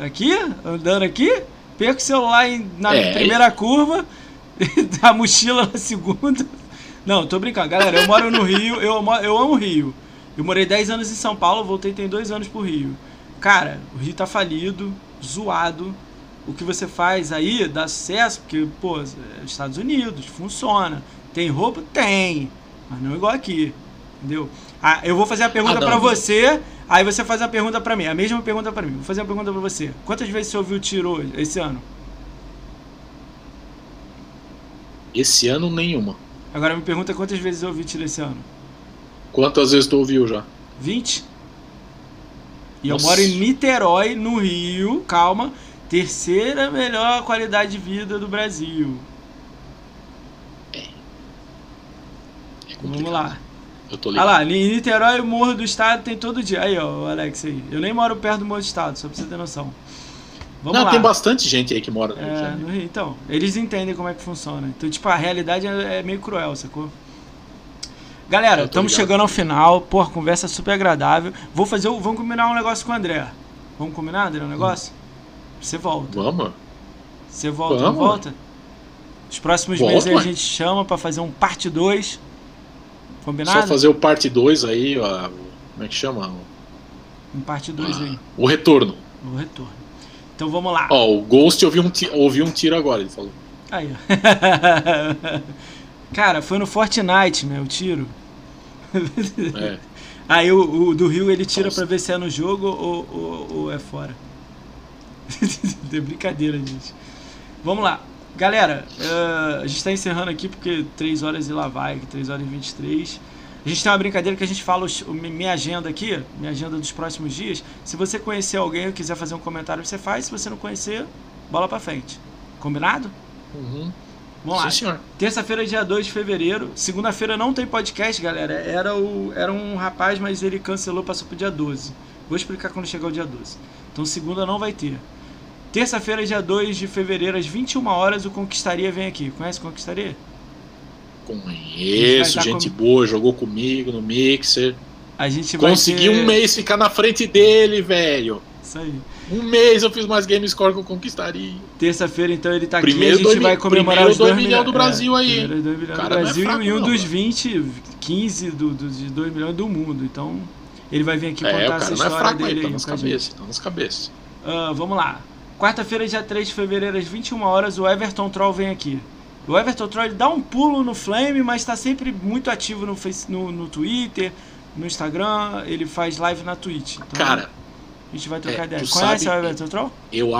Aqui? Andando aqui? Perco o celular na É. primeira curva, a mochila na segunda. Não, tô brincando. Galera, eu moro no Rio, eu, eu amo o Rio. Eu morei 10 anos em São Paulo, voltei tem dois anos pro Rio. Cara, o Rio tá falido, zoado. O que você faz aí dá sucesso, porque, pô, é Estados Unidos, funciona. Tem roupa? Tem. Mas não igual aqui. Entendeu? Ah, eu vou fazer a pergunta não. você, aí você faz a pergunta pra mim. A mesma pergunta pra mim. Vou fazer uma pergunta pra você. Quantas vezes você ouviu tiro esse ano? Esse ano, nenhuma. Agora me pergunta quantas vezes eu ouvi tiro esse ano. Quantas vezes tu ouviu já? 20? E eu Nossa. moro em Niterói, no Rio, calma, terceira melhor qualidade de vida do Brasil. É Vamos complicado. lá. Eu tô Olha ligado. lá, em Niterói, o Morro do Estado tem todo dia. Aí, ó, o Alex aí. Eu nem moro perto do Morro do Estado, só pra você ter noção. Vamos não, lá. tem bastante gente aí que mora no Rio de É, Janeiro. então, eles entendem como é que funciona. Então, tipo, a realidade é, é meio cruel, sacou? Galera, estamos chegando ao final. Pô, conversa super agradável. Vou fazer. Vamos combinar um negócio com o André. Vamos combinar, André, um negócio? Você volta. Vamos. Você volta, Vamos. volta? Os próximos volta, meses a gente chama para fazer um parte 2. Combinado? Só fazer o parte 2 aí, ó, como é que chama? Um parte 2 ah, aí. O retorno. O retorno. Então vamos lá. Ó, o Ghost ouviu um, ouviu um tiro agora, ele falou. Aí, Cara, foi no Fortnite, né? O tiro. É. Aí o, o, do Rio ele tira Nossa. pra ver se é no jogo ou, ou, ou é fora. de brincadeira, gente. Vamos lá. Galera, uh, a gente está encerrando aqui porque 3 horas e lá vai, 3 horas e 23. A gente tem uma brincadeira que a gente fala os, minha agenda aqui, minha agenda dos próximos dias. Se você conhecer alguém ou quiser fazer um comentário, você faz. Se você não conhecer, bola pra frente. Combinado? Uhum. Vamos lá. Sim, Terça-feira, dia 2 de fevereiro. Segunda-feira não tem podcast, galera. Era, o, era um rapaz, mas ele cancelou, passou pro dia 12. Vou explicar quando chegar o dia 12. Então, segunda não vai ter. Terça-feira, dia 2 de fevereiro, às 21 horas, o Conquistaria vem aqui. Conhece o Conquistaria? Conheço, gente com... boa, jogou comigo no Mixer. A gente vai Consegui ter... um mês ficar na frente dele, velho. Isso aí. Um mês eu fiz mais game score que eu conquistaria. Terça-feira, então, ele tá primeiro aqui. A gente dois, vai comemorar os 2 milhões do Brasil é, aí. Primeiro 2 milhões do Brasil é fraco, e um não, dos 20, 15 do, do, de 2 milhões do mundo. Então, ele vai vir aqui é, contar essa história é fraco, dele aí. Tá nas cabeças, tá nas cabeças. Uh, vamos lá. Quarta-feira, dia 3 de fevereiro, às 21 horas, o Everton Troll vem aqui. O Everton Troll dá um pulo no Flame, mas está sempre muito ativo no, face, no, no Twitter, no Instagram, ele faz live na Twitch. Então, Cara, a gente vai trocar é, ideia. Conhece sabe, o Everton Troll? Eu,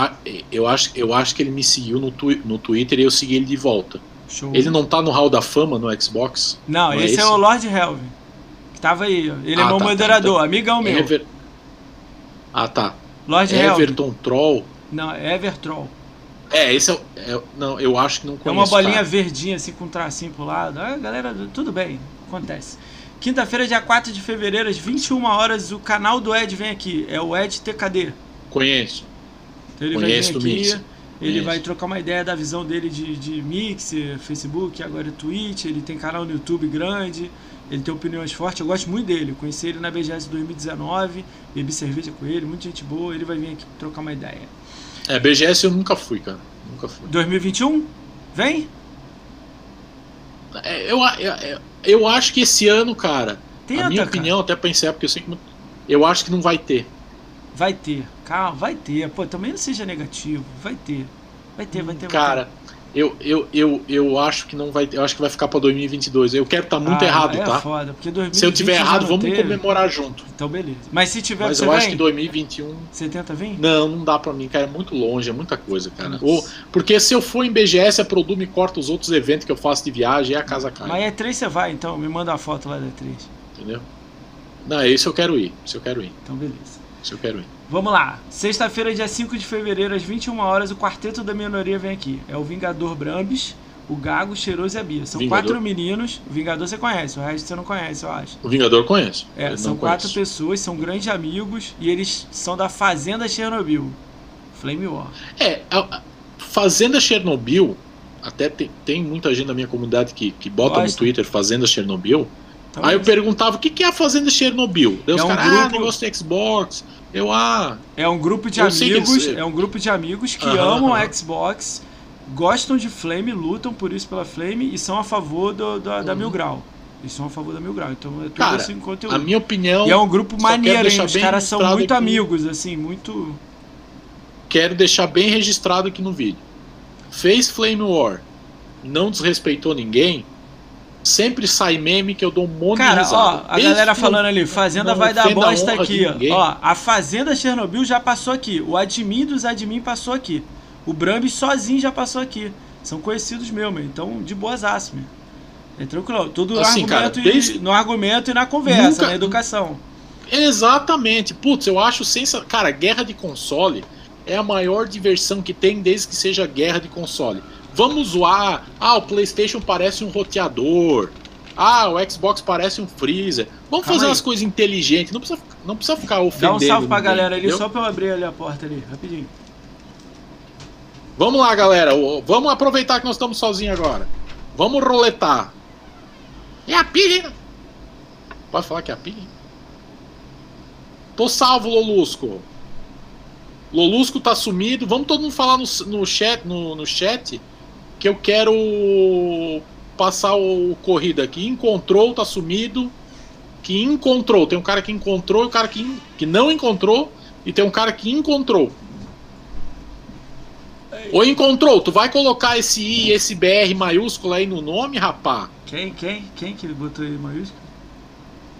eu, acho, eu acho que ele me seguiu no, twi no Twitter e eu segui ele de volta. Show. Ele não tá no Hall da Fama no Xbox? Não, não é esse, é, esse, é o Lord Helvin. Que tava aí, ó. Ele é ah, é meu tá, moderador, tá, então, amigão meu. Ever... Ah, tá. Lord Everton Helvin. Troll. Não, é Evertroll. É, esse é, é, Não, eu acho que não conheço. É uma bolinha cara. verdinha assim com um tracinho pro lado. Ah, galera, tudo bem, acontece. Quinta-feira, dia 4 de fevereiro, às 21 horas, o canal do Ed vem aqui. É o Ed TKD. Conheço. Então ele Conheço vai vir aqui. Ele vai trocar uma ideia da visão dele de, de Mixer, Facebook, agora é Twitch. Ele tem canal no YouTube grande. Ele tem opiniões fortes. Eu gosto muito dele. conheci ele na BGS 2019. Bebi cerveja com ele. Muita gente boa. Ele vai vir aqui trocar uma ideia. É, BGS eu nunca fui, cara. Nunca fui. 2021? Vem? É, eu, eu, eu acho que esse ano, cara. Tenta, a minha opinião, cara. até pensei, porque eu sei que. Eu acho que não vai ter. Vai ter. Calma, vai ter. Pô, também não seja negativo. Vai ter. Vai ter, vai ter. Cara, vai ter. Eu, eu, eu, eu acho que não vai eu acho que vai ficar para 2022. Eu quero estar tá muito ah, errado, é tá? Foda, porque se eu tiver errado, vamos teve. comemorar junto. Então beleza. Mas se tiver Mas eu vem? acho que 2021 Você tenta vir? Não, não dá para mim, cara, é muito longe, é muita coisa, cara. Ou, porque se eu for em BGS, a Produ me corta os outros eventos que eu faço de viagem, é a casa cai. Mas é 3 você vai, então, me manda a foto lá da 3. Entendeu? Não, esse eu quero ir, esse eu quero ir. Então beleza. Esse eu quero ir. Vamos lá. Sexta-feira, dia 5 de fevereiro, às 21 horas, o quarteto da minoria vem aqui. É o Vingador Brambis, o Gago, o Cheiroso e a Bia. São Vingador. quatro meninos. O Vingador você conhece, o resto você não conhece, eu acho. O Vingador conhece. É, são quatro conheço. pessoas, são grandes amigos e eles são da Fazenda Chernobyl. Flame War. É, a Fazenda Chernobyl, até tem, tem muita gente na minha comunidade que, que bota Gosta. no Twitter Fazenda Chernobyl. Então, Aí eu perguntava o que, que é a Fazenda Chernobyl. É um cara, ah, grupo... ah, negócio de Xbox. Eu, ah. É um grupo de amigos. É um grupo de amigos que amam Xbox gostam de Flame, lutam por isso pela Flame e são a favor do, do da uhum. Mil Grau. Eles são a favor da Mil Grau. Então é tudo Cara, assim conteúdo. A minha opinião. E é um grupo maneiro, hein? Os caras são muito aqui, amigos, assim, muito. Quero deixar bem registrado aqui no vídeo. Fez Flame War, não desrespeitou ninguém. Sempre sai meme que eu dou um monte Cara, de Cara, ó, a galera falando ali, Fazenda vai dar bosta aqui, ó. ó. A Fazenda Chernobyl já passou aqui. O admin dos admin passou aqui. O Brambis sozinho já passou aqui. São conhecidos meus, meu. Então, de boas aço, meu. É tranquilo. Tudo assim, no, argumento cara, desde... e, no argumento e na conversa, Nunca... na educação. Exatamente. Putz, eu acho sensacional. Cara, guerra de console é a maior diversão que tem desde que seja guerra de console. Vamos zoar. Ah, o PlayStation parece um roteador. Ah, o Xbox parece um freezer. Vamos Calma fazer aí. umas coisas inteligentes. Não precisa, não precisa ficar ofendendo. Dá um salve pra ninguém, galera ali, entendeu? só pra eu abrir ali a porta ali, rapidinho. Vamos lá, galera. Vamos aproveitar que nós estamos sozinhos agora. Vamos roletar. É a pilha, Pode falar que é a PIN? Tô salvo, Lolusco. Lolusco tá sumido. Vamos todo mundo falar no, no chat, no, no chat que eu quero passar o corrida aqui. Encontrou, tá sumido. Que encontrou. Tem um cara que encontrou e um cara que, que não encontrou. E tem um cara que encontrou. Ou encontrou, tu vai colocar esse I e esse BR maiúsculo aí no nome, rapá? Quem, quem? Quem que botou aí maiúsculo?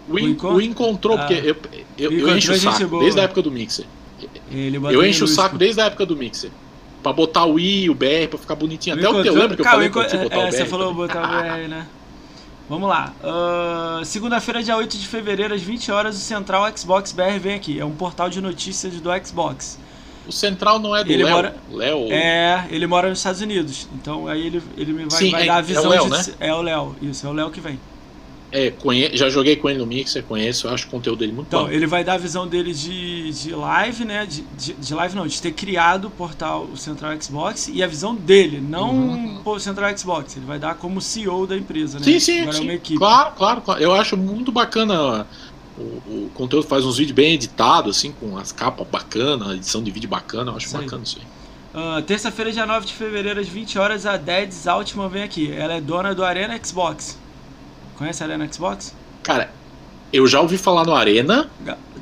O, in, o encontrou, ah, porque eu, eu, eu encho o saco desde a época do Mixer. eu encho o saco desde a época do Mixer. Pra botar o I, o BR, pra ficar bonitinho. Até o teu, lembra que eu falei pra você botar é, o BR? Você falou botar o BR, né? Vamos lá. Uh, Segunda-feira, dia 8 de fevereiro, às 20 horas, o Central Xbox BR vem aqui. É um portal de notícias do Xbox. O Central não é do ele Léo? Mora, Léo? É, ele mora nos Estados Unidos. Então aí ele, ele me vai, Sim, vai é, dar a visão é o Léo, de, né? É o Léo, isso, é o Léo que vem. É, conhe... já joguei com ele no Mixer, conheço, eu acho o conteúdo dele muito então, bom. Então, ele vai dar a visão dele de, de live, né? De, de, de, live não, de ter criado o portal o Central Xbox e a visão dele, não uhum. o Central Xbox. Ele vai dar como CEO da empresa, né? Sim, sim, Agora sim. É uma equipe. Claro, claro, claro. Eu acho muito bacana o, o, conteúdo faz uns vídeos bem editados, assim, com as capas bacanas, edição de vídeo bacana, eu acho isso bacana aí. isso aí. Uh, Terça-feira, dia 9 de fevereiro, às 20 horas, a Deads Altman vem aqui. Ela é dona do Arena Xbox. Conhece a Arena Xbox? Cara, eu já ouvi falar no Arena.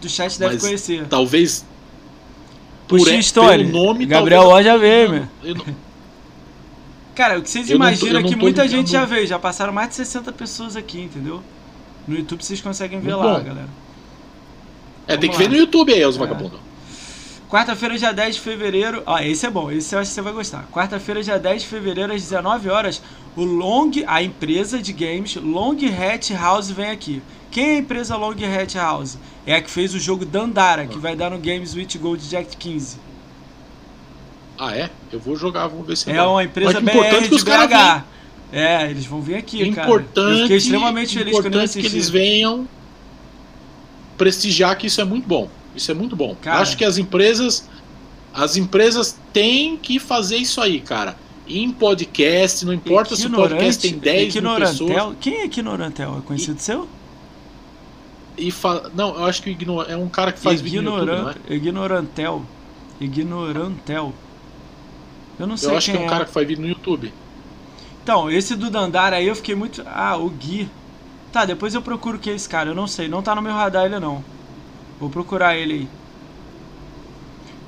Do chat deve conhecer. Talvez. Puxa história. nome, Gabriel talvez... já veio, meu. Cara, o que vocês eu imaginam é que muita ligando. gente já veio. Já passaram mais de 60 pessoas aqui, entendeu? No YouTube vocês conseguem ver Muito lá, bom. galera. É, Vamos tem que lá. ver no YouTube aí, os é. vagabundos. Quarta-feira, dia 10 de fevereiro. Ah, esse é bom, esse eu acho que você vai gostar. Quarta-feira, dia 10 de fevereiro, às 19 horas, o Long, a empresa de games Long Hat House vem aqui. Quem é a empresa Long Hat House? É a que fez o jogo Dandara, que vai dar no Games with Gold Jack 15. Ah, é? Eu vou jogar, vamos ver se é. É uma empresa BR de BH. É, eles vão vir aqui, importante, cara. Eu fiquei extremamente feliz quando eu que eles venham prestigiar que isso é muito bom. Isso é muito bom. Cara, Acho que as empresas as empresas têm que fazer isso aí, cara. Em podcast, não importa se o podcast tem 10 mil pessoas. Quem é Ignorantel? É conhecido e, seu? E fa... Não, eu acho que ignor... é um cara que faz Ignoran... vídeo no YouTube, é? Ignorantel. Ignorantel. Eu não sei Eu acho que é um é. cara que faz vídeo no YouTube. Então, esse do Dandara aí eu fiquei muito. Ah, o Gui. Tá, depois eu procuro que é esse cara, eu não sei. Não tá no meu radar ele não. Vou procurar ele aí.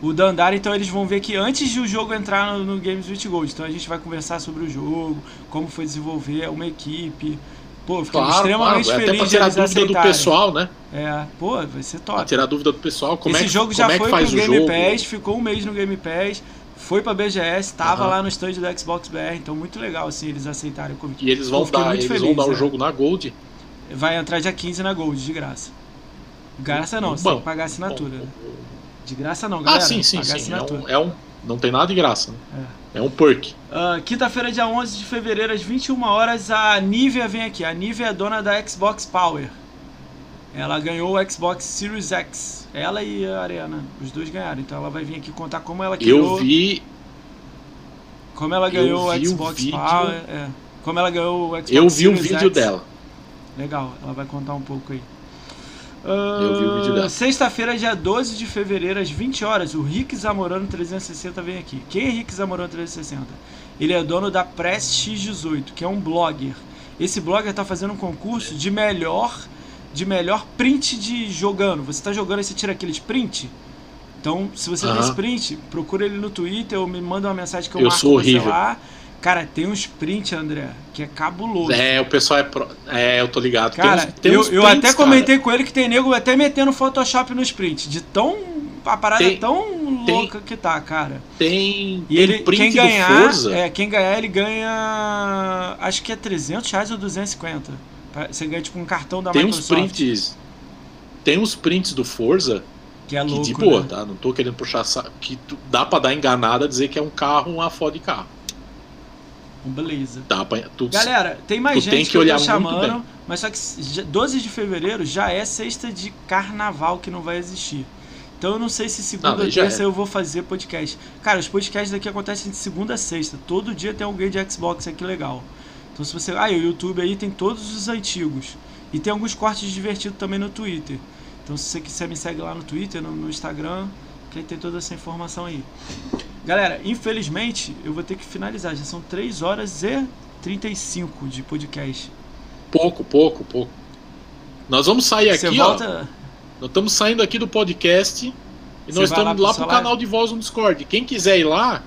O Dandara, então eles vão ver que antes do jogo entrar no, no Games with Gold. Então a gente vai conversar sobre o jogo, como foi desenvolver uma equipe. Pô, fiquei claro, extremamente claro. feliz Até pra tirar dúvida aceitarem. do pessoal, né? É, pô, vai ser top. Pra tirar dúvida do pessoal, como Esse é que, jogo já foi é faz pro Game jogo? Pass, ficou um mês no Game Pass foi pra BGS, tava uhum. lá no stand do Xbox BR, então muito legal assim eles aceitarem o convite. E eles vão dar, eles feliz, vão dar o é. jogo na Gold? Vai entrar dia 15 na Gold, de graça. Graça não, você tem que pagar assinatura. De graça não, galera. Ah, sim, sim, sim. É um, é um, não tem nada de graça, né? É. é um perk. Uh, Quinta-feira, dia 11 de fevereiro, às 21 horas, a Nivea vem aqui. A Nivea é dona da Xbox Power. Ela ganhou o Xbox Series X. Ela e a Arena, os dois ganharam. Então ela vai vir aqui contar como ela criou. Eu vi. Como ela ganhou o Xbox o vídeo... Power. É. Como ela ganhou o Xbox Eu vi Series o vídeo X. dela. Legal, ela vai contar um pouco aí. Eu vi o vídeo dela. Sexta-feira, dia 12 de fevereiro, às 20 horas, o Rick Zamorano 360 vem aqui. Quem é Rick Zamorano 360? Ele é dono da Press X18, que é um blogger. Esse blogger está fazendo um concurso de melhor de melhor print de jogando. Você está jogando e você tira aqueles print. Então, se você uhum. tem esse print, procura ele no Twitter ou me manda uma mensagem que eu, eu marco sou horrível. lá. Cara, tem uns print, André, que é cabuloso. É, o pessoal é. Pro... É, eu tô ligado. Cara, tem uns, tem eu, uns prints, eu até comentei com ele que tem nego até metendo Photoshop nos prints. De tão. A parada tem, é tão tem, louca que tá, cara. Tem. E ele, print quem ganhar, Forza? É, quem ganhar, ele ganha. Acho que é 300 reais ou 250. Você ganha tipo um cartão da tem Microsoft. Tem uns prints. Tem uns prints do Forza. Que é louco. Que de boa, né? tá? Não tô querendo puxar. Que dá pra dar enganada dizer que é um carro, uma de carro. Beleza. Pra, tu, Galera, tem mais gente tem que, que olhar eu tô chamando, mas só que 12 de fevereiro já é sexta de carnaval que não vai existir. Então eu não sei se segunda ou terça é. eu vou fazer podcast. Cara, os podcasts daqui acontecem de segunda a sexta. Todo dia tem alguém de Xbox aqui legal. Então se você. Ah, o YouTube aí tem todos os antigos. E tem alguns cortes divertidos também no Twitter. Então se você quiser me segue lá no Twitter, no, no Instagram, que aí tem toda essa informação aí. Galera, infelizmente eu vou ter que finalizar. Já são 3 horas e 35 de podcast. Pouco, pouco, pouco. Nós vamos sair Você aqui, volta. ó. Nós estamos saindo aqui do podcast e Você nós lá estamos lá seu pro canal de voz no Discord. Quem quiser ir lá,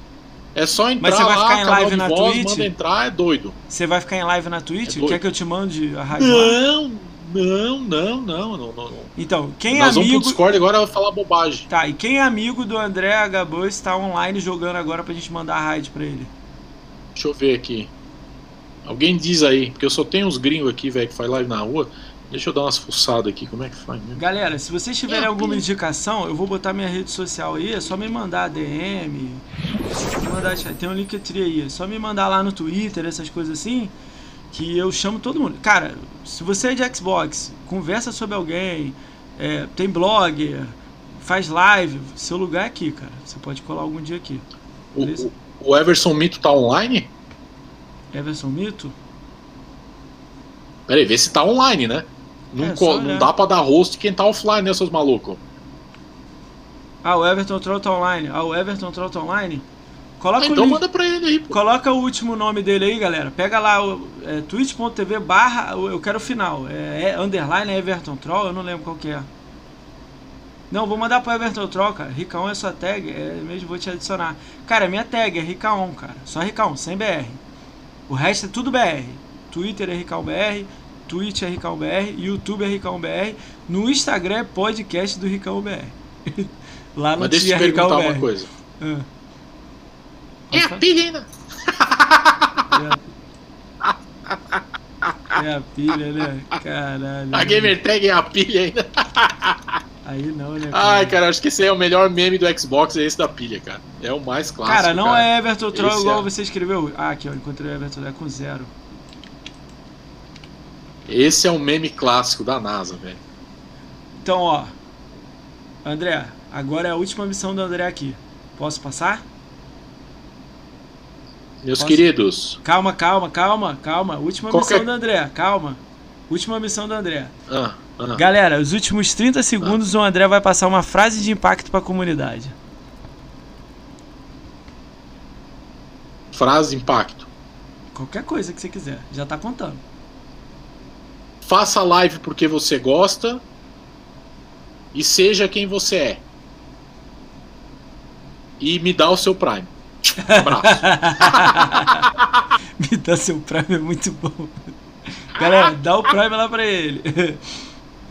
é só entrar Mas você vai lá, ficar em live na voz, Twitch? manda entrar, é doido. Você vai ficar em live na Twitch? É. Quer que eu te mande a rádio lá? Não, não, não, não, não, não. não. Então, quem é Nós vamos amigo. pro Discord agora vai falar bobagem. Tá, e quem é amigo do André. Bus está online jogando agora pra gente mandar a raid pra ele. Deixa eu ver aqui. Alguém diz aí, porque eu só tenho uns gringos aqui, velho, que faz live na rua. Deixa eu dar umas fuçadas aqui, como é que faz mesmo? Galera, se vocês tiverem É, alguma indicação, eu vou botar minha rede social aí, é só me mandar DM. Me mandar, tem um Linktree aí, é só me mandar lá no Twitter, essas coisas assim, que eu chamo todo mundo. Cara, se você é de Xbox, conversa sobre alguém, é, tem blog, faz live, seu lugar é aqui, cara. Você pode colar algum dia aqui. O, Beleza. o, o Everson Mito tá online? Everson Mito? Pera aí, vê se tá online, né? Não, É, só não dá pra dar host quem tá offline, né, seus malucos? Ah, o Everton Troll tá online. Ah, o Everton Troll tá online? Coloca o então link. manda pra ele aí, pô. Coloca o último nome dele aí, galera. Pega lá o é, twitch.tv barra, eu quero o final. É, é underline é Everton Troll, eu não lembro qual que é. Não, vou mandar pro Everton Troll, cara. Ricaon é sua tag, é mesmo, vou te adicionar. Cara, minha tag é Ricaon, cara. Só Ricaon, sem BR. O resto é tudo BR. Twitter é Ricaon BR, Twitch é Ricaon BR, YouTube é Ricaon BR, no Instagram é podcast do Ricaon BR. lá no Mas deixa eu te perguntar uma BR. coisa. Ah. É a pilha ainda. É a pilha, né? Caralho. A gamer tag é a pilha ainda. Aí não, né? cara? Ai, cara, acho que esse é o melhor meme do Xbox, é esse da pilha, cara. É o mais clássico. Cara, não é Everton Troll igual é. você escreveu. Ah, aqui, ó. Encontrei o Everton, é com zero. Esse é um meme clássico da NASA, velho. Então, ó. André, agora é a última missão do André aqui. Posso passar? Meus Posso? queridos. Calma, calma, calma, calma. Última Qual missão que do André, calma. Última missão do André. Ah, ah. Galera, os últimos 30 segundos o André vai passar uma frase de impacto pra comunidade. Frase de impacto. Qualquer coisa que você quiser. Já tá contando. Faça live porque você gosta e seja quem você é. E me dá o seu Prime. Abraço. Me dá seu Prime, é muito bom. Galera, dá o Prime lá pra ele.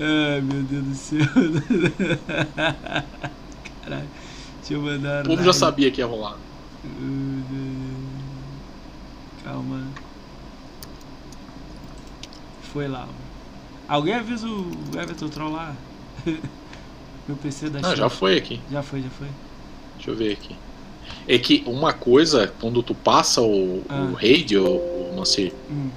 Ai, meu Deus do céu. Caralho. Deixa eu mandar. o povo já sabia que ia rolar. Calma. Foi lá. Alguém avisa o Everton Troll lá? Meu PC da China. já foi aqui. Já foi, já foi. Deixa eu ver aqui. É que uma coisa, quando tu passa o, Ah. o raid, o, o Mancir, Hum.